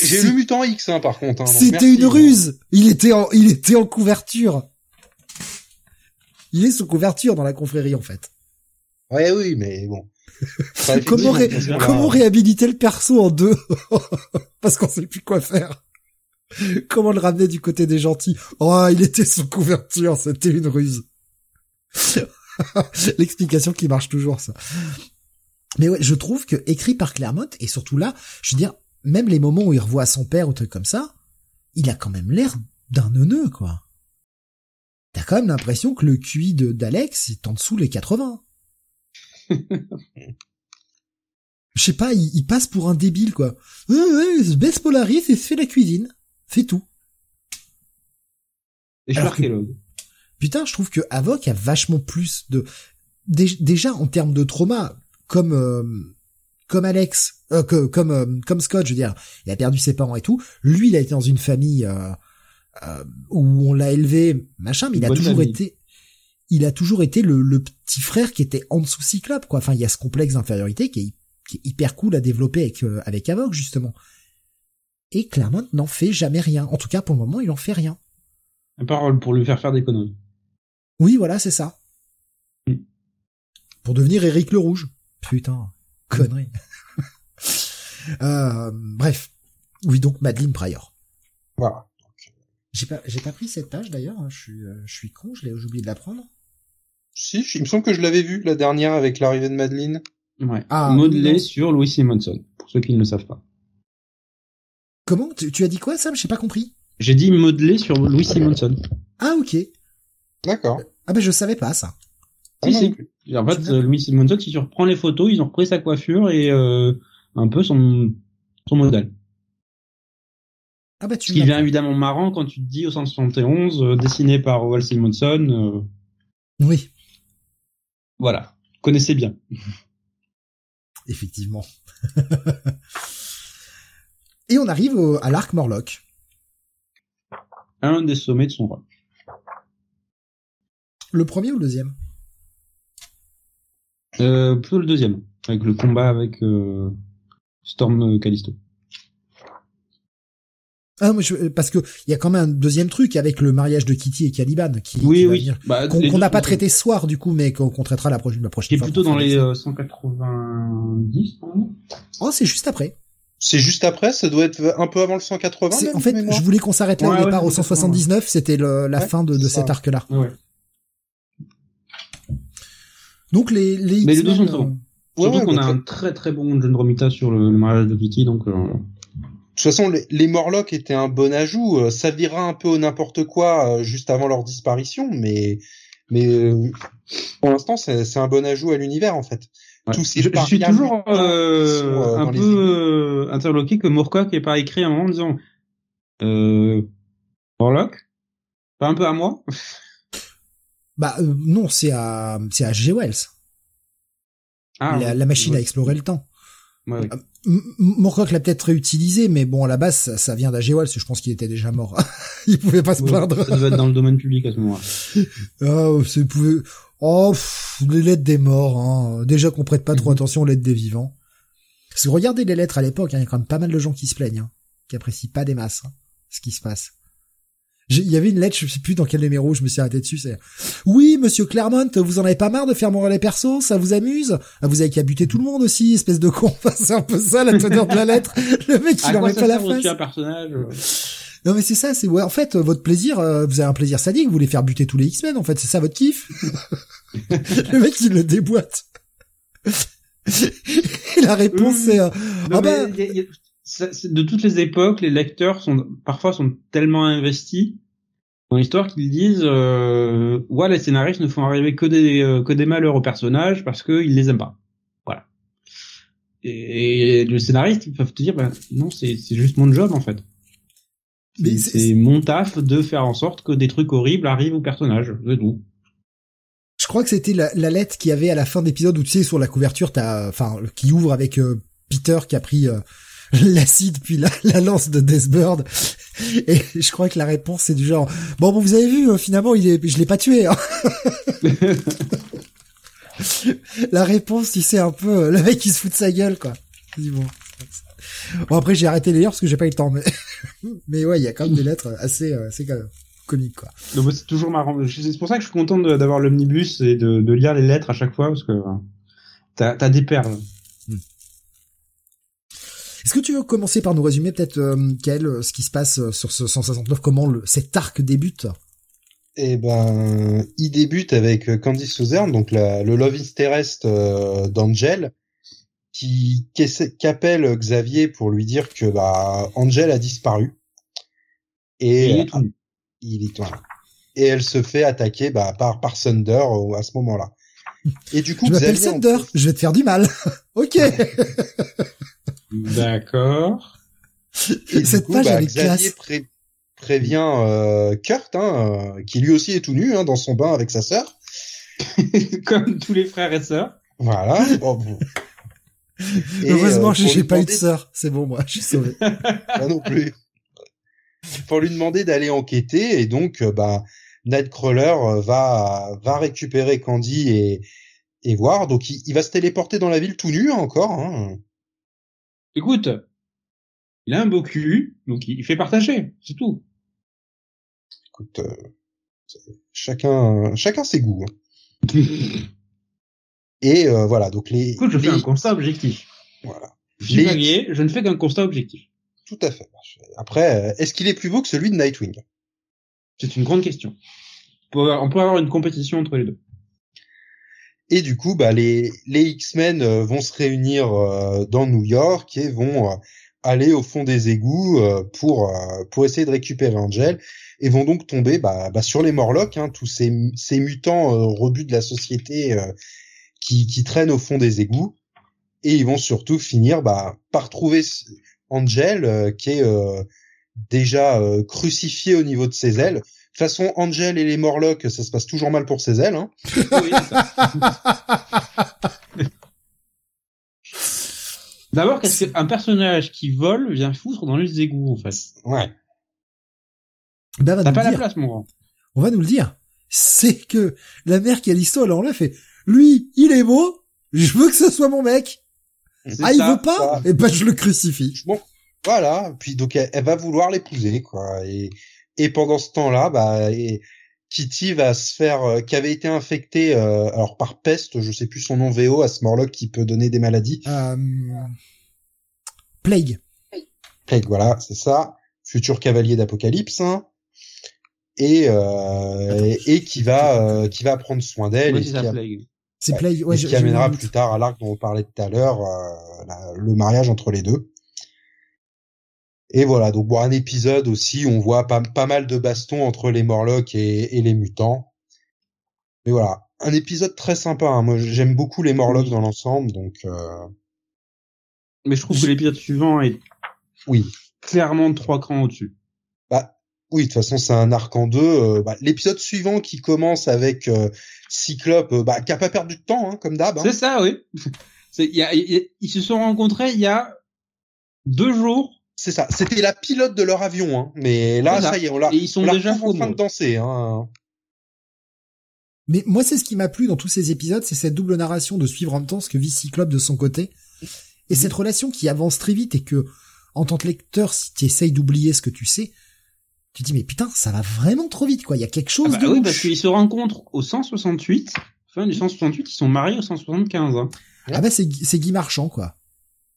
J'ai lu Mutant X, hein, par contre. Hein, C'était une ruse. Il était en, il était en couverture. Il est sous couverture dans la confrérie, en fait. Ouais, oui, mais bon. comment, comment réhabiliter le perso en deux Parce qu'on sait plus quoi faire. Comment le ramener du côté des gentils Oh, il était sous couverture, c'était une ruse. L'explication qui marche toujours, ça. Mais ouais, je trouve que écrit par Claremont, et surtout là, je veux dire, même les moments où il revoit son père ou truc comme ça, il a quand même l'air d'un neuneu, quoi. T'as quand même l'impression que le QI d'Alex est en dessous les 80. Je sais pas, il, passe pour un débile, quoi. Ouais, ouais, se baisse Polaris et se fait la cuisine. Fait tout. Et Alors que, putain, je trouve que Avoc a vachement plus de... Déjà, en termes de trauma, comme... Euh, comme Alex, euh, que, comme euh, comme Scott, je veux dire, il a perdu ses parents et tout. Lui, il a été dans une famille où on l'a élevé, machin, mais il a toujours été, il a toujours été le, petit frère qui était en dessous Cyclope, quoi. Enfin, il y a ce complexe d'infériorité qui est, hyper cool à développer avec, euh, avec Avoc, justement. Et Claremont n'en fait jamais rien. En tout cas, pour le moment, il en fait rien. Parole pour lui faire faire des conneries. Oui, voilà, c'est ça. Mm. Pour devenir Eric le Rouge. Putain, connerie. euh, bref. Oui, donc Madeline Pryor. Voilà. J'ai pas, j'ai pas pris cette page d'ailleurs. Je suis, euh, je suis con. Je l'ai oublié de la prendre. Si, il me semble que je l'avais vu la dernière avec l'arrivée de Madeleine. Ouais. Ah, modelé sur Louis Simonson, pour ceux qui ne le savent pas. Comment tu, as dit quoi, Sam? J'ai pas compris. J'ai dit modelé sur Louis Simonson. Ah ok. D'accord. Ah ben je savais pas ça. Ah, si, si. En fait, Louis Simonson, si tu reprends les photos, ils ont repris sa coiffure et euh, un peu son son modèle. Ah bah tu Ce qui vient évidemment marrant quand tu te dis au 171, euh, dessiné par Walt Simonson. Euh... Oui. Voilà, connaissez bien. Effectivement. Et on arrive à l'arc Morlock. Un des sommets de son roi. Le premier ou le deuxième? Euh, Plutôt le deuxième, avec le combat avec euh, Storm Callisto. Ah, parce que il y a quand même un deuxième truc avec le mariage de Kitty et Caliban qui, oui, oui. Bah, qu'on n'a pas traité ce soir du coup, mais qu'on traitera la prochaine, la prochaine qui est plutôt dans les 190. Euh, oh, c'est juste après. C'est juste après, ça doit être un peu avant le 180. en fait, je voulais qu'on s'arrête là au départ au 179, c'était la fin de, de cet arc-là. Donc les les. Mais les deux sont très bons. Surtout qu'on a un très très bon John Romita sur le, mariage de Kitty, donc. Euh... toute façon, les, les, Morlocks étaient un bon ajout. Ça vira un peu au n'importe quoi juste avant leur disparition, mais mais pour l'instant, c'est un bon ajout à l'univers en fait. Ouais. je, je, suis toujours euh, un peu interloqué que Moorcock n'ait pas écrit un moment en disant euh, Morlock, pas un peu à moi? Bah euh, non, c'est à c'est à G. Wells. Ah, la, la machine à explorer le temps. Ouais, ouais. Moorcock l'a peut-être réutilisé, mais bon, à la base, ça, ça vient d'A.G. Wells, je pense qu'il était déjà mort. il pouvait pas se plaindre. Ça devait être dans le domaine public à ce moment-là. oh, c'est pouvait... Oh, pff, les lettres des morts, hein. Déjà qu'on prête pas trop Mhm. attention aux lettres des vivants. Parce que regardez les lettres à l'époque, hein, il y a quand même pas mal de gens qui se plaignent, hein, qui apprécient pas des masses, hein, ce qui se passe. Il y avait une lettre, je sais plus dans quel numéro, je me suis arrêté dessus, c'est Oui, monsieur Claremont, vous en avez pas marre de faire mon relais perso, ça vous amuse? Ah, Vous avez qu'à buter tout le monde aussi, espèce de con. C'est un peu ça la teneur de la lettre. Le mec, il en met pas la face. un personnage Non mais c'est ça, c'est ouais, en fait euh, votre plaisir, euh, vous avez un plaisir sadique, vous voulez faire buter tous les X-Men, en fait, c'est ça votre kiff. le mec il le déboîte. La réponse c'est euh, ah mais il y a- il y a- ça- c'est- de toutes les époques, les lecteurs sont parfois sont tellement investis dans l'histoire qu'ils disent euh, ouais les scénaristes ne font arriver que des euh, que des malheurs aux personnages parce qu'ils les aiment pas. Voilà. Et, le scénariste ils peuvent te dire bah, non c'est c'est juste mon job en fait. C'est- mon taf de faire en sorte que des trucs horribles arrivent aux personnages. C'est tout. je crois que c'était la, la lettre qu'il y avait à la fin d'épisode où tu sais sur la couverture t'as enfin qui ouvre avec euh, Peter qui a pris euh, l'acide puis la, la lance de Deathbird et je crois que la réponse c'est du genre bon bon vous avez vu euh, finalement il est je l'ai pas tué hein. la réponse tu sais un peu euh, le mec qui se fout de sa gueule quoi bon. Bon, après j'ai arrêté les lire parce que j'ai pas eu le temps mais mais ouais il y a quand même des lettres assez euh, c'est quand quoi Donc, c'est toujours marrant. C'est pour ça que je suis content d'avoir l'omnibus et de, de lire les lettres à chaque fois parce que t'as as des perles. Est-ce que tu veux commencer par nous résumer peut-être euh, Kael, euh, ce qui se passe euh, sur ce 169 comment le, cet arc débute? Eh ben, il débute avec euh, Candice Suzerne, donc la, le love interest euh, d'Angel, qui qu'appelle Xavier pour lui dire que bah Angel a disparu. Et Et il est tout nu. il est tout. Et elle se fait attaquer bah, par par Thunder euh, à ce moment-là. Et du coup, Je m'appelle en je vais te faire du mal. ok. D'accord. Et du Cette coup, page, bah, elle est Xavier classe. pré- prévient euh, Kurt, hein, euh, qui lui aussi est tout nu hein, dans son bain avec sa sœur. Comme tous les frères et sœurs. Voilà. Bon, bon. Et, Heureusement, euh, j'ai pas eu de sœur. C'est bon, moi, je suis sauvé. Moi non plus. Pour lui demander d'aller enquêter et donc euh, bah Nightcrawler euh, va va récupérer Candy et et voir donc il, il va se téléporter dans la ville tout nu encore hein. Écoute, il a un beau cul, donc il fait partager, c'est tout. Écoute euh, chacun chacun ses goûts. hein. Et euh, voilà donc les, Écoute, je fais un constat objectif. voilà Je suis Les- je ne fais qu'un constat objectif. tout à fait. Après euh, est-ce qu'il est plus beau que celui de Nightwing? C'est une grande question. On peut avoir une compétition entre les deux. Et du coup, bah, les, X-Men euh, vont se réunir euh, dans New York et vont euh, aller au fond des égouts pour essayer de récupérer Angel et vont donc tomber bah, bah, sur les Morlocks, hein, tous ces, mutants euh, rebuts de la société qui, traînent au fond des égouts. Et ils vont surtout finir bah, par trouver Angel qui est déjà crucifié au niveau de ses ailes. De toute façon, Angel et les Morlocks, ça se passe toujours mal pour ses ailes. Hein. Oui. D'abord, qu'est-ce qu'un personnage qui vole vient foutre dans les égouts, en fait Ouais. Ben, va T'as pas la place, mon grand. On va nous le dire. C'est que la mère qui a l'histoire, alors là, fait, lui, il est beau, je veux que ce soit mon mec. Ah, il veut pas? ça. Et ben, je le crucifie. Bon, voilà. Puis donc elle, elle va vouloir l'épouser, quoi. Et, et pendant ce temps-là, bah, et Kitty va se faire, euh, qui avait été infectée, euh, alors par peste, je sais plus son nom VO, à ce Morlock qui peut donner des maladies. Euh, Plague. Plague, voilà, c'est ça. Futur cavalier d'Apocalypse. hein. Et, euh, et, et qui va, euh, qui va prendre soin d'elle Oui, c'est qui, ça, a- Plague. C'est Ouais. Plague. et Ouais, ce je- qui amènera plus tard à l'arc dont on parlait tout à l'heure, euh, le mariage entre les deux. Et voilà, donc bon, un épisode aussi, on voit pas, pas mal de bastons entre les Morlocks et, et les mutants. Mais voilà, un épisode très sympa. Hein. Moi, j'aime beaucoup les Morlocks dans l'ensemble, donc. Euh... Mais je trouve que l'épisode suivant est oui clairement trois crans au-dessus. Bah oui, de toute façon, c'est un arc en deux. Euh, bah, l'épisode suivant qui commence avec euh, Cyclope, euh, bah, qui a pas perdu de temps, hein, comme d'hab. Hein. C'est ça, oui. Y a, ils se sont rencontrés il y a deux jours. C'est ça. C'était la pilote de leur avion, hein. Mais là, ça. y est, on l'a. ils sont déjà en train de danser. Hein. Mais moi, c'est ce qui m'a plu dans tous ces épisodes, c'est cette double narration de suivre en même temps ce que vit Cyclope de son côté, et cette relation qui avance très vite et que, en tant que lecteur, si tu essayes d'oublier ce que tu sais, tu te dis mais putain, ça va vraiment trop vite quoi. Il y a quelque chose ah bah de oui, parce qu'ils se rencontrent au 168, fin du 168, ils sont mariés au 175. Hein. Ah bah c'est c'est Guy Marchand quoi.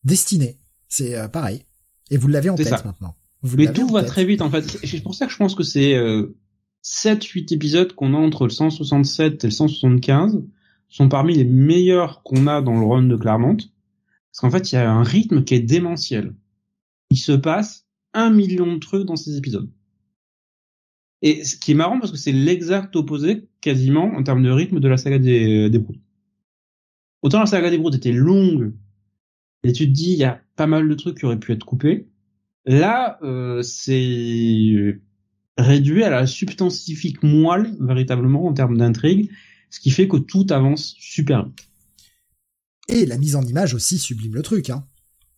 Destiné, c'est euh, pareil. Et vous l'avez en tête maintenant. mais tout va très vite en fait. C'est pour ça que je pense que c'est euh, 7-8 épisodes qu'on a entre le 167 et le 175 sont parmi les meilleurs qu'on a dans le run de Claremont. Parce qu'en fait, il y a un rythme qui est démentiel. Il se passe un million de trucs dans ces épisodes. Et ce qui est marrant parce que c'est l'exact opposé, quasiment, en termes de rythme de la saga des, des Autant la saga des Broods était longue, et tu te dis, il y a pas mal de trucs qui auraient pu être coupés. Là, euh, c'est réduit à la substantifique moelle, véritablement, en termes d'intrigue, ce qui fait que tout avance super vite. Et la mise en image aussi sublime le truc, hein.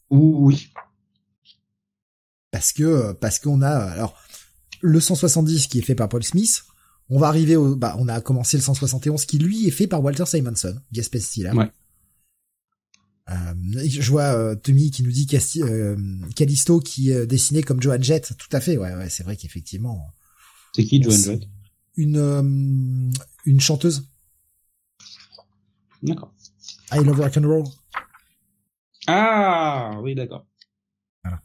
Oui. Parce que, parce qu'on a, alors, le 170 qui est fait par Paul Smith, on va arriver au, bah, on a commencé le 171 qui lui est fait par Walter Simonson, Gaspé Stiller. Ouais. Euh, je vois euh, Tommy qui nous dit Casti euh, Callisto qui est dessiné comme Joan Jett. Tout à fait, ouais, ouais c'est vrai qu'effectivement. C'est qui Joan Jett? Une euh, une chanteuse. D'accord. I love rock and roll. Ah oui, d'accord. Voilà.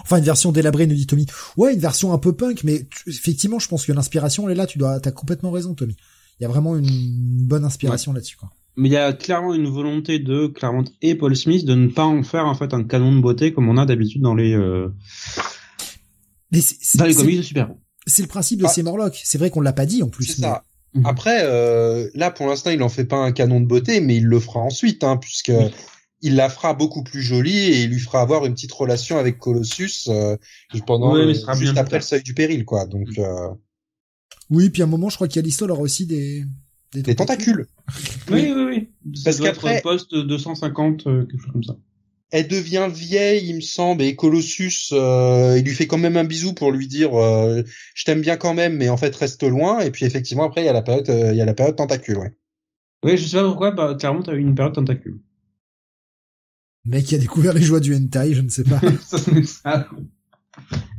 Enfin, une version délabrée, nous dit Tommy. Ouais, une version un peu punk, mais effectivement, je pense que l'inspiration, elle est là. Tu dois, t'as complètement raison, Tommy. Il y a vraiment une bonne inspiration là-dessus, quoi mais il y a clairement une volonté de Claremont et Paul Smith de ne pas en faire en fait un canon de beauté comme on a d'habitude dans les euh, mais dans les comics de super C'est le principe de ah. ces Morlocks. C'est vrai qu'on l'a pas dit en plus. C'est ça. Mhm. Après, euh, là pour l'instant, il en fait pas un canon de beauté, mais il le fera ensuite, hein, puisque il la fera beaucoup plus jolie et il lui fera avoir une petite relation avec Colossus euh, pendant juste après le seuil du péril, quoi. Donc. Euh... Oui, puis à un moment, je crois qu'Alisto aura aussi des des tentacules. Oui, oui, oui. Parce qu'après poste 250 euh, quelque chose comme ça. Elle devient vieille, il me semble, et Colossus, euh, il lui fait quand même un bisou pour lui dire euh, je t'aime bien quand même, mais en fait reste loin. Et puis effectivement après il y a la période, il y a la période tentacule, ouais. Oui, je sais pas pourquoi, bah clairement t'as eu une période tentacule. Mec qui a découvert les joies du hentai, je ne sais pas. ça.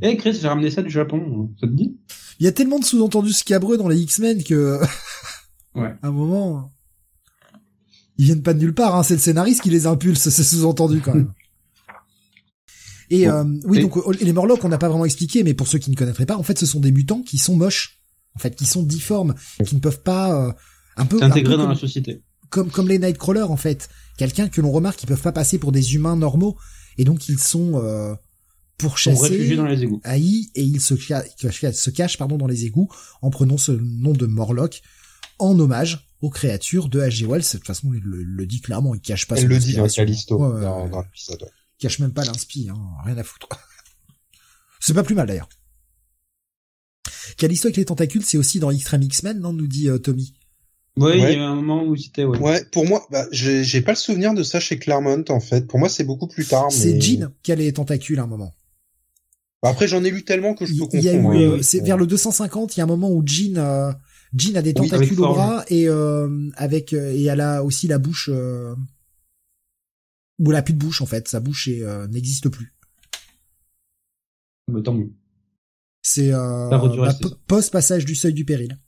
Eh Chris, j'ai ramené ça du Japon, ça te dit? Il y a tellement de sous-entendus scabreux dans les X-Men que Ouais. À un moment, ils viennent pas de nulle part. Hein. C'est le scénariste qui les impulse. C'est sous-entendu quand même. Et euh, oui, donc les Morlocks, on n'a pas vraiment expliqué, mais pour ceux qui ne connaîtraient pas, en fait, ce sont des mutants qui sont moches, en fait, qui sont difformes, qui ne peuvent pas euh, un peu intégrer dans la société, comme comme les Nightcrawlers en fait, quelqu'un que l'on remarque qui peuvent pas passer pour des humains normaux, et donc ils sont euh, pourchassés, dans les égouts, haïs, et ils se, se cachent pardon dans les égouts en prenant ce nom de Morlock en hommage aux créatures de H.G. Wells. De toute façon, il le, dit clairement, il cache pas Elle le dit, hein, Callisto, dans, l'épisode. Il cache même pas l'inspi, hein, rien à foutre. c'est pas plus mal d'ailleurs. Callisto avec les tentacules, c'est aussi dans Extreme X-Men, non, nous dit euh, Tommy. Oui, il y a un moment où c'était, ouais. Ouais, pour moi, bah, j'ai pas le souvenir de ça chez Claremont, en fait. Pour moi, c'est beaucoup plus tard. C'est Jean qui a les tentacules à un moment. Bah, après, j'en ai lu tellement que je peux comprendre. Il y a eu, hein. euh, c'est vers le 250, il y a un moment où Jean, euh, Jean a des tentacules au bras et euh, avec euh, et elle a aussi la bouche euh, où elle a plus de bouche en fait, sa bouche euh, n'existe plus. Mais tant mieux. C'est euh, bah, post passage du seuil du péril.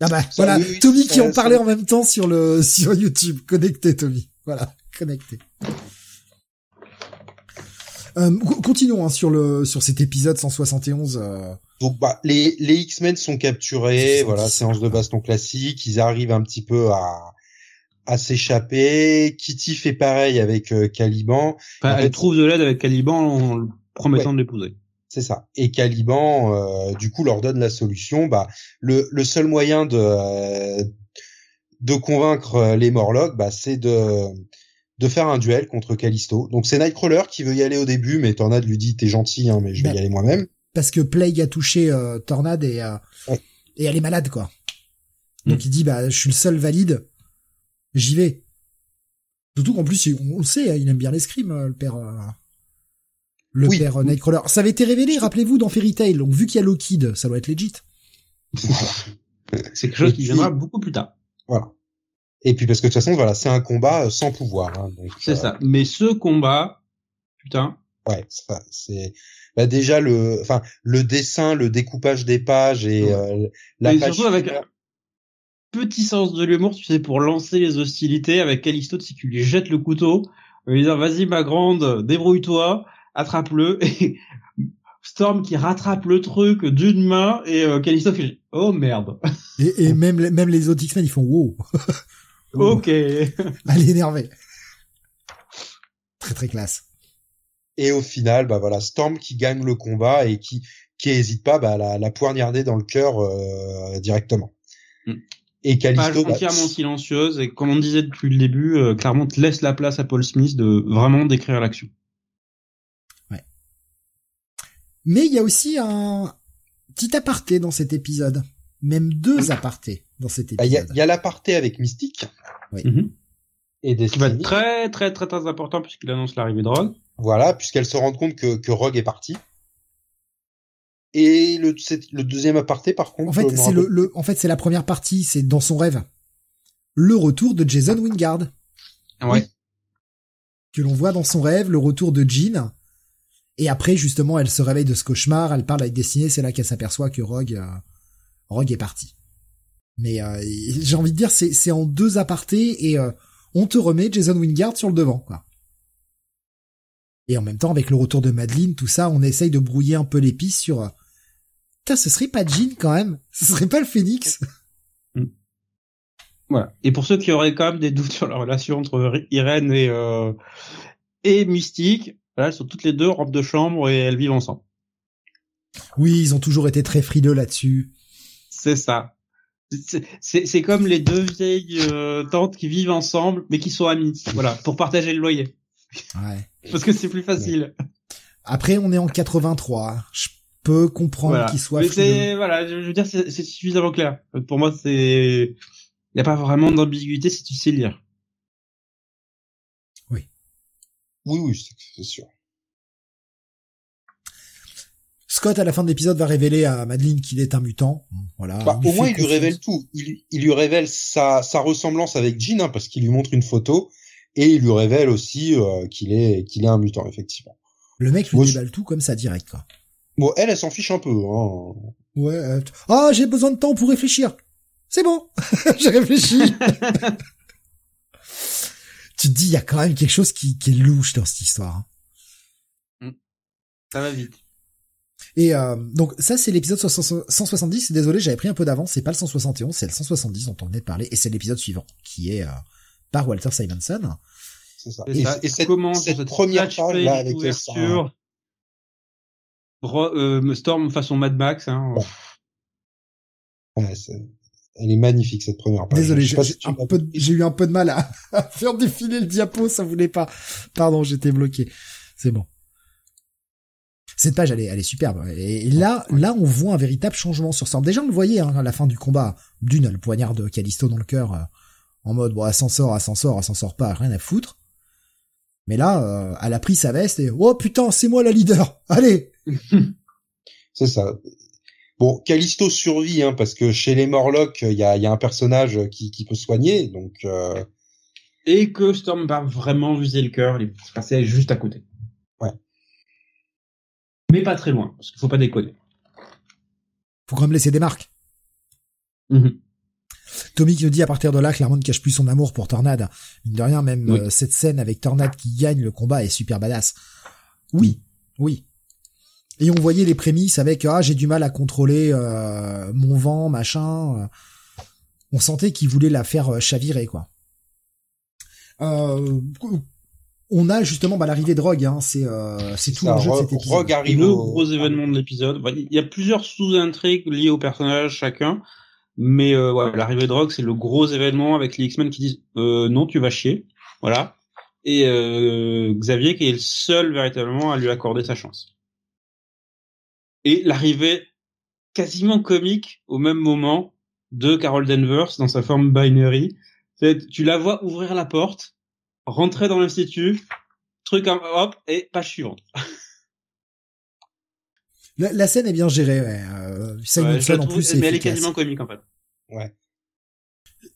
Ah bah voilà, Tommy qui en parlait en même temps sur le sur YouTube, connecté Tommy. Voilà, connecté. Euh, continuons hein, sur le sur cet épisode 171. Euh... Donc bah les les X-Men sont capturés, voilà séance de baston classique. Ils arrivent un petit peu à à s'échapper. Kitty fait pareil avec Caliban. elle trouve de l'aide avec Caliban en promettant de l'épouser. C'est ça. Et Caliban, du coup, leur donne la solution. Bah, le, le seul moyen de de convaincre les Morlocks, bah, c'est de de faire un duel contre Callisto. Donc c'est Nightcrawler qui veut y aller au début, mais Tornade lui dit t'es gentil, hein, mais je vais y aller moi-même. Parce que Plague a touché euh, Tornade et euh, et elle est malade quoi. Donc mm. il dit bah je suis le seul valide, j'y vais. Surtout qu'en plus on le sait, hein, il aime bien l'escrime euh, le père. le père Nightcrawler. Ça avait été révélé, rappelez-vous, dans Fairy Tail. Donc vu qu'il y a Lockheed, ça doit être legit. C'est quelque chose qui viendra beaucoup plus tard. Voilà. Et puis parce que de toute façon, voilà, c'est un combat euh, sans pouvoir. Hein, c'est euh, ça. Mais ce combat, putain. Ouais, c'est bah déjà le, enfin le dessin, le découpage des pages et euh, la page surtout avec un petit sens de l'humour, tu sais, pour lancer les hostilités avec Callisto, si tu lui jettes le couteau, lui dire vas-y ma grande, débrouille-toi, attrape-le et Storm qui rattrape le truc d'une main et euh, Callisto fait oh merde. Et, et même même les autres X-Men ils font wow. Ok. Elle est énervée. Très très classe. Et au final, bah voilà, Storm qui gagne le combat et qui qui hésite pas bah, la, la poignarder dans le cœur euh, directement. Mm. Et Callisto, bah, entièrement silencieuse et comme on disait depuis le début, euh, clairement laisse la place à Paul Smith de vraiment décrire l'action. Ouais. Mais il y a aussi un petit aparté dans cet épisode, même deux apartés dans cet épisode. Bah, il y a, l'aparté avec Mystique. Oui. Mhm. Et Qui va être très, très, très, très important puisqu'il annonce l'arrivée de Rogue. Voilà, puisqu'elle se rend compte que, que Rogue est parti. Et le, le deuxième aparté, par contre. En fait, c'est le, en fait, c'est la première partie, c'est dans son rêve. Le retour de Jason Wingard. Ouais. Que l'on voit dans son rêve, le retour de Jean. Et après, justement, elle se réveille de ce cauchemar, elle parle avec Destiny, c'est là qu'elle s'aperçoit que Rogue, euh, Rogue est parti. Mais euh, j'ai envie de dire, c'est, c'est en deux apartés et euh, on te remet Jason Wingard sur le devant, quoi. Et en même temps, avec le retour de Madeline, tout ça, on essaye de brouiller un peu les pistes sur... Euh, putain, ce serait pas Jean quand même Ce serait pas le Phoenix mm. Voilà. Et pour ceux qui auraient quand même des doutes sur la relation entre Irène et, euh, et Mystique, elles sont toutes les deux en robe de chambre et elles vivent ensemble. Oui, ils ont toujours été très frileux là-dessus. C'est ça. C'est comme les deux vieilles euh, tantes qui vivent ensemble, mais qui sont amies. Voilà, pour partager le loyer. Ouais. Parce que c'est plus facile. Après, on est en 83. Je peux comprendre qu'ils soient. Mais c'est voilà, je veux dire, c'est suffisamment clair. Pour moi, c'est il n'y a pas vraiment d'ambiguïté si tu sais lire. Oui. Oui, oui, c'est sûr. Scott, à la fin de l'épisode, va révéler à Madeline qu'il est un mutant. Voilà. Bah, au moins, il lui révèle tout. Il, lui révèle sa, ressemblance avec Jean, hein, parce qu'il lui montre une photo, et il lui révèle aussi euh, qu'il est qu'il est un mutant, effectivement. Le mec lui déballe tout comme ça direct, quoi. Bon, elle, elle s'en fiche un peu. Hein. Ouais. Ah, j'ai besoin de temps pour réfléchir. C'est bon, j'ai réfléchi. tu te dis, il y a quand même quelque chose qui, qui est louche dans cette histoire. Hein. Ça va vite. Et euh, donc ça c'est l'épisode 170. Désolé, j'avais pris un peu d'avance. C'est pas le 171, c'est le 170 dont on venait de parler, et c'est l'épisode suivant qui est euh, par Walter Simonson. C'est ça. Et, ça, et cette, cette, première page là avec euh, Storm façon Mad Max. Hein. Ouais, elle est magnifique cette première page. Désolé, j'ai eu un peu de mal à, à faire défiler le diapo, ça voulait pas. Pardon, j'étais bloqué. C'est bon. Cette page, elle est, elle est superbe. Et là, là, on voit un véritable changement sur ça. Déjà, on le voyait hein, à la fin du combat. D'une, le poignard de Callisto dans le cœur, euh, en mode bon, elle s'en sort, elle s'en sort, elle s'en sort pas, rien à foutre. Mais là, euh, elle a pris sa veste et oh putain, c'est moi la leader. Allez. c'est ça. Bon, Callisto survit hein, parce que chez les Morlocks, il y a, y a, un personnage qui, qui peut soigner, donc. Euh... Et que Storm va vraiment viser le cœur, il est passé juste à côté mais pas très loin, parce qu'il faut pas déconner. Faut quand même laisser des marques. Mm-hmm. Tommy qui nous dit à partir de là, Claremont ne cache plus son amour pour Tornade. Mine de rien, même euh, cette scène avec Tornade qui gagne le combat est super badass. Oui, oui. Et on voyait les prémices avec ah j'ai du mal à contrôler euh, mon vent machin. On sentait qu'il voulait la faire euh, chavirer quoi. Euh, on a justement bah, l'arrivée de Rogue, hein, c'est euh, c'est tout l'enjeu de cet épisode. Rogue arrive le gros événement de l'épisode. Il y a plusieurs sous-intrigues liées au personnage chacun, mais euh, l'arrivée de Rogue c'est le gros événement avec les X-Men qui disent euh, non tu vas chier, voilà, et euh, Xavier qui est le seul véritablement à lui accorder sa chance. Et l'arrivée quasiment comique au même moment de Carol Danvers dans sa forme binary. Tu la vois ouvrir la porte rentrer dans l'institut, truc hop et page suivante. La, scène est bien gérée, ouais. Euh, Simonson en plus, mais elle est quasiment comique en fait. Ouais.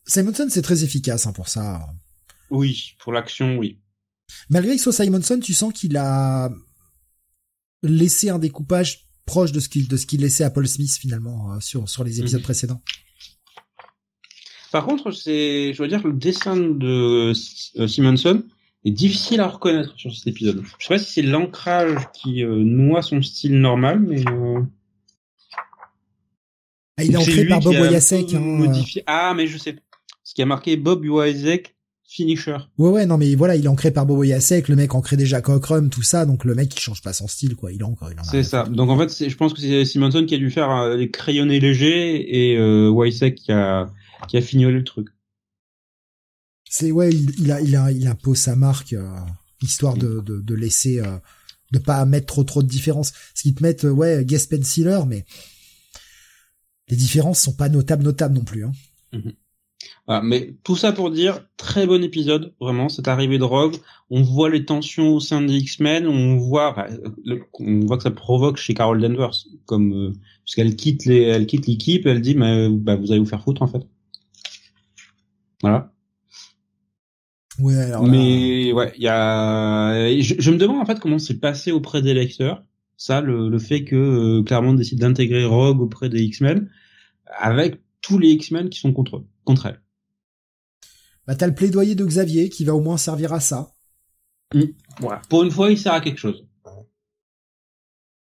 Simonson c'est très efficace hein, pour ça. Oui, pour l'action, oui. Malgré que soit Simonson, tu sens qu'il a laissé un découpage proche de ce qu'il de ce qu'il laissait à Paul Smith finalement euh, sur sur les épisodes précédents. Par contre, c'est, je veux dire que le dessin de euh, Simonson est difficile à reconnaître sur cet épisode. Je sais pas si c'est l'ancrage qui euh, noie son style normal, mais euh... ah, il est ancré par Bob Wayasek. Hein, ah, mais je sais. Ce qui a marqué Bob Wayasek finisher. Ouais ouais non mais voilà il est ancré par Bob Wayasek, le mec ancré déjà Cockrum tout ça donc le mec il change pas son style quoi il est encore C'est ça donc en fait je pense que c'est Simonson qui a dû faire euh, des crayonnés légers et euh, qui a qui a fignolé le truc. C'est ouais, il, a il a il impose sa marque euh, histoire de, de, de laisser euh, de pas mettre trop trop de différences. Ce qui te mettent euh, ouais guest penciler mais les différences sont pas notables notables non plus hein. Mhm. mais tout ça pour dire très bon épisode vraiment cette arrivée de Rogue. On voit les tensions au sein des X-Men, on voit on voit que ça provoque chez Carol Danvers comme euh, puisqu'elle quitte les elle quitte l'équipe, elle dit mais bah, vous allez vous faire foutre en fait. Voilà. Ouais, alors Mais ouais, il y a. Je, me demande en fait comment c'est passé auprès des lecteurs. Ça, le, le fait que euh, Claremont décide d'intégrer Rogue auprès des X-Men, avec tous les X-Men qui sont contre contre elle. Bah t'as le plaidoyer de Xavier qui va au moins servir à ça. Mmh. Voilà. Pour une fois, il sert à quelque chose.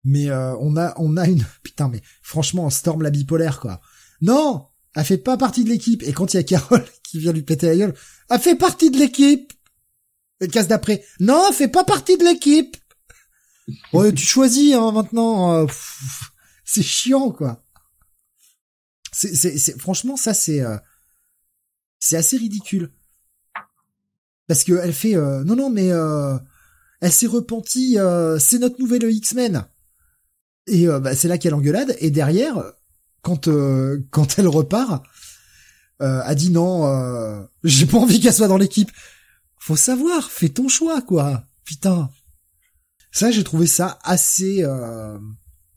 Mais euh, on a on a une putain mais franchement Storm la bipolaire quoi. Non, elle fait pas partie de l'équipe. Et quand il y a Carole qui vient lui péter la gueule, elle fait partie de l'équipe. Et casse d'après, non, fait pas partie de l'équipe. Ouais, tu choisis hein, maintenant. Euh, c'est chiant quoi. C'est, franchement ça c'est, euh, c'est assez ridicule. Parce que elle fait, euh, non non mais elle s'est repentie, c'est notre nouvelle X-Men. Et bah, c'est là qu'elle engueulade. Et derrière, euh, quand elle repart, euh, a dit non, euh, j'ai pas envie qu'elle soit dans l'équipe. Faut savoir, fais ton choix quoi. Putain. Ça, j'ai trouvé ça assez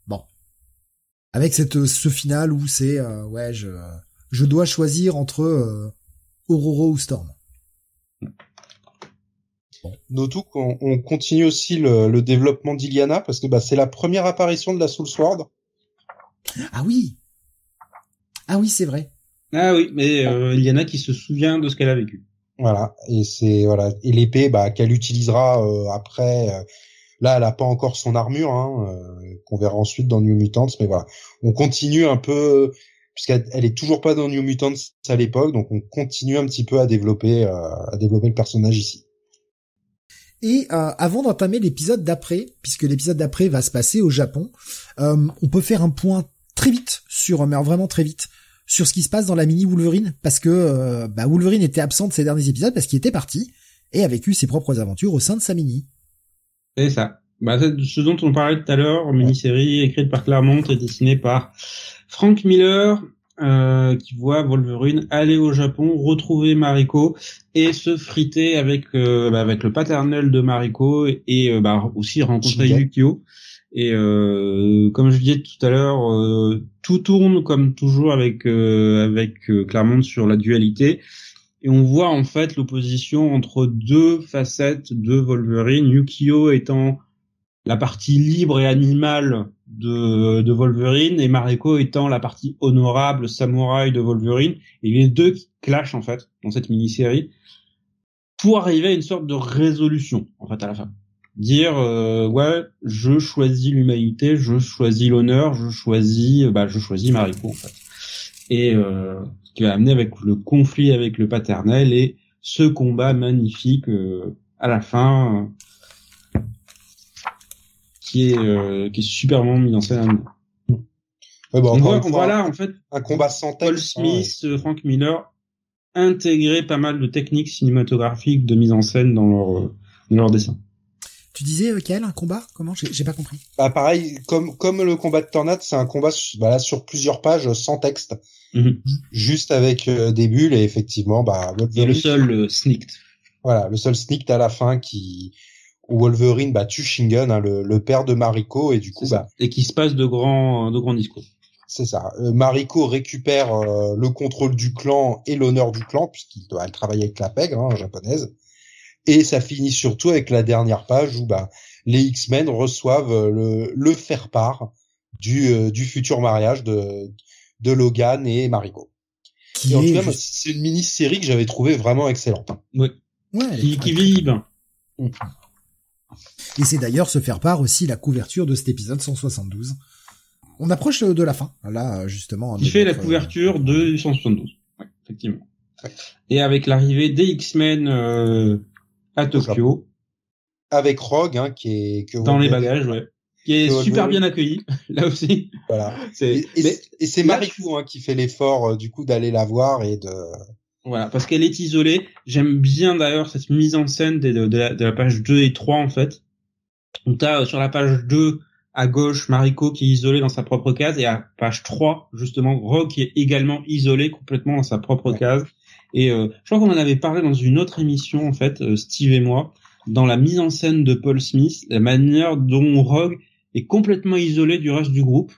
bon. Avec cette ce final où c'est ouais, je je dois choisir entre Aurora ou Storm. Notons qu'on on continue aussi le, le développement d'Iliana parce que bah, c'est la première apparition de la Soul Sword. Ah oui, ah oui, c'est vrai. Ah oui, mais euh, il y en a qui se souvient de ce qu'elle a vécu. Voilà, et c'est voilà, et l'épée bah qu'elle utilisera euh, après. Euh, là, elle a pas encore son armure, hein, qu'on verra ensuite dans New Mutants, mais voilà, on continue un peu puisqu'elle elle est toujours pas dans New Mutants à l'époque, donc on continue un petit peu à développer à développer le personnage ici. Et avant d'entamer l'épisode d'après, puisque l'épisode d'après va se passer au Japon, on peut faire un point très vite sur, mais vraiment très vite, sur ce qui se passe dans la mini Wolverine parce que euh, bah, Wolverine était absent de ces derniers épisodes parce qu'il était parti et a vécu ses propres aventures au sein de sa mini. C'est ça. Bah, ce dont on parlait tout à l'heure, mini-série écrite par Claremont et dessinée par Frank Miller, euh, qui voit Wolverine aller au Japon, retrouver Mariko et se friter avec euh, bah, avec le paternel de Mariko et, bah, aussi rencontrer Yukio. Et euh, comme je disais tout à l'heure, euh, tout tourne comme toujours avec euh, avec Claremont sur la dualité. Et on voit en fait l'opposition entre deux facettes de Wolverine, Yukio étant la partie libre et animale de, de Wolverine et Mariko étant la partie honorable samouraï de Wolverine. Et les deux qui clashent en fait dans cette mini-série pour arriver à une sorte de résolution en fait à la fin dire euh, ouais je choisis l'humanité je choisis l'honneur je choisis bah je choisis Mariko en fait et euh, ce qui va amener avec le conflit avec le paternel et ce combat magnifique à la fin qui est euh, qui est superment mis en scène. Ouais, bah, on voit, là en fait un combat sans Paul texte, Smith, euh, Frank Miller intégrer pas mal de techniques cinématographiques de mise en scène dans leur euh, dans leur dessin. Tu disais quel un combat? Comment? J'ai pas compris. Bah pareil, comme comme le combat de tornade, c'est un combat bah, sur plusieurs pages sans texte, Mhm. juste avec euh, des bulles et effectivement bah Et le seul euh, sneaked. voilà le seul sneak à la fin qui où Wolverine bah tue Shingen, hein, le, le père de Mariko et du coup bah et qui se passe de grands de grands discours. c'est ça. Euh, Mariko récupère euh, le contrôle du clan et l'honneur du clan puisqu'il doit elle travaille avec la pègre hein, japonaise et ça finit surtout avec la dernière page où bah les X-Men reçoivent euh, le le faire part du euh, du futur mariage de de Logan et Mariko. Qui Et en tout est cas, c'est une mini-série que j'avais trouvé vraiment excellente. Ouais. Ouais, Qui, qui vieillit bien. Et c'est d'ailleurs se faire part aussi la couverture de cet épisode 172. On approche de la fin, là justement. Qui fait la couverture de 172. Ouais, effectivement. Et avec l'arrivée des X-Men euh, à Tokyo, Avec Rogue, hein, qui est que dans les bagages, ouais. Qui est Que super bien accueilli, là aussi. Voilà. C'est, Et, et c'est- Mariko hein, qui fait l'effort euh, du coup d'aller la voir et de. Voilà, parce qu'elle est isolée. J'aime bien d'ailleurs cette mise en scène de, de, de la, de la page 2 et 3 en fait. On t'as euh, sur la page 2 à gauche Mariko qui est isolée dans sa propre case et à page 3 justement Rogue qui est également isolé complètement dans sa propre Ouais. case. Et euh, je crois qu'on en avait parlé dans une autre émission en fait, euh, Steve et moi, dans la mise en scène de Paul Smith, la manière dont Rogue est complètement isolé du reste du groupe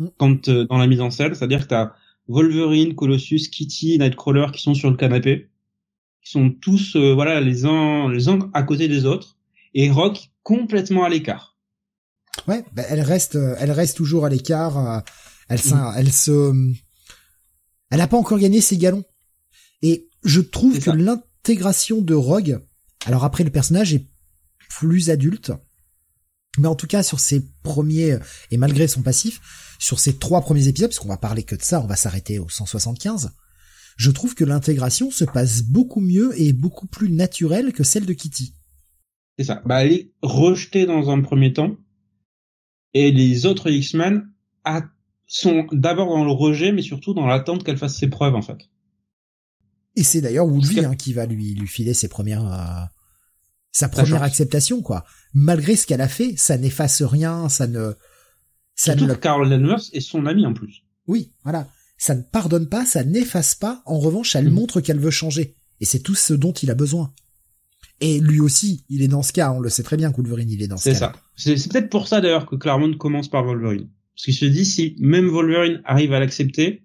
Mm. quand euh, dans la mise en scène, c'est-à-dire que t'as Wolverine, Colossus, Kitty, Nightcrawler qui sont sur le canapé, qui sont tous euh, voilà les uns les uns à côté des autres et Rock complètement à l'écart. Ouais, bah, elle reste, euh, elle reste toujours à l'écart. Elle, Mm. elle se, elle a pas encore gagné ses galons. Et je trouve que l'intégration de Rogue, alors après le personnage est plus adulte, mais en tout cas sur ses premiers et malgré son passif, sur ses trois premiers épisodes, parce qu'on va parler que de ça, on va s'arrêter au 175. Je trouve que l'intégration se passe beaucoup mieux et beaucoup plus naturelle que celle de Kitty. C'est ça. Bah elle est rejetée dans un premier temps et les autres X-Men sont d'abord dans le rejet mais surtout dans l'attente qu'elle fasse ses preuves en fait. Et c'est d'ailleurs que- hein, qui va lui lui filer ses premières euh, sa première acceptation quoi. Malgré ce qu'elle a fait, ça n'efface rien, ça ne ça ne Carol Danvers est son ami en plus. oui, voilà, ça ne pardonne pas, ça n'efface pas. En revanche, elle Mhm. montre qu'elle veut changer et c'est tout ce dont il a besoin. Et lui aussi, il est dans ce cas, on le sait très bien que Wolverine, il est dans ce C'est cas. ça. C'est c'est peut-être pour ça d'ailleurs que Claremont commence par Wolverine. Parce qu'il se dit si même Wolverine arrive à l'accepter,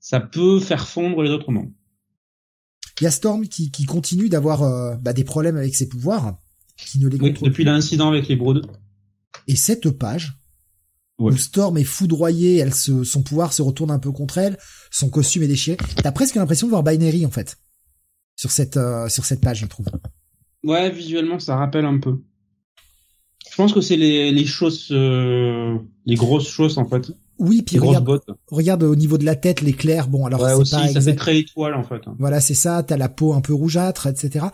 ça peut faire fondre les autres membres. Il y a Storm qui, qui continue d'avoir euh, bah, des problèmes avec ses pouvoirs, qui ne les Oui, contrôle depuis l'incident avec les Brood. Et cette page, Ouais. où Storm est foudroyée, elle se, son pouvoir se retourne un peu contre elle, son costume est déchiré. T'as presque l'impression de voir Binary en fait sur cette euh, sur cette page, je trouve. Ouais, visuellement, ça rappelle un peu. Je pense que c'est les, les choses, euh, les grosses choses en fait, Oui, puis regarde, regarde au niveau de la tête, l'éclair. Bon, alors ouais, c'est aussi, pas ça fait exact- très étoile en fait. hein. Voilà, c'est ça. T'as la peau un peu rougeâtre, etc.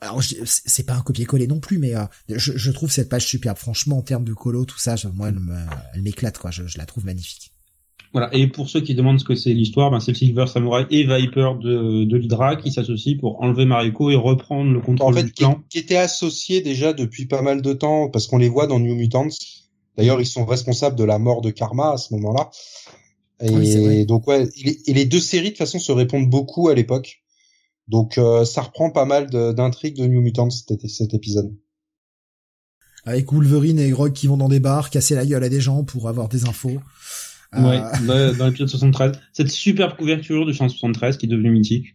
Alors je- c'est pas un copier-coller non plus, mais euh, je, je trouve cette page superbe. Franchement, en termes de colo, tout ça, je- moi, elle me- elle m'éclate quoi. Je, je la trouve magnifique. Voilà. Et pour ceux qui demandent ce que c'est l'histoire, ben, c'est le Silver Samurai et Viper de, de l'Hydra qui s'associent pour enlever Mariko et reprendre le En contrôle fait, du qui, clan. qui étaient associés déjà depuis pas mal de temps parce qu'on les voit dans New Mutants. D'ailleurs, ils sont responsables de la mort de Karma à ce moment-là. Et Oui, donc ouais, et les, deux séries de toute façon se répondent beaucoup à l'époque. Donc euh, ça reprend pas mal d'intrigues de New Mutants cet, cet épisode. Avec Wolverine et Grog qui vont dans des bars, casser la gueule à des gens pour avoir des infos. Euh, Ouais, dans, dans l'épisode 73. Cette superbe couverture du 173 qui est devenue mythique.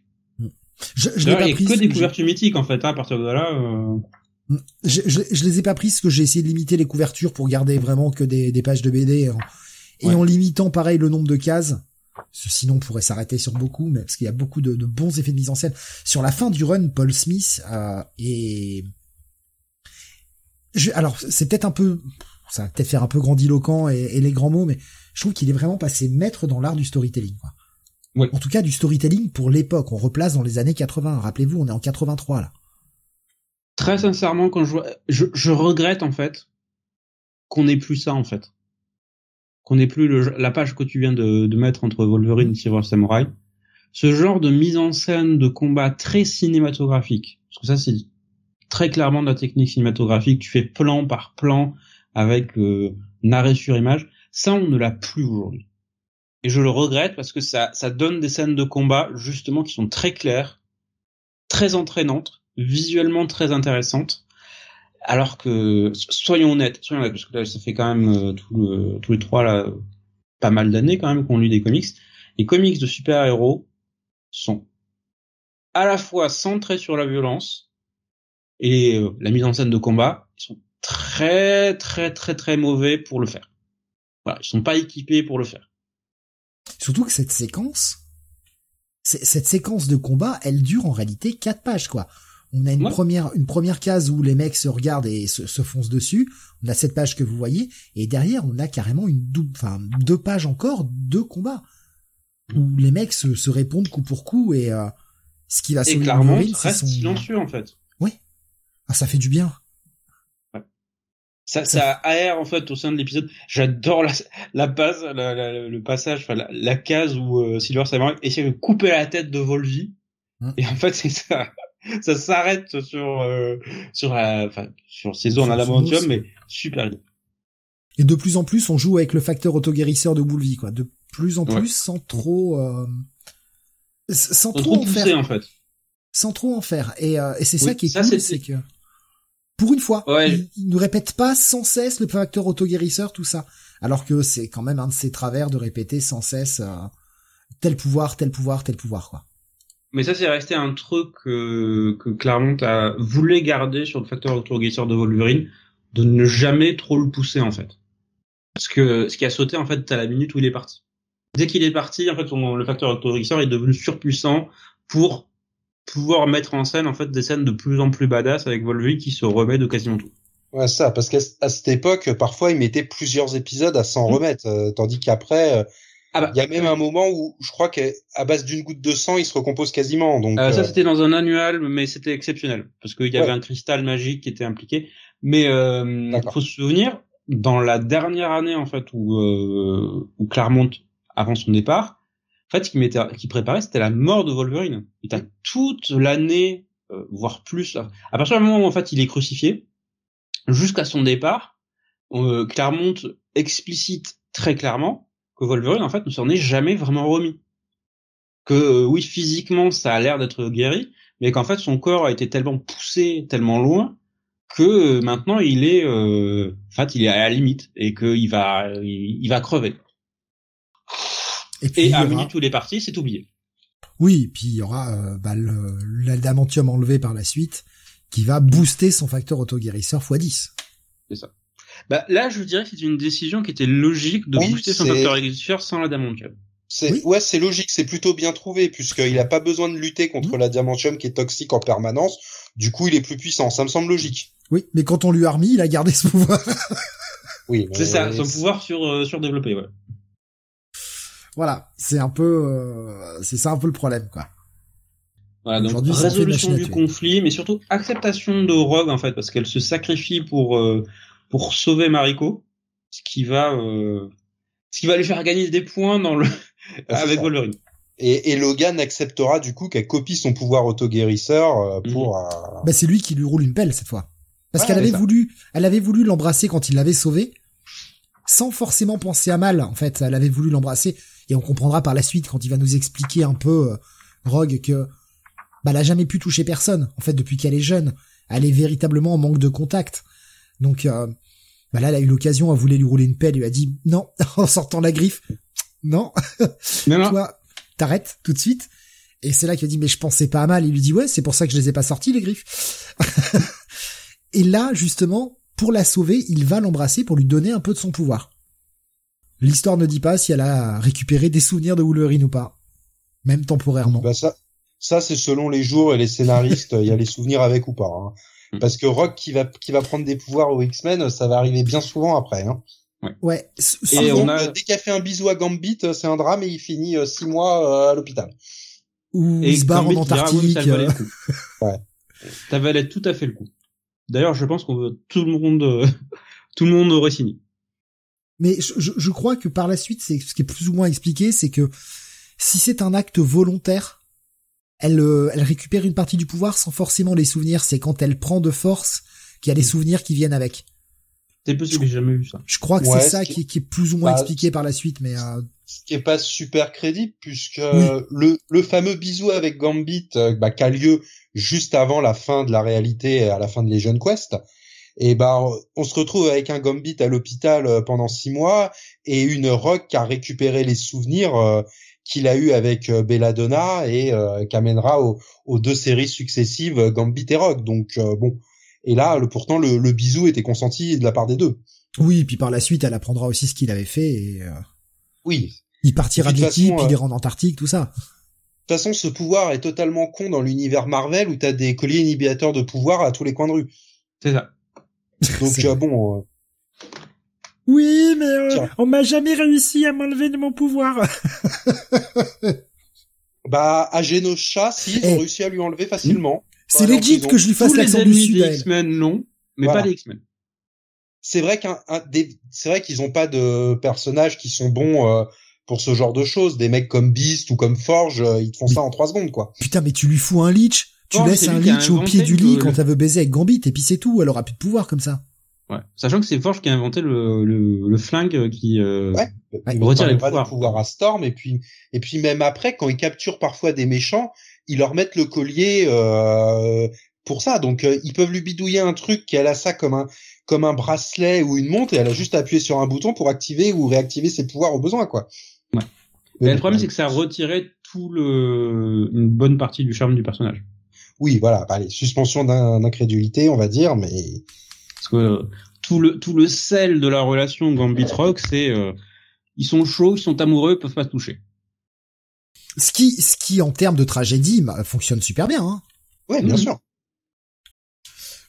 je, je l'ai pas il y a prise. que des je- couvertures mythiques en fait. hein, à partir de là, euh, Je, je, je les ai pas prises parce que j'ai essayé de limiter les couvertures pour garder vraiment que des, des pages de BD et Ouais. en limitant pareil le nombre de cases. Sinon, on pourrait s'arrêter sur beaucoup, mais parce qu'il y a beaucoup de, de bons effets de mise en scène. Sur la fin du run, Paul Smith euh, est... Je, alors, c'est peut-être un peu... Ça va peut-être faire un peu grandiloquent et, et les grands mots, mais je trouve qu'il est vraiment passé maître dans l'art du storytelling. Quoi. En tout cas, du storytelling pour l'époque. On replace dans les années 80. Rappelez-vous, on est en 83 là. Très sincèrement, quand je vois, je, je regrette en fait qu'on ait plus ça en fait, qu'on ait plus le, la page que tu viens de, de mettre entre Wolverine et Silver Samurai. Ce genre de mise en scène de combat très cinématographique, parce que ça c'est très clairement de la technique cinématographique. Tu fais plan par plan avec euh, arrêt sur image. Ça, on ne l'a plus aujourd'hui. Et je le regrette parce que ça, ça donne des scènes de combat justement qui sont très claires, très entraînantes, visuellement très intéressantes. Alors que, soyons honnêtes, soyons honnêtes, parce que là, ça fait quand même euh, tous les trois pas mal d'années quand même qu'on lit des comics. Les comics de super-héros sont à la fois centrés sur la violence et euh, la mise en scène de combat. Ils sont très très très très mauvais pour le faire. Voilà, ils sont pas équipés pour le faire. Surtout que cette séquence, cette séquence de combat, elle dure en réalité quatre pages, quoi. On a une première, une première case où les mecs se regardent et se, se, foncent dessus. On a cette page que vous voyez, et derrière on a carrément une double, enfin deux pages encore de combat où les mecs se, se répondent coup pour coup et euh, ce qui va se clairement reste silencieux en fait. Oui, ah, ça fait du bien. Ça, ça aère en fait au sein de l'épisode. J'adore la, la le passage, enfin la, case où euh, Silver Samurai essaie de couper la tête de Volvi. Hum. Et en fait, c'est ça. Ça s'arrête sur euh, sur la, enfin, sur ses zones à l'aventurium, mais super bien. Et de plus en plus, on joue avec le facteur autoguérisseur de Volvi, quoi. De plus en plus, sans trop, euh, sans, trop, en faire. en fait. Sans trop en faire. Et, euh, et c'est ça qui est cool, c'est que pour une fois. Il, ne répète pas sans cesse le facteur autoguérisseur, tout ça. Alors que c'est quand même un de ses travers de répéter sans cesse euh, tel pouvoir, tel pouvoir, tel pouvoir, quoi. Mais ça, c'est resté un truc que Claremont a voulu garder sur le facteur autoguérisseur de Wolverine, de ne jamais trop le pousser, en fait. Parce que ce qui a sauté, en fait, à la minute où il est parti. Dès qu'il est parti, en fait, le facteur autoguérisseur est devenu surpuissant pour pouvoir mettre en scène en fait des scènes de plus en plus badass avec Volvi qui se remet de quasiment tout. Ouais, ça, parce qu'à cette époque, parfois, il mettait plusieurs épisodes à s'en mmh. remettre, euh, tandis qu'après, euh, ah bah, il y a même un moment où je crois qu'à base d'une goutte de sang, il se recompose quasiment. Donc euh, ça, c'était dans un annual, mais c'était exceptionnel parce qu'il y avait un cristal magique qui était impliqué. Mais euh, faut se souvenir, dans la dernière année en fait où, où Claremont avant son départ, en fait, ce qui qui préparait, c'était la mort de Wolverine. Il a toute l'année, euh, voire plus. À partir du moment où en fait il est crucifié, jusqu'à son départ, euh, Claremont explicite très clairement que Wolverine en fait ne s'en est jamais vraiment remis. Que euh, oui, physiquement, ça a l'air d'être guéri, mais qu'en fait son corps a été tellement poussé, tellement loin que euh, maintenant il est, en fait, il est à la limite et qu'il va, il va crever. Et, puis, et à minute où il est parti, c'est oublié. Oui, puis il y aura euh, bah, l'adamantium enlevé par la suite qui va booster son facteur autoguérisseur x10. C'est ça. Bah, là, je dirais que c'est une décision qui était logique de booster son facteur autoguérisseur sans l'adamantium. C'est ouais, c'est logique, c'est plutôt bien trouvé puisqu'il n'a pas besoin de lutter contre mmh. l'adamantium qui est toxique en permanence. Du coup, il est plus puissant. Ça me semble logique. Oui, mais quand on lui a remis, il a gardé ce pouvoir. oui, c'est ça, son pouvoir sur euh, surdéveloppé, ouais. Voilà, c'est un peu, euh, c'est ça un peu le problème, quoi. Voilà, donc résolution du conflit, mais surtout acceptation de Rogue en fait, parce qu'elle se sacrifie pour euh, pour sauver Mariko, ce qui va euh, ce qui va lui faire gagner des points dans le ah, avec Wolverine. Et, et, Logan acceptera du coup qu'elle copie son pouvoir auto-guérisseur mhm. pour. Bah c'est lui qui lui roule une pelle cette fois, parce qu'elle avait voulu, elle avait voulu l'embrasser quand il l'avait sauvé, sans forcément penser à mal. En fait, elle avait voulu l'embrasser et on comprendra par la suite quand il va nous expliquer un peu euh, Rogue que bah elle a jamais pu toucher personne en fait depuis qu'elle est jeune elle est véritablement en manque de contact donc euh, bah là elle a eu l'occasion elle voulait lui rouler une pelle lui a dit non en sortant la griffe non non, toi t'arrêtes tout de suite. Et c'est là qu'il a dit mais je pensais pas à mal. Il lui dit ouais c'est pour ça que je les ai pas sortis les griffes. Et là justement pour la sauver il va l'embrasser pour lui donner un peu de son pouvoir. L'histoire ne dit pas si elle a récupéré des souvenirs de Wolverine ou pas, même temporairement. Bah ça, ça c'est selon les jours et les scénaristes, il y a les souvenirs avec ou pas. Hein. Hmm. Parce que Rock qui va qui va prendre des pouvoirs aux X-Men, ça va arriver bien souvent après. Hein. Ouais. ouais. Et on a... dès qu'il a fait un bisou à Gambit, c'est un drame et il finit six mois à l'hôpital. Ou il se barre en Antarctique. ouais. Ça valait tout à fait le coup. D'ailleurs, je pense qu'on veut tout le monde, tout le monde aurait signé. Mais je, je, crois que par la suite, c'est ce qui est plus ou moins expliqué, c'est que si c'est un acte volontaire, elle, euh, elle récupère une partie du pouvoir sans forcément les souvenirs. C'est quand elle prend de force qu'il y a les souvenirs qui viennent avec. C'est possible, j'ai jamais vu ça. Je crois que c'est ça qui, qui, est plus ou moins bah, expliqué par la suite, mais euh... ce qui est pas super crédible puisque le le fameux bisou avec Gambit euh, bah, qui a lieu juste avant la fin de la réalité, à la fin de Legion Quest, et ben on se retrouve avec un Gambit à l'hôpital euh, pendant six mois et une Rock qui a récupéré les souvenirs euh, qu'il a eu avec euh, Belladonna et qui amènera aux, deux séries successives Gambit et Rock. Donc bon, et là le, pourtant le, le, bisou était consenti de la part des deux. Oui, et puis par la suite elle apprendra aussi ce qu'il avait fait et oui. Il partira de l'équipe, il ira en Antarctique, tout ça. De toute façon, ce pouvoir est totalement con dans l'univers Marvel où t'as des colliers inhibiteurs de pouvoir à tous les coins de rue. C'est ça. Donc euh, bon. Euh, oui, mais euh, on m'a jamais réussi à m'enlever de mon pouvoir. bah, à Genosha, si, ils ont eh. réussi à lui enlever facilement. C'est legit que je lui fasse l'accent du sud. Les X-Men, non, mais pas les X-Men. C'est vrai qu'un, c'est vrai qu'ils ont pas de personnages qui sont bons pour ce genre de choses. Des mecs comme Beast ou comme Forge, ils te font ça en trois secondes, quoi. Putain, mais tu lui fous un leech tu laisses un leech au pied du lit quand elle veut baiser avec Gambit et puis c'est tout. Elle aura plus de pouvoir comme ça. Ouais. Sachant que c'est Forge qui a inventé le, le, le flingue qui euh, ouais. il retire les pouvoirs. pouvoir à Storm et puis et puis même après quand ils capturent parfois des méchants, ils leur mettent le collier euh, pour ça. Donc euh, ils peuvent lui bidouiller un truc qu'elle a ça comme un comme un bracelet ou une montre et elle a juste appuyé sur un bouton pour activer ou réactiver ses pouvoirs au besoin quoi. Ouais. Mais le problème c'est que ça retirait tout le une bonne partie du charme du personnage oui, voilà, allez, suspension d'incrédulité, on va dire, mais parce que euh, tout le tout le sel de la relation Gambit Rock, c'est euh, ils sont chauds, ils sont amoureux, ils peuvent pas se toucher. Ce qui ce qui en termes de tragédie fonctionne super bien. Hein. Oui, bien mhm. sûr.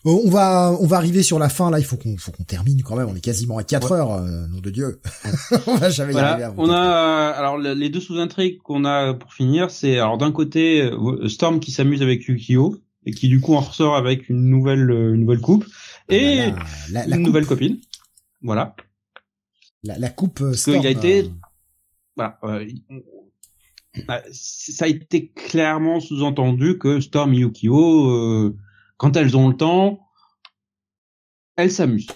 Euh, on va on va arriver sur la fin là. Il faut qu'on faut qu'on termine quand même. On est quasiment à 4 heures, nom de Dieu. on va jamais y arriver. on a alors les deux sous-intrigues qu'on a pour finir, c'est alors d'un côté Storm qui s'amuse avec Yukio et qui du coup en ressort avec une nouvelle une nouvelle coupe ah et bah une nouvelle copine. Voilà. La, la coupe Storm. il a été voilà. Bah, ça a été clairement sous-entendu que Storm et Yukio euh, quand elles ont le temps, elles s'amusent.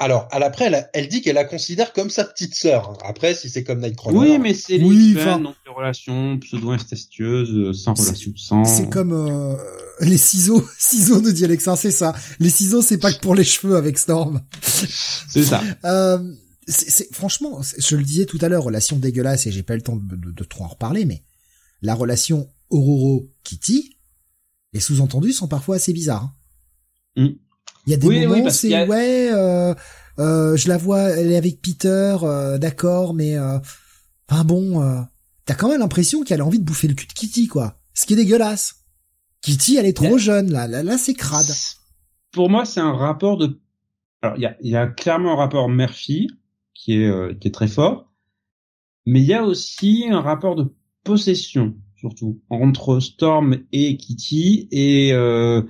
Alors, à l'après, elle, elle, dit qu'elle la considère comme sa petite sœur. Après, si c'est comme Nightcrawler. Oui, mais c'est oui, donc des relations pseudo-incestueuses, euh, sans relation sang. C'est comme euh, les ciseaux, ciseaux de Dialexin, c'est ça. Les ciseaux, c'est pas que pour les cheveux avec Storm. c'est ça. Euh, c'est franchement, je le disais tout à l'heure, relation dégueulasse et j'ai pas eu le temps de, de, de, trop en reparler, mais la relation Aurora Kitty, les sous-entendus sont parfois assez bizarres. Hein. Mm. Il y a des moments c'est ouais, euh, euh, je la vois, elle est avec Peter, euh, d'accord, mais enfin bon, t'as quand même l'impression qu'elle a envie de bouffer le cul de Kitty, quoi. Ce qui est dégueulasse. Kitty, elle est trop jeune, là, là, là c'est crade. Pour moi, c'est un rapport de. Alors, il y a, y a clairement un rapport mère-fille qui est qui est très fort, mais il y a aussi un rapport de possession surtout entre Storm et Kitty et euh,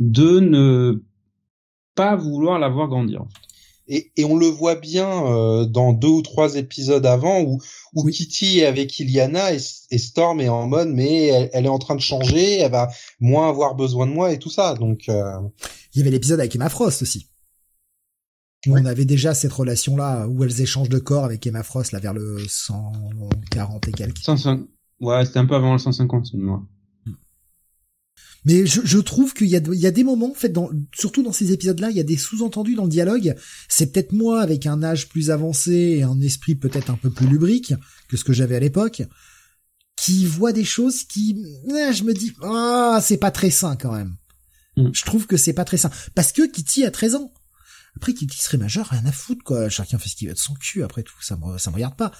de ne pas vouloir la voir grandir. Et, et, on le voit bien euh, dans deux ou trois épisodes avant où, où Kitty est avec Iliana et, Storm est en mode mais elle, est en train de changer, elle va moins avoir besoin de moi et tout ça. Donc euh... il y avait l'épisode avec Emma Frost aussi. On avait déjà cette relation là où elles échangent de corps avec Emma Frost là vers le 140 et quelques. Ouais, c'était un peu avant le 150, moi. Mais je, je trouve qu'il y a, il y a des moments, en fait, dans, surtout dans ces épisodes-là, il y a des sous-entendus dans le dialogue. C'est peut-être moi, avec un âge plus avancé et un esprit peut-être un peu plus lubrique que ce que j'avais à l'époque, qui voit des choses qui, eh, je me dis, ah, c'est pas très sain quand même. Mm. Je trouve que c'est pas très sain. Parce que Kitty a 13 ans. Après, Kitty serait majeur, rien à foutre, quoi. Chacun fait ce qu'il veut de son cul, après tout. Ça me, ça me regarde pas.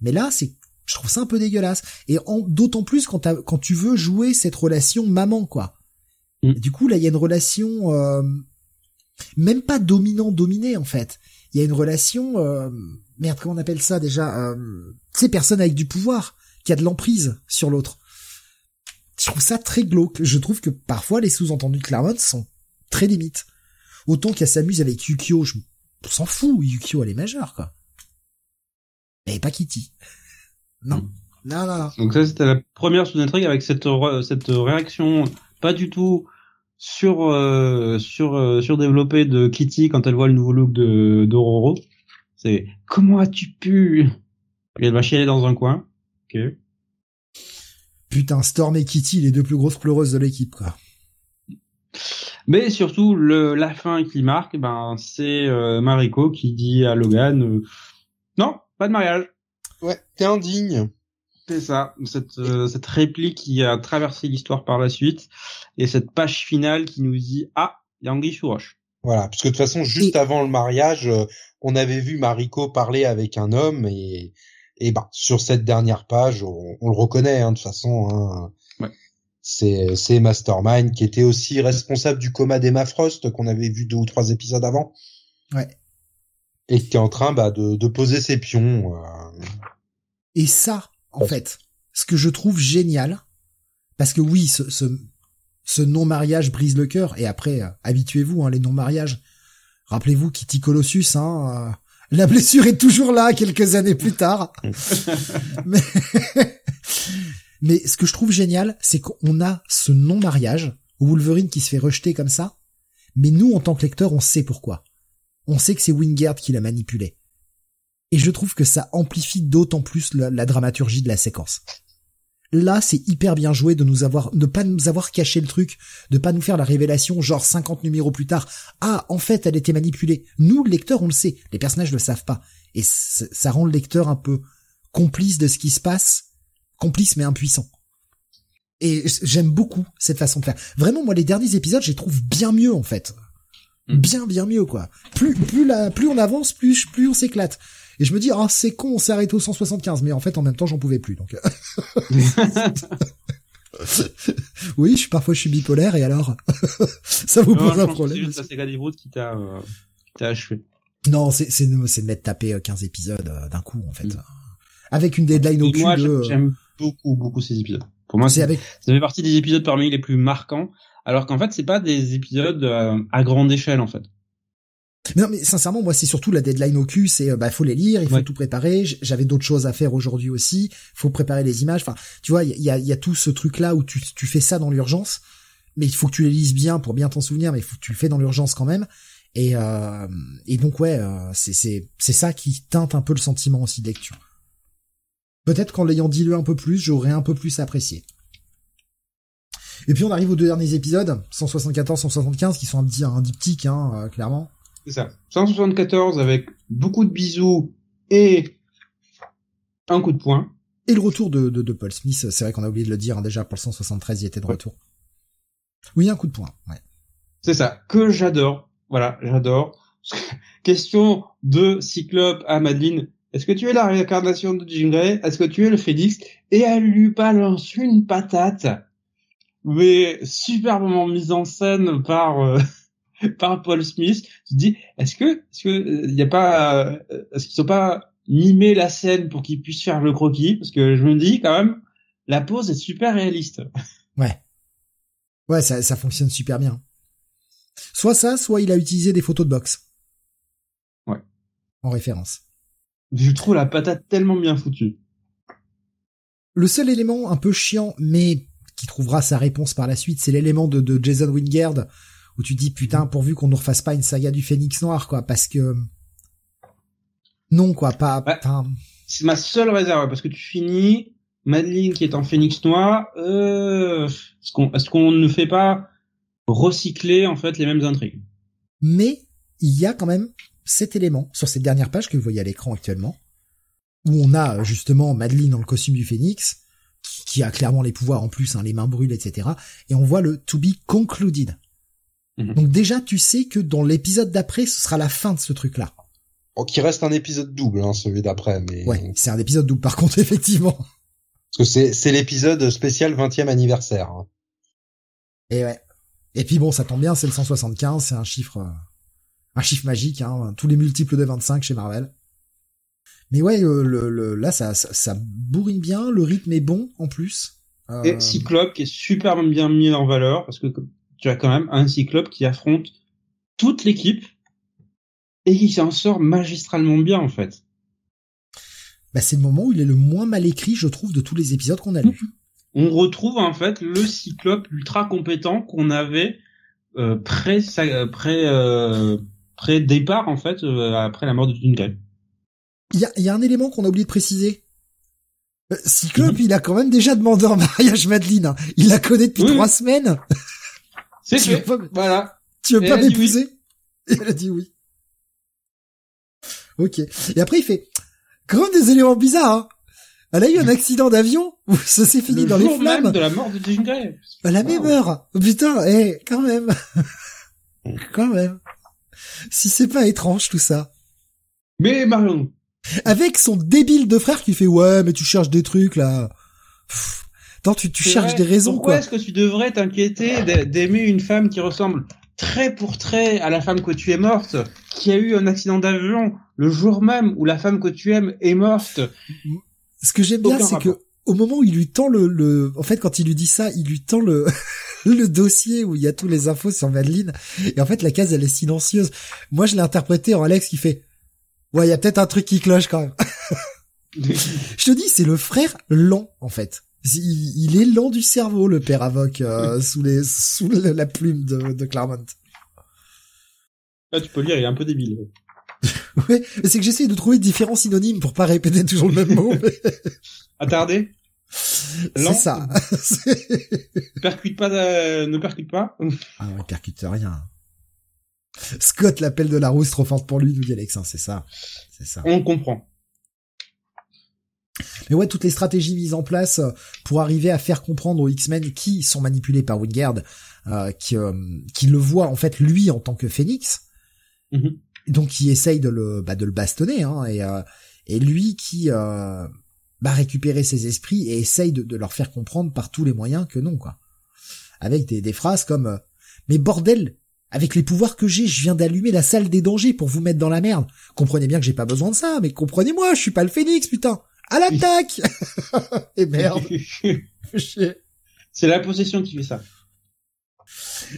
Mais là, c'est je trouve ça un peu dégueulasse. Et d'autant plus quand, quand tu veux jouer cette relation maman, quoi. Mm. Du coup, là, il y a une relation euh, même pas dominant-dominé, en fait. il y a une relation, euh, merde, comment on appelle ça déjà, euh, ces personnes avec du pouvoir, qui a de l'emprise sur l'autre. Je trouve ça très glauque. Je trouve que parfois les sous-entendus de Claremont sont très limites. Autant qu'elle s'amuse avec Yukio, je on s'en fout, Yukio elle est majeure quoi. Mais pas Kitty. Non. Non, non, non. Donc ça c'était la première sous-intrigue avec cette cette réaction pas du tout sur euh, sur euh, surdéveloppée de Kitty quand elle voit le nouveau look de d'Ororo. C'est comment as-tu pu? Et elle va chialer dans un coin. Ok. Putain, Storm et Kitty, les deux plus grosses pleureuses de l'équipe, quoi. Mais surtout, le, la fin qui marque, ben, c'est euh, Mariko qui dit à Logan, euh, non, pas de mariage. Ouais, t'es indigne. C'est ça, cette, euh, cette réplique qui a traversé l'histoire par la suite, et cette page finale qui nous dit, ah, il y a Anguille sous roche. Voilà, parce que de toute façon, juste avant le mariage, on avait vu Mariko parler avec un homme, et, et ben, sur cette dernière page, on, le reconnaît, hein, de toute façon, hein, c'est c'est Mastermind qui était aussi responsable du coma d'Emma Frost qu'on avait vu deux ou trois épisodes avant. Ouais. Et qui est en train bah, de, de poser ses pions. Euh... Et ça, en fait, ce que je trouve génial, parce que oui, ce, ce, ce non-mariage brise le cœur, et après, euh, habituez-vous, hein, les non-mariages. Rappelez-vous Kitty Colossus, hein, euh, la blessure est toujours là quelques années plus tard. Mais mais ce que je trouve génial, c'est qu'on a ce non-mariage, Wolverine qui se fait rejeter comme ça, mais nous, en tant que lecteurs, on sait pourquoi. On sait que c'est Wingard qui l'a manipulé. Et je trouve que ça amplifie d'autant plus la, dramaturgie de la séquence. Là, c'est hyper bien joué de nous avoir, de pas nous avoir caché le truc, de pas nous faire la révélation genre 50 numéros plus tard. Ah, en fait, elle était manipulée. Nous, le lecteur, on le sait. Les personnages le savent pas. Et ça rend le lecteur un peu complice de ce qui se passe complice mais impuissant. Et j'aime beaucoup cette façon de faire. Vraiment, moi, les derniers épisodes, je les trouve bien mieux, en fait. Hmm. Bien, bien mieux, quoi. Plus, plus la, plus on avance, plus, plus on s'éclate. Et je me dis, ah, oh, c'est con, on s'est arrêté au 175, mais en fait, en même temps, j'en pouvais plus, donc. oui, je, parfois, je suis bipolaire, et alors? ça vous pose un problème. C'est qui t'a, euh, t'a achevé. Non, c'est, c'est, c'est de mettre taper 15 épisodes euh, d'un coup, en fait. Hmm. Avec une deadline au cul J'aime beaucoup, beaucoup ces épisodes. Pour moi, c'est avec... ça fait partie des épisodes parmi les plus marquants, alors qu'en fait, c'est pas des épisodes euh, à grande échelle, en fait. Non, mais sincèrement, moi, c'est surtout la deadline au cul, c'est, euh, bah, faut les lire, il faut tout préparer. J'avais d'autres choses à faire aujourd'hui aussi. Faut préparer les images. Enfin, tu vois, il y a, y a tout ce truc-là où tu, tu fais ça dans l'urgence, mais il faut que tu les lises bien pour bien t'en souvenir, mais il faut que tu le fais dans l'urgence quand même. Et, euh, et donc, ouais, euh, c'est, c'est, c'est ça qui teinte un peu le sentiment aussi de lecture. Peut-être qu'en l'ayant dilué un peu plus, j'aurais un peu plus apprécié. Et puis on arrive aux deux derniers épisodes, 174, 175, qui sont un, un diptyque, hein, euh, clairement. C'est ça. 174 avec beaucoup de bisous et un coup de poing. Et le retour de, de, Paul Smith, c'est vrai qu'on a oublié de le dire, hein, déjà pour le 173, il était de retour. Oui, un coup de poing, ouais. C'est ça, que j'adore. Voilà, j'adore. Question de Cyclope à Madeleine. Est-ce que tu es la réincarnation de Jean Grey? Est-ce que tu es le phénix? Et elle lui balance une patate, mais superbement mise en scène par euh, par Paul Smith. Tu te dis, est-ce que est-ce que il euh, y a pas euh, est-ce qu'ils sont pas mimé la scène pour qu'il puisse faire le croquis? Parce que je me dis quand même, la pose est super réaliste. Ouais, ouais, ça ça fonctionne super bien. Soit ça, soit il a utilisé des photos de boxe. Ouais. En référence. Je trouve la patate tellement bien foutue. Le seul élément un peu chiant, mais qui trouvera sa réponse par la suite, c'est l'élément de, Jason Wingard, où tu dis putain, pourvu qu'on ne refasse pas une saga du Phénix Noir, quoi, parce que... Non, quoi, pas... C'est ma seule réserve, parce que tu finis, Madeline qui est en Phénix Noir, euh... est-ce qu'on ne fait pas recycler, en fait, les mêmes intrigues Mais, il y a quand même cet élément sur cette dernière page que vous voyez à l'écran actuellement, où on a justement Madeline dans le costume du phénix, qui, a clairement les pouvoirs en plus, hein, les mains brûlent, etc. Et on voit le to be concluded. Mhm. Donc déjà, tu sais que dans l'épisode d'après, ce sera la fin de ce truc-là. Oh, qui reste un épisode double, hein, celui d'après, mais... Ouais, c'est un épisode double par contre, effectivement. Parce que c'est, l'épisode spécial 20e anniversaire. Hein. Et ouais. Et puis bon, ça tombe bien, c'est le 175, c'est un chiffre... Euh, un chiffre magique, hein, tous les multiples de 25 chez Marvel. Mais ouais, le, le, là, ça, ça, ça, bourrine bien, le rythme est bon en plus. Euh... Et Cyclope qui est super bien mis en valeur, parce que tu as quand même un Cyclope qui affronte toute l'équipe et qui s'en sort magistralement bien en fait. Bah, c'est le moment où il est le moins mal écrit, je trouve, de tous les épisodes qu'on a lus. On retrouve en fait le Cyclope ultra compétent qu'on avait euh, pré pré euh, pré départ en fait euh, après la mort de Jean Il y a, y a un élément qu'on a oublié de préciser. Euh, Cyclope, mhm. il a quand même déjà demandé en mariage Madeline. Hein. Il la connaît depuis trois semaines. C'est fait. Voilà. Tu veux pas m'épouser? Elle a dit oui. Ok. Et après, il fait quand même des éléments bizarres. Hein. Elle a eu un accident d'avion où ça s'est fini dans les flammes. Même de la mort de Jean Grey. Elle a même heure. Oh, putain, eh, quand même. quand même. Si c'est pas étrange tout ça. Mais Marion. Avec son débile de frère qui fait ouais mais tu cherches des trucs là. Attends tu, tu cherches des raisons Pourquoi quoi. est-ce que tu devrais t'inquiéter d'aimer une femme qui ressemble trait pour trait à la femme que tu es morte, qui a eu un accident d'avion le jour même où la femme que tu aimes est morte? Ce que j'aime bien, c'est que au moment où il lui tend le, le, en fait, quand il lui dit ça, il lui tend le, le dossier où il y a tous les infos sur Madeline. Et en fait, la case, elle est silencieuse. Moi, je l'ai interprété en Alex qui fait, ouais, il y a peut-être un truc qui cloche quand même. je te dis, c'est le frère lent, en fait. Il, est lent du cerveau, le père Avoc, euh, sous les, sous la plume de, de Claremont. Là, tu peux lire, il est un peu débile. ouais, c'est que j'essaie de trouver différents synonymes pour pas répéter toujours le même mot. Attardé C'est ça. percute pas, euh, ne percute pas. ah ouais, percute rien. Scott l'appelle de la rousse trop forte pour lui, nous dit Alex, hein, c'est ça. C'est ça. On comprend. Mais ouais, toutes les stratégies mises en place euh, pour arriver à faire comprendre aux X-Men qui sont manipulés par Wingard, euh, qui, euh, qui le voit en fait lui en tant que Phoenix, mm-hmm. donc qui essaye de le, bah, de le bastonner, hein, et, euh, et lui qui euh, bah, récupérer ses esprits et essaye de, de, leur faire comprendre par tous les moyens que non, quoi. Avec des, des phrases comme Mais bordel, avec les pouvoirs que j'ai, je viens d'allumer la salle des dangers pour vous mettre dans la merde. Comprenez bien que j'ai pas besoin de ça, mais comprenez-moi, je suis pas le phénix, putain. À l'attaque Et merde. C'est la possession qui fait ça.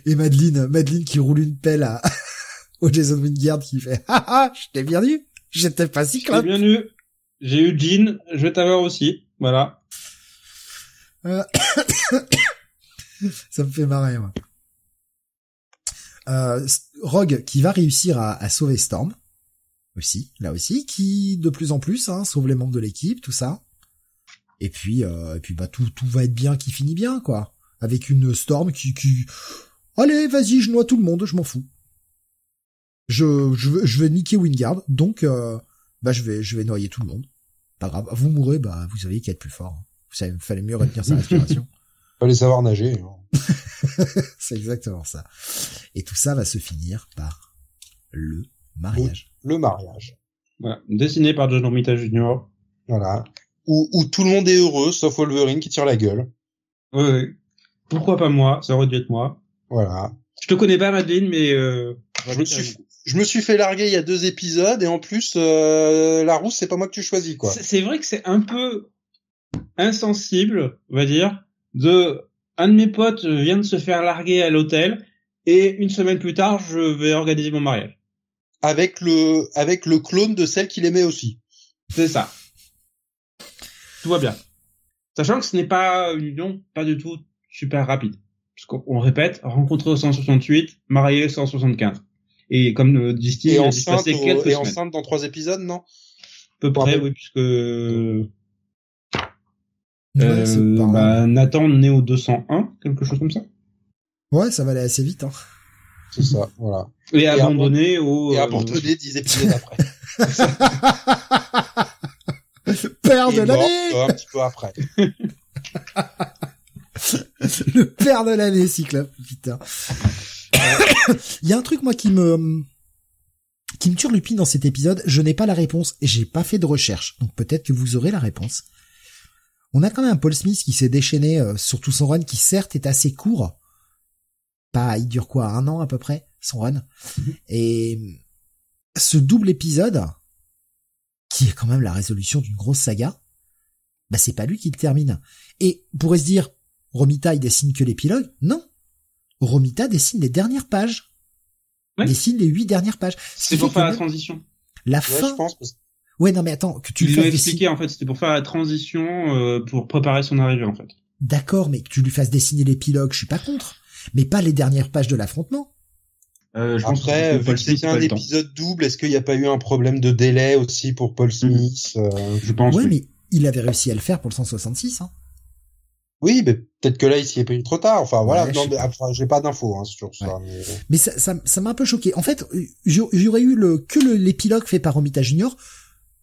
Et Madeline, Madeline qui roule une pelle à au Jason Wingard qui fait ah ah, je t'ai bien eu. J'étais pas si J'ai bien eu. J'ai eu Jean, je vais t'avoir aussi. Voilà. Euh, ça me fait marrer, moi. Euh, Rogue qui va réussir à, à sauver Storm aussi, là aussi, qui de plus en plus hein, sauve les membres de l'équipe, tout ça. Et puis, euh, et puis bah tout, tout va être bien, qui finit bien, quoi. Avec une Storm qui, qui, allez, vas-y, je noie tout le monde, je m'en fous. Je, je, je vais niquer Wingard, donc, euh, bah je vais, je vais noyer tout le monde. Pas grave, vous mourrez, bah vous savez qui est plus fort. Vous savez, fallait mieux retenir sa respiration. fallait savoir nager. Hein. C'est exactement ça. Et tout ça va se finir par le mariage. Le mariage. Voilà. Dessiné par John Romita Jr. Voilà. Où, où tout le monde est heureux, sauf Wolverine qui tire la gueule. Oui, oui. Pourquoi pas moi? Ça aurait dû être moi. Voilà. Je te connais pas, Madeleine, mais euh, je, me suis, je me suis fait larguer il y a deux épisodes et en plus euh, la rousse c'est pas moi que tu choisis quoi. C'est vrai que c'est un peu insensible, on va dire, de un de mes potes vient de se faire larguer à l'hôtel et une semaine plus tard je vais organiser mon mariage avec le avec le clone de celle qu'il aimait aussi. C'est ça. Tout va bien. Sachant que ce n'est pas une union pas du tout super rapide. Parce qu'on répète, rencontré au 168, marié au 175. Et comme euh, disent-ils, et enceinte, au, et enceinte dans trois épisodes, non? Peu près, oui, puisque euh, bah, Nathan né au 201, quelque chose comme ça. Ouais, ça va aller assez vite. Hein. C'est ça, voilà. Et, abandonné au... Et euh, abandonné dix épisodes après. père de l'année Un petit peu après. le père de l'année, Cyclope, putain. Il y a un truc, moi, qui me qui me turlupine dans cet épisode, je n'ai pas la réponse et j'ai pas fait de recherche. Donc peut-être que vous aurez la réponse. On a quand même un Paul Smith qui s'est déchaîné euh, sur tout son run qui certes est assez court, pas, il dure quoi, un an à peu près, son run. Et ce double épisode, qui est quand même la résolution d'une grosse saga, bah c'est pas lui qui le termine. Et on pourrait se dire, Romita il dessine que l'épilogue? Non. Romita dessine les dernières pages. Ouais. Dessine les huit dernières pages. Ce C'est pour faire la transition. La Ouais, fin. je pense. parce- Ouais, non mais attends, que tu l'as fasses expliqué en fait, c'était pour faire la transition euh, pour préparer son arrivée en fait. D'accord, mais que tu lui fasses dessiner l'épilogue, je suis pas contre. Mais pas les dernières pages de l'affrontement. Euh, je Après, vu Paul que Smith c'était un épisode double, est-ce qu'il n'y a pas eu un problème de délai aussi pour Paul Smith euh, Je pense. ouais, oui. mais il avait réussi à le faire pour le 166. Hein. Oui, mais peut-être que là, il s'y est pris trop tard. Enfin, voilà. Ouais, je non, mais pas. après, j'ai pas d'infos hein, sur ça. Mais... Mais ça, ça, ça m'a un peu choqué. En fait, j'aurais eu le que le- l'épilogue fait par Romita Junior.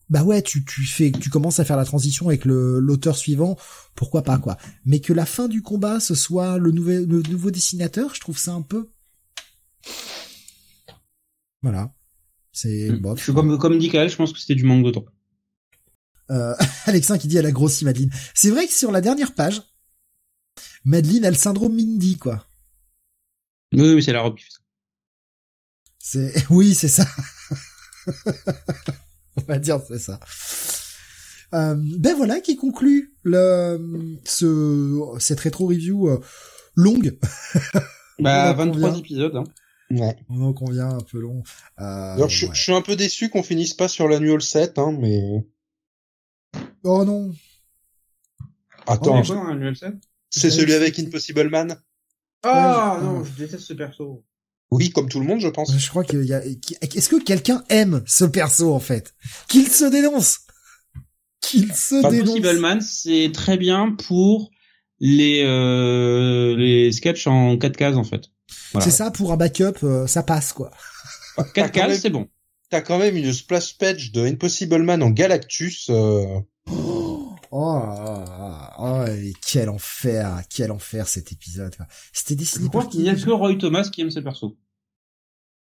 Bah ouais, tu tu fais, tu commences à faire la transition avec le l'auteur suivant, pourquoi pas quoi. Mais que la fin du combat ce soit le nouvel le nouveau dessinateur, je trouve ça un peu. Voilà. C'est Mm. bof. Je suis comme, comme dit Kael, je pense que c'était du manque de temps. Euh, Alexin qui dit elle a grossi Madeleine. C'est vrai que sur la dernière page, Madeleine a le syndrome Mindy quoi. Oui, oui, c'est la robe qui fait ça. C'est oui, c'est ça. On va dire c'est ça. Euh, ben voilà qui conclut le ce cette rétro review euh, longue. Bah, On en 23 convient. épisodes, hein. Ouais. On en convient un peu long. Euh, D'ailleurs, je, ouais. je suis un peu déçu qu'on finisse pas sur l'annual 7, hein, mais... Oh non. Attends, Oh, quoi, un UL7? c'est celui avec Impossible Man Ah, Ouais, non, je déteste ce perso. Oui, comme tout le monde, je pense. Je crois qu'il y a. Est-ce que quelqu'un aime ce perso en fait? Qu'il se dénonce. Qu'il se Pas dénonce. Impossible Man, c'est très bien pour les, euh, les sketchs en 4 cases, en fait. Voilà. C'est ça pour un backup, euh, ça passe quoi. 4 quand cases, même- c'est bon. T'as quand même une splash page de Impossible Man en Galactus. euh, Oh, oh, quel enfer, quel enfer cet épisode. C'était Je dessiné crois qu'il n'y a que Roy Thomas qui aime ce perso.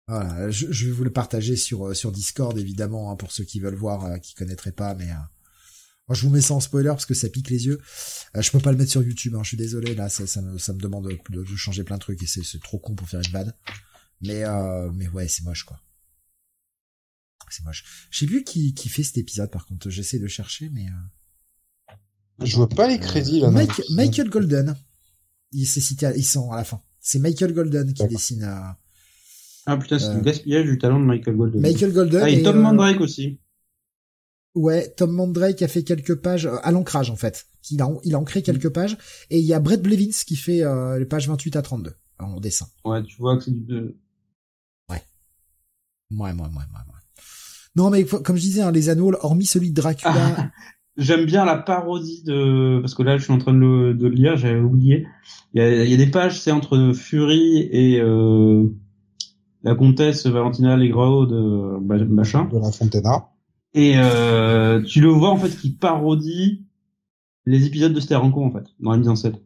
Voilà, je, je vais vous le partager sur euh, sur Discord évidemment hein, pour ceux qui veulent voir, euh, qui connaîtraient pas, mais euh, moi, je vous mets ça en spoiler parce que ça pique les yeux. Euh, je peux pas le mettre sur YouTube, hein, je suis désolé là, ça, ça, me, ça me demande de, de changer plein de trucs et c'est trop con pour faire une vanne. Mais mais ouais, c'est moche quoi. C'est moche. Je sais plus qui qui fait cet épisode par contre, j'essaie de chercher mais Je vois pas les crédits, là. Mike- Michael Golden. Il s'est cité, à- ils sont à la fin. C'est Michael Golden qui dessine. euh, Ah putain, c'est Euh. du gaspillage du talent de Michael Golden. Michael Golden. Ah, et et, Tom euh, Mandrake aussi. Ouais, Tom Mandrake a fait quelques pages euh, à l'ancrage en fait. Il a il a ancré quelques pages et il y a Brett Blevins qui fait euh, les pages 28 à 32 en dessin. Ouais, tu vois que c'est du... de- Ouais, ouais, ouais, ouais, ouais. Non mais comme je disais, hein, les anneaux, hormis celui de Dracula, J'aime bien la parodie de... Parce que là, je suis en train de le, de le lire, j'avais oublié. Il y a, il y a des pages, c'est entre Fury et euh, la comtesse Valentina Allegrao de bah, machin. De la Fontena. Et euh, tu le vois en fait qui parodie les épisodes de Steranko en fait, dans la mise en scène.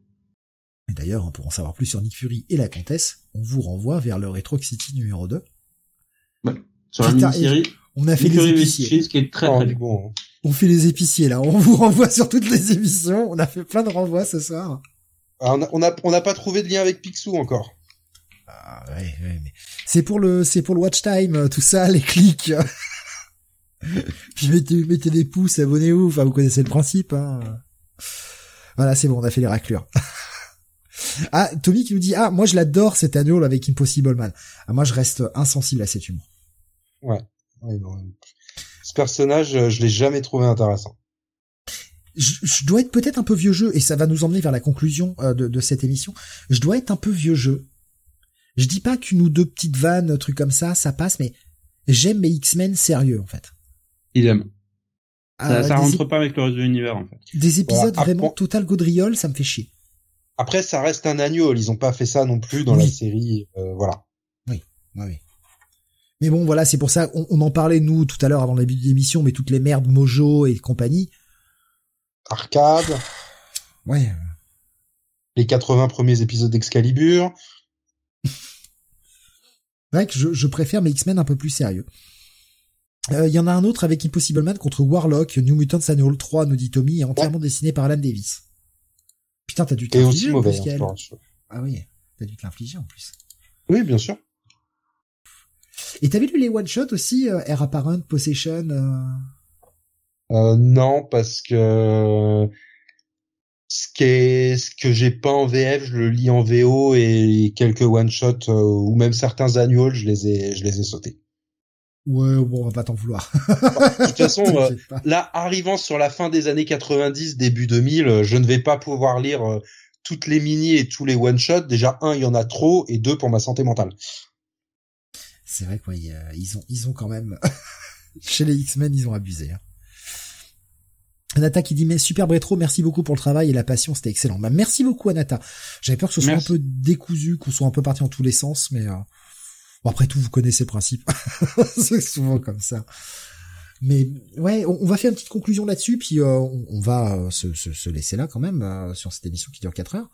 Et D'ailleurs, pour en savoir plus sur Nick Fury et la comtesse, on vous renvoie vers le Retro City numéro 2. Sur la mini-série, On a fait Nick les Fury épiciers. Qui est très Oh, très mais bien. On fait les épiciers là. On vous renvoie sur toutes les émissions. On a fait plein de renvois ce soir. Ah, on a, on a, on n'a pas trouvé de lien avec Picsou encore. Ah, ouais, ouais, mais c'est pour le, c'est pour le watch time, euh, tout ça, les clics. Puis mettez, mettez des pouces, abonnez-vous. Enfin, vous connaissez le principe. Hein. Voilà, c'est bon, on a fait les raclures. ah, Tommy qui nous dit ah, moi je l'adore cet annual avec Impossible Man. Ah, moi je reste insensible à cet humour. Ouais, non. Ce personnage, euh, je l'ai jamais trouvé intéressant. je, je dois être peut-être un peu vieux jeu et ça va nous emmener vers la conclusion euh, de, de cette émission. Je dois être un peu vieux jeu. Je dis pas qu'une ou deux petites vannes, trucs comme ça, ça passe, mais j'aime mes X-Men sérieux en fait. Il aime. Ça, Euh, ça rentre pas avec le reste de l'univers en fait. des épisodes Voilà, vraiment total gaudriole, ça me fait chier. Après, ça reste un annual. Ils ont pas fait ça non plus dans Oui. la série. euh, voilà. Ouais, ouais. Mais bon, voilà, c'est pour ça, on, on en parlait nous tout à l'heure avant le début de l'émission, mais toutes les merdes Mojo et compagnie. Arcade, Ouais. les 80 premiers épisodes d'Excalibur. Vrai que je, je préfère mes X-Men un peu plus sérieux. Euh, Il y en a un autre avec Impossible Man contre Warlock, New Mutants Annual 3, nous dit Tommy, et entièrement dessiné par Alan Davis. Putain, t'as dû l'infliger aussi mauvais. hein. Ah oui, t'as dû te l'infliger en plus. Oui, bien sûr. Et t'avais lu les one shot aussi, euh, Air Apparent, Possession. Euh... Euh, non, parce que ce qui est ce que j'ai pas en VF, je le lis en VO et quelques one shot euh, ou même certains annuals, je les ai je les ai sautés. Ouais, bon, on va pas t'en vouloir. de toute façon, euh, là, arrivant sur la fin des années 90, début 2000, euh, je ne vais pas pouvoir lire toutes les mini et tous les one shot. Déjà, un, il y en a trop, et deux, pour ma santé mentale. C'est vrai quoi, ils ont, ils ont quand même, chez les X-Men, ils ont abusé. Hein. Anata qui dit mais super rétro, merci beaucoup pour le travail et la passion, c'était excellent. Bah, merci beaucoup Anata. J'avais peur que ce soit un peu décousu, qu'on soit un peu parti en tous les sens, mais euh... bon, après tout vous connaissez le principe. c'est souvent comme ça. Mais ouais, on, va faire une petite conclusion là-dessus, puis euh, on, va euh, se, se, se, laisser là quand même sur cette émission qui dure 4 heures.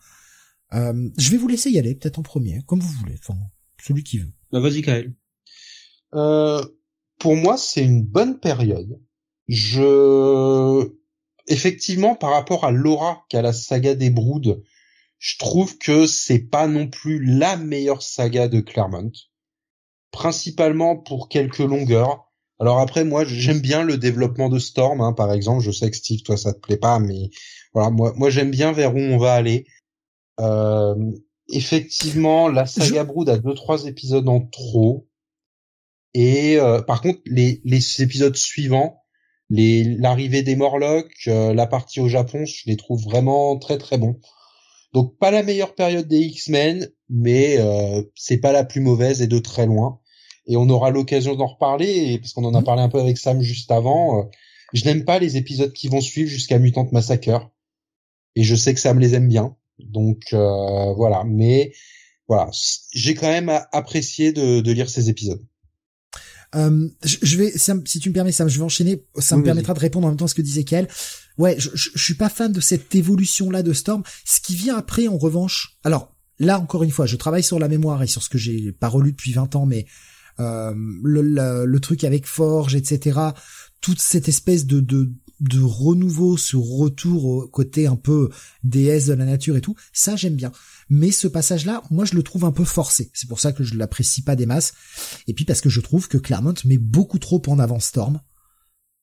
je vais vous laisser y aller, peut-être en premier, comme vous voulez, enfin celui qui veut. Bah vas-y Kael. Pour moi, c'est une bonne période. Je effectivement, par rapport à l'aura qu'a la saga des Broods, je trouve que c'est pas non plus la meilleure saga de Claremont. Principalement pour quelques longueurs. Alors après, moi, j'aime bien le développement de Storm, hein, par exemple. Je sais que Steve, toi, ça te plaît pas, mais voilà, moi, moi, j'aime bien vers où on va aller. Euh, effectivement, la saga Brood a deux, trois épisodes en trop. Et euh, par contre, les, les épisodes suivants, les l'arrivée des Morlocks, euh, la partie au Japon, je les trouve vraiment très très bons. Donc pas la meilleure période des X-Men, mais euh, c'est pas la plus mauvaise et de très loin. Et on aura l'occasion d'en reparler parce qu'on en a mhm. parlé un peu avec Sam juste avant. Euh, je n'aime pas les épisodes qui vont suivre jusqu'à Mutant Massacre et je sais que Sam les aime bien. Donc euh, voilà, mais voilà, j'ai quand même apprécié de, de lire ces épisodes. Euh, je, vais, si tu me permets, ça, je vais enchaîner. Ça me permettra de répondre en même temps à ce que disait Kael. Ouais, je, je, suis pas fan de cette évolution-là de Storm. Ce qui vient après, en revanche, alors là encore une fois, je travaille sur la mémoire et sur ce que j'ai pas relu depuis 20 ans, mais euh, le, le, truc avec Forge, etc. Toute cette espèce de, de de renouveau, ce retour au côté un peu déesse de la nature et tout, ça j'aime bien. Mais ce passage-là, moi je le trouve un peu forcé. C'est pour ça que je l'apprécie pas des masses. Et puis parce que je trouve que Claremont met beaucoup trop en avant Storm.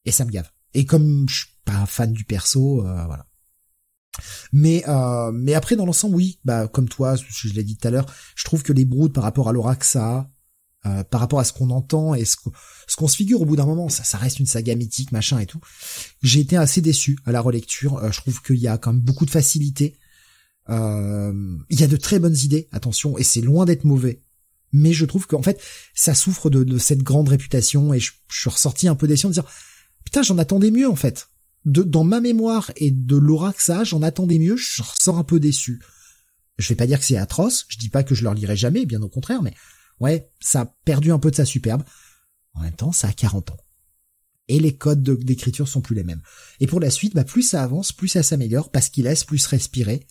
Et ça me gave. Et comme je suis pas fan du perso, euh, voilà. Mais euh, mais après dans l'ensemble oui, bah comme toi, je l'ai dit tout à l'heure, je trouve que les broods par rapport à l'aura euh, par rapport à ce qu'on entend et ce qu'on se figure au bout d'un moment, ça, ça reste une saga mythique, machin et tout. J'ai été assez déçu à la relecture. Euh, je trouve qu'il y a quand même beaucoup de facilité. Euh, il y a de très bonnes idées, attention, et c'est loin d'être mauvais. Mais je trouve qu'en fait, ça souffre de, de, cette grande réputation et je, suis ressorti un peu déçu de dire putain, j'en attendais mieux en fait. De, dans ma mémoire et de l'aura que ça j'en attendais mieux. Je ressors un peu déçu. Je vais pas dire que c'est atroce. Je dis pas que je leur lirai jamais, bien au contraire, mais ouais, ça a perdu un peu de sa superbe. En même temps, ça a 40 ans. Et les codes d'écriture sont plus les mêmes. Et pour la suite, bah, plus ça avance, plus ça s'améliore, parce qu'il laisse plus respirer.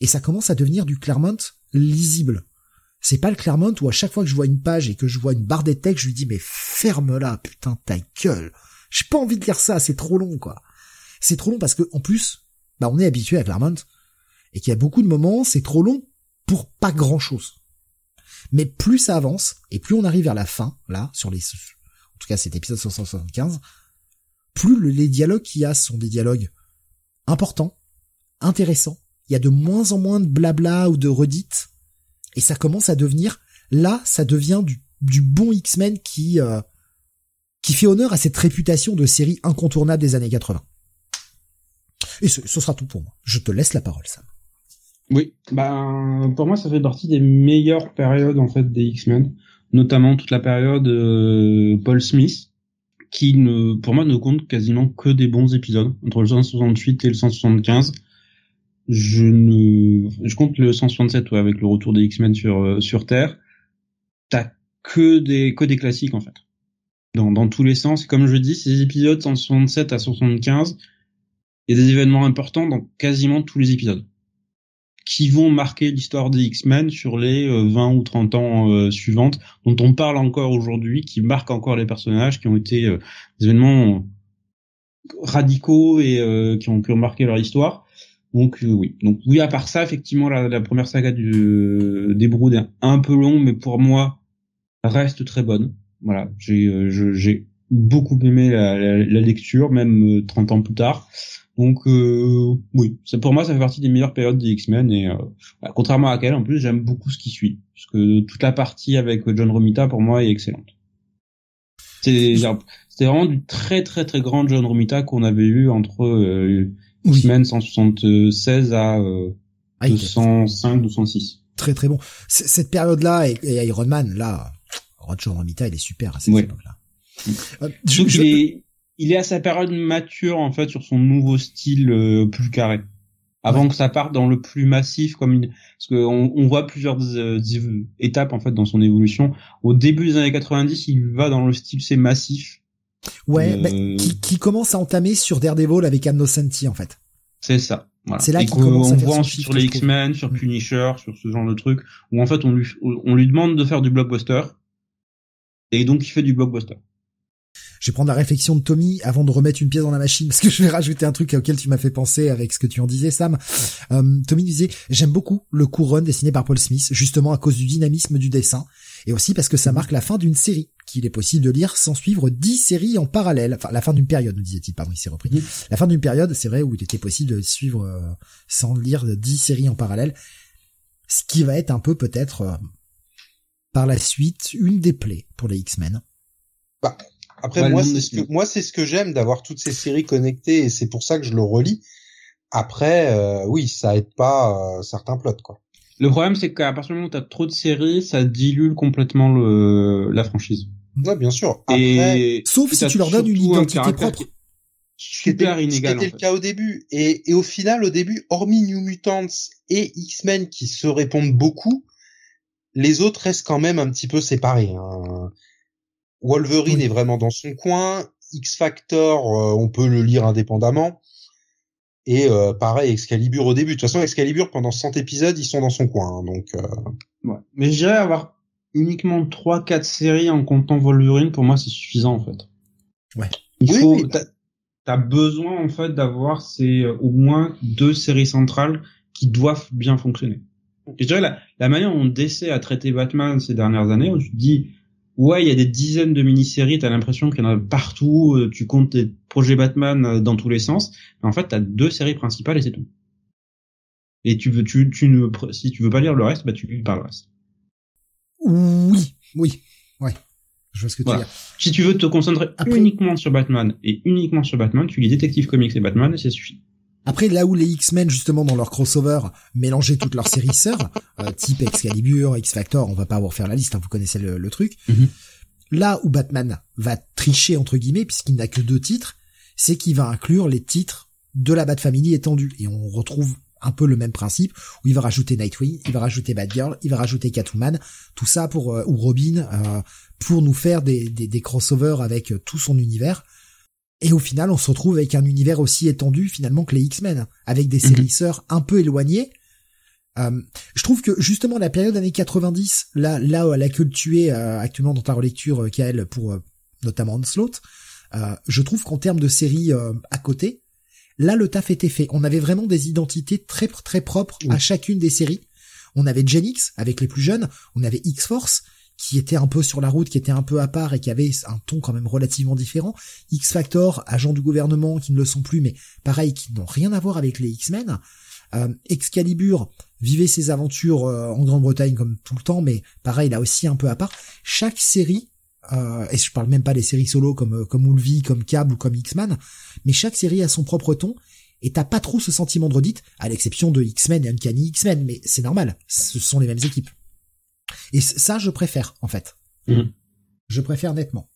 Et ça commence à devenir du Claremont lisible. C'est pas le Claremont où à chaque fois que je vois une page et que je vois une barre des textes, je lui dis mais ferme-la, putain ta gueule. J'ai pas envie de lire ça, c'est trop long quoi. C'est trop long parce que en plus, bah on est habitué à Claremont et qu'il y a beaucoup de moments, c'est trop long pour pas grand chose. Mais plus ça avance, et plus on arrive vers la fin, là, sur les, en tout cas cet épisode 575, plus les dialogues qu'il y a sont des dialogues importants, intéressants. Il y a de moins en moins de blabla ou de redites, et ça commence à devenir, là, ça devient du, du bon X-Men qui, euh, qui fait honneur à cette réputation de série incontournable des années 80. Et ce, sera tout pour moi. Je te laisse la parole, Sam. Oui, ben pour moi ça fait partie des meilleures périodes en fait des X-Men, notamment toute la période euh, Paul Smith, qui ne, pour moi ne compte quasiment que des bons épisodes entre le 168 et le 175. Je ne, je compte le 167 ouais, avec le retour des X-Men sur euh, sur Terre. T'as que des que des classiques en fait, dans dans tous les sens. Comme je dis, ces épisodes 167 à 175, il y a des événements importants dans quasiment tous les épisodes qui vont marquer l'histoire des X-Men sur les 20 euh, ou 30 ans euh, suivantes, dont on parle encore aujourd'hui, qui marquent encore les personnages, qui ont été euh, des événements radicaux et qui ont, pu marquer leur histoire. Donc oui. Donc oui, à part ça, effectivement, la, première saga du, des Broods est un peu longue, mais pour moi reste très bonne. Voilà, j'ai j'ai beaucoup aimé la, la, lecture, même 30 ans plus tard. Donc euh, oui, c'est pour moi ça fait partie des meilleures périodes des X-Men et euh, bah, contrairement à elle en plus j'aime beaucoup ce qui suit parce que toute la partie avec John Romita pour moi est excellente. C'est c'était vraiment du très très très grand John Romita qu'on avait eu entre euh, X-Men 176 à euh, 205 206. Très très bon. cette période là et, Iron Man là, John Romita il est super à cette époque là. Euh, je, il est à sa période mature en fait sur son nouveau style euh, plus carré. Avant que ça parte dans le plus massif, comme une... parce qu'on on voit plusieurs euh, étapes en fait dans son évolution. Au début des années 90, il va dans le style c'est massif. Ouais, euh, qui, qui, commence à entamer sur Daredevil avec Anno en fait. C'est ça. Voilà. C'est là qu'on voit ensuite sur les X-Men, sur mm. Punisher, sur ce genre de truc, où en fait on lui on lui demande de faire du blockbuster, et donc il fait du blockbuster. Je vais prendre la réflexion de Tommy avant de remettre une pièce dans la machine parce que je vais rajouter un truc auquel tu m'as fait penser avec ce que tu en disais Sam. Euh, Tommy disait j'aime beaucoup le couronne dessiné par Paul Smith justement à cause du dynamisme du dessin et aussi parce que ça marque la fin d'une série qu'il est possible de lire sans suivre dix séries en parallèle. Enfin la fin d'une période nous disait-il pardon il s'est repris. La fin d'une période c'est vrai où il était possible de suivre euh, sans lire dix séries en parallèle. Ce qui va être un peu peut-être euh, par la suite une des plaies pour les X-Men. Bah, après, moi, c'est ce que, moi, c'est ce que j'aime d'avoir toutes ces séries connectées et c'est pour ça que je le relis. Après, euh, oui, ça aide pas euh, certains plots, quoi. Le problème, c'est qu'à partir du moment où t'as trop de séries, ça dilue complètement le, la franchise. Ouais, bien sûr. Après, sauf si tu leur donnes une identité propre. Super inégal. C'était le cas au début. Et, et au final, au début, hormis New Mutants et X-Men qui se répondent beaucoup, les autres restent quand même un petit peu séparés. Hein. Wolverine est vraiment dans son coin. X Factor, euh, on peut le lire indépendamment. Et euh, pareil, Excalibur au début. De toute façon, Excalibur, pendant 100 épisodes, ils sont dans son coin. Hein, donc, euh... ouais. Mais je dirais avoir uniquement 3-4 séries en comptant Wolverine, pour moi, c'est suffisant, en fait. Ouais. Il faut... T'as besoin, en fait, d'avoir ces euh, au moins deux séries centrales qui doivent bien fonctionner. Et je dirais la, la manière dont DC a traité Batman ces dernières années, on se dit ouais, il y a des dizaines de mini-séries, t'as l'impression qu'il y en a partout, euh, tu comptes tes projets Batman euh, dans tous les sens, mais en fait, t'as deux séries principales et c'est tout. Et tu veux, tu, tu ne, si tu veux pas lire le reste, bah tu lis pas le reste. Oui, oui, ouais. Je vois ce que tu veux dire. Si tu veux te concentrer uniquement sur Batman et uniquement sur Batman, tu lis Détective Comics et Batman et ça suffit. Après, là où les X-Men, justement, dans leur crossover, mélangeaient toutes leurs séries sœurs, euh, type Excalibur, X-Factor, on va pas vous refaire la liste, hein, vous connaissez le, truc. Mhm. Là où Batman va tricher, entre guillemets, puisqu'il n'a que deux titres, c'est qu'il va inclure les titres de la Bat Family étendue. Et on retrouve un peu le même principe, où il va rajouter Nightwing, il va rajouter Batgirl, il va rajouter Catwoman, tout ça pour, euh, ou Robin, euh, pour nous faire des, des, des crossovers avec tout son univers et au final, on se retrouve avec un univers aussi étendu finalement que les X-Men, avec des séries mhm. un peu éloignées. Euh, je trouve que justement la période années 90, là, là à laquelle tu es euh, actuellement dans ta relecture, euh, Kael, pour euh, notamment Onslaught, je trouve qu'en termes de séries à côté, là le taf était fait. On avait vraiment des identités très très propres à chacune des séries. On avait Gen X avec les plus jeunes, on avait X-Force, qui était un peu sur la route, qui était un peu à part et qui avait un ton quand même relativement différent. X Factor, agents du gouvernement qui ne le sont plus, mais pareil, qui n'ont rien à voir avec les X-Men. Euh, Excalibur vivait ses aventures euh, en Grande-Bretagne comme tout le temps, mais pareil, là aussi un peu à part. Chaque série, euh, et je parle même pas des séries solo comme euh, comme Ulvi, comme Cable ou comme X-Men, mais chaque série a son propre ton. Et t'as pas trop ce sentiment de redite, à l'exception de X-Men et Uncanny X-Men, mais c'est normal, ce sont les mêmes équipes. Et ça, je préfère, en fait. Mhm. Je préfère nettement.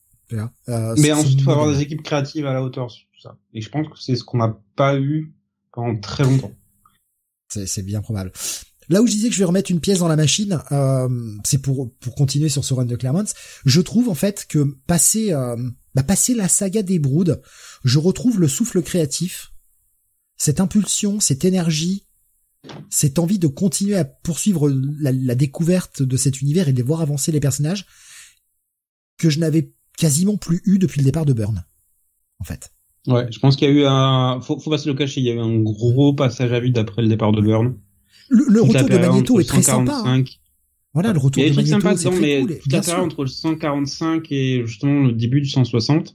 Euh, mais ensuite, il faut avoir des équipes créatives à la hauteur sur tout ça. Et je pense que c'est ce qu'on n'a pas eu pendant très longtemps. C'est bien probable. Là où je disais que je vais remettre une pièce dans la machine, euh, c'est pour pour continuer sur ce run de Claremont. Je trouve en fait que passer euh, bah, passer la saga des Broods, je retrouve le souffle créatif, cette impulsion, cette énergie, cette envie de continuer à poursuivre la, découverte de cet univers et de voir avancer les personnages que je n'avais quasiment plus eu depuis le départ de Burn, en fait. Ouais, je pense qu'il y a eu un, faut, faut pas se le cacher, il y a eu un gros passage à vide après le départ de Burn. Le, retour de Magneto est très sympa. Hein. Voilà, le retour de des Magneto, c'est très mais cool. tout à sûr. entre le 145 et justement le début du 160.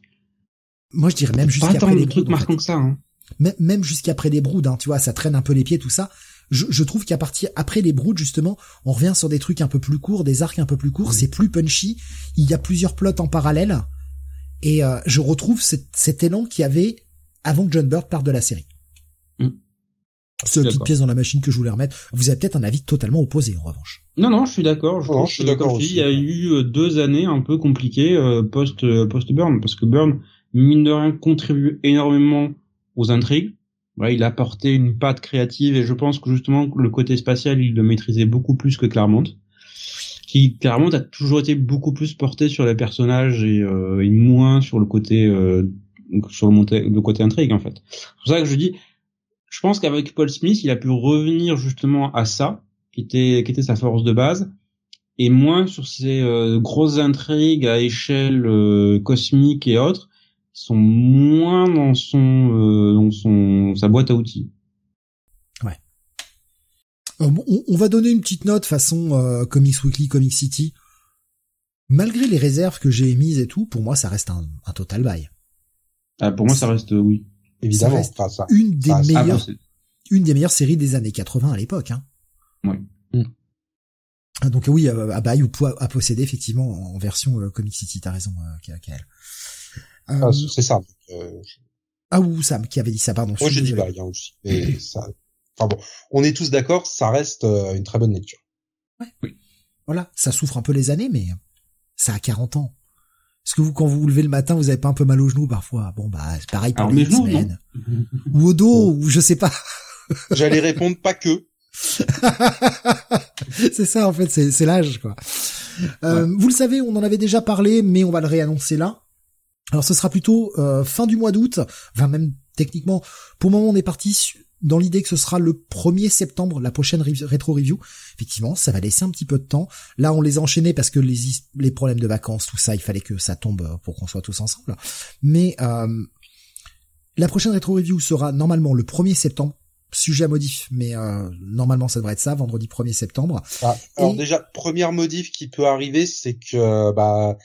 Moi, je dirais même Pas jusqu'après tant les de trucs marquants que ça. Hein. Même- même jusqu'après les broods, hein, tu vois, ça traîne un peu les pieds, tout ça. Je, je trouve qu'à partir après les broods, justement, on revient sur des trucs un peu plus courts, des arcs un peu plus courts, c'est plus punchy. Il y a plusieurs plots en parallèle, et euh, je retrouve cet, cet élan qu'il y avait avant que John Bird parte de la série. Mm. C'est une petite D'accord. pièce dans la machine que je voulais remettre. Vous avez peut-être un avis totalement opposé, en revanche. Non, non, je suis d'accord. Je, Non, trouve je suis que, d'accord. Il y a eu euh, deux années un peu compliquées euh, post euh, post Burn parce que Burn mine de rien contribue énormément aux intrigues. Voilà, il a apporté une patte créative et je pense que justement le côté spatial il le maîtrisait beaucoup plus que Claremont. Qui Claremont a toujours été beaucoup plus porté sur les personnages et, euh, moins sur le côté euh, sur le, côté intrigue en fait. C'est pour ça que je dis, je pense qu'avec Paul Smith il a pu revenir justement à ça qui était qui était sa force de base et moins sur ces euh, grosses intrigues à échelle euh, cosmique et autres sont moins dans son euh, dans son sa boîte à outils. Euh, bon, on, on va donner une petite note façon euh, Comics Weekly, Comics City. Malgré les réserves que j'ai émises et tout, pour moi, ça reste un, un total buy. Ah, pour moi ça reste euh, oui. Évidemment. reste Enfin, ça. Une des Ah, ça- Ah, meilleures, bon, c'est- une des meilleures séries des années 80 à l'époque. Hein. Ouais. Mm. Ah, Donc oui, euh, à buy ou à posséder effectivement en version euh, Comic City. T'as raison, euh, Ka- Kael. Euh, Ah, c'est ça. Euh, ah ou Sam qui avait dit ça, pardon. je moi, j'ai dit bah, hein, aussi. Et ça. Enfin bon, on est tous d'accord, ça reste euh, une très bonne lecture. Voilà, ça souffre un peu les années, mais ça a 40 ans. Est-ce que vous, quand vous vous levez le matin, vous avez pas un peu mal aux genoux parfois? Bon bah c'est pareil pour les X-Men. ou au dos, ou je sais pas. J'allais répondre pas que. c'est ça en fait, c'est c'est l'âge quoi. Euh, Vous le savez, on en avait déjà parlé, mais on va le réannoncer là. Alors ce sera plutôt euh, fin du mois d'août, enfin même techniquement. Pour le moment, on est parti dans l'idée que ce sera le 1er septembre, la prochaine rétro review. Effectivement, ça va laisser un petit peu de temps. Là, on les a enchaînés parce que les, les problèmes de vacances, tout ça, il fallait que ça tombe euh, pour qu'on soit tous ensemble. Mais euh, la prochaine rétro review sera normalement le 1er septembre. Sujet à modif, mais euh, normalement ça devrait être ça, vendredi 1er septembre. Ah, alors Et- déjà, première modif qui peut arriver, c'est que bah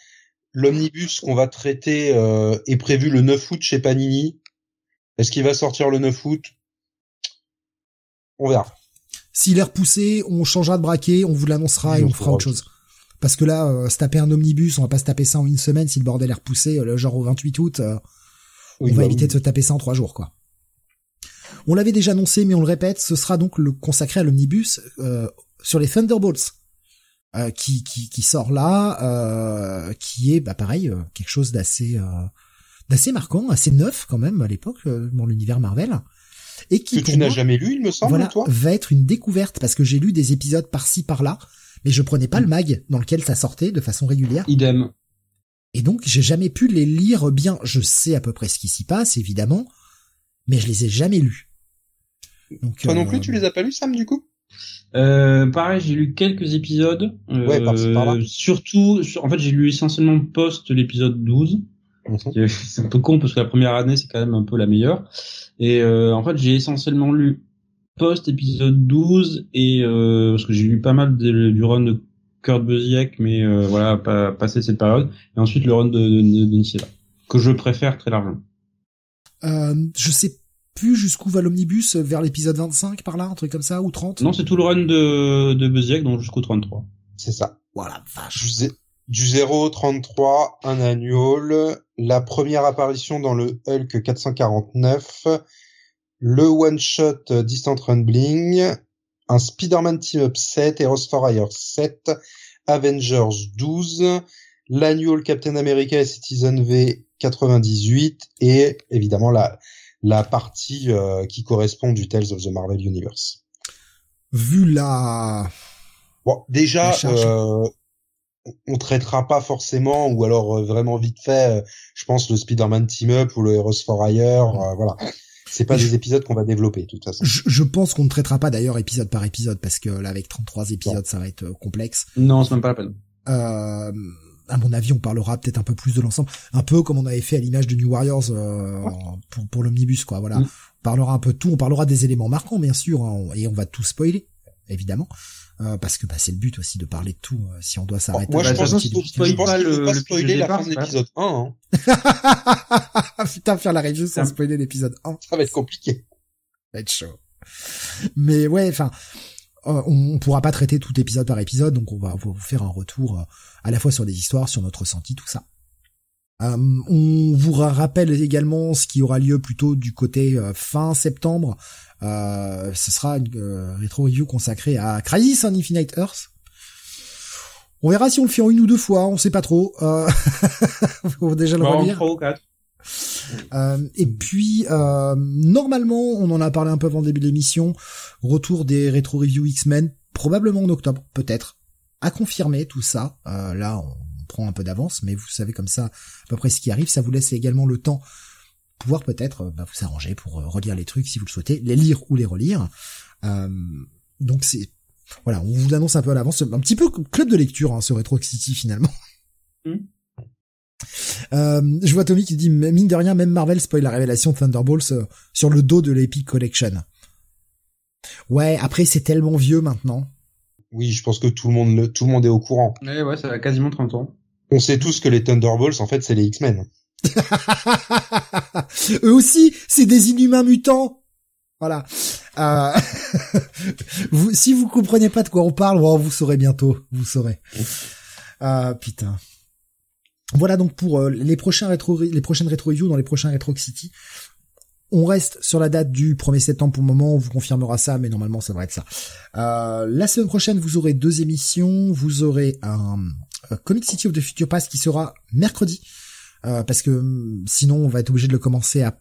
l'omnibus qu'on va traiter euh, est prévu le 9 août chez Panini. Est-ce qu'il va sortir le 9 août? On verra. S'il est repoussé, on changera de braquet, on vous l'annoncera et on on fera autre chose. Parce que là, euh, se taper un omnibus, on va pas se taper ça en une semaine si le bordel est repoussé, euh, genre au 28 août, euh, Oui, on va bah éviter de se taper ça en trois jours, quoi. On l'avait déjà annoncé, mais on le répète, ce sera donc le consacré à l'omnibus euh, sur les Thunderbolts, euh, qui, qui qui sort là, euh, qui est bah pareil euh, quelque chose d'assez euh, d'assez marquant, assez neuf quand même à l'époque euh, dans l'univers Marvel, et qui Que pour tu n'as jamais lu, il me semble, voilà, toi? va être une découverte parce que j'ai lu des épisodes par-ci par-là, mais je prenais pas le mag dans lequel ça sortait de façon régulière. Idem. Et donc, j'ai jamais pu les lire bien. Je sais à peu près ce qui s'y passe, évidemment, mais je les ai jamais lus. Donc, Toi non plus, tu les as pas lus, Sam, du coup? Euh, pareil, j'ai lu quelques épisodes. Euh, Ouais, par-ci, par-là. Surtout, sur- en fait, j'ai lu essentiellement post l'épisode 12. Mhm. C'est un peu con parce que la première année, c'est quand même un peu la meilleure. Et euh, en fait, j'ai essentiellement lu post épisode 12 et euh, parce que j'ai lu pas mal de- du run de Kurt Busiek, mais euh, voilà, pas passé cette période. Et ensuite le run de, de, de, de Nicieza, que je préfère très largement. euh, je sais plus jusqu'où va l'omnibus, euh, vers l'épisode 25 par là, un truc comme ça, ou 30 Non, c'est tout le run de, de Busiek, donc jusqu'au 33. C'est ça. Voilà, vache. Du, du 0 au 33, un annual, la première apparition dans le Hulk 449, le one-shot euh, Distant Rumbling, un Spider-Man Team Up 7, Heroes for Hire 7, Avengers 12, l'annual Captain America et Citizen V 98, et évidemment la, la partie euh, qui correspond du Tales of the Marvel Universe. Vu la... Bon, déjà, euh, on traitera pas forcément, ou alors euh, vraiment vite fait, euh, je pense le Spider-Man Team Up ou le Heroes for Hire, euh, voilà. C'est pas des épisodes qu'on va développer, de toute façon. Je, je pense qu'on ne traitera pas d'ailleurs épisode par épisode, parce que là, avec 33 épisodes, ça va être euh, complexe. Non, c'est même pas la peine. Euh, à mon avis, on parlera peut-être un peu plus de l'ensemble, un peu comme on avait fait à l'image de New Warriors euh, pour, pour l'omnibus, quoi. Voilà, Mm. on parlera un peu de tout, on parlera des éléments marquants, bien sûr, hein, et on va tout spoiler, évidemment, euh, parce que bah, c'est le but aussi de parler de tout. euh, si on doit s'arrêter. Moi, je à pense je pense pas le- pas spoiler la départ, fin de l'épisode 1, hein. Putain, faire la review sans spoiler l'épisode 1, Ça va être compliqué. ça va être chaud. Mais ouais, enfin, euh, on, on pourra pas traiter tout épisode par épisode, donc on va, on va vous faire un retour euh, à la fois sur les histoires, sur notre ressenti, tout ça. Euh, on vous ra- rappelle également ce qui aura lieu plutôt du côté euh, fin septembre. Euh, ce sera une euh, rétro review consacrée à Crisis on Infinite Earth. On verra si on le fait en une ou deux fois, on sait pas trop. Euh, faut déjà le Bah, en relire. trois ou quatre. Euh, et puis, euh, normalement, on en a parlé un peu avant le début de l'émission, retour des rétro review X-Men, probablement en octobre, peut-être. À confirmer tout ça. Euh, là, on prend un peu d'avance, mais vous savez comme ça à peu près ce qui arrive. Ça vous laisse également le temps pouvoir peut-être bah, vous arranger pour relire les trucs si vous le souhaitez, les lire ou les relire. Donc c'est voilà, on vous annonce un peu à l'avance, un petit peu club de lecture hein, ce Retro City finalement. Hmm. Euh, je vois Tommy qui dit mine de rien même Marvel spoil la révélation de Thunderbolts euh, sur le dos de l'Epic Collection. Ouais, après c'est tellement vieux maintenant. Oui, je pense que tout le monde, le, tout le monde est au courant. Ouais, ouais, ça a quasiment 30 ans. On sait tous que les Thunderbolts, en fait, c'est les X-Men. Eux aussi, c'est des inhumains mutants. Voilà. Euh, vous, si vous comprenez pas de quoi on parle, bon, vous saurez bientôt. Vous saurez. Ah putain. Voilà donc pour euh, les prochains rétro, les prochaines rétro reviews dans les prochains Retro City. On reste sur la date du 1er septembre pour le moment, on vous confirmera ça, mais normalement ça devrait être ça. Euh, la semaine prochaine, vous aurez deux émissions. Vous aurez un, un Comic City of the Future Past qui sera mercredi, euh, parce que hum, sinon on va être obligé de le commencer à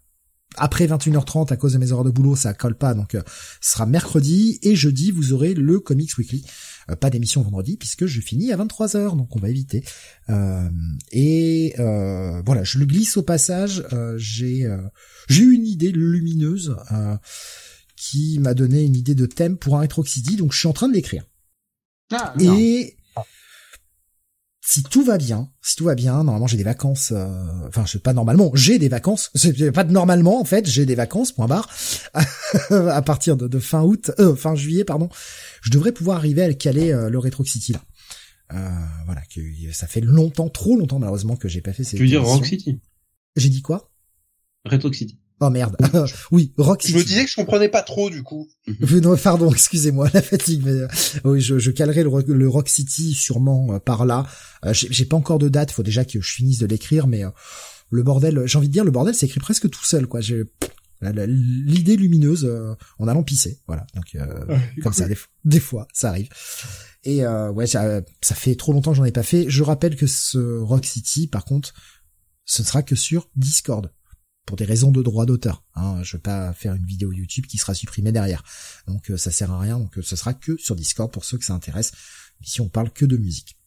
après 21h30 à cause de mes horaires de boulot, ça colle pas, donc euh, ce sera mercredi et jeudi vous aurez le Comics Weekly. Euh, pas d'émission vendredi puisque je finis à 23h, donc on va éviter. Euh, et euh, voilà, je le glisse au passage. euh, j'ai euh, j'ai eu une idée lumineuse euh, qui m'a donné une idée de thème pour un City, donc je suis en train de l'écrire. Ah, Et si tout va bien, si tout va bien, normalement j'ai des vacances, euh, enfin je pas normalement, j'ai des vacances, pas de normalement en fait, j'ai des vacances, point barre, à partir de, de fin août, euh, fin juillet pardon, je devrais pouvoir arriver à le caler euh, le Retro City là. Euh, voilà, que ça fait longtemps, trop longtemps malheureusement que j'ai pas fait cette Tu veux dire. Rock City? J'ai dit quoi? Retro City. Oh merde, oui, Rock Je City. me disais que je comprenais pas trop, du coup. Non, pardon, excusez-moi, la fatigue. Mais, euh, oui, je, je calerai le, Rock- le Rock City sûrement euh, par là. Euh, j'ai pas encore de date. Faut déjà que je finisse de l'écrire, mais euh, le bordel, j'ai envie de dire, le bordel s'écrit presque tout seul, quoi. J'ai l'idée lumineuse euh, en allant pisser, voilà. Donc euh, comme ça, des, fois- des fois, ça arrive. Et euh, ouais, ça, ça fait trop longtemps que j'en ai pas fait. Je rappelle que ce Rock City, par contre, ce ne sera que sur Discord pour des raisons de droit d'auteur. Hein, je vais pas faire une vidéo YouTube qui sera supprimée derrière. Donc euh, ça sert à rien. Donc euh, ce sera que sur Discord pour ceux que ça intéresse. Ici on parle que de musique,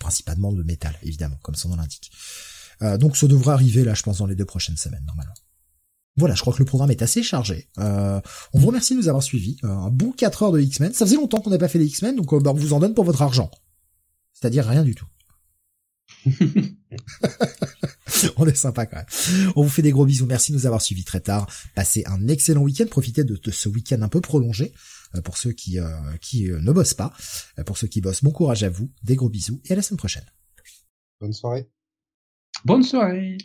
principalement de métal évidemment, comme son nom l'indique. Euh, donc ça devrait arriver là, je pense, dans les deux prochaines semaines normalement. Voilà, je crois que le programme est assez chargé. On vous remercie de nous avoir suivis. Un bon 4 heures de X-Men. Ça faisait longtemps qu'on n'a pas fait les X-Men, donc bah, on vous en donne pour votre argent. C'est-à-dire rien du tout. on est sympa quand même. On vous fait des gros bisous. Merci de nous avoir suivis très tard. Passez un excellent week-end. Profitez de, de ce week-end un peu prolongé. euh, pour ceux qui, euh, qui euh, ne bossent pas. Pour ceux qui bossent, bon courage à vous. Des gros bisous et à la semaine prochaine. Bonne soirée. Bonne soirée